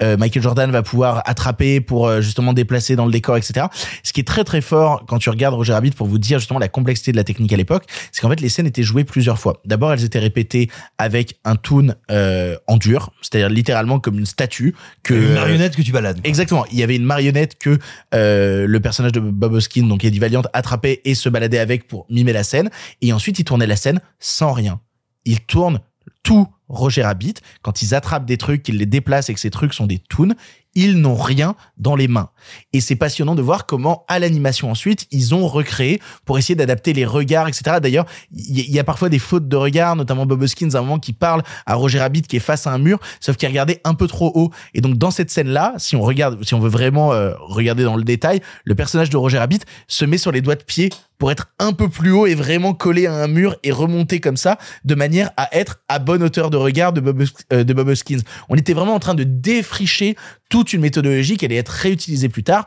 [SPEAKER 1] euh, Michael Jordan va pouvoir attraper pour euh, justement déplacer dans le décor, etc. Ce qui est très très fort quand tu regardes Roger Rabbit pour vous dire justement la complexité de la technique à l'époque, c'est qu'en fait les scènes étaient jouées plusieurs fois. D'abord, elles étaient répétées avec un toon euh, en dur, c'est-à-dire littéralement comme une statue que
[SPEAKER 3] Une marionnette que tu balades.
[SPEAKER 1] Exactement. Il y avait une marionnette que euh, le personnage de Bob Hoskin, donc Eddie Valiant, attrapait et se baladait avec pour mimer la scène. Et ensuite, il tournait la scène sans rien. Il tourne tout Roger Rabbit. Quand ils attrapent des trucs, qu'ils les déplacent et que ces trucs sont des toons, ils n'ont rien dans les mains. Et c'est passionnant de voir comment, à l'animation ensuite, ils ont recréé pour essayer d'adapter les regards, etc. D'ailleurs, il y, a parfois des fautes de regard, notamment Bob Hoskins à un moment qui parle à Roger Rabbit qui est face à un mur, sauf qu'il regardait un peu trop haut. Et donc dans cette scène-là, si on regarde, si on veut vraiment euh, regarder dans le détail, le personnage de Roger Rabbit se met sur les doigts de pied pour être un peu plus haut et vraiment collé à un mur et remonter comme ça, de manière à être à bonne hauteur de regard de Bob, euh. On était vraiment en train de défricher toute une méthodologie qui allait être réutilisée plus tard.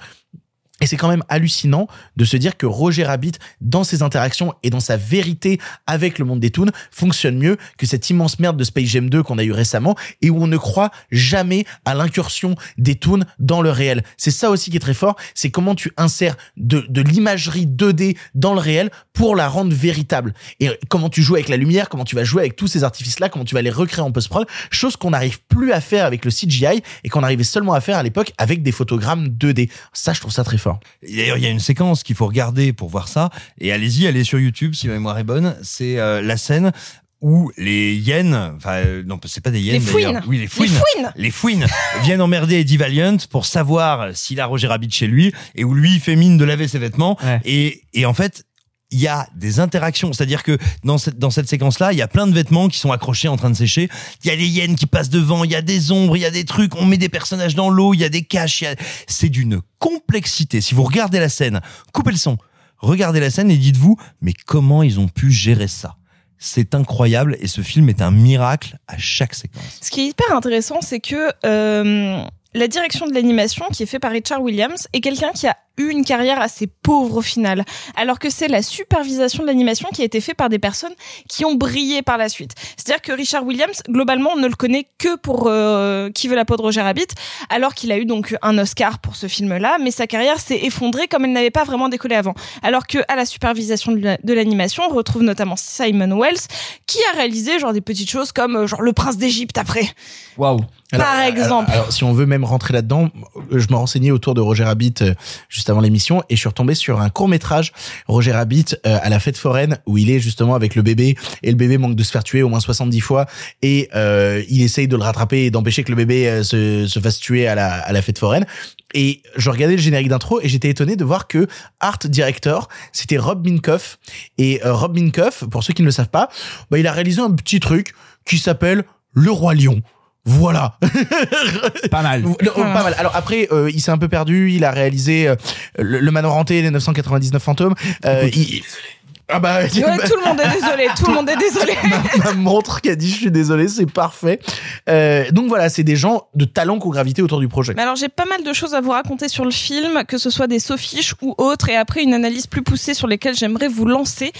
[SPEAKER 1] Et c'est quand même hallucinant de se dire que Roger Rabbit, dans ses interactions et dans sa vérité avec le monde des toons, fonctionne mieux que cette immense merde de Space Jam 2 qu'on a eu récemment et où on ne croit jamais à l'incursion des toons dans le réel. C'est ça aussi qui est très fort, c'est comment tu insères de, de l'imagerie 2D dans le réel pour la rendre véritable. Et comment tu joues avec la lumière, comment tu vas jouer avec tous ces artifices-là, comment tu vas les recréer en post-prod, chose qu'on n'arrive plus à faire avec le CGI et qu'on arrivait seulement à faire à l'époque avec des photogrammes 2D. Ça, je trouve ça très fort.
[SPEAKER 3] D'ailleurs, il y a une séquence qu'il faut regarder pour voir ça. Et allez-y, allez sur YouTube si ma mémoire est bonne. C'est euh, la scène où les hyènes, enfin euh, non c'est pas des hyènes
[SPEAKER 7] Les fouines.
[SPEAKER 3] oui les
[SPEAKER 7] Les
[SPEAKER 3] fouines,
[SPEAKER 7] fouines.
[SPEAKER 3] les fouines viennent emmerder Eddie Valiant pour savoir s'il a Roger Rabbit chez lui et où lui il fait mine de laver ses vêtements et et en fait il y a des interactions, c'est-à-dire que dans cette dans cette séquence-là, il y a plein de vêtements qui sont accrochés en train de sécher. Il y a les hyènes qui passent devant, il y a des ombres, il y a des trucs. On met des personnages dans l'eau, il y a des caches. C'est d'une complexité. Si vous regardez la scène, coupez le son, regardez la scène et dites-vous, mais comment ils ont pu gérer ça? C'est incroyable et ce film est un miracle à chaque séquence.
[SPEAKER 7] Ce qui est hyper intéressant, c'est que euh, la direction de l'animation, qui est fait par Richard Williams, est quelqu'un qui a eu une carrière assez pauvre au final, alors que c'est la supervision de l'animation qui a été fait par des personnes qui ont brillé par la suite. C'est-à-dire que Richard Williams, globalement, on ne le connaît que pour euh, Qui veut la peau de Roger Rabbit, alors qu'il a eu donc un Oscar pour ce film-là, mais sa carrière s'est effondrée comme elle n'avait pas vraiment décollé avant. Alors que à la supervision de la- de l'animation, on retrouve notamment Simon Wells, qui a réalisé genre des petites choses comme euh, genre Le Prince d'Égypte après.
[SPEAKER 1] Waouh.
[SPEAKER 7] Par exemple.
[SPEAKER 1] Alors, si on veut même rentrer là-dedans, je me renseignais autour de Roger Rabbit euh, juste avant l'émission et je suis retombé sur un court métrage Roger Rabbit euh, à la fête foraine où il est justement avec le bébé et le bébé manque de se faire tuer au moins 70 fois et euh, il essaye de le rattraper et d'empêcher que le bébé euh, se, se fasse tuer à la, à la fête foraine. Et je regardais le générique d'intro et j'étais étonné de voir que art director c'était Rob Minkoff et euh, Rob Minkoff pour ceux qui ne le savent pas, bah, il a réalisé un petit truc qui s'appelle Le Roi Lion. Voilà.
[SPEAKER 2] pas mal.
[SPEAKER 1] Pas mal. Alors après, euh, il s'est un peu perdu. Il a réalisé euh, le, le Manoir hanté, les 999 fantômes. Euh, il- Ah bah
[SPEAKER 7] Ouais, tout le monde est désolé, tout le monde est désolé.
[SPEAKER 1] ma montre qui a dit je suis désolé, c'est parfait. Euh, donc voilà, c'est des gens de talent qui ont gravité autour du projet.
[SPEAKER 7] Mais alors j'ai pas mal de choses à vous raconter sur le film, que ce soit des sophiches ou autres, et après une analyse plus poussée sur lesquelles j'aimerais vous lancer,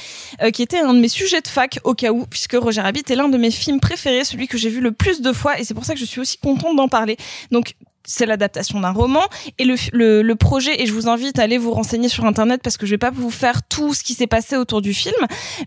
[SPEAKER 7] euh, qui était un de mes sujets de fac au cas où, puisque Roger Rabbit est l'un de mes films préférés, celui que j'ai vu le plus de fois, et c'est pour ça que je suis aussi contente d'en parler. Donc c'est l'adaptation d'un roman. Et le, le, le projet et je vous invite à aller vous renseigner sur internet parce que je vais pas vous faire tout ce qui s'est passé autour du film.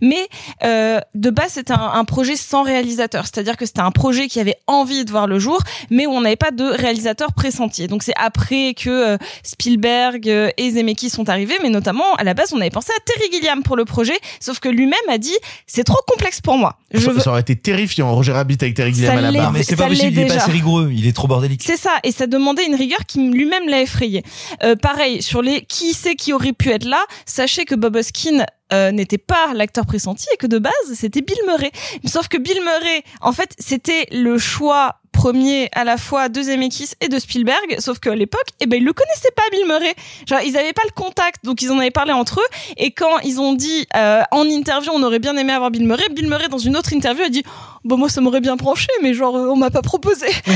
[SPEAKER 7] Mais euh, de base c'était un, un projet sans réalisateur. C'est-à-dire que c'était un projet qui avait envie de voir le jour mais où on n'avait pas de réalisateur pressenti. Donc c'est après que euh, Spielberg euh, et Zemeckis sont arrivés. Mais notamment à la base on avait pensé à Terry Gilliam pour le projet. Sauf que lui-même a dit c'est trop complexe pour moi je
[SPEAKER 1] Ça,
[SPEAKER 7] veux-
[SPEAKER 1] ça aurait été terrifiant, Roger Rabbit avec Terry Gilliam à la barre.
[SPEAKER 3] Mais c'est pas possible, il est pas assez rigoureux, il est trop bordélique.
[SPEAKER 7] C'est ça, et ça demandait une rigueur qui lui-même l'a effrayé. Euh, pareil, sur les qui c'est qui aurait pu être là, sachez que Bob Hoskin euh, n'était pas l'acteur pressenti et que de base, c'était Bill Murray. Sauf que Bill Murray, en fait, c'était le choix premier à la fois de Zemeckis et de Spielberg, sauf qu'à l'époque, eh ben, ils le connaissaient pas, Bill Murray. Genre, ils avaient pas le contact, donc ils en avaient parlé entre eux, et quand ils ont dit, euh, en interview, on aurait bien aimé avoir Bill Murray, Bill Murray, dans une autre interview, a dit, bon, moi, ça m'aurait bien branché, mais genre, euh, on m'a pas proposé. Ce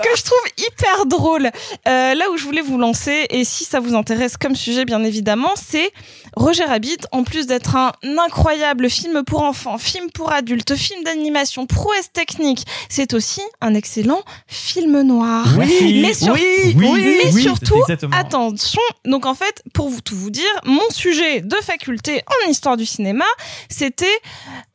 [SPEAKER 7] que je trouve hyper drôle, euh, là où je voulais vous lancer, et si ça vous intéresse comme sujet, bien évidemment, c'est Roger Rabbit, en plus d'être un incroyable film pour enfants, film pour adultes, film d'animation, prouesse technique, c'est aussi un excellent film noir.
[SPEAKER 2] Oui,
[SPEAKER 7] mais sur-
[SPEAKER 2] oui,
[SPEAKER 7] mais
[SPEAKER 2] oui, oui,
[SPEAKER 7] surtout, attention, donc en fait, pour vous tout vous dire, mon sujet de faculté en histoire du cinéma, c'était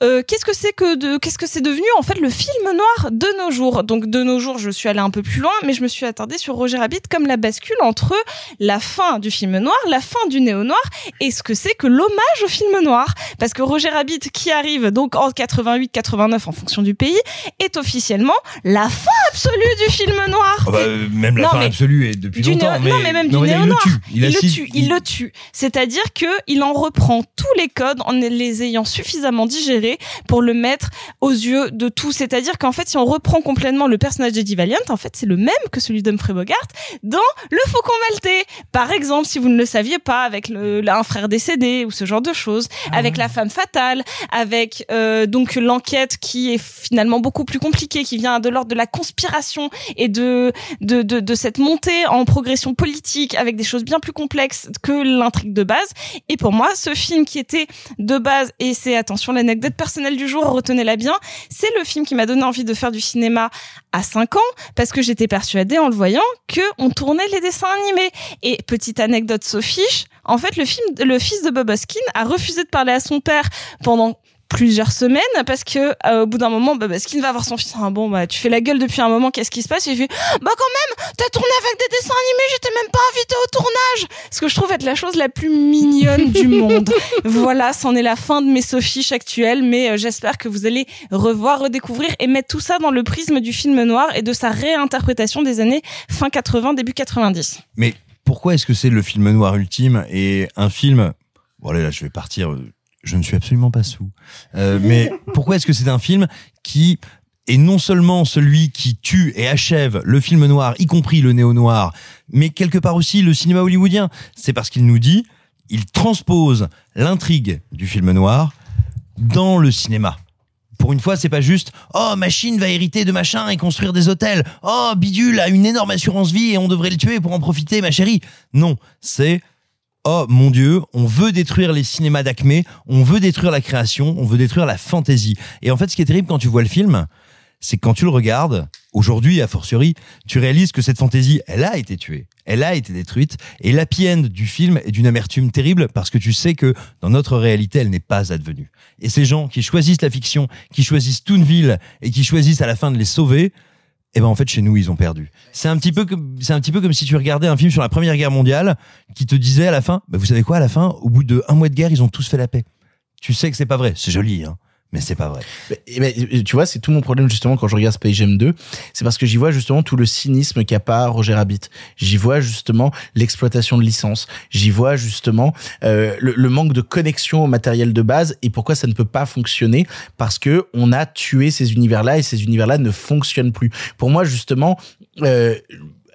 [SPEAKER 7] euh, qu'est-ce que c'est que de qu'est-ce que c'est devenu en fait le film noir de nos jours? Donc de nos jours, je suis allée un peu plus loin, mais je me suis attardée sur Roger Rabbit comme la bascule entre la fin du film noir, la fin du néo noir et ce que c'est que l'hommage au film noir parce que Roger Rabbit qui arrive donc en 88 89 en fonction du pays est officiellement la fin absolue du film noir.
[SPEAKER 3] Ah bah, euh, même la
[SPEAKER 7] Non,
[SPEAKER 3] fin absolue est depuis longtemps.
[SPEAKER 7] non mais même
[SPEAKER 3] non,
[SPEAKER 7] du néo
[SPEAKER 3] il le
[SPEAKER 7] noir.
[SPEAKER 3] tue.
[SPEAKER 7] Il, le tue, il le tue. C'est-à-dire que il en reprend tous les codes en les ayant suffisamment digérés pour le mettre aux yeux de tous. C'est-à-dire qu'en fait, si on reprend complètement le personnage d'Eddie Valiant, en fait, c'est le même que celui d'Humphrey Bogart dans Le Faucon Maltais. Par exemple, si vous ne le saviez pas, avec le, là, un frère décédé ou ce genre de choses, avec la femme fatale, avec euh, donc l'enquête qui est finalement beaucoup plus compliquée, qui vient de l'ordre de la conspiration et de, de, de, de cette montée en progression politique avec des choses bien plus complexes que l'intrigue de base. Et pour moi, ce film qui était de base, et c'est attention l'anecdote personnelle du jour, retenez-la bien, c'est le film qui m'a donné envie de faire du cinéma à 5 ans parce que j'étais persuadée en le voyant que on tournait les dessins animés. Et petite anecdote Sophie, en fait le film, le fils de Bob Hoskin a refusé de parler à son père pendant plusieurs semaines parce que euh, au bout d'un moment bah, bah, Skin va voir son fils. Ah, bon bah tu fais la gueule depuis un moment qu'est-ce qui se passe? Et il fait bah quand même t'as tourné avec des dessins animés j'étais même pas invité au tournage ce que je trouve être la chose la plus mignonne du monde. Voilà c'en est la fin de mes sophiches actuelles mais euh, j'espère que vous allez revoir redécouvrir et mettre tout ça dans le prisme du film noir et de sa réinterprétation des années fin 80 début 90
[SPEAKER 3] Mais pourquoi est-ce que c'est le film noir ultime et un film Bon allez, là, je vais partir. Je ne suis absolument pas sous. Euh, mais pourquoi est-ce que c'est un film qui est non seulement celui qui tue et achève le film noir, y compris le néo-noir, mais quelque part aussi le cinéma hollywoodien? C'est parce qu'il nous dit, il transpose l'intrigue du film noir dans le cinéma. Pour une fois, c'est pas juste oh machine va hériter de machin et construire des hôtels. Oh bidule a une énorme assurance vie et on devrait le tuer pour en profiter, ma chérie. Non, c'est oh mon dieu, on veut détruire les cinémas d'Acmé, on veut détruire la création, on veut détruire la fantaisie. Et en fait, ce qui est terrible quand tu vois le film, c'est que quand tu le regardes, aujourd'hui, a fortiori, tu réalises que cette fantaisie, elle a été tuée, elle a été détruite, et l'happy du film est d'une amertume terrible parce que tu sais que dans notre réalité, elle n'est pas advenue. Et ces gens qui choisissent la fiction, qui choisissent Toonville et qui choisissent à la fin de les sauver, eh ben en fait chez nous ils ont perdu. C'est un petit peu comme c'est un petit peu comme si tu regardais un film sur la Première Guerre mondiale qui te disait à la fin, bah vous savez quoi à la fin, au bout de un mois de guerre ils ont tous fait la paix. Tu sais que c'est pas vrai, c'est joli hein, mais c'est pas vrai.
[SPEAKER 1] Tu vois, c'est tout mon problème justement quand je regarde Space Jam 2, c'est parce que j'y vois justement tout le cynisme qu'a pas Roger Rabbit. J'y vois justement l'exploitation de licence. J'y vois justement euh, le, le manque de connexion au matériel de base et pourquoi ça ne peut pas fonctionner parce que on a tué ces univers-là et ces univers-là ne fonctionnent plus. Pour moi, justement. Euh,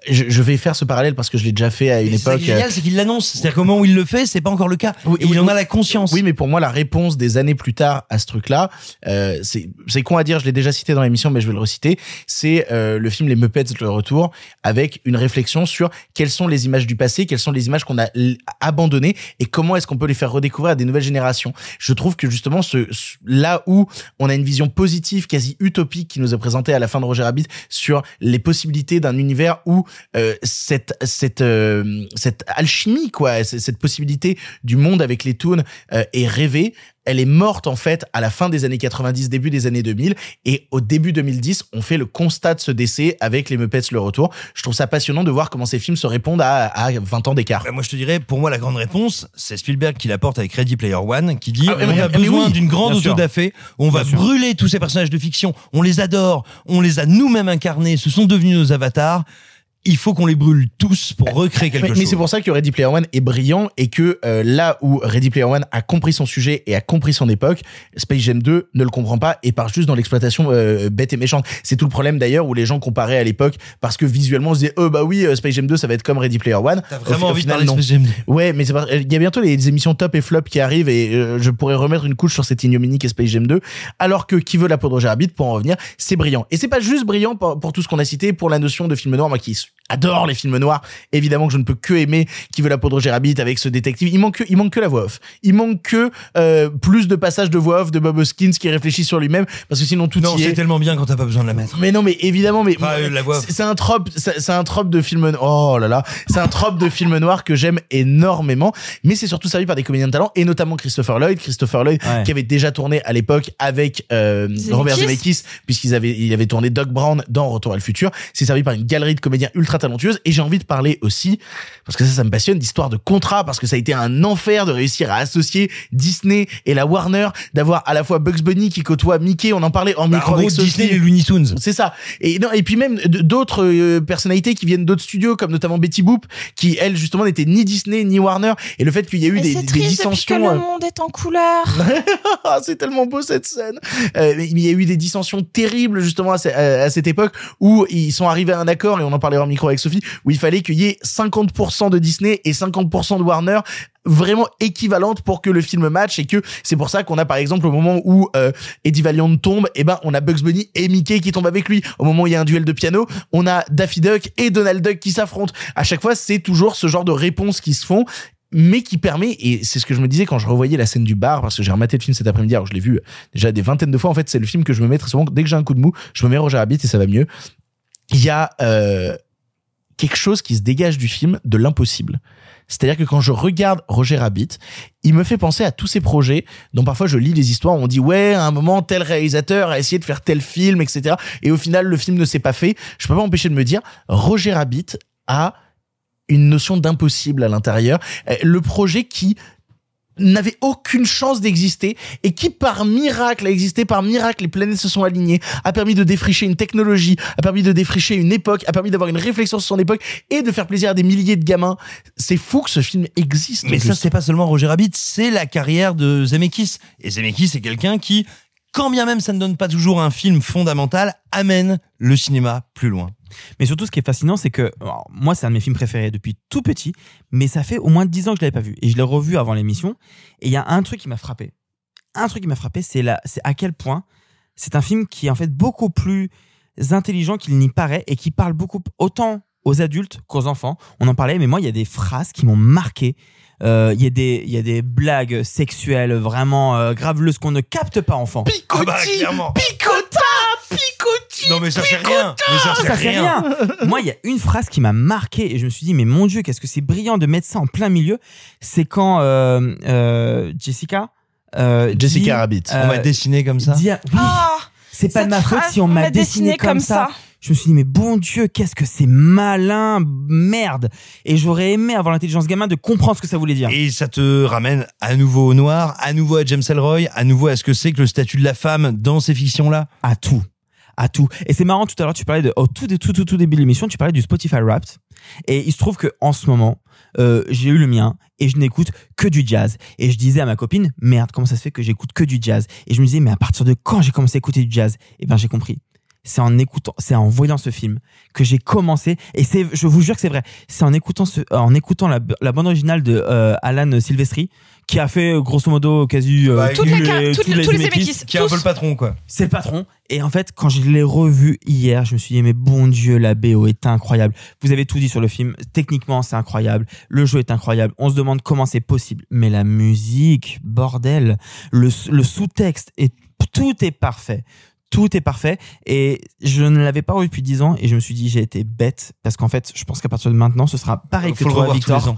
[SPEAKER 1] je, je, vais faire ce parallèle parce que je l'ai déjà fait à une époque.
[SPEAKER 3] C'est génial, c'est qu'il l'annonce. C'est-à-dire qu'au moment où il le fait, c'est pas encore le cas.
[SPEAKER 1] Oui,
[SPEAKER 3] et il en a la conscience.
[SPEAKER 1] Oui, mais pour moi, la réponse des années plus tard à ce truc-là, euh, c'est c'est con à dire, je l'ai déjà cité dans l'émission, mais je vais le reciter. C'est euh, le film Les Muppets le retour, avec une réflexion sur quelles sont les images du passé, quelles sont les images qu'on a abandonnées et comment est-ce qu'on peut les faire redécouvrir à des nouvelles générations. Je trouve que justement, ce, ce- là où on a une vision positive, quasi utopique, qui nous est présentée à la fin de Roger Rabbit sur les possibilités d'un univers où euh, cette cette euh, cette alchimie quoi, cette possibilité du monde avec les toons euh, est rêvée. Elle est morte en fait à la fin des années 90, début des années 2000, et au début 2010, on fait le constat de ce décès avec les Muppets le retour. Je trouve ça passionnant de voir comment ces films se répondent à, à 20 ans d'écart.
[SPEAKER 3] Bah, moi, je te dirais, pour moi, la grande réponse, c'est Spielberg qui l'apporte avec Ready Player One, qui dit
[SPEAKER 1] Ah,
[SPEAKER 3] on a besoin
[SPEAKER 1] oui,
[SPEAKER 3] d'une grande
[SPEAKER 1] sûr.
[SPEAKER 3] autodafé, on va
[SPEAKER 1] sûr.
[SPEAKER 3] brûler tous ces personnages de fiction, on les adore, on les a nous-mêmes incarnés, ce sont devenus nos avatars. Il faut qu'on les brûle tous pour recréer quelque
[SPEAKER 1] Mais,
[SPEAKER 3] chose.
[SPEAKER 1] mais c'est pour ça que Ready Player One est brillant et que euh, là où Ready Player One a compris son sujet et a compris son époque, Space Jam 2 ne le comprend pas et part juste dans l'exploitation euh, bête et méchante. C'est tout le problème d'ailleurs où les gens comparaient à l'époque parce que visuellement on se disait oh bah oui euh, Space Jam 2 ça va être comme Ready Player One.
[SPEAKER 3] T'as
[SPEAKER 1] Au
[SPEAKER 3] vraiment
[SPEAKER 1] au
[SPEAKER 3] envie de
[SPEAKER 1] final,
[SPEAKER 3] parler de. Space Jam 2.
[SPEAKER 1] Ouais, mais il y a bientôt les émissions top et flop qui arrivent et euh, je pourrais remettre une couche sur cette ignominie qu'est Space Jam 2. Alors que qui veut la peau de Roger Rabbit pour en revenir, c'est brillant. Et c'est pas juste brillant pour, pour tout ce qu'on a cité, pour la notion de film noir, moi qui adore les films noirs. Évidemment que je ne peux que aimer qui veut la peau de Roger Rabbit avec ce détective. Il manque que, il manque que la voix off. Il manque que euh, plus de passages de voix off de Bob Hoskins qui réfléchit sur lui-même parce que sinon tout
[SPEAKER 3] Non,
[SPEAKER 1] y
[SPEAKER 3] c'est
[SPEAKER 1] est.
[SPEAKER 3] tellement bien quand t'as pas besoin de la mettre.
[SPEAKER 1] Mais non, mais évidemment, mais
[SPEAKER 3] Enfin, euh, la voix.
[SPEAKER 1] c'est c'est un trope, c'est un trope de film. Oh là là, c'est un trope de film noir que j'aime énormément. Mais c'est surtout servi par des comédiens de talent et notamment Christopher Lloyd, Christopher Lloyd
[SPEAKER 2] Ouais.
[SPEAKER 1] qui avait déjà tourné à l'époque avec euh. Robert Zemeckis puisqu'ils avaient il avait tourné Doc Brown dans Retour à le futur. C'est servi par une galerie de comédiens ultra talentueuses et j'ai envie de parler aussi parce que ça, ça me passionne d'histoire de contrat parce que ça a été un enfer de réussir à associer Disney et la Warner, d'avoir à la fois Bugs Bunny qui côtoie Mickey, on en parlait en
[SPEAKER 3] Bah,
[SPEAKER 1] micro
[SPEAKER 3] en gros,
[SPEAKER 1] avec Sophie.
[SPEAKER 3] Disney et Looney Tunes.
[SPEAKER 1] C'est ça. Et non, et puis même d'autres euh, personnalités qui viennent d'autres studios, comme notamment Betty Boop, qui elle justement n'était ni Disney ni Warner. Et le fait qu'il y a eu
[SPEAKER 7] Mais
[SPEAKER 1] des, des
[SPEAKER 7] depuis que
[SPEAKER 1] dissensions.
[SPEAKER 7] le
[SPEAKER 1] euh,
[SPEAKER 7] monde est en couleur.
[SPEAKER 1] Ah, c'est tellement beau cette scène. Euh, il y a eu des dissensions terribles justement à- à cette époque où ils sont arrivés à un accord et on en parlait micro avec Sophie où il fallait qu'il y ait 50% de Disney et 50% de Warner vraiment équivalente pour que le film match et que c'est pour ça qu'on a par exemple au moment où euh, Eddie Valiant tombe et ben on a Bugs Bunny et Mickey qui tombent avec lui au moment où il y a un duel de piano on a Daffy Duck et Donald Duck qui s'affrontent à chaque fois c'est toujours ce genre de réponses qui se font mais qui permet, et c'est ce que je me disais quand je revoyais la scène du bar, parce que j'ai rematé le film cet après-midi, alors je l'ai vu déjà des vingtaines de fois, en fait c'est le film que je me mets très souvent, dès que j'ai un coup de mou, je me mets Roger Rabbit et ça va mieux. Il y a euh, quelque chose qui se dégage du film de l'impossible. C'est-à-dire que quand je regarde Roger Rabbit, il me fait penser à tous ces projets dont parfois je lis des histoires où on dit ouais, à un moment, tel réalisateur a essayé de faire tel film, etc. Et au final, le film ne s'est pas fait. Je peux pas m'empêcher de me dire, Roger Rabbit a une notion d'impossible à l'intérieur. Euh, Le projet qui n'avait aucune chance d'exister et qui par miracle a existé, par miracle les planètes se sont alignées, a permis de défricher une technologie, a permis de défricher une époque, a permis d'avoir une réflexion sur son époque et de faire plaisir à des milliers de gamins. C'est fou que ce film existe.
[SPEAKER 3] Mais ça, c'est pas seulement Roger Rabbit, c'est la carrière de Zemeckis. Et Zemeckis, c'est quelqu'un qui, quand bien même ça ne donne pas toujours un film fondamental, amène le cinéma plus loin.
[SPEAKER 2] Mais surtout, ce qui est fascinant, c'est que alors, moi, c'est un de mes films préférés depuis tout petit, mais ça fait au moins 10 ans que je l'avais pas vu. Et je l'ai revu avant l'émission. Et il y a un truc qui m'a frappé. Un truc qui m'a frappé, c'est à quel point c'est un film qui est en fait beaucoup plus intelligent qu'il n'y paraît et qui parle beaucoup autant aux adultes qu'aux enfants. On en parlait, mais moi, il y a des phrases qui m'ont marqué. Euh, Il y a des il y a des blagues sexuelles vraiment euh, graveleuses qu'on ne capte pas enfant.
[SPEAKER 1] Picotti,
[SPEAKER 3] Ah bah,
[SPEAKER 1] picota,
[SPEAKER 3] Non mais ça c'est rien. Mais ça c'est rien.
[SPEAKER 2] rien. Moi, il y a une phrase qui m'a marqué et je me suis dit, mais mon Dieu, qu'est-ce que c'est brillant de mettre ça en plein milieu. C'est quand euh, euh, Jessica. Euh,
[SPEAKER 1] Jessica
[SPEAKER 2] dit,
[SPEAKER 1] Rabbit.
[SPEAKER 3] On m'a dessiné comme ça.
[SPEAKER 2] dit, oui,
[SPEAKER 7] Ah,
[SPEAKER 2] c'est pas de
[SPEAKER 7] cette
[SPEAKER 2] ma faute
[SPEAKER 7] phrase,
[SPEAKER 2] si on m'a dessiné, comme ça. Je me suis dit, mais bon Dieu, qu'est-ce que c'est malin, merde. Et j'aurais aimé avoir l'intelligence gamin de comprendre ce que ça voulait dire.
[SPEAKER 3] Et ça te ramène à nouveau au noir, à nouveau à James Ellroy, à nouveau à ce que c'est que le statut de la femme dans ces fictions-là.
[SPEAKER 2] à tout à tout. Et c'est marrant tout à l'heure tu parlais de au tout tout tout tout début de l'émission tu parlais du Spotify Wrapped. Et il se trouve que en ce moment euh, j'ai eu le mien et je n'écoute que du jazz. Et je disais à ma copine merde comment ça se fait que j'écoute que du jazz? Et je me disais mais à partir de quand j'ai commencé à écouter du jazz? Et ben j'ai compris. C'est en écoutant c'est en voyant ce film que j'ai commencé. Et c'est je vous jure que c'est vrai. C'est en écoutant ce en écoutant la, la bande originale de euh, Alan Silvestri qui a fait euh, grosso modo quasi euh,
[SPEAKER 3] Bah,
[SPEAKER 7] Toutes les toutes les- tous les
[SPEAKER 2] Zemeckis.
[SPEAKER 7] Zemeckis.
[SPEAKER 3] Qui est un peu le patron quoi.
[SPEAKER 2] C'est le patron. Et en fait, quand je l'ai revu hier, je me suis dit, mais bon Dieu, la BO est incroyable. Vous avez tout dit sur le film. Techniquement, c'est incroyable. Le jeu est incroyable. On se demande comment c'est possible. Mais la musique, bordel. Le, le sous-texte est, tout est parfait. Tout est parfait. Et je ne l'avais pas revu depuis 10 ans et je me suis dit, j'ai été bête. Parce qu'en fait, je pense qu'à partir de maintenant, ce sera pareil que toi,
[SPEAKER 3] revoir tous les
[SPEAKER 2] Victor.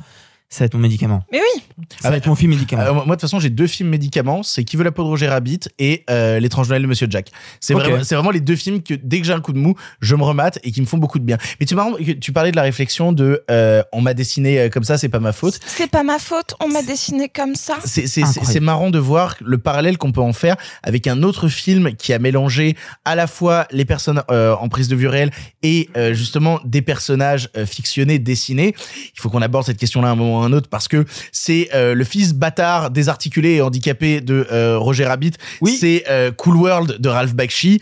[SPEAKER 2] Ça va être mon médicament.
[SPEAKER 7] Mais oui,
[SPEAKER 2] Ça va être mon film médicament.
[SPEAKER 1] Euh, moi, de toute façon, j'ai deux films médicaments. C'est Qui veut la peau de Roger Rabbit et euh, L'étrange Noël de Monsieur Jack. C'est vraiment, c'est vraiment les deux films que dès que j'ai un coup de mou, je me remate et qui me font beaucoup de bien. Mais tu marrant tu parlais de la réflexion de euh, on m'a dessiné euh, comme ça, c'est pas ma faute.
[SPEAKER 7] c'est pas ma faute, on m'a dessiné comme ça.
[SPEAKER 1] C'est marrant de voir le parallèle qu'on peut en faire avec un autre film qui a mélangé à la fois les personnes euh, en prise de vue réelle et euh, justement des personnages euh, fictionnés, dessinés. Il faut qu'on aborde cette question-là à un moment ou un autre parce que c'est euh, le fils bâtard, désarticulé et handicapé de euh, Roger Rabbit.
[SPEAKER 2] Oui.
[SPEAKER 1] C'est euh, Cool World de Ralph Bakshi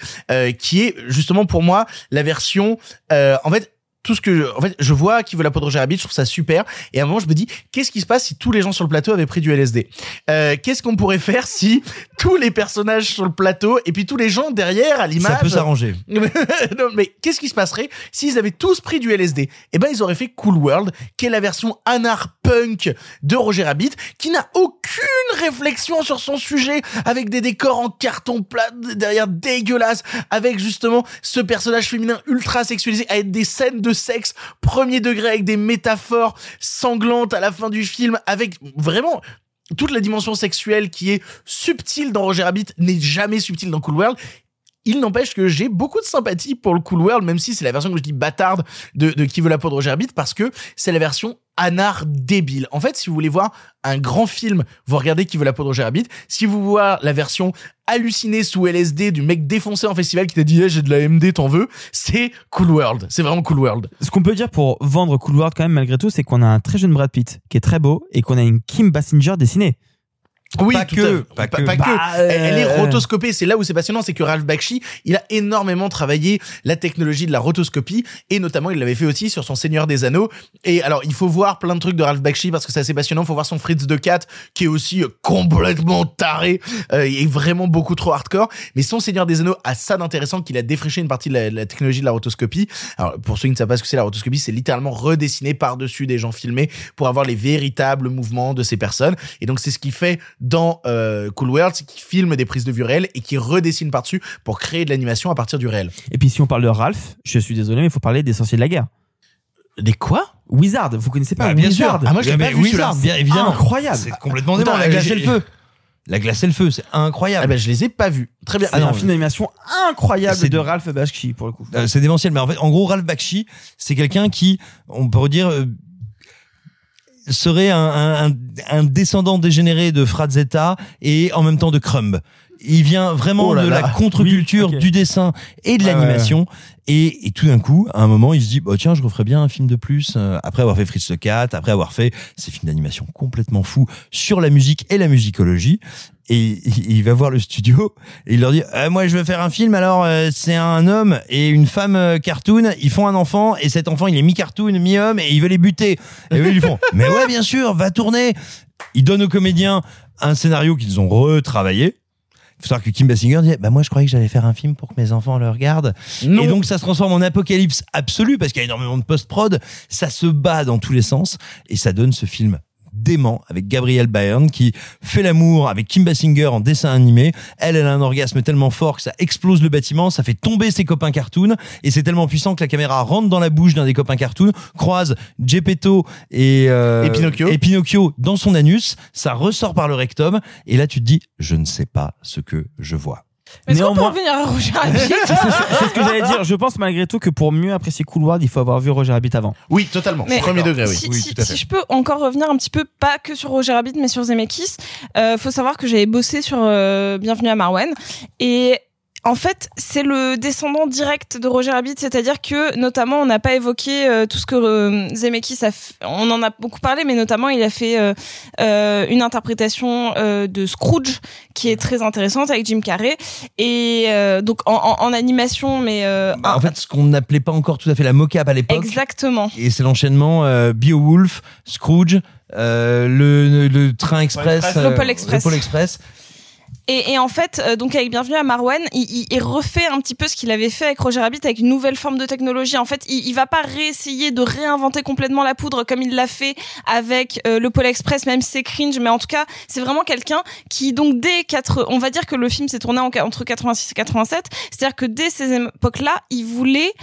[SPEAKER 1] qui est justement pour moi la version en fait tout ce que en fait je vois qui veut la peau de Roger Rabbit je trouve ça super et à un moment je me dis qu'est-ce qui se passe si tous les gens sur le plateau avaient pris du LSD euh, qu'est-ce qu'on pourrait faire si tous les personnages sur le plateau et puis tous les gens derrière à l'image
[SPEAKER 3] Ça peut s'arranger.
[SPEAKER 1] non, mais qu'est-ce qui se passerait s'ils avaient tous pris du LSD Eh ben, ils auraient fait Cool World, qui est la version anar punk de Roger Rabbit, qui n'a aucune réflexion sur son sujet, avec des décors en carton plat derrière dégueulasse, avec justement ce personnage féminin ultra sexualisé, avec des scènes de sexe premier degré, avec des métaphores sanglantes à la fin du film, avec vraiment toute la dimension sexuelle qui est subtile dans Roger Rabbit n'est jamais subtile dans Cool World. Il n'empêche que j'ai beaucoup de sympathie pour le Cool World, même si c'est la version que je dis bâtarde de, Qui veut la peau de Roger parce que c'est la version anard débile. En fait, si vous voulez voir un grand film, vous regardez Qui veut la peau de Roger. Si vous voulez voir la version hallucinée sous LSD du mec défoncé en festival qui t'a dit hey, j'ai de la MD, t'en veux, c'est Cool World. C'est vraiment Cool World.
[SPEAKER 2] Ce qu'on peut dire pour vendre Cool World quand même malgré tout, c'est qu'on a un très jeune Brad Pitt qui est très beau et qu'on a une Kim Basinger dessinée.
[SPEAKER 1] Oui,
[SPEAKER 3] Pas
[SPEAKER 1] tout
[SPEAKER 3] que, pas
[SPEAKER 1] pas,
[SPEAKER 3] que.
[SPEAKER 1] pas
[SPEAKER 2] Bah,
[SPEAKER 1] que. Elle, elle est
[SPEAKER 2] euh,
[SPEAKER 1] rotoscopée. C'est là où c'est passionnant, c'est que Ralph Bakshi, il a énormément travaillé la technologie de la rotoscopie et notamment il l'avait fait aussi sur son Seigneur des Anneaux. Et alors, il faut voir plein de trucs de Ralph Bakshi parce que c'est assez passionnant. Il faut voir son Fritz de Cat qui est aussi euh, complètement taré euh, et vraiment beaucoup trop hardcore. Mais son Seigneur des Anneaux a ça d'intéressant qu'il a défriché une partie de la, de la technologie de la rotoscopie. Alors, pour ceux qui ne savent pas ce que c'est la rotoscopie, c'est littéralement redessiner par-dessus des gens filmés pour avoir les véritables mouvements de ces personnes. Et donc, c'est ce qu'il fait dans euh, Cool World, c'est qu'il filme des prises de vue réelles et qu'il redessine par-dessus pour créer de l'animation à partir du réel.
[SPEAKER 2] Et puis si on parle de Ralph, je suis désolé, mais il faut parler des sorciers de la guerre.
[SPEAKER 1] Des quoi?
[SPEAKER 2] Wizard, vous connaissez pas
[SPEAKER 3] Bah, bien
[SPEAKER 2] Wizard
[SPEAKER 3] sûr.
[SPEAKER 1] Ah, moi, je l'ai pas vu,
[SPEAKER 3] Wizard, bien évidemment.
[SPEAKER 2] Incroyable.
[SPEAKER 3] C'est complètement dément. La glace et le feu. La glace et le feu, c'est incroyable.
[SPEAKER 1] Ah ben je les ai pas vus. Très bien.
[SPEAKER 2] C'est un film d'animation incroyable
[SPEAKER 3] C'est-
[SPEAKER 2] de Ralph Bakshi pour le coup.
[SPEAKER 3] Euh, c'est démentiel, mais en fait, en gros, Ralph Bakshi, c'est quelqu'un qui, on peut dire, euh, serait un, un, un- descendant dégénéré de Frazetta et en même temps de Crumb. Il vient vraiment
[SPEAKER 1] Oh là
[SPEAKER 3] de
[SPEAKER 1] là.
[SPEAKER 3] la contre-culture
[SPEAKER 2] Oui,
[SPEAKER 3] du dessin et de l'animation. Et, et tout d'un coup, à un moment, il se dit, bah, tiens, je referais bien un film de plus, euh, après avoir fait Fritz le Cat, après avoir fait ces films d'animation complètement fous sur la musique et la musicologie. Et il va voir le studio et il leur dit Euh, moi je veux faire un film alors euh, c'est un homme et une femme euh, cartoon. Ils font un enfant et cet enfant il est mi cartoon mi homme et il veut les buter et eux ils lui font mais ouais bien sûr va tourner ils donnent aux comédiens un scénario qu'ils ont retravaillé. Il faut savoir que Kim Basinger dit bah moi je croyais que j'allais faire un film pour que mes enfants le regardent
[SPEAKER 1] Non.
[SPEAKER 3] et donc ça se transforme en apocalypse absolu parce qu'il y a énormément de post-prod. Ça se bat dans tous les sens et ça donne ce film dément avec Gabrielle Byrne qui fait l'amour avec Kim Basinger en dessin animé. Elle, elle a un orgasme tellement fort que ça explose le bâtiment, ça fait tomber ses copains cartoon et c'est tellement puissant que la caméra rentre dans la bouche d'un des copains cartoon, croise Gepetto et, euh,
[SPEAKER 1] Et Pinocchio.
[SPEAKER 3] et Pinocchio dans son anus, ça ressort par le rectum et là tu te dis je ne sais pas ce que je vois.
[SPEAKER 7] Est-ce qu'on peut
[SPEAKER 2] Néanmoins-
[SPEAKER 7] revenir à Roger Rabbit
[SPEAKER 2] C'est ce que j'allais dire. Je pense malgré tout que pour mieux apprécier Cool World, il faut avoir vu Roger Rabbit avant.
[SPEAKER 1] Oui, totalement.
[SPEAKER 7] Mais-
[SPEAKER 1] Premier degré, oui.
[SPEAKER 7] Si,
[SPEAKER 3] Oui,
[SPEAKER 7] si-
[SPEAKER 3] tout à fait.
[SPEAKER 7] si je peux encore revenir un petit peu, pas que sur Roger Rabbit, mais sur Zemeckis, euh, faut savoir que j'avais bossé sur euh, Bienvenue à Marwen et en fait, c'est le descendant direct de Roger Rabbit, c'est-à-dire que notamment on n'a pas évoqué euh, tout ce que euh, Zemeckis a fait. On en a beaucoup parlé, mais notamment il a fait euh, euh, une interprétation euh, de Scrooge qui est très intéressante avec Jim Carrey et euh, donc en, en- en animation, mais euh,
[SPEAKER 3] Bah, en fait, ce qu'on n'appelait pas encore tout à fait la mocap à l'époque.
[SPEAKER 7] exactement.
[SPEAKER 3] Et c'est l'enchaînement euh, Beowulf, Scrooge, euh, le, le, le train express,
[SPEAKER 1] Express.
[SPEAKER 3] euh,
[SPEAKER 7] Le Pôle Express. Et, et en fait, euh, donc avec Bienvenue à Marwan, il, il, refait un petit peu ce qu'il avait fait avec Roger Rabbit avec une nouvelle forme de technologie. En fait, il, il va pas réessayer de réinventer complètement la poudre comme il l'a fait avec euh, le Pôle Express, même si c'est cringe, mais en tout cas, c'est vraiment quelqu'un qui donc dès 4, on va dire que le film s'est tourné en- entre 86 et 87, c'est-à-dire que dès ces époques-là, il voulait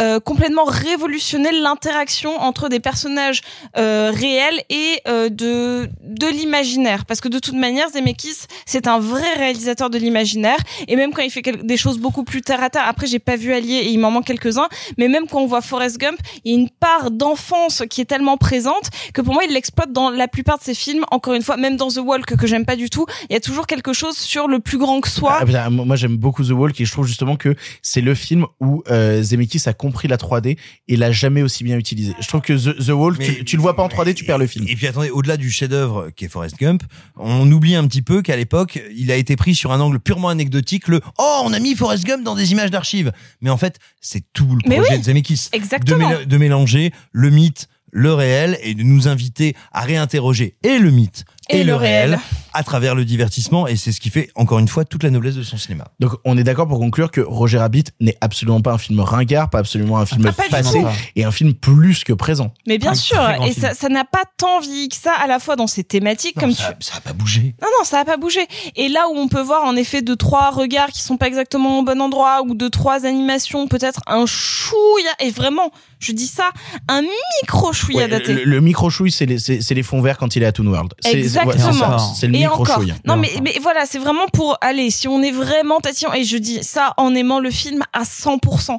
[SPEAKER 7] euh, complètement révolutionner l'interaction entre des personnages euh, réels et euh, de de l'imaginaire, parce que de toute manière, Zemeckis, c'est un vrai réalisateur de l'imaginaire et même quand il fait des choses beaucoup plus terre à terre après j'ai pas vu Allier et il m'en manque quelques-uns mais même quand on voit Forrest Gump il y a une part d'enfance qui est tellement présente que pour moi il l'exploite dans la plupart de ses films encore une fois même dans The Walk que j'aime pas du tout il y a toujours quelque chose sur le plus grand que soi
[SPEAKER 1] Ah, putain, moi j'aime beaucoup The Walk et je trouve justement que c'est le film où euh, Zemeckis a compris la 3D et l'a jamais aussi bien utilisé. Je trouve que The, The Walk,
[SPEAKER 3] Mais-
[SPEAKER 1] tu, tu le vois pas en 3D, tu perds le film.
[SPEAKER 3] Et puis attendez, au-delà du chef-d'œuvre qui est Forrest Gump, on oublie un petit peu qu'à l'époque, il a été pris sur un angle purement anecdotique, le oh on a mis Forrest Gump dans des images d'archives. Mais en fait, c'est tout le projet
[SPEAKER 7] oui,
[SPEAKER 3] de Zemeckis, de,
[SPEAKER 7] exactement.
[SPEAKER 3] méla- de mélanger le mythe, le réel et de nous inviter à réinterroger et le mythe et, le réel à travers le divertissement. Et c'est ce qui fait encore une fois toute la noblesse de son cinéma.
[SPEAKER 1] Donc on est d'accord pour conclure que Roger Rabbit n'est absolument pas un film ringard, pas absolument un film
[SPEAKER 7] Ah,
[SPEAKER 1] passé et un film plus que présent.
[SPEAKER 7] mais bien
[SPEAKER 2] Un
[SPEAKER 7] sûr et
[SPEAKER 2] film.
[SPEAKER 7] ça ça n'a pas tant vieilli que ça à la fois dans ses thématiques
[SPEAKER 3] Non,
[SPEAKER 7] comme
[SPEAKER 3] ça,
[SPEAKER 7] tu
[SPEAKER 3] ça a pas bougé.
[SPEAKER 7] Non, non, ça a pas bougé. Et là où on peut voir en effet deux, trois regards qui sont pas exactement au bon endroit, ou deux, trois animations, peut-être un chouïa, et vraiment, je dis ça, un micro chouïa
[SPEAKER 1] Ouais,
[SPEAKER 7] daté.
[SPEAKER 1] le, le micro chouille, c'est les, fonds verts quand il est à Toon World.
[SPEAKER 7] Exactement.
[SPEAKER 1] c'est le
[SPEAKER 7] et
[SPEAKER 1] micro
[SPEAKER 7] encore.
[SPEAKER 1] chouille.
[SPEAKER 7] Non, mais, voilà, c'est vraiment pour aller, si on est vraiment tatillon, et je dis ça en aimant le film à 100%.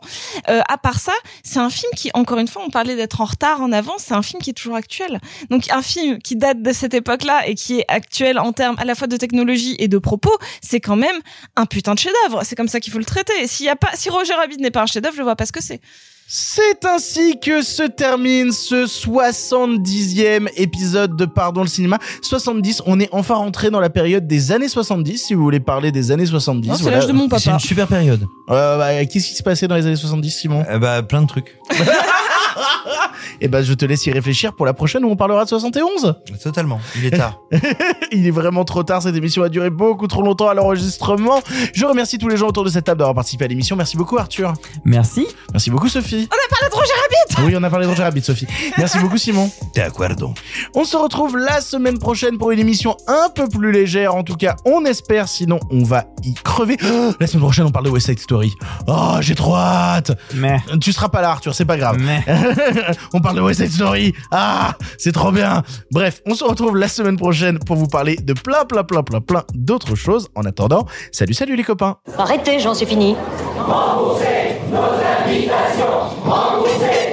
[SPEAKER 7] Euh, à part ça, c'est un film qui, encore une fois, on parlait d'être en retard, en avance, c'est un film qui est toujours actuel. Donc, un film qui date de cette époque-là et qui est actuel en termes à la fois de technologie et de propos, c'est quand même un putain de chef-d'œuvre. C'est comme ça qu'il faut le traiter. S'il y a pas, si Roger Rabbit n'est pas un chef-d'œuvre, je vois pas ce que c'est.
[SPEAKER 1] C'est ainsi que se termine ce 70e épisode de Pardon le cinéma. 70, on est enfin rentré dans la période des années 70, si vous voulez parler des années 70.
[SPEAKER 7] Non, c'est l'âge de mon
[SPEAKER 3] C'est
[SPEAKER 7] papa.
[SPEAKER 3] une super période.
[SPEAKER 1] Euh, bah, Qu'est-ce qui se passait dans les années 70, Simon?
[SPEAKER 3] Euh, bah plein de trucs.
[SPEAKER 1] Eh ben, je te laisse y réfléchir pour la prochaine où on parlera de 71.
[SPEAKER 3] Totalement. Il est tard.
[SPEAKER 1] Il est vraiment trop tard, cette émission a duré beaucoup trop longtemps à l'enregistrement. Je remercie tous les gens autour de cette table d'avoir participé à l'émission. Merci beaucoup Arthur.
[SPEAKER 2] Merci.
[SPEAKER 1] Merci beaucoup Sophie.
[SPEAKER 7] On a parlé de Roger Rabbit!
[SPEAKER 1] Oui, on a parlé de Roger Rabbit, Sophie. Merci beaucoup Simon.
[SPEAKER 3] D'accordo.
[SPEAKER 1] On se retrouve la semaine prochaine pour une émission un peu plus légère. En tout cas, on espère. Sinon, on va y crever. Oh, la semaine prochaine, on parle de West Side Story. Oh, j'ai trop hâte.
[SPEAKER 2] Mais.
[SPEAKER 1] Tu seras pas là, Arthur. C'est pas grave.
[SPEAKER 2] Mais.
[SPEAKER 1] on parle de West Side Story. Ah, c'est trop bien. Bref, on se retrouve la semaine prochaine pour vous parler de plein, plein, plein, plein, plein d'autres choses. En attendant, salut, salut les copains.
[SPEAKER 6] Arrêtez, j'en suis fini.
[SPEAKER 30] Remboursez nos invitations Remboursez nos invitations